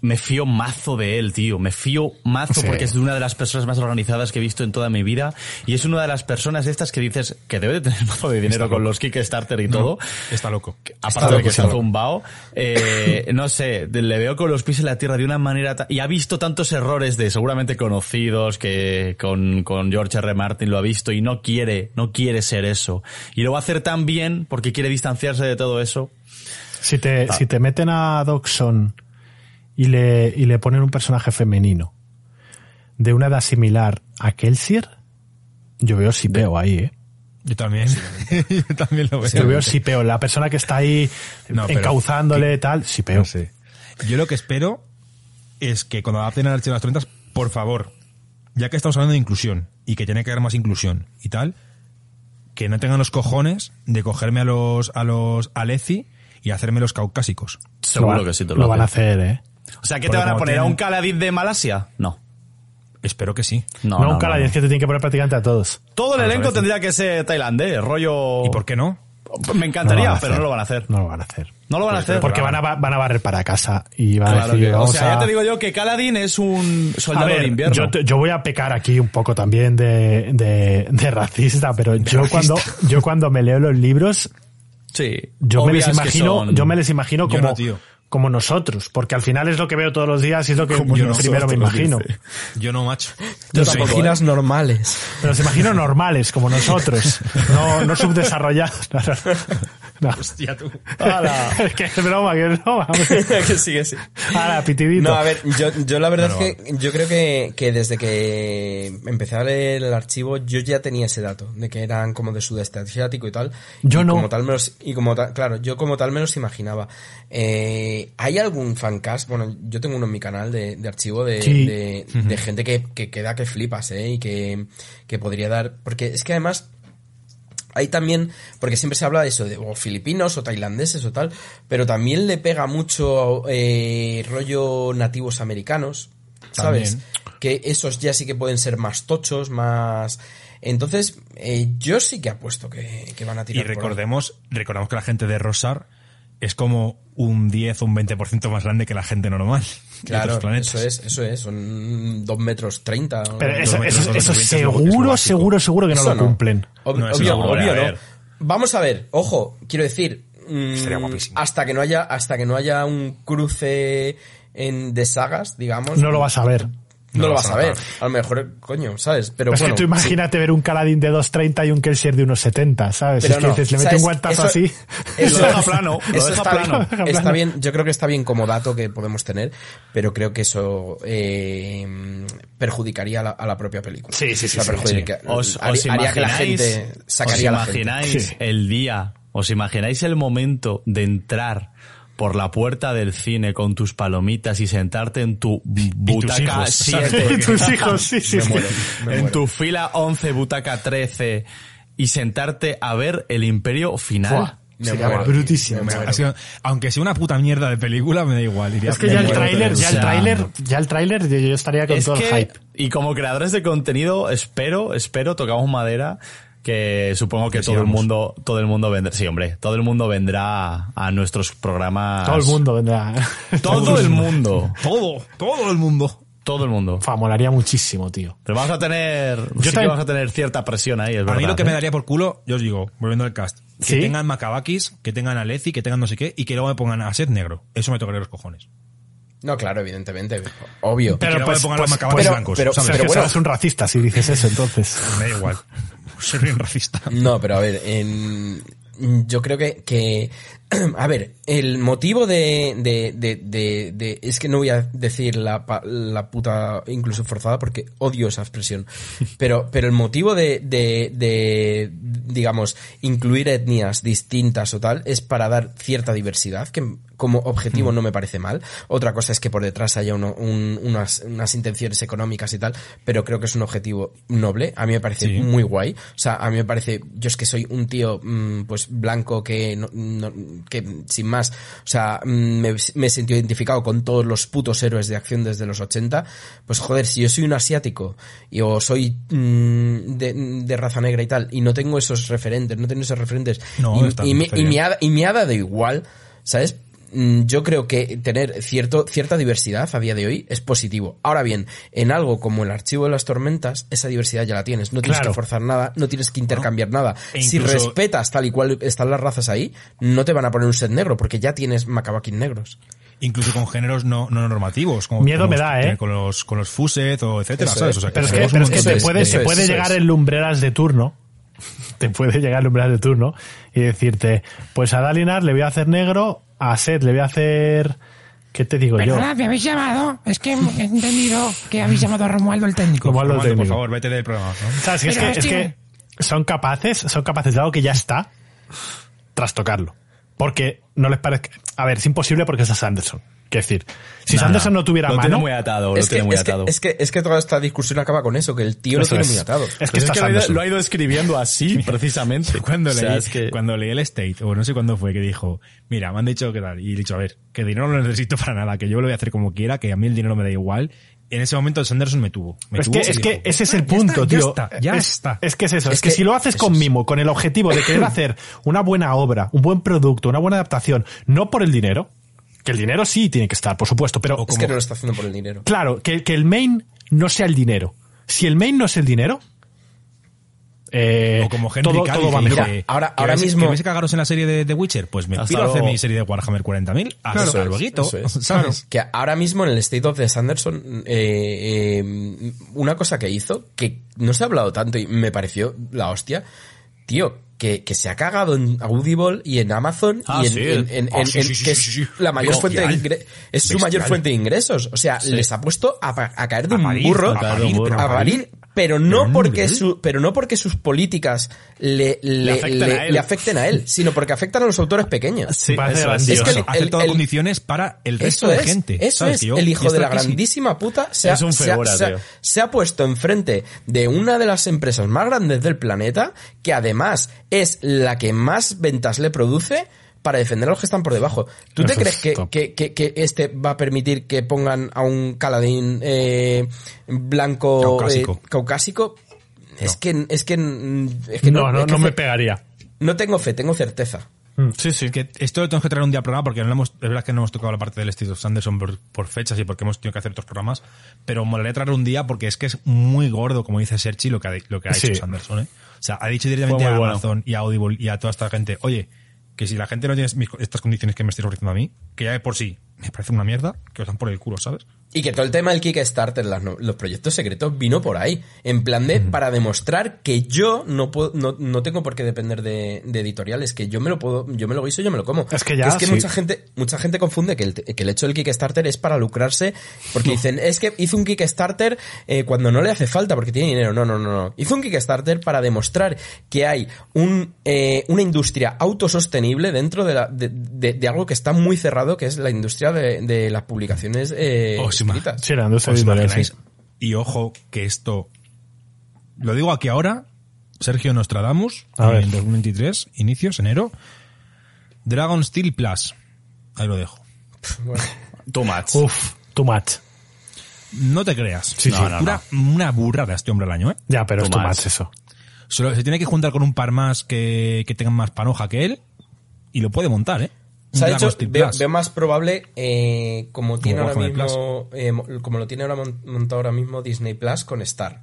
[SPEAKER 4] me fío mazo de él, tío. Me fío mazo
[SPEAKER 3] Sí.
[SPEAKER 4] porque es una de las personas más organizadas que he visto en toda mi vida. Y es una de las personas estas que dices que debe de tener mazo de dinero con los Kickstarter y todo.
[SPEAKER 1] Está loco.
[SPEAKER 4] Aparte
[SPEAKER 2] Está
[SPEAKER 4] de que se
[SPEAKER 2] está
[SPEAKER 4] ha
[SPEAKER 2] loco.
[SPEAKER 4] zumbado, eh, no sé, le veo con los pies en la tierra de una manera y ha visto tantos errores de seguramente conocidos que con, con George R. Martin lo ha visto y no quiere, no quiere ser eso. Y lo va a hacer tan bien porque quiere distanciarse de todo eso.
[SPEAKER 3] Si te, si te meten a Dodgson y le, y le ponen un personaje femenino de una edad similar a Kelsier, yo veo sipeo ahí, ¿eh?
[SPEAKER 1] Yo también. Yo también lo veo.
[SPEAKER 3] Yo veo sipeo. La persona que está ahí
[SPEAKER 1] No,
[SPEAKER 3] encauzándole tal, sipeo.
[SPEAKER 1] No sé. Yo lo que espero es que cuando adapten el archivo de las tormentas, por favor, ya que estamos hablando de inclusión y que tiene que haber más inclusión y tal, que no tengan los cojones de cogerme a los a los Aleci y hacerme los caucásicos.
[SPEAKER 4] Seguro
[SPEAKER 3] Lo va-
[SPEAKER 4] que sí te
[SPEAKER 3] lo
[SPEAKER 4] lo,
[SPEAKER 3] van a hacer, ¿eh?
[SPEAKER 4] O sea, ¿qué te
[SPEAKER 1] Porque
[SPEAKER 4] van a
[SPEAKER 1] como
[SPEAKER 4] poner? ¿A
[SPEAKER 1] tienen-
[SPEAKER 4] un caladín de Malasia? No.
[SPEAKER 1] Espero que sí.
[SPEAKER 4] No,
[SPEAKER 3] No,
[SPEAKER 4] no,
[SPEAKER 3] un Caladín
[SPEAKER 4] no,
[SPEAKER 3] es que te tienen que poner prácticamente a todos.
[SPEAKER 4] Todo el
[SPEAKER 1] Vamos a
[SPEAKER 4] elenco tendría que ser tailandés, rollo...
[SPEAKER 1] ¿Y por qué no?
[SPEAKER 4] Me encantaría, pero no lo van a hacer.
[SPEAKER 3] No lo van a hacer.
[SPEAKER 4] No lo van a hacer.
[SPEAKER 3] Porque van a, ba- van a barrer para casa y van a
[SPEAKER 4] Claro
[SPEAKER 3] decir,
[SPEAKER 4] que- o
[SPEAKER 3] vamos
[SPEAKER 4] sea,
[SPEAKER 3] a...
[SPEAKER 4] ya te digo yo que Caladín es un
[SPEAKER 3] A
[SPEAKER 4] soldado
[SPEAKER 3] ver,
[SPEAKER 4] de invierno.
[SPEAKER 3] yo, te- yo voy a pecar aquí un poco también de, de, de racista, pero yo cuando yo cuando me leo los libros,
[SPEAKER 4] sí.
[SPEAKER 3] yo me les
[SPEAKER 4] que
[SPEAKER 3] imagino,
[SPEAKER 4] son-
[SPEAKER 3] yo me les imagino
[SPEAKER 1] Yo
[SPEAKER 3] como
[SPEAKER 1] no, tío.
[SPEAKER 3] Como nosotros, porque al final es lo que veo todos los días y es lo que
[SPEAKER 4] Como
[SPEAKER 3] primero me imagino.
[SPEAKER 4] dice.
[SPEAKER 1] Yo no, macho.
[SPEAKER 2] Los
[SPEAKER 4] tampoco,
[SPEAKER 2] imaginas normales.
[SPEAKER 3] Pero los imagino normales, como nosotros, no, no subdesarrollados. No, no.
[SPEAKER 1] Hostia, tú.
[SPEAKER 4] ¡Hala!
[SPEAKER 3] Que es broma, que es broma.
[SPEAKER 2] que sí, que sí.
[SPEAKER 3] Ahora, pitidito.
[SPEAKER 2] No, a ver, yo, yo la verdad
[SPEAKER 1] no
[SPEAKER 2] es que yo creo que, que desde que empecé a leer el archivo yo ya tenía ese dato, de que eran como de sudeste asiático y tal.
[SPEAKER 3] Yo
[SPEAKER 2] y
[SPEAKER 3] no.
[SPEAKER 2] Como tal me los, y como tal, claro, yo como tal me los imaginaba. Eh, ¿Hay algún fancast? Bueno, yo tengo uno en mi canal de, de archivo de,
[SPEAKER 3] Sí.
[SPEAKER 2] de, de gente que, que queda que flipas, ¿eh? Y que, que podría dar... Porque es que además... Hay también, porque siempre se habla de eso, de o filipinos o tailandeses o tal, pero también le pega mucho eh, rollo nativos americanos, ¿sabes?
[SPEAKER 1] También.
[SPEAKER 2] Que esos ya sí que pueden ser más tochos, más... Entonces, eh, yo sí que apuesto que, que van a
[SPEAKER 1] Y
[SPEAKER 2] tirar por ahí.
[SPEAKER 1] recordemos, recordamos que la gente de Rosar es como un 10 o un 20% más grande que la gente normal.
[SPEAKER 2] Claro, eso es, eso es, son dos metros treinta. ¿no?
[SPEAKER 3] Pero
[SPEAKER 1] Dos
[SPEAKER 3] eso,
[SPEAKER 1] metros,
[SPEAKER 3] eso, eso
[SPEAKER 1] metros, es lo- es
[SPEAKER 3] seguro, seguro, seguro que no
[SPEAKER 2] Eso
[SPEAKER 3] lo cumplen.
[SPEAKER 2] Ob-
[SPEAKER 1] No,
[SPEAKER 2] obvio,
[SPEAKER 1] no,
[SPEAKER 2] obvio, ¿no? Vamos a ver, ojo, quiero decir, mm,
[SPEAKER 1] Sería guapísimo.
[SPEAKER 2] hasta que no haya, hasta que no haya un cruce en, de sagas, digamos,
[SPEAKER 3] No lo vas a ver.
[SPEAKER 2] No lo
[SPEAKER 1] lo
[SPEAKER 2] vas a ver. A lo mejor, coño, ¿sabes? Pero
[SPEAKER 3] es
[SPEAKER 2] bueno,
[SPEAKER 3] que tú imagínate ver un Caladín de 2.30 y un Kelsier de unos 70, ¿sabes?
[SPEAKER 2] Pero
[SPEAKER 3] es que dices, le mete un guantazo
[SPEAKER 2] Eso-
[SPEAKER 3] así.
[SPEAKER 2] Eso
[SPEAKER 4] deja plano,
[SPEAKER 2] eso
[SPEAKER 4] deja
[SPEAKER 2] está,
[SPEAKER 4] plano.
[SPEAKER 2] Bien, está bien, yo creo que está bien como dato que podemos tener, pero creo que eso eh, perjudicaría a la, a la propia película.
[SPEAKER 3] Sí, sí, sí,
[SPEAKER 2] O sea,
[SPEAKER 3] sí,
[SPEAKER 2] perjudica-
[SPEAKER 4] ¿Os,
[SPEAKER 2] haría,
[SPEAKER 4] os
[SPEAKER 2] haría que la
[SPEAKER 4] imagináis,
[SPEAKER 2] gente sacaría
[SPEAKER 4] os
[SPEAKER 2] a la gente.
[SPEAKER 4] imagináis el día, os imagináis el momento de entrar por la puerta del cine con tus palomitas y sentarte en tu butaca
[SPEAKER 1] hijos,
[SPEAKER 4] 7,
[SPEAKER 3] Tus hijos, sí, sí.
[SPEAKER 2] Me muero, me
[SPEAKER 4] en
[SPEAKER 2] muero.
[SPEAKER 4] tu fila 11, butaca 13 y sentarte a ver el Imperio Final.
[SPEAKER 3] Buah,
[SPEAKER 2] Me
[SPEAKER 3] sería
[SPEAKER 2] muero.
[SPEAKER 3] brutísimo.
[SPEAKER 2] Me
[SPEAKER 1] aunque sea una puta mierda de película, me da igual. iría-
[SPEAKER 3] Es que ya el
[SPEAKER 2] muero,
[SPEAKER 3] tráiler, ya el tráiler, ya el tráiler, yo estaría con
[SPEAKER 4] es
[SPEAKER 3] todo el hype.
[SPEAKER 4] y como creadores de contenido, espero, espero, tocamos madera, que supongo que
[SPEAKER 1] Que
[SPEAKER 4] todo el mundo, todo el mundo vendrá, sí hombre, todo el mundo vendrá a nuestros programas.
[SPEAKER 3] Todo el mundo vendrá.
[SPEAKER 4] Todo el mundo.
[SPEAKER 1] Todo, todo el mundo.
[SPEAKER 4] Todo el mundo.
[SPEAKER 3] Fa, molaría muchísimo, tío.
[SPEAKER 4] Pero vamos a tener, sí que
[SPEAKER 3] también-
[SPEAKER 4] vamos a tener cierta presión ahí, es
[SPEAKER 1] A
[SPEAKER 4] verdad.
[SPEAKER 1] mí lo que me
[SPEAKER 4] ¿eh?
[SPEAKER 1] daría por culo, yo os digo, volviendo al cast, que
[SPEAKER 3] ¿Sí?
[SPEAKER 1] tengan Macabakis, que tengan a Lezi, que tengan no sé qué, y que luego me pongan a Seth negro. Eso me tocaría los cojones.
[SPEAKER 2] No, claro, evidentemente, obvio.
[SPEAKER 1] que luego me pongan los Macabakis
[SPEAKER 2] pero-
[SPEAKER 1] blancos.
[SPEAKER 2] pero-
[SPEAKER 3] O sea,
[SPEAKER 1] ¿sabes?
[SPEAKER 3] es que
[SPEAKER 2] bueno.
[SPEAKER 3] serás un racista si dices eso, entonces.
[SPEAKER 1] Me da igual. Soy bien racista.
[SPEAKER 2] No, pero a ver, en- yo creo que, que, a ver, el motivo de, de, de, de, de- es que no voy a decir la, la puta incluso forzada porque odio esa expresión, pero, pero el motivo de, de, de, digamos, incluir etnias distintas o tal es para dar cierta diversidad, que como objetivo no me parece mal. Otra cosa es que por detrás haya uno- un- unas, unas intenciones económicas y tal, pero creo que es un objetivo noble. A mí me parece
[SPEAKER 1] Sí.
[SPEAKER 2] muy guay. O sea, a mí me parece, yo es que soy un tío, mm, pues, blanco que, no, no- que sin más, o sea, mm, me, me he sentido identificado con todos los putos héroes de acción desde los 80. Pues joder, si yo soy un asiático y o soy mm, de, de raza negra y tal, y no tengo esos referentes, no tengo esos referentes,
[SPEAKER 1] No,
[SPEAKER 2] y, y me, y me ha, y me ha dado igual, ¿sabes? Mm, Yo creo que tener cierto, cierta diversidad a día de hoy es positivo. Ahora bien, en algo como el archivo de las tormentas, esa diversidad ya la tienes. No tienes
[SPEAKER 3] Claro.
[SPEAKER 2] que forzar nada, no tienes que intercambiar nada.
[SPEAKER 1] e
[SPEAKER 2] Si
[SPEAKER 1] incluso-
[SPEAKER 2] respetas tal y cual están las razas ahí, no te van a poner un set negro, porque ya tienes macabaquín negros.
[SPEAKER 1] Incluso con géneros no, no normativos. Como,
[SPEAKER 3] Miedo
[SPEAKER 1] como
[SPEAKER 3] me da, ¿eh?
[SPEAKER 1] Con los, con los Fuset o etcétera,
[SPEAKER 2] Eso
[SPEAKER 1] ¿sabes?
[SPEAKER 2] es.
[SPEAKER 1] O sea,
[SPEAKER 3] Pero es que, pero es
[SPEAKER 1] de-
[SPEAKER 3] puede,
[SPEAKER 2] eso es,
[SPEAKER 3] puede llegar el lumbreras de turno. Te puede llegar el lumbreras de turno y decirte, pues a Dalinar le voy a hacer negro, a Seth le voy a hacer... ¿Qué te digo yo?
[SPEAKER 6] Perdona, ¿me habéis llamado? Es que he entendido que habéis llamado a Romualdo el técnico.
[SPEAKER 3] Romualdo el
[SPEAKER 1] Romualdo, por
[SPEAKER 3] técnico.
[SPEAKER 1] favor, vete del programa.
[SPEAKER 3] si es, que,
[SPEAKER 6] es que-
[SPEAKER 3] que son capaces, son capaces de algo que ya está, trastocarlo. porque no les parece... A ver, es imposible porque es a Sanderson. Quiero decir, si
[SPEAKER 4] No,
[SPEAKER 3] Sanderson
[SPEAKER 4] no.
[SPEAKER 3] no, tuviera
[SPEAKER 4] Lo
[SPEAKER 3] mano...
[SPEAKER 4] tiene muy atado, lo
[SPEAKER 2] Es que,
[SPEAKER 4] tiene muy
[SPEAKER 2] es, que,
[SPEAKER 4] atado.
[SPEAKER 2] es, que, es que toda esta discusión acaba con eso, que el tío lo tiene
[SPEAKER 3] es.
[SPEAKER 2] muy atado.
[SPEAKER 3] Es que está
[SPEAKER 4] es que lo ha, ido,
[SPEAKER 3] Sanderson.
[SPEAKER 4] lo ha ido escribiendo así, precisamente.
[SPEAKER 1] Cuando,
[SPEAKER 4] O sea,
[SPEAKER 1] leí,
[SPEAKER 4] es que-
[SPEAKER 1] cuando leí el State, o no sé cuándo fue, que dijo, mira, me han dicho que tal, y he dicho, a ver, que dinero no lo necesito para nada, que yo lo voy a hacer como quiera, que a mí el dinero me da igual. En ese momento Sanderson me tuvo. Me
[SPEAKER 3] Es
[SPEAKER 1] tuvo
[SPEAKER 3] que, es que
[SPEAKER 1] dijo,
[SPEAKER 3] ese es el
[SPEAKER 1] "Ah, ya
[SPEAKER 3] punto,
[SPEAKER 1] está,
[SPEAKER 3] tío.
[SPEAKER 1] Ya está, ya
[SPEAKER 3] es,
[SPEAKER 1] está.
[SPEAKER 3] es que es eso. Es,
[SPEAKER 2] Es
[SPEAKER 3] que,
[SPEAKER 2] que
[SPEAKER 3] si lo haces con
[SPEAKER 2] es.
[SPEAKER 3] mimo, con el objetivo de querer hacer una buena obra, un buen producto, una buena adaptación, no por el dinero, que el dinero sí tiene que estar, por supuesto, pero
[SPEAKER 2] Es que no lo está haciendo por el dinero.
[SPEAKER 3] claro, que, que el main no sea el dinero. Si el main no es el dinero, eh,
[SPEAKER 1] O como Henry
[SPEAKER 3] todo,
[SPEAKER 1] Cavill,
[SPEAKER 3] todo va mejor.
[SPEAKER 1] dice,
[SPEAKER 2] ahora- ahora
[SPEAKER 1] ves-
[SPEAKER 2] mismo-
[SPEAKER 1] que ves cagaros en la serie de The Witcher, pues me
[SPEAKER 4] Hasta
[SPEAKER 1] piro a hacer mi serie de Warhammer 40.000, hasta
[SPEAKER 2] Eso es,
[SPEAKER 1] luego,
[SPEAKER 2] eso es.
[SPEAKER 1] ¿sabes?
[SPEAKER 2] Que ahora mismo en el State of the Sanderson, eh, eh, una cosa que hizo, que no se ha hablado tanto y me pareció la hostia, tío, que, que se ha cagado en Audible y en Amazon y en,
[SPEAKER 1] Ah,
[SPEAKER 2] que es la mayor fuente de es su
[SPEAKER 1] Bestial.
[SPEAKER 2] mayor fuente de ingresos. O sea, les ha puesto a, caer de
[SPEAKER 1] A
[SPEAKER 2] un
[SPEAKER 1] parir,
[SPEAKER 2] burro,
[SPEAKER 1] a parir,
[SPEAKER 2] a parir, pero no porque su, pero no porque sus políticas le, le,
[SPEAKER 4] afecten
[SPEAKER 2] le-
[SPEAKER 4] a él.
[SPEAKER 2] le afecten a él, sino porque afectan a los autores pequeños.
[SPEAKER 4] Sí, eso es.
[SPEAKER 2] que el-
[SPEAKER 1] aceptado
[SPEAKER 2] el-
[SPEAKER 1] condiciones para el resto de
[SPEAKER 2] es,
[SPEAKER 1] gente.
[SPEAKER 2] Eso
[SPEAKER 1] ¿sabes?
[SPEAKER 2] es.
[SPEAKER 1] Yo-
[SPEAKER 2] el hijo de la grandísima puta se ha,
[SPEAKER 4] Es un
[SPEAKER 2] se ha- se ha puesto enfrente de una de las empresas más grandes del planeta, que además es la que más ventas le produce para defender a los que están por debajo. ¿Tú te crees
[SPEAKER 3] es
[SPEAKER 2] que, que, que- que este va a permitir que pongan a un caladín eh, blanco
[SPEAKER 1] Caucásico.
[SPEAKER 2] eh, caucásico? Es que es que es que
[SPEAKER 3] no, no,
[SPEAKER 2] es que
[SPEAKER 3] no me
[SPEAKER 2] fe-
[SPEAKER 3] pegaría.
[SPEAKER 2] no tengo fe, tengo certeza.
[SPEAKER 3] Mm, Sí, sí.
[SPEAKER 1] que esto lo tenemos que traer un día programa porque no lo hemos, es verdad que no hemos tocado la parte del Steve of Sanderson por, por fechas y porque hemos tenido que hacer otros programas, pero molaría traer un día porque es que es muy gordo, como dice Serchi, lo que ha, lo que ha
[SPEAKER 3] Sí.
[SPEAKER 1] hecho Sanderson, ¿eh? O sea, ha dicho directamente a
[SPEAKER 4] bueno.
[SPEAKER 1] Amazon y a Audible y a toda esta gente, oye, que si la gente no tiene estas condiciones que me estáis ofreciendo a mí, que ya de por sí me parece una mierda, que os dan por el culo, ¿sabes?
[SPEAKER 2] Y que todo el tema del Kickstarter, las los proyectos secretos, vino por ahí. En plan de, para demostrar que yo no puedo, no, no tengo por qué depender de, de editoriales, que yo me lo puedo, yo me lo guiso, yo me lo como.
[SPEAKER 3] Es que ya,
[SPEAKER 2] es que
[SPEAKER 3] sí.
[SPEAKER 2] mucha gente, mucha gente confunde que el, que el hecho del Kickstarter es para lucrarse, porque dicen, es que hizo un Kickstarter eh, cuando no le hace falta porque tiene dinero. No, no, no, no. Hizo un Kickstarter para demostrar que hay un, eh, una industria autosostenible dentro de, la, de, de- algo que está muy cerrado, que es la industria de, de las publicaciones eh,
[SPEAKER 1] Os ima-
[SPEAKER 2] escritas.
[SPEAKER 3] Sí, la industria
[SPEAKER 1] ¿Os
[SPEAKER 3] editorial,
[SPEAKER 1] imagináis?
[SPEAKER 3] sí.
[SPEAKER 1] Y ojo que esto, lo digo aquí ahora, Sergio Nostradamus,
[SPEAKER 3] A ver.
[SPEAKER 1] en 2023, inicios, enero, Dragon Steel Plus. Ahí lo dejo.
[SPEAKER 4] Too much.
[SPEAKER 3] Uf, too much.
[SPEAKER 1] No te creas.
[SPEAKER 3] Sí,
[SPEAKER 1] No,
[SPEAKER 3] sí.
[SPEAKER 1] no, Pura- Una burrada este hombre al año, ¿eh?
[SPEAKER 3] Ya, pero es
[SPEAKER 4] Too
[SPEAKER 3] too
[SPEAKER 4] much.
[SPEAKER 3] much eso.
[SPEAKER 1] Solo se tiene que juntar con un par más que, que tengan más panoja que él y lo puede montar, ¿eh?
[SPEAKER 2] Se ha
[SPEAKER 1] Dragon
[SPEAKER 2] dicho,
[SPEAKER 1] Steel
[SPEAKER 2] veo, más probable, eh, como tiene ahora mismo, eh, mo- como lo tiene ahora mon- montado ahora mismo Disney Plus con Star.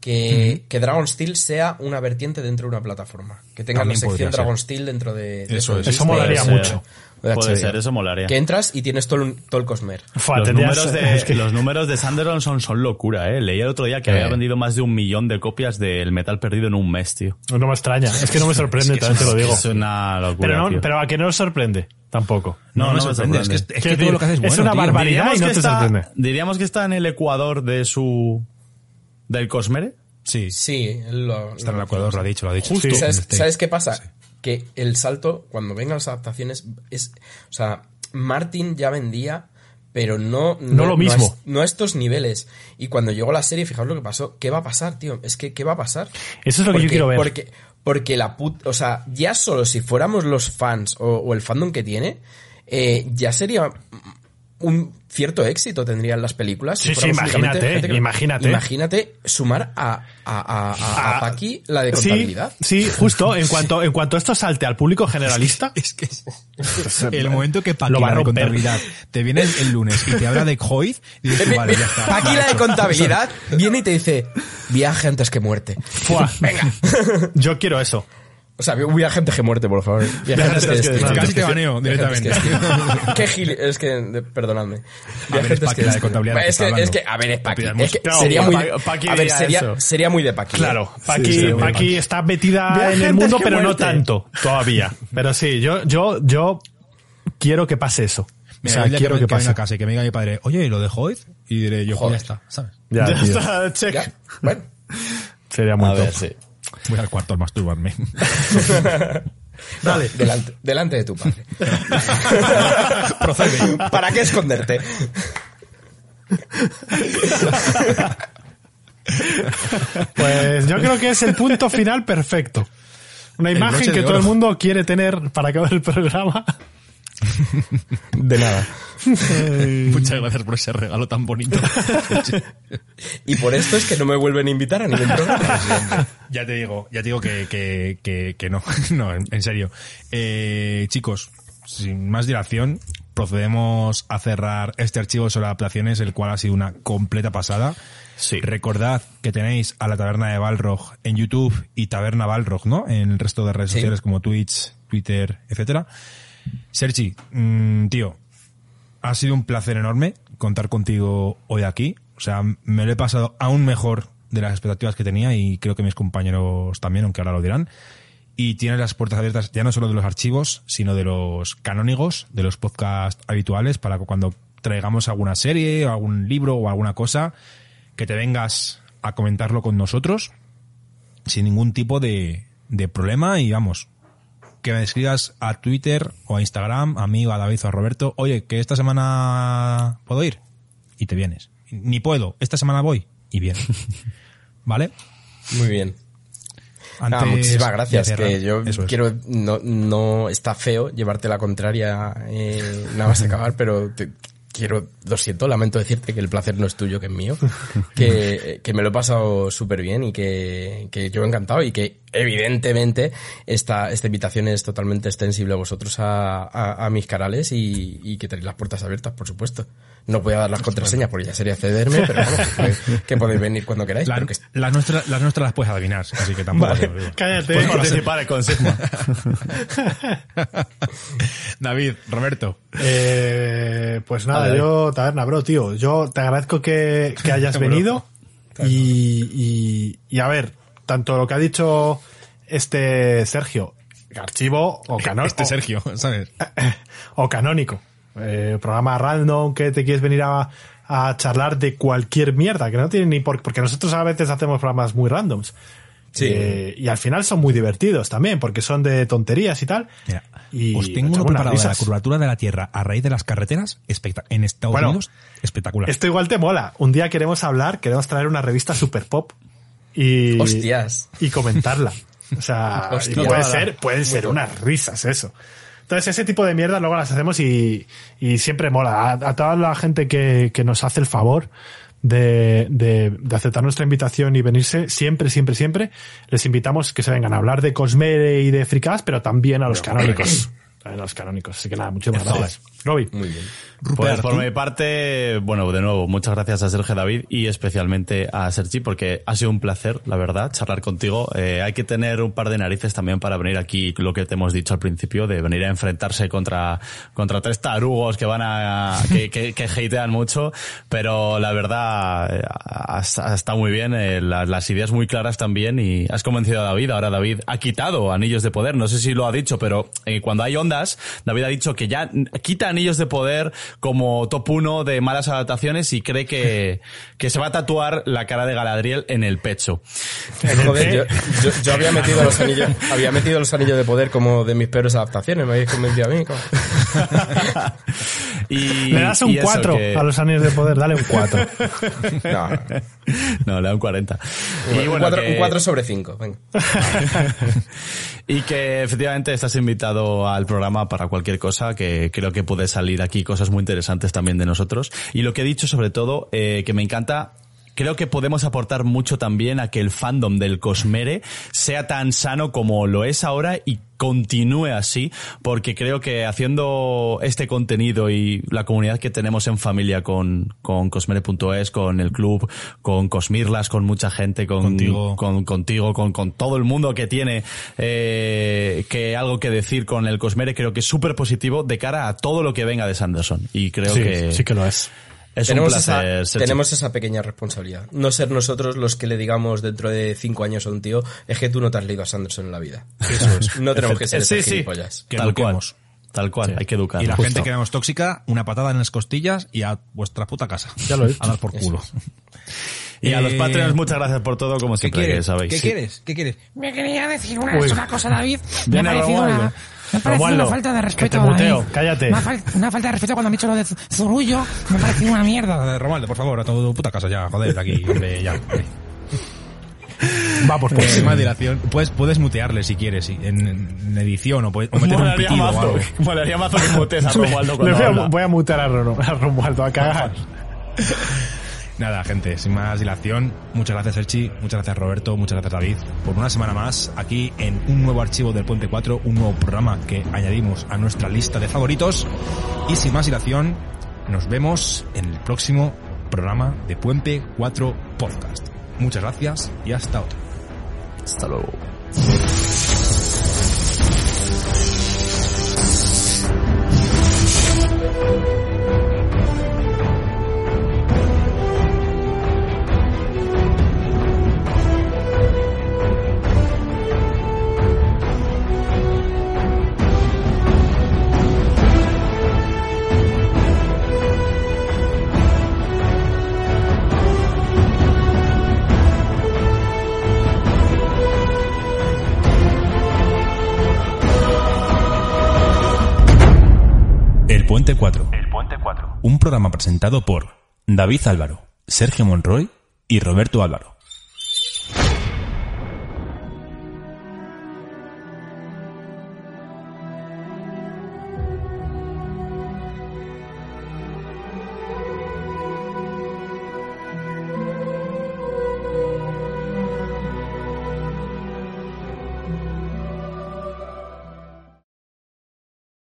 [SPEAKER 2] Que, que Dragon Steel sea una vertiente dentro de una plataforma. Que tenga
[SPEAKER 1] También
[SPEAKER 2] la sección. Dragon Steel dentro de, de
[SPEAKER 1] Eso es.
[SPEAKER 3] Eso molaría mucho.
[SPEAKER 2] De
[SPEAKER 4] Puede ser, eso molaría.
[SPEAKER 2] Que entras y tienes todo el, todo el Cosmer.
[SPEAKER 3] Fua,
[SPEAKER 4] Los números, de,
[SPEAKER 3] es que-
[SPEAKER 4] los números de Sanderson son, son locura, ¿eh? Leí el otro día que
[SPEAKER 2] Eh.
[SPEAKER 4] había vendido más de un millón de copias del metal perdido en un mes, tío.
[SPEAKER 3] No me extraña. Es que no me sorprende,
[SPEAKER 1] Es que
[SPEAKER 3] también te lo digo.
[SPEAKER 4] Es una locura,
[SPEAKER 3] Pero, no,
[SPEAKER 4] tío.
[SPEAKER 3] pero a que no os sorprende, tampoco.
[SPEAKER 1] No, no,
[SPEAKER 4] no
[SPEAKER 1] me sorprende. Es que, es que todo lo que haces es bueno,
[SPEAKER 3] una
[SPEAKER 1] tío.
[SPEAKER 3] barbaridad. y no
[SPEAKER 4] que
[SPEAKER 3] te
[SPEAKER 4] está,
[SPEAKER 3] sorprende.
[SPEAKER 4] diríamos que está en el ecuador de su... del Cosmere.
[SPEAKER 1] Sí,
[SPEAKER 2] Sí, lo,
[SPEAKER 1] está en el Ecuador, lo ha dicho, lo ha dicho.
[SPEAKER 3] Justo.
[SPEAKER 1] Sí,
[SPEAKER 2] ¿Sabes,
[SPEAKER 1] este.
[SPEAKER 2] sabes qué pasa? Que el salto, cuando vengan las adaptaciones, es. O sea, Martin ya vendía, pero no.
[SPEAKER 3] No lo mismo.
[SPEAKER 2] a No a, estos niveles. Y cuando llegó la serie, fijaos lo que pasó. ¿Qué va a pasar, tío? Es que, ¿qué va a pasar?
[SPEAKER 3] Eso es lo que yo quiero ver.
[SPEAKER 2] Porque, porque la put. O sea, ya solo si fuéramos los fans o, o el fandom que tiene, eh, ya sería un cierto éxito tendrían las películas. si
[SPEAKER 3] Sí, sí, imagínate,
[SPEAKER 2] que-
[SPEAKER 3] imagínate.
[SPEAKER 2] Imagínate sumar a, a, a, a, a
[SPEAKER 3] Ah,
[SPEAKER 2] Paqui la de contabilidad.
[SPEAKER 3] sí, justo. En cuanto, en cuanto esto salte al público generalista,
[SPEAKER 1] Es que es- el momento que
[SPEAKER 3] a
[SPEAKER 1] la de contabilidad te viene el, el lunes y te habla de Hoyt y dices, vale, ya está.
[SPEAKER 2] Aquí la de contabilidad viene y te dice viaje antes que muerte.
[SPEAKER 3] ¡fua! yo quiero eso.
[SPEAKER 2] O sea, viaje antes que muerte, por favor. Que
[SPEAKER 3] que.
[SPEAKER 1] Casi te baneo
[SPEAKER 2] que
[SPEAKER 1] directamente.
[SPEAKER 2] Qué gil, es que, perdonadme.
[SPEAKER 1] A ver, es Paqui la de contabilidad
[SPEAKER 2] Es
[SPEAKER 1] que
[SPEAKER 2] que, es que, a ver, es Paqui. Es que sería muy,
[SPEAKER 4] Pa- Paqui
[SPEAKER 2] a ver,
[SPEAKER 4] diría
[SPEAKER 2] sería,
[SPEAKER 4] eso.
[SPEAKER 2] sería muy de Paqui. ¿eh?
[SPEAKER 3] Claro, Paqui, Paqui está metida en el mundo,
[SPEAKER 4] que
[SPEAKER 3] pero no tanto todavía. Pero sí, yo, yo, yo quiero que pase eso.
[SPEAKER 1] Mira,
[SPEAKER 3] o sea, quiero
[SPEAKER 1] que,
[SPEAKER 3] que,
[SPEAKER 1] que venga
[SPEAKER 3] pase.
[SPEAKER 1] a casa y que me diga mi padre, oye, ¿y lo de Hoyt? Y diré yo, pues
[SPEAKER 2] Joder.
[SPEAKER 1] ya está, ¿sabes?
[SPEAKER 3] Ya,
[SPEAKER 4] está, check.
[SPEAKER 2] Ya, Bueno,
[SPEAKER 3] Sería muy
[SPEAKER 4] A ver, sí.
[SPEAKER 1] Voy al cuarto a masturbarme.
[SPEAKER 3] Dale.
[SPEAKER 2] Delante, delante de tu padre. Procede. ¿Para qué esconderte?
[SPEAKER 3] Pues yo creo que es el punto final perfecto. Una imagen que todo el mundo quiere tener para acabar el programa.
[SPEAKER 2] De nada.
[SPEAKER 1] Muchas gracias por ese regalo tan bonito.
[SPEAKER 2] Y por esto es que no me vuelven a invitar a ningún programa.
[SPEAKER 1] ya te digo, ya te digo que, que, que, que no, no, en, en serio. Eh, chicos, sin más dilación, procedemos a cerrar este archivo sobre adaptaciones, el cual ha sido una completa pasada.
[SPEAKER 4] Sí.
[SPEAKER 1] Recordad que tenéis a la Taberna de Balrog en YouTube y Taberna Balrog, ¿no? En el resto de redes
[SPEAKER 2] Sí.
[SPEAKER 1] sociales como Twitch, Twitter, etcétera. Sergi, mm, tío, ha sido un placer enorme contar contigo hoy aquí. O sea, me lo he pasado aún mejor de las expectativas que tenía y creo que mis compañeros también, aunque ahora lo dirán. Y tienes las puertas abiertas ya no solo de los archivos, sino de los canónigos, de los podcasts habituales, para que cuando traigamos alguna serie, o algún libro o alguna cosa, que te vengas a comentarlo con nosotros sin ningún tipo de, de problema y vamos, que me escribas a Twitter o a Instagram, a mí o a David o a Roberto, oye, que esta semana puedo ir y te vienes. Ni puedo, esta semana voy y vienes. ¿Vale?
[SPEAKER 2] Muy bien.
[SPEAKER 1] Antes
[SPEAKER 2] Ah, muchísimas
[SPEAKER 1] de
[SPEAKER 2] gracias. Que yo
[SPEAKER 1] eso es.
[SPEAKER 2] quiero. No, no está feo llevarte la contraria eh, nada más acabar, pero te- quiero. Lo siento, lamento decirte que el placer no es tuyo, que es mío. Que, que me lo he pasado súper bien y que, que yo encantado y que evidentemente esta, esta invitación es totalmente extensible a vosotros a, a, a mis canales y, y que tenéis las puertas abiertas, por supuesto. No voy a dar las contraseñas porque ya sería cederme, pero vamos, que, que podéis venir cuando queráis.
[SPEAKER 1] La-
[SPEAKER 2] pero que-
[SPEAKER 1] las, nuestras, las nuestras las puedes adivinar, así que tampoco. te digo.
[SPEAKER 3] Cállate.
[SPEAKER 4] Puedes participar con Sigma.
[SPEAKER 1] David, Roberto.
[SPEAKER 3] Eh, pues nada, yo, Taberna, bro, tío, yo te agradezco que, que hayas venido y, y, y a ver, tanto lo que ha dicho este Sergio, archivo o canónico.
[SPEAKER 1] Este Sergio, ¿sabes?
[SPEAKER 3] o canónico. Eh, programa random que te quieres venir a, a charlar de cualquier mierda, que no tiene ni por porque nosotros a veces hacemos programas muy randoms.
[SPEAKER 2] Sí.
[SPEAKER 3] Eh, y al final son muy divertidos también, porque son de tonterías y tal.
[SPEAKER 1] Mira,
[SPEAKER 3] y
[SPEAKER 1] os tengo uno preparado de la curvatura de la Tierra a raíz de las carreteras en Estados
[SPEAKER 3] Bueno,
[SPEAKER 1] Unidos. Espectacular.
[SPEAKER 3] Esto igual te mola. Un día queremos hablar, queremos traer una revista super pop y,
[SPEAKER 2] Hostias.
[SPEAKER 3] y comentarla. O sea, y puede ser, pueden ser unas risas eso. Entonces ese tipo de mierda luego las hacemos y, y siempre mola. A, a toda la gente que, que nos hace el favor de, de, de aceptar nuestra invitación y venirse, siempre, siempre, siempre, les invitamos que se vengan a hablar de Cosmere y de Fricas, pero también a los canónicos. A los canónicos. Así que nada, muchísimas gracias. Robbie.
[SPEAKER 2] Muy bien.
[SPEAKER 4] Pues por mi parte, bueno, de nuevo, muchas gracias a Sergio David y especialmente a Sergi porque ha sido un placer, la verdad, charlar contigo. Eh, hay que tener un par de narices también para venir aquí, lo que te hemos dicho al principio, de venir a enfrentarse contra, contra tres tarugos que van a, que, que, que hatean mucho, pero la verdad, eh, ha, ha estado muy bien, eh, las, las ideas muy claras también y has convencido a David. Ahora David ha quitado anillos de poder, no sé si lo ha dicho, pero eh, cuando hay ondas, David ha dicho que ya quita anillos de poder como top 1 de malas adaptaciones y cree que, que se va a tatuar la cara de Galadriel en el pecho.
[SPEAKER 2] Joder, yo, yo, yo había metido los anillos, había metido los anillos de poder como de mis peores adaptaciones, me habéis convencido a mí. como-
[SPEAKER 4] y,
[SPEAKER 3] Le das un
[SPEAKER 4] y eso,
[SPEAKER 3] 4
[SPEAKER 4] que-
[SPEAKER 3] a los anillos de poder, dale un 4.
[SPEAKER 2] No,
[SPEAKER 4] No, le da un 40.
[SPEAKER 2] un,
[SPEAKER 4] Y bueno,
[SPEAKER 2] cuatro,
[SPEAKER 4] que-
[SPEAKER 2] un cuatro sobre 5. Venga.
[SPEAKER 4] y que efectivamente estás invitado al programa para cualquier cosa, que creo que puede salir aquí cosas muy interesantes también de nosotros. Y lo que he dicho sobre todo, eh, que me encanta creo que podemos aportar mucho también a que el fandom del Cosmere sea tan sano como lo es ahora y continúe así, porque creo que haciendo este contenido y la comunidad que tenemos en familia con, con Cosmere.es, con el club, con Cosmirlas, con mucha gente, con
[SPEAKER 1] Contigo.
[SPEAKER 4] con, contigo, con, con todo el mundo que tiene eh, que algo que decir con el Cosmere, creo que es súper positivo de cara a todo lo que venga de Sanderson. Y creo
[SPEAKER 3] sí,
[SPEAKER 4] que
[SPEAKER 3] sí que lo es.
[SPEAKER 4] Es
[SPEAKER 2] tenemos,
[SPEAKER 4] un placer.
[SPEAKER 2] esa,
[SPEAKER 4] Sergio.
[SPEAKER 2] tenemos esa pequeña responsabilidad. No ser nosotros los que le digamos dentro de 5 años a un tío, es que tú no te has leído a Sanderson en la vida. No tenemos que ser
[SPEAKER 4] Sí, sí.
[SPEAKER 1] Que
[SPEAKER 4] tal cual. Tal cual, hay que educar.
[SPEAKER 1] Y la
[SPEAKER 4] Justo.
[SPEAKER 1] gente que éramos tóxica, una patada en las costillas y a vuestra puta casa.
[SPEAKER 3] Ya lo he dicho.
[SPEAKER 1] A dar por culo.
[SPEAKER 4] Y a los
[SPEAKER 1] Eh,
[SPEAKER 4] Patreons, muchas gracias por todo, como
[SPEAKER 1] ¿Qué
[SPEAKER 4] siempre,
[SPEAKER 1] quieres?
[SPEAKER 4] que sabéis.
[SPEAKER 1] ¿Qué
[SPEAKER 4] Sí.
[SPEAKER 1] quieres? ¿Qué quieres?
[SPEAKER 6] Me quería decir una,
[SPEAKER 3] Uy.
[SPEAKER 6] sola cosa, David. Me ha parecido
[SPEAKER 4] Romualdo.
[SPEAKER 6] una, me ha parecido
[SPEAKER 3] Romualdo,
[SPEAKER 6] una falta de
[SPEAKER 3] que
[SPEAKER 6] respeto,
[SPEAKER 3] te muteo, cállate.
[SPEAKER 6] Una, fal- una falta de respeto cuando han dicho lo de Zurullo. Me ha parecido una mierda.
[SPEAKER 1] Eh, Romualdo, por favor, a tu puta casa ya, joder, aquí, hombre, ya. hombre.
[SPEAKER 3] Vamos, pues.
[SPEAKER 1] Sin más dilación. Puedes, puedes mutearle si quieres, en, en edición o, puedes, o meter un pitido o
[SPEAKER 4] mazo,
[SPEAKER 1] algo.
[SPEAKER 4] molaría mazo que mutes a Romualdo cuando
[SPEAKER 3] voy, a, voy a Ron- a Romualdo a cagar.
[SPEAKER 1] Nada, gente, sin más dilación, muchas gracias Elchi, muchas gracias Roberto, muchas gracias David, por una semana más aquí en un nuevo archivo del Puente 4, un nuevo programa que añadimos a nuestra lista de favoritos. Y sin más dilación, nos vemos en el próximo programa de Puente 4 Podcast. Muchas gracias y hasta otro.
[SPEAKER 4] Hasta luego.
[SPEAKER 1] Programa presentado por David Álvaro, Sergio Monroy y Roberto Álvaro.